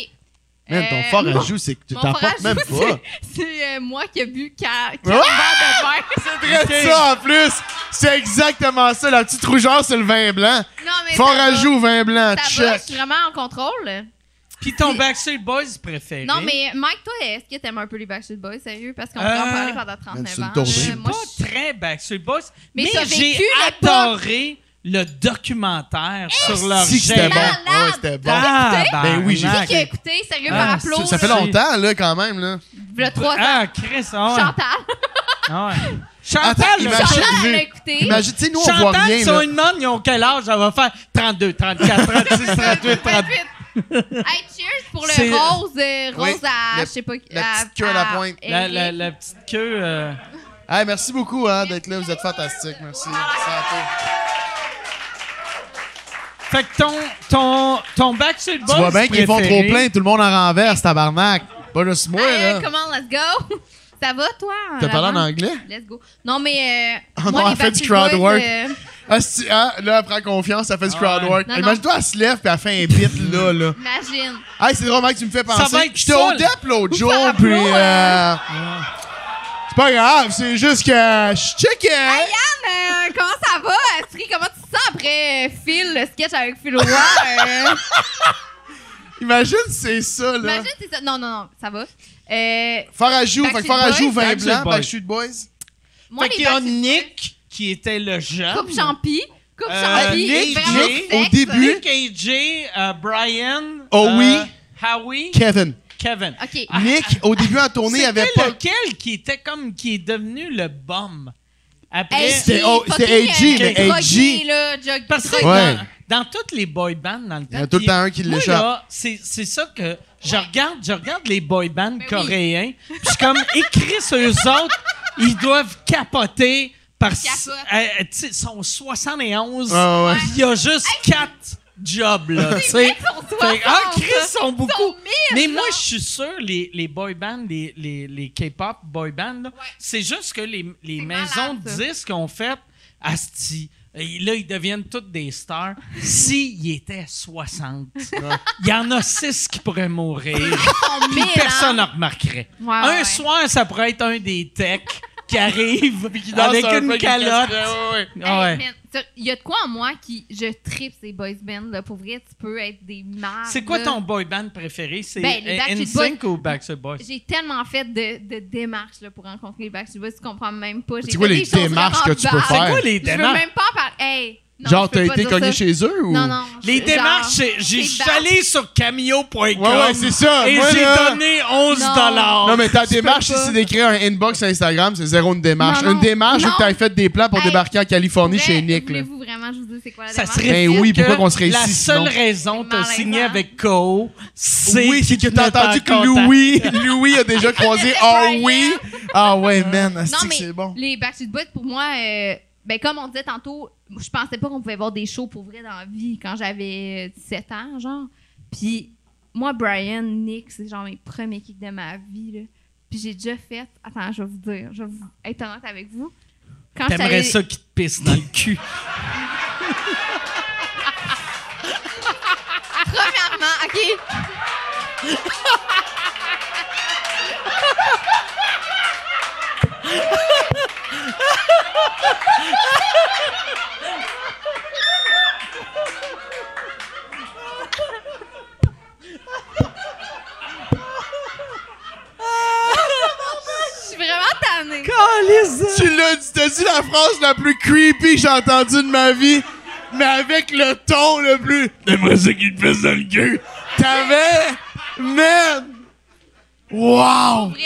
Man, ton Euh, fort c'est que tu t'en portes même pas. c'est- euh, moi qui ai bu 4 Ouais. verres de vin. C'est très ça, en plus. C'est exactement ça. La petite rougeur, c'est le vin blanc. Non, mais Fort ajout, vin blanc. Va, je Check. suis vraiment en contrôle. Puis ton Backstreet Boys préféré? Non, mais Mike, toi, est-ce que t'aimes un peu les Backstreet Boys, sérieux? Parce qu'on Euh, pourrait en parler pendant 39 man, c'est une ans. Je suis Euh, pas très Backstreet Boys, mais, j'ai adoré le documentaire sur leur Si c'était bon. Ah ouais, c'était bon. Ah, Ben oui, j'ai. Qui a écouté, sérieux, Ah, par applause? Ça, ça fait longtemps, là, quand même. Là. Le 3 ans. Ah, Chris, ah ouais. Chantal. Ah ouais. Chantal, Attends, là, imagine- Chantal, écouté. Imagine, tu sais, nous, on voit Chantal, rien. si on lui demande, ils ont quel âge? Elle va faire 32, 34, 36, 38, 38. Hey, cheers pour le rose, euh, rose Oui, à, le- je sais pas, la petite queue à la pointe. La, la, la petite queue. euh, Hey, merci beaucoup hein, d'être là. Vous êtes fantastiques. Merci. Santé. Fait que ton, ton, ton Backstreet Boys Tu vois bien qu'ils font trop plein. Tout le monde en renverse, tabarnak. Pas juste moi, Hey, là. comment, let's go? Ça va, toi? T'as parlé en anglais? Let's go. Non, mais. Euh, Oh moi, non, elle fait du crowd Boys, work. euh, Ah, si, hein, là, elle prend confiance, elle fait du Ah crowd work. Imagine-toi, elle se lève puis elle fait un beat, là, là. imagine. Hey, c'est drôle, mec, tu me fais penser. va être J'étais ça, au là. DEP l'autre jour, puis. euh, C'est pas grave, c'est juste que je checkais. Hey, Yann, euh, comment ça va? Astrid, comment tu te sens après euh, Phil, le sketch avec Phil Roy? euh? Imagine, c'est ça, là. imagine, c'est ça. Non, non, non, ça va. Euh, fait que Backstreet joue, Boys, vin Backstreet blanc, Boys. Backstreet Boys. moi, Fait les qu'il y a Backstreet Nick, qui était le jeune. Coupe Champi. Coupe Euh, Champi. Nick, vraiment Nick, sexe. au début- Nick, AJ, euh, Brian. Oh euh, oui. Howie. Kevin. Kevin. OK. Nick, au début, en tournée, il avait pas. lequel qui était comme qui est devenu le bum? Après C'était- oh, AG, mais AG. là, jog- parce que Ouais. dans, dans toutes les boy bands dans le temps Il y en a tout le temps un qui l'échappe. c'est c'est ça que je regarde je regarde les boy bands Ben oui. coréens puis je suis comme écrit sur eux autres ils doivent capoter parce Capote. euh, sont 71 Ah ouais. il y a juste quatre jobs là tu sais ah, 60, Chris, sont beaucoup. Mais moi, je suis sûr, les, les boy bands, les, les, les K-pop boy bands, c'est juste que les, les maisons malade, de disques ont fait Asti. Et là, ils deviennent toutes des stars. S'ils étaient 60, il y en a 6 qui pourraient mourir. Sont Puis personne ne hein. remarquerait. Ouais, un ouais. soir, ça pourrait être un des techs qui arrive danse avec un une avec une calotte. ouais, ouais. Hey, man, Il y a de quoi en moi qui. Je tripe ces boys bands, là. Pour vrai, tu peux être des marques. C'est quoi ton boy band préféré? C'est Ben, euh, NSYNC ou Backstreet Boys? J'ai tellement fait de, de démarches là, pour rencontrer les Backstreet Boys, tu comprends même pas. J'ai C'est quoi fait les démarches que tu peux faire? C'est quoi les Je veux démarches? même pas en parler. Hey! Genre, t'as été cogné ça. chez eux ou? Non, non. Les je- démarches, genre, c'est- j'ai- c'est allé sur cameo.com Ouais, ouais, c'est ça. et Moi, j'ai là- donné 11 Non. dollars. Non, mais ta démarche, si pas. c'est d'écrire un inbox sur Instagram, c'est zéro une démarche. Non, non. Une démarche où Non. tu as fait des plans pour Hey, débarquer en Californie Vrai, chez Nick. Là. Voulez-vous vraiment, je vous dis, c'est quoi la ça démarche? serait Ben oui, que pourquoi qu'on serait La ici, seule sinon? raison de malaisant. signer avec Co, c'est Oui, c'est que tu t'as entendu en que contact. Louis, Louis a déjà croisé. Ah oui. Ah ouais, man. Non, que mais c'est bon. les Backstreet Boys, pour moi, euh, ben, comme on disait tantôt, je pensais pas qu'on pouvait voir des shows pour vrai dans la vie quand j'avais 17 ans, genre. Puis moi, Brian, Nick, c'est genre mes premiers kicks de ma vie, là. Puis j'ai déjà fait... Attends, je vais vous dire. Je vais vous être honnête avec vous. Quand T'aimerais ça qui te pisse dans le cul. Premièrement, OK? Je suis vraiment tannée. Tu l'as dit, t'as dit la phrase la plus creepy que j'ai entendue de ma vie. mais avec le ton le plus. J'aimerais ça qu'il te fasse dans le cul? T'avais. Man! Wow! Vrai,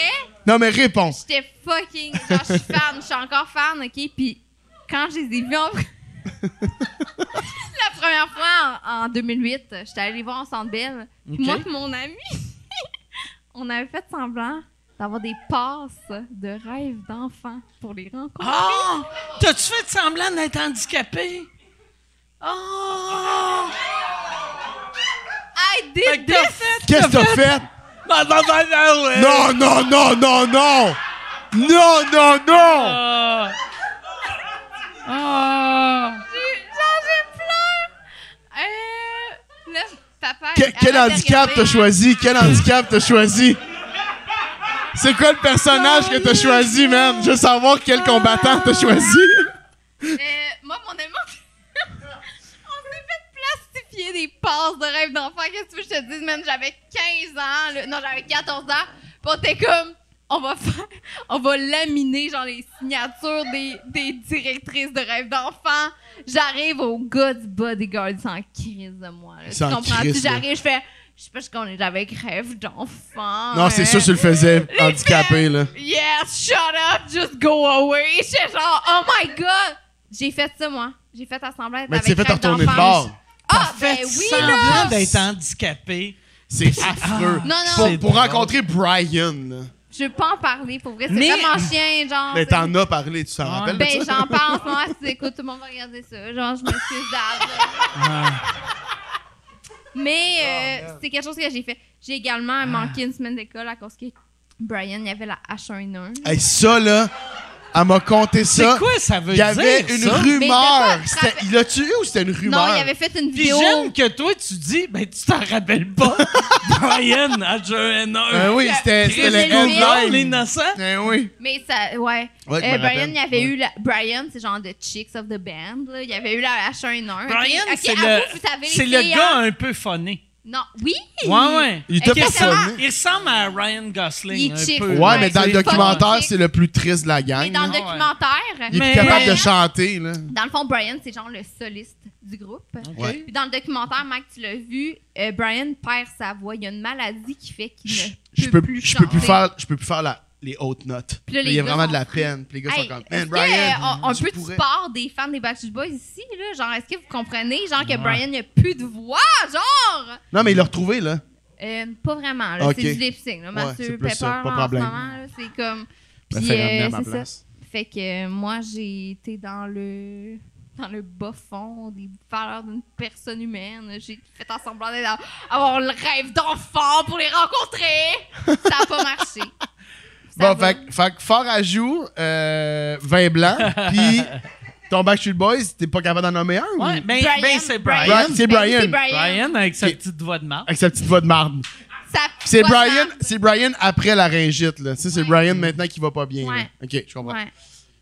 Non, mais réponds. j'étais fucking. Genre, je suis fan, je suis encore fan, ok? Puis quand je les ai vus en. La première fois en, en 2008, j'étais allée les voir en Centre Bell. Moi et mon ami, on avait fait semblant d'avoir des passes de rêve d'enfants pour les rencontrer. Ah! T'as-tu fait semblant d'être handicapé? Oh! I did. Qu'est-ce que t'as fait? Non, non, non, non. Non, non, non, non, non! Non, non, non! Ah! Ah! J'ai- Genre, j'ai pleure! Euh. Papa. Que- quel handicap t'as choisi? Quel handicap t'as choisi? C'est quoi le personnage que t'as choisi, man? Je veux savoir quel combattant t'as choisi. Euh, moi, mon ami, on s'est fait plastifier des passes de rêve d'enfant. Qu'est-ce que tu veux que je te dise, man? J'avais 15 ans. Non, j'avais 14 ans. Puis on était comme, on va faire, on va laminer, genre, les signatures des, des directrices de rêve d'enfant. J'arrive au gars du bodyguard, s'en crise de moi. Là. Tu comprends? J'arrive, je fais, je sais pas ce qu'on est avec rêve d'enfant. Non, c'est sûr, tu le faisais handicapé, là. Yes, shut up, just go away. J'étais genre, oh my god. J'ai fait ça, moi. J'ai fait assembler Mais tu t'es fait retourner de bord. Ah, Fait ben oui, semblant là. d'être handicapé. C'est affreux. Non, non. Pour, C'est pour rencontrer Brian, là. Je veux pas en parler, pour vrai. C'est Mais- vraiment chien, genre. Mais t'en as parlé, tu t'en Ouais. rappelles? de Ben, ça? j'en parle en ce moment. Si tu écoutes, tout le monde va regarder ça. Genre, je m'excuse d'Al. Mais euh, c'est quelque chose que j'ai fait. J'ai également manqué une semaine d'école à cause que Brian, il y avait la H1N1. Hey, ça, là, elle m'a conté C'est ça. quoi ça veut Il y avait dire, une ça? rumeur. Il était C'était- pas Il l'a tué ou c'était une rumeur? Non, il avait fait une Puis vidéo. j'aime que toi, tu dis, ben, tu t'en rappelles pas. Brian, H1N1. Ben oui, c'était c'était le l'innocent. Ben oui. Mais ça, ouais. Ouais, Euh, Brian, il y avait Ouais. eu la. Brian, c'est genre de Chicks of the Band. Là. Il y avait eu la H1N1. ok? Brian, Ok, c'est à le, vous, savez, c'est le gars hein? un peu funny. Non, oui! Ouais, ouais. Il était pas Exactement. sonné. Il ressemble à Ryan Gosling. Il est un peu. Ouais, mais dans le documentaire, c'est le plus triste de la gang. dans le. Ouais. documentaire, Il est Mais- capable de chanter, là. dans le fond, Brian, c'est genre le soliste du groupe. Ouais. Puis dans le documentaire, Mike, tu l'as vu, euh, Brian perd sa voix. Il y a une maladie qui fait qu'il ne Je peut, peux, plus je peux plus chanter. faire, je peux plus faire la, les hautes notes. Puis là, les il y a vraiment de la peine. Puis les gars Hey, sont comme, est-ce man, Brian, on, peut pourrais. support des fans des Backstreet Boys ici, là? Genre, est-ce que vous comprenez, genre, que Ouais. Brian n'a plus de voix, genre? Non, mais il l'a retrouvé, là. Euh, pas vraiment, là. C'est du lip sync, là. Mathieu Pepper, ça, pas de en ce problème. moment, là, c'est comme... Ça Puis, euh, ma c'est ça. place. Fait que euh, moi, j'ai été dans le dans le bas fond des valeurs d'une personne humaine. J'ai fait en semblant d'être- avoir le rêve d'enfant pour les rencontrer. Ça a pas marché. Bon, fait, que- fait que fort à joue, euh, vin blanc, puis ton Backstreet Boys, t'es pas capable d'en nommer un? ou- Ouais, ben, Brian, ben, c'est Brian. Brian, c'est Ben Brian. c'est Brian. Brian avec sa petite voix de marde. Avec sa petite voix de marde. C'est Brian, c'est Brian après la ringite, là. Tu sais, c'est Ouais. Brian maintenant qui va pas bien. là. Ok, je comprends. Ouais.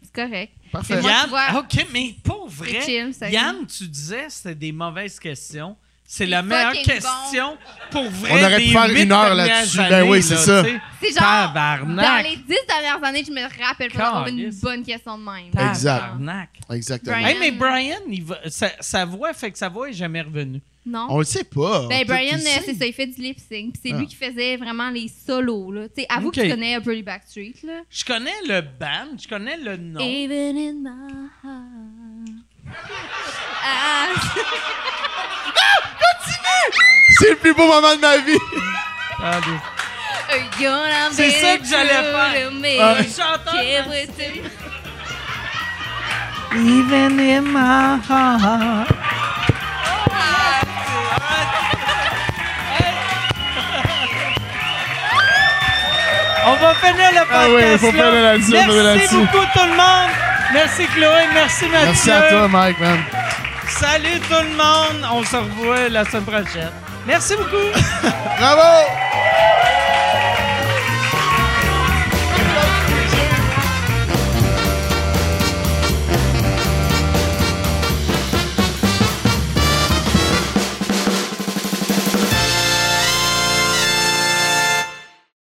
C'est correct. Parfait. Moi, Yann, OK, mais pour vrai, chill, Yann, tu disais que c'était des mauvaises questions. C'est la meilleure question pour vrai. On aurait pu faire une heure là-dessus. Ben oui, c'est ça. C'est genre, Tabarnak. dans les dix dernières années, je me rappelle pas d'avoir une bonne question de même. Exact. Tabarnak. Exactement. Brian. Hey, mais Brian, il va- sa, sa voix fait que sa voix est jamais revenue. Non? On le sait pas. Ben, Brian, euh, c'est ça, il fait du lip sync. Puis c'est Ah. lui qui faisait vraiment les solos, là. Tu sais, avoue Ok. que tu connais les Backstreet, là. Je connais le band, je connais le nom. Even in my heart. Ah, C'est le plus beau moment de ma vie. Allez. C'est ça que j'allais faire. Ah. Chanteur. Everything- Even in my heart. On va finir le podcast. Ah oui, faut finir là-dessus, Merci beaucoup tout le monde. Merci Chloé, merci Mathieu. Merci à toi, Mike, man. Salut tout le monde. On se revoit la semaine prochaine. Merci beaucoup. Bravo.